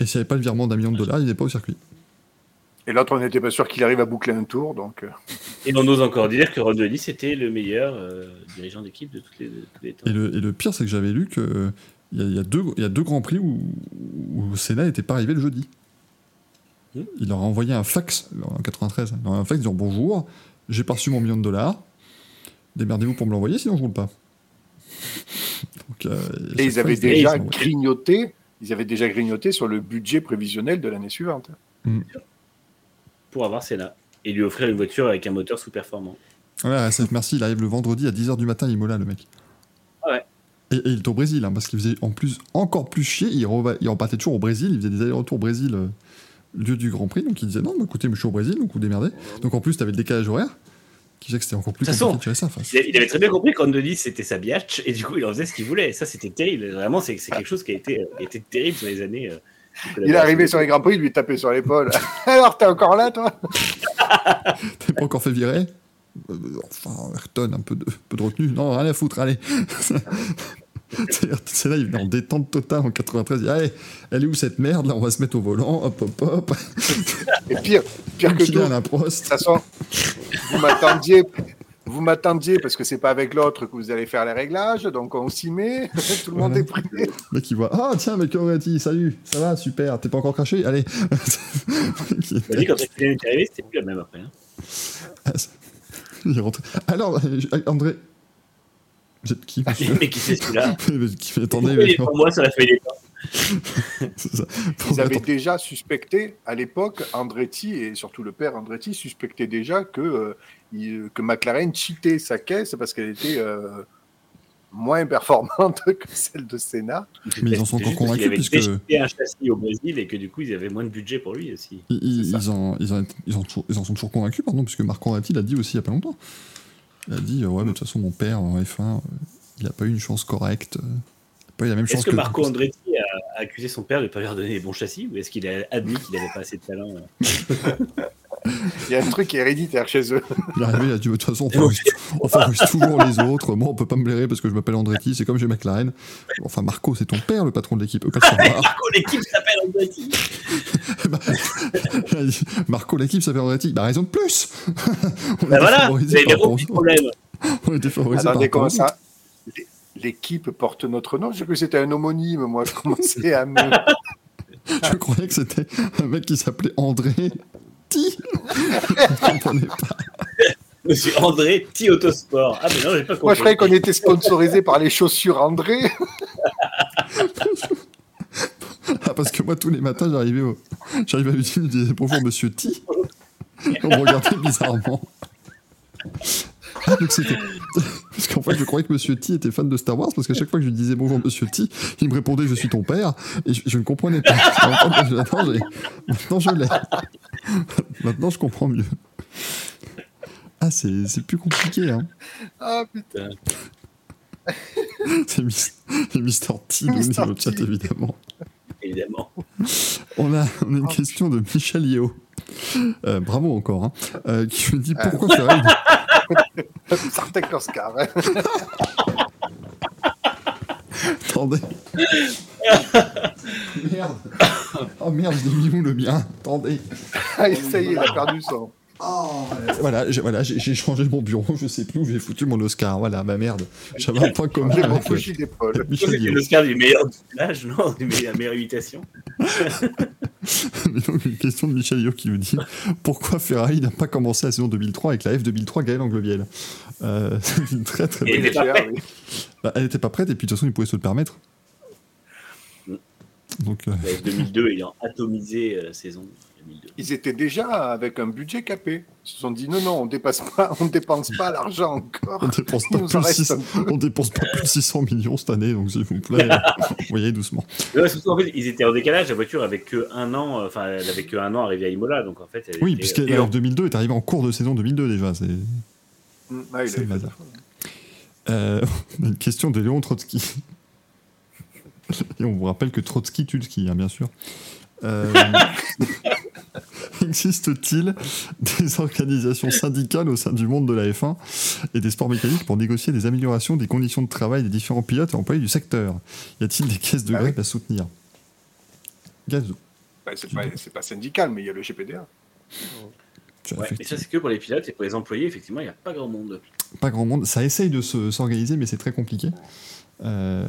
Et s'il n'y avait pas le virement d'un million de dollars, il n'est pas au circuit. Et l'autre, on n'était pas sûr qu'il arrive à boucler un tour, donc. euh, Et on ose encore dire que Ron Dennis était le meilleur euh, dirigeant d'équipe de, toutes les- de tous les temps. Et le, et le pire, c'est que j'avais lu que il y, y a deux- il y a deux grands prix où, où Senna n'était pas arrivé le jeudi. Hmm. Il leur a envoyé un fax en 93. Il leur a un fax disant bonjour, j'ai pas reçu mon million de dollars. Démerdez-vous pour me l'envoyer, sinon je roule pas. Donc, euh, Et ils avaient déjà grignoté. Ils avaient déjà grignoté sur le budget prévisionnel de l'année suivante. Pour avoir Senna. Et lui offrir une voiture avec un moteur sous-performant. Ouais, RSF, merci, il arrive le vendredi à 10h du matin, Imola, le mec. Ouais. Et, et il est au Brésil, hein, parce qu'il faisait en plus encore plus chier. Il repartait toujours au Brésil, il faisait des allers-retours au Brésil, euh, lieu du Grand Prix. Donc il disait non, bah, écoutez, mais je suis au Brésil, donc vous démerdez. Donc en plus, t'avais le décalage horaire, qui faisait que c'était encore plus compliqué façon, de ça. Enfin, Il avait- très bien compris Dennis c'était sa biatch et du coup il en faisait ce qu'il voulait. Ça c'était terrible. Vraiment, c'est quelque chose qui a été, euh, terrible sur les années. euh, Il est arrivé sur les Grands Prix, il lui tapait sur l'épaule. Alors, t'es encore là, toi? T'es pas encore fait virer? Euh, Enfin, Ayrton, un peu de, peu de retenue. Non, rien à foutre, allez. C'est- C'est là, il venait en détente totale en 93. Il dit, allez, elle est où cette merde Là, on va se mettre au volant. Hop, hop, hop. Et pire, pire que tout, à la de prost. toute façon, vous m'attendiez. Vous m'attendiez parce que c'est pas avec l'autre que vous allez faire les réglages, donc on s'y met, tout le monde est prêt. Le mec, il voit Ah, tiens, mec, Auretti, salut, ça va, super, t'es pas encore craché? Allez. a dit quand il est arrivé, c'était plus la même après. hein. il rentre. Alors, euh, André. Vous êtes qui, monsieur Mais qui c'est celui-là Qui fait Attendez, il mais est pour moi sur la feuille des ça. Ils avaient déjà suspecté, à l'époque, Andretti, et surtout le père Andretti, suspectait déjà que, euh, il- que McLaren cheatait sa caisse parce qu'elle était euh, moins performante que celle de Senna. Mais ils en sont encore juste parce qu'il convaincus, avait puisque- un châssis au Brésil et que du coup ils avaient moins de budget pour lui aussi. Ils, ils- C'est ça. ils en, ils, en, ils, en, toujours- ils en sont toujours convaincus, pardon, puisque Marc Andretti l'a dit aussi il y a pas longtemps. Il a dit euh, Ouais, mais de toute façon, mon père en F1, euh, il n'a pas eu une chance correcte. euh, il a pas eu la même chance Est-ce que Marco Andretti a, accusé son père de ne pas lui redonner les bons châssis ou est-ce qu'il a admis qu'il n'avait pas assez de talent euh Il y a un truc qui est héréditaire chez eux. Il est arrivé, il a dit De toute façon, on favorise, on favorise toujours les autres. Moi, on peut pas me blairer parce que je m'appelle Andretti, c'est comme chez McLaren. Enfin, Marco, c'est ton père, le patron de l'équipe. Marco, l'équipe s'appelle Andretti Bah, Marco, l'équipe s'appelle Andretti. Bah, raison de plus On Bah voilà, compris le aux- problème. On était favorisés par Attendez, comment ça L'é- L'équipe porte notre nom. J'ai cru que c'était un homonyme. Moi, je commençais à me. Je croyais que c'était un mec qui s'appelait André Ti. Je comprenais pas. Monsieur André T Autosport. Ah mais non, j'ai pas compris. Moi, je croyais qu'on était sponsorisé par les chaussures André. Ah, parce que moi, tous les matins, j'arrivais au... j'arrivais à l'usine, je disais bonjour, monsieur Ti. On me regardait bizarrement. Ah, donc c'était. Parce qu'en fait, je croyais que monsieur Ti était fan de Star Wars, parce qu'à chaque fois que je lui disais bonjour, monsieur Ti, il me répondait je suis ton père, et je, je ne comprenais pas. Maintenant, je l'ai. Maintenant, je comprends mieux. Ah, c'est c'est plus compliqué, hein. Ah putain. C'est Mis- c'est Mister T, le chat, T. évidemment. Évidemment. On a, on a une Oh. question de Michel Yeo. Euh, bravo encore, hein, euh, qui me dit pourquoi Ferrari. Sartek l'Oscar. Attendez. merde. Oh merde, je l'ai mis où le mien? Attendez. Ah, ça y est, il a perdu son. Voilà, j'ai voilà, j'ai- j'ai changé mon bureau, je sais plus où j'ai foutu mon Oscar. Voilà, ma merde. J'avais un point commun J'ai mon avec euh, Yeo. l'Oscar du meilleur doublage, non Du meilleur- la meilleure imitation. Mais donc, une question de Michel Yeo qui nous dit pourquoi Ferrari n'a pas commencé la saison 2003 avec la F2003 Gaël Angleviel euh, C'est une très très bonne oui. Bah, elle n'était pas prête et puis de toute façon, il pouvait se le permettre. Mm. Donc, euh, La F2002 ayant atomisé euh, la saison 2002. Ils étaient déjà avec un budget capé. Ils se sont dit non, non, on dépasse pas, on dépense pas l'argent encore. on dépense pas plus en de reste 600 un peu. on dépense pas plus de 600 millions cette année, donc s'il vous plaît, voyez doucement. Ouais, surtout, en fait, ils étaient en décalage. La voiture avait que un an, euh, enfin, elle avait que un an arrivé à Imola, donc en fait, elle Oui, était, puisque euh, la on- F2002 est arrivée en cours de saison 2002 déjà. C'est Mm, ah, il avait. Euh, une question de Léon Trotsky Et on vous rappelle que Trotsky tue le ski, hein, bien sûr. Euh, Existe-t-il des organisations syndicales au sein du monde de la F1 et des sports mécaniques pour négocier des améliorations des conditions de travail des différents pilotes et employés du secteur? Y a-t-il des caisses de Ah oui. grève à soutenir? Gazou, Bah, c'est pas, syndical, mais il y a le GPDA. Ouais, mais ça, c'est que pour les pilotes et pour les employés, effectivement, il n'y a pas grand monde. pas grand monde. Ça essaye de se- s'organiser, mais c'est très compliqué euh,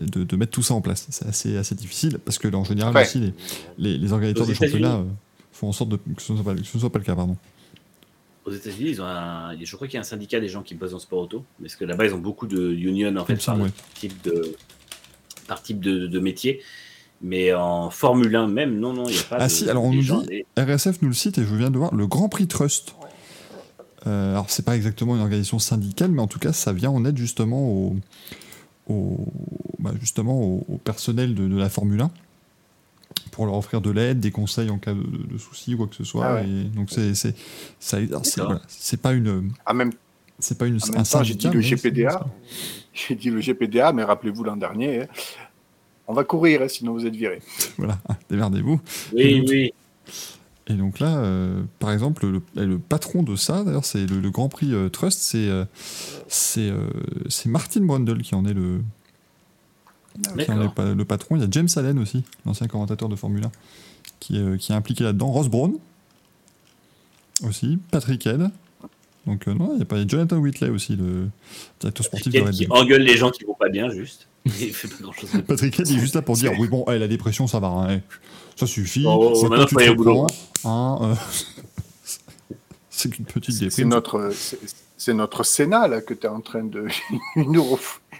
de, de mettre tout ça en place. C'est assez, assez difficile parce que, en général, Ouais. aussi, les, les, les organisateurs de championnat euh, font en sorte de, que ce ne soit pas, que ce ne soit pas le cas. Pardon. Aux États-Unis, ils ont un... je crois qu'il y a un syndicat des gens qui bossent dans le sport auto, parce que là-bas, ils ont beaucoup de unions en fait, par, ouais. type de... par type de, de métier. Mais en Formule 1 même, non, non, il n'y a pas Ah de. si, alors on nous RSF nous le cite et je viens de voir le Grand Prix Trust. Euh, alors c'est pas exactement une organisation syndicale, mais en tout cas ça vient en aide justement au, au- bah, justement au, au personnel de, de la Formule 1 pour leur offrir de l'aide, des conseils en cas de, de- de soucis ou quoi que ce soit. Ah ouais. Et donc c'est c'est voilà, pas une même, c'est pas une en un j'ai dit le GPDA. J'ai dit le GPDA, mais rappelez-vous l'an dernier, hein, on va courir, hein, sinon vous êtes viré. Voilà, démerdez-vous. Oui, oui. Et donc là, euh, par exemple, le, le patron de ça, d'ailleurs, c'est le, le Grand Prix euh, Trust, c'est euh, c'est euh, c'est Martin Brundle qui en est le qui en est le patron. Il y a James Allen aussi, l'ancien commentateur de Formule 1, qui est, euh, qui est impliqué là-dedans. Ross Brown aussi, Patrick Head. Donc euh, non, il y a pas Jonathan Whitley aussi, le directeur sportif de Red qui Bull. engueule les gens qui vont pas bien, juste. Il fait pas Patrick Head il est juste là pour dire oui bon, eh, la dépression ça va, hein, eh, ça suffit. Oh, c'est maintenant, tu au boulot. hein, euh, c'est qu'une petite c'est déprime. notre, c'est- c'est notre Sénat là que tu es en train de. il, nous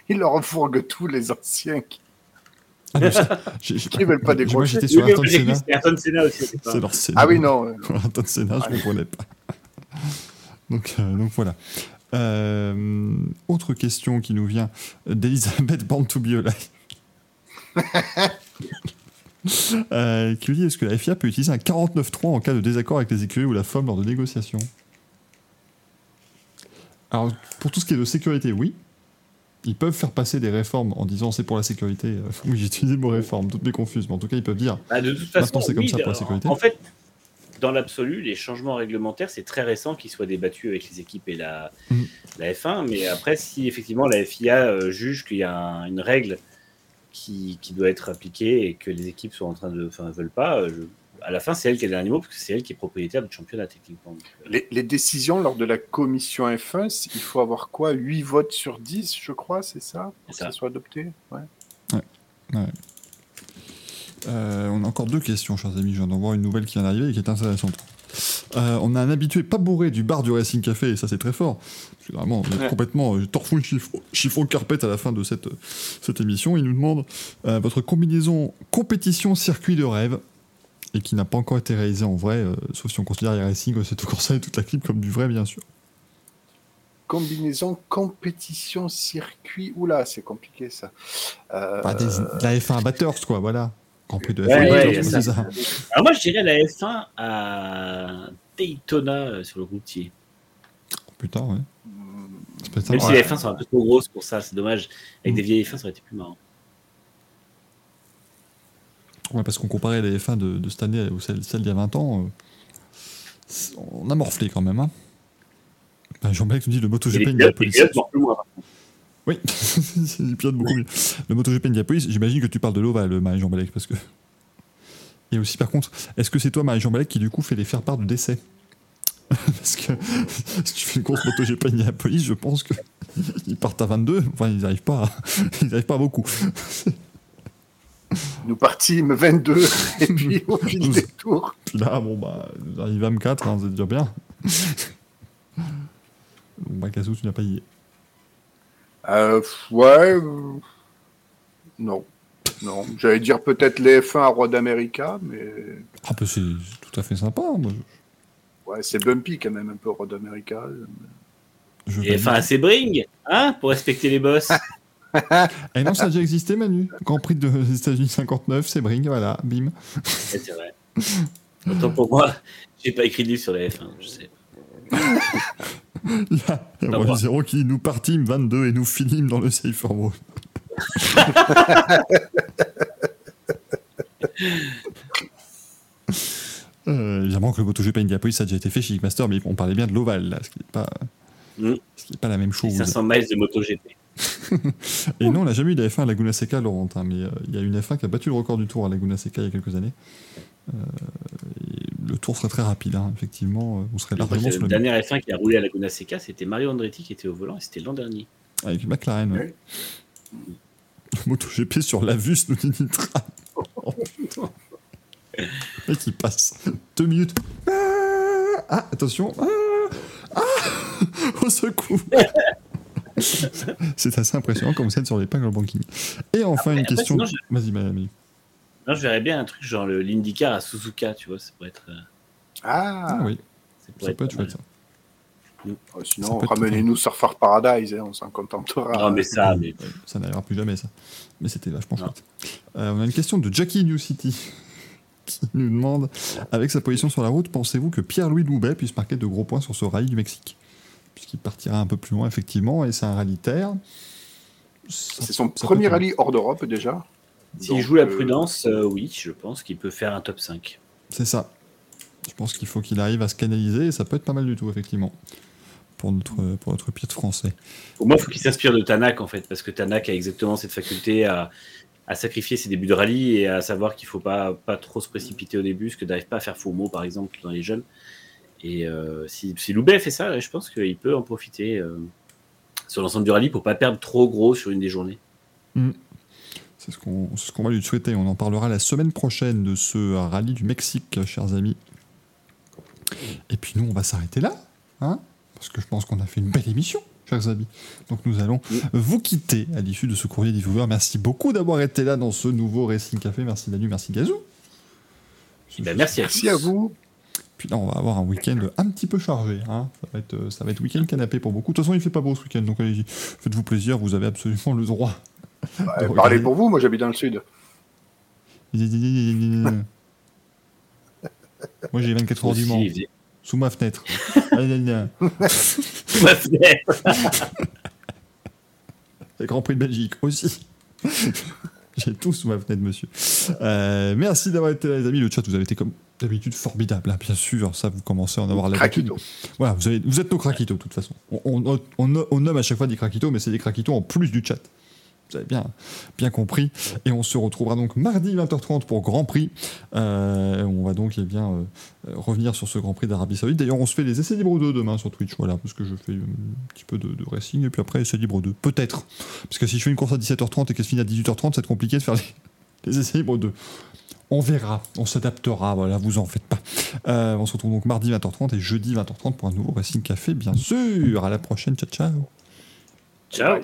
il leur refourgue tous les anciens. qui- Ah, j'ai- j'ai- Qui veulent pas Moi décrocher. j'étais sur Oui, Ayrton Senna. Ayrton Senna aussi. C'est leur Senna. Ah oui, non. euh, Ayrton Senna, je ne comprenais pas. donc, euh, donc voilà. Euh, autre question qui nous vient d'Elisabeth Born to be Alive. Euh, qui dit est-ce que la FIA peut utiliser un 49.3 en cas de désaccord avec les écuries ou la FOM lors de négociations? Alors, pour tout ce qui est de sécurité, oui. Ils peuvent faire passer des réformes en disant c'est pour la sécurité. Euh, Oui, j'ai utilisé le mot réforme, toutes mes confuses, mais en tout cas, ils peuvent dire Bah, de toute façon, Maintenant, c'est comme oui, ça pour la sécurité. En fait, dans l'absolu, les changements réglementaires, c'est très récent qu'ils soient débattus avec les équipes et la, la F1. Mais après, si effectivement la FIA euh, juge qu'il y a un- une règle qui, qui doit être appliquée et que les équipes sont en train de, enfin, veulent pas, euh, je- à la fin, c'est elle qui a le dernier mot parce que c'est elle qui est propriétaire du championnat techniquement. Euh, Les, les décisions lors de la commission F1, c'est- il faut avoir quoi 8 votes sur 10, je crois, c'est ça Pour que ça. soit adopté ouais. Euh, on a encore deux questions, chers amis. Je viens d'en voir une nouvelle qui vient d'arriver et qui est intéressante. Euh, on a un habitué pas bourré du bar du Racing Café, et ça c'est très fort. Parce que vraiment, Ouais. complètement euh, torfouille chiffon, chiffon carpette à la fin de cette, cette émission. Il nous demande euh, votre combinaison compétition circuit de rêve, et qui n'a pas encore été réalisée en vrai, euh, sauf si on considère les Racing, c'est tout ça et toute la clip comme du vrai, bien sûr. Combinaison compétition circuit. Oula, c'est compliqué ça. Euh, Enfin, des- de la F1 Batters, quoi, voilà. Grand Prix de Ouais, F1 ouais, Batters, ça. c'est ça. Alors moi, je dirais la F1 à Daytona euh, sur le routier. Putain, ouais. hmm, Ça ça. Même si Ouais. les F1 sont un peu trop grosses pour ça, c'est dommage. Avec Mm. des vieilles F1, ça aurait été plus marrant. Ouais, parce qu'on comparait les F1 de, de cette année aux celles, celles d'il y a 20 ans. euh, on a morflé quand même. Hein. Bah, Jean-Blac nous dit le MotoGP Indianapolis. Oui, c'est des pilotes beaucoup mieux. Le MotoGP Indianapolis, j'imagine que tu parles de l'Oval, Marie Jean-Balek, parce que. Et aussi, par contre, est-ce que c'est toi, Marie Jean-Balek, qui du coup fait les faire-part de décès? Parce que si tu fais une course MotoGP Indianapolis, je pense que ils partent à 22. Enfin, ils n'arrivent pas, à... ils arrivent pas à beaucoup. Nous partîmes 22 et puis au fil des tours. Puis là, bon, bah, ils arrivent à M4, hein, c'est déjà bien. bon, bah, tu n'as pas y est. Euh, ouais. euh, non. Non. J'allais dire peut-être les F1 à Road America, mais Ah, bah, c'est tout à fait sympa. hein, Moi, ouais, c'est bumpy quand même un peu Road America. je Et F1 à Sebring, hein, pour respecter les boss. Eh non, ça a déjà existé, Manu. Grand Prix de- des États-Unis 59, c'est Bring, voilà, bim. C'est vrai. Autant pour moi, j'ai pas écrit de livre sur les F1, je sais. Il y a. Zéro qui nous partîmes 22 et nous finîmes dans le Safe Road. Euh, évidemment que le MotoGP Indianapolis ça a déjà été fait chez Master, mais on parlait bien de l'Oval, là, ce qui n'est pas, Mm. pas la même chose. 500 miles de MotoGP. Et non, on n'a jamais eu de F1 à Laguna Seca, Laurent, hein, mais euh, il y a une F1 qui a battu le record du tour à Laguna Seca il y a quelques années. Euh, et le tour serait très rapide, hein, effectivement. euh, On serait largement sur Le le dernier F1 qui a roulé à Laguna Seca, c'était Mario Andretti qui était au volant et c'était l'an dernier. Avec McLaren. ouais. Le MotoGP sur l'Avus, nous dit Nitra. Oh, putain. Mec, il passe deux minutes. Ah, ah, attention. Ah, ah, au secours. C'est assez impressionnant comme scène sur l'épingle au banking. Et enfin, une après, question. sinon, je- Vas-y, Mamie. Non, je verrais bien un truc genre le l'IndyCar à Suzuka, tu vois, ça pourrait être. euh, Ah, Ah oui, ça pourrait ça peut être pas chouette. ça. Oh, Ça sinon, ramenez-nous Surfer Paradise, hein, on s'en contentera. Non, mais ça, mais ça n'arrivera plus jamais, ça. Mais c'était vachement chouette. Euh, on a une question de Jackie New City qui nous demande avec sa position sur la route, pensez-vous que Pierre-Louis Loubet puisse marquer de gros points sur ce rallye du Mexique? Puisqu'il partira un peu plus loin, effectivement, et c'est un rallye terre. C'est son premier rallye hors d'Europe déjà. s'il joue la euh, prudence, euh, oui, je pense qu'il peut faire un top 5. C'est ça. Je pense qu'il faut qu'il arrive à se canaliser, et ça peut être pas mal du tout, effectivement, pour notre, pour notre français. Au moins, il faut qu'il s'inspire de Tanak, en fait, parce que Tanak a exactement cette faculté à, à sacrifier ses débuts de rallye et à savoir qu'il faut pas, pas trop se précipiter au début, ce que n'arrive pas à faire Foumo, par exemple, dans les jeunes. Et euh, si, si Loubet fait ça, je pense qu'il peut en profiter euh, sur l'ensemble du rallye pour pas perdre trop gros sur une des journées. C'est ce qu'on c'est ce qu'on va lui souhaiter. On en parlera la semaine prochaine de ce rallye du Mexique, chers amis. Et puis nous, on va s'arrêter là, hein parce que je pense qu'on a fait une belle émission, chers amis. Donc nous allons Oui. vous quitter à l'issue de ce courrier des viewers. Merci beaucoup d'avoir été là dans ce nouveau Racing Café. Merci Danu, merci Gazou. Eh ben, merci Merci à vous. Puis là, on va avoir un week-end un petit peu chargé. Hein. Ça va être, euh, ça va être week-end canapé pour beaucoup. De toute façon, il fait pas beau ce week-end, donc allez-y, faites-vous plaisir. Vous avez absolument le droit. Ouais, parlez pour vous, moi j'habite dans le sud. Moi, j'ai 24 heures du Mans. Sous ma fenêtre. Gna. Ma fenêtre. Le Grand Prix de Belgique aussi. J'ai tout sous ma fenêtre, monsieur. Euh, merci d'avoir été là, les amis. Le chat, vous avez été comme d'habitude formidable, hein, bien sûr. Ça, vous commencez à en avoir l'habitude. Voilà, vous, avez- vous êtes nos craquitos, de toute façon. On, on- on- on nomme à chaque fois des craquitos, mais c'est des craquitos en plus du chat. Vous avez bien, bien compris. Et on se retrouvera donc mardi 20h30 pour Grand Prix. Euh, on va donc eh bien, euh, revenir sur ce Grand Prix d'Arabie Saoudite. D'ailleurs, on se fait les essais libres 2 demain sur Twitch, voilà, parce que je fais euh, un petit peu de, de racing et puis après essais libres 2. Peut-être. Parce que si je fais une course à 17h30 et qu'elle se finit à 18h30, c'est compliqué de faire les, les essais libres 2. On verra, on s'adaptera, voilà, vous en faites pas. Euh, on se retrouve donc mardi 20h30 et jeudi 20h30 pour un nouveau Racing Café, bien sûr. À la prochaine, ciao ciao. Ciao.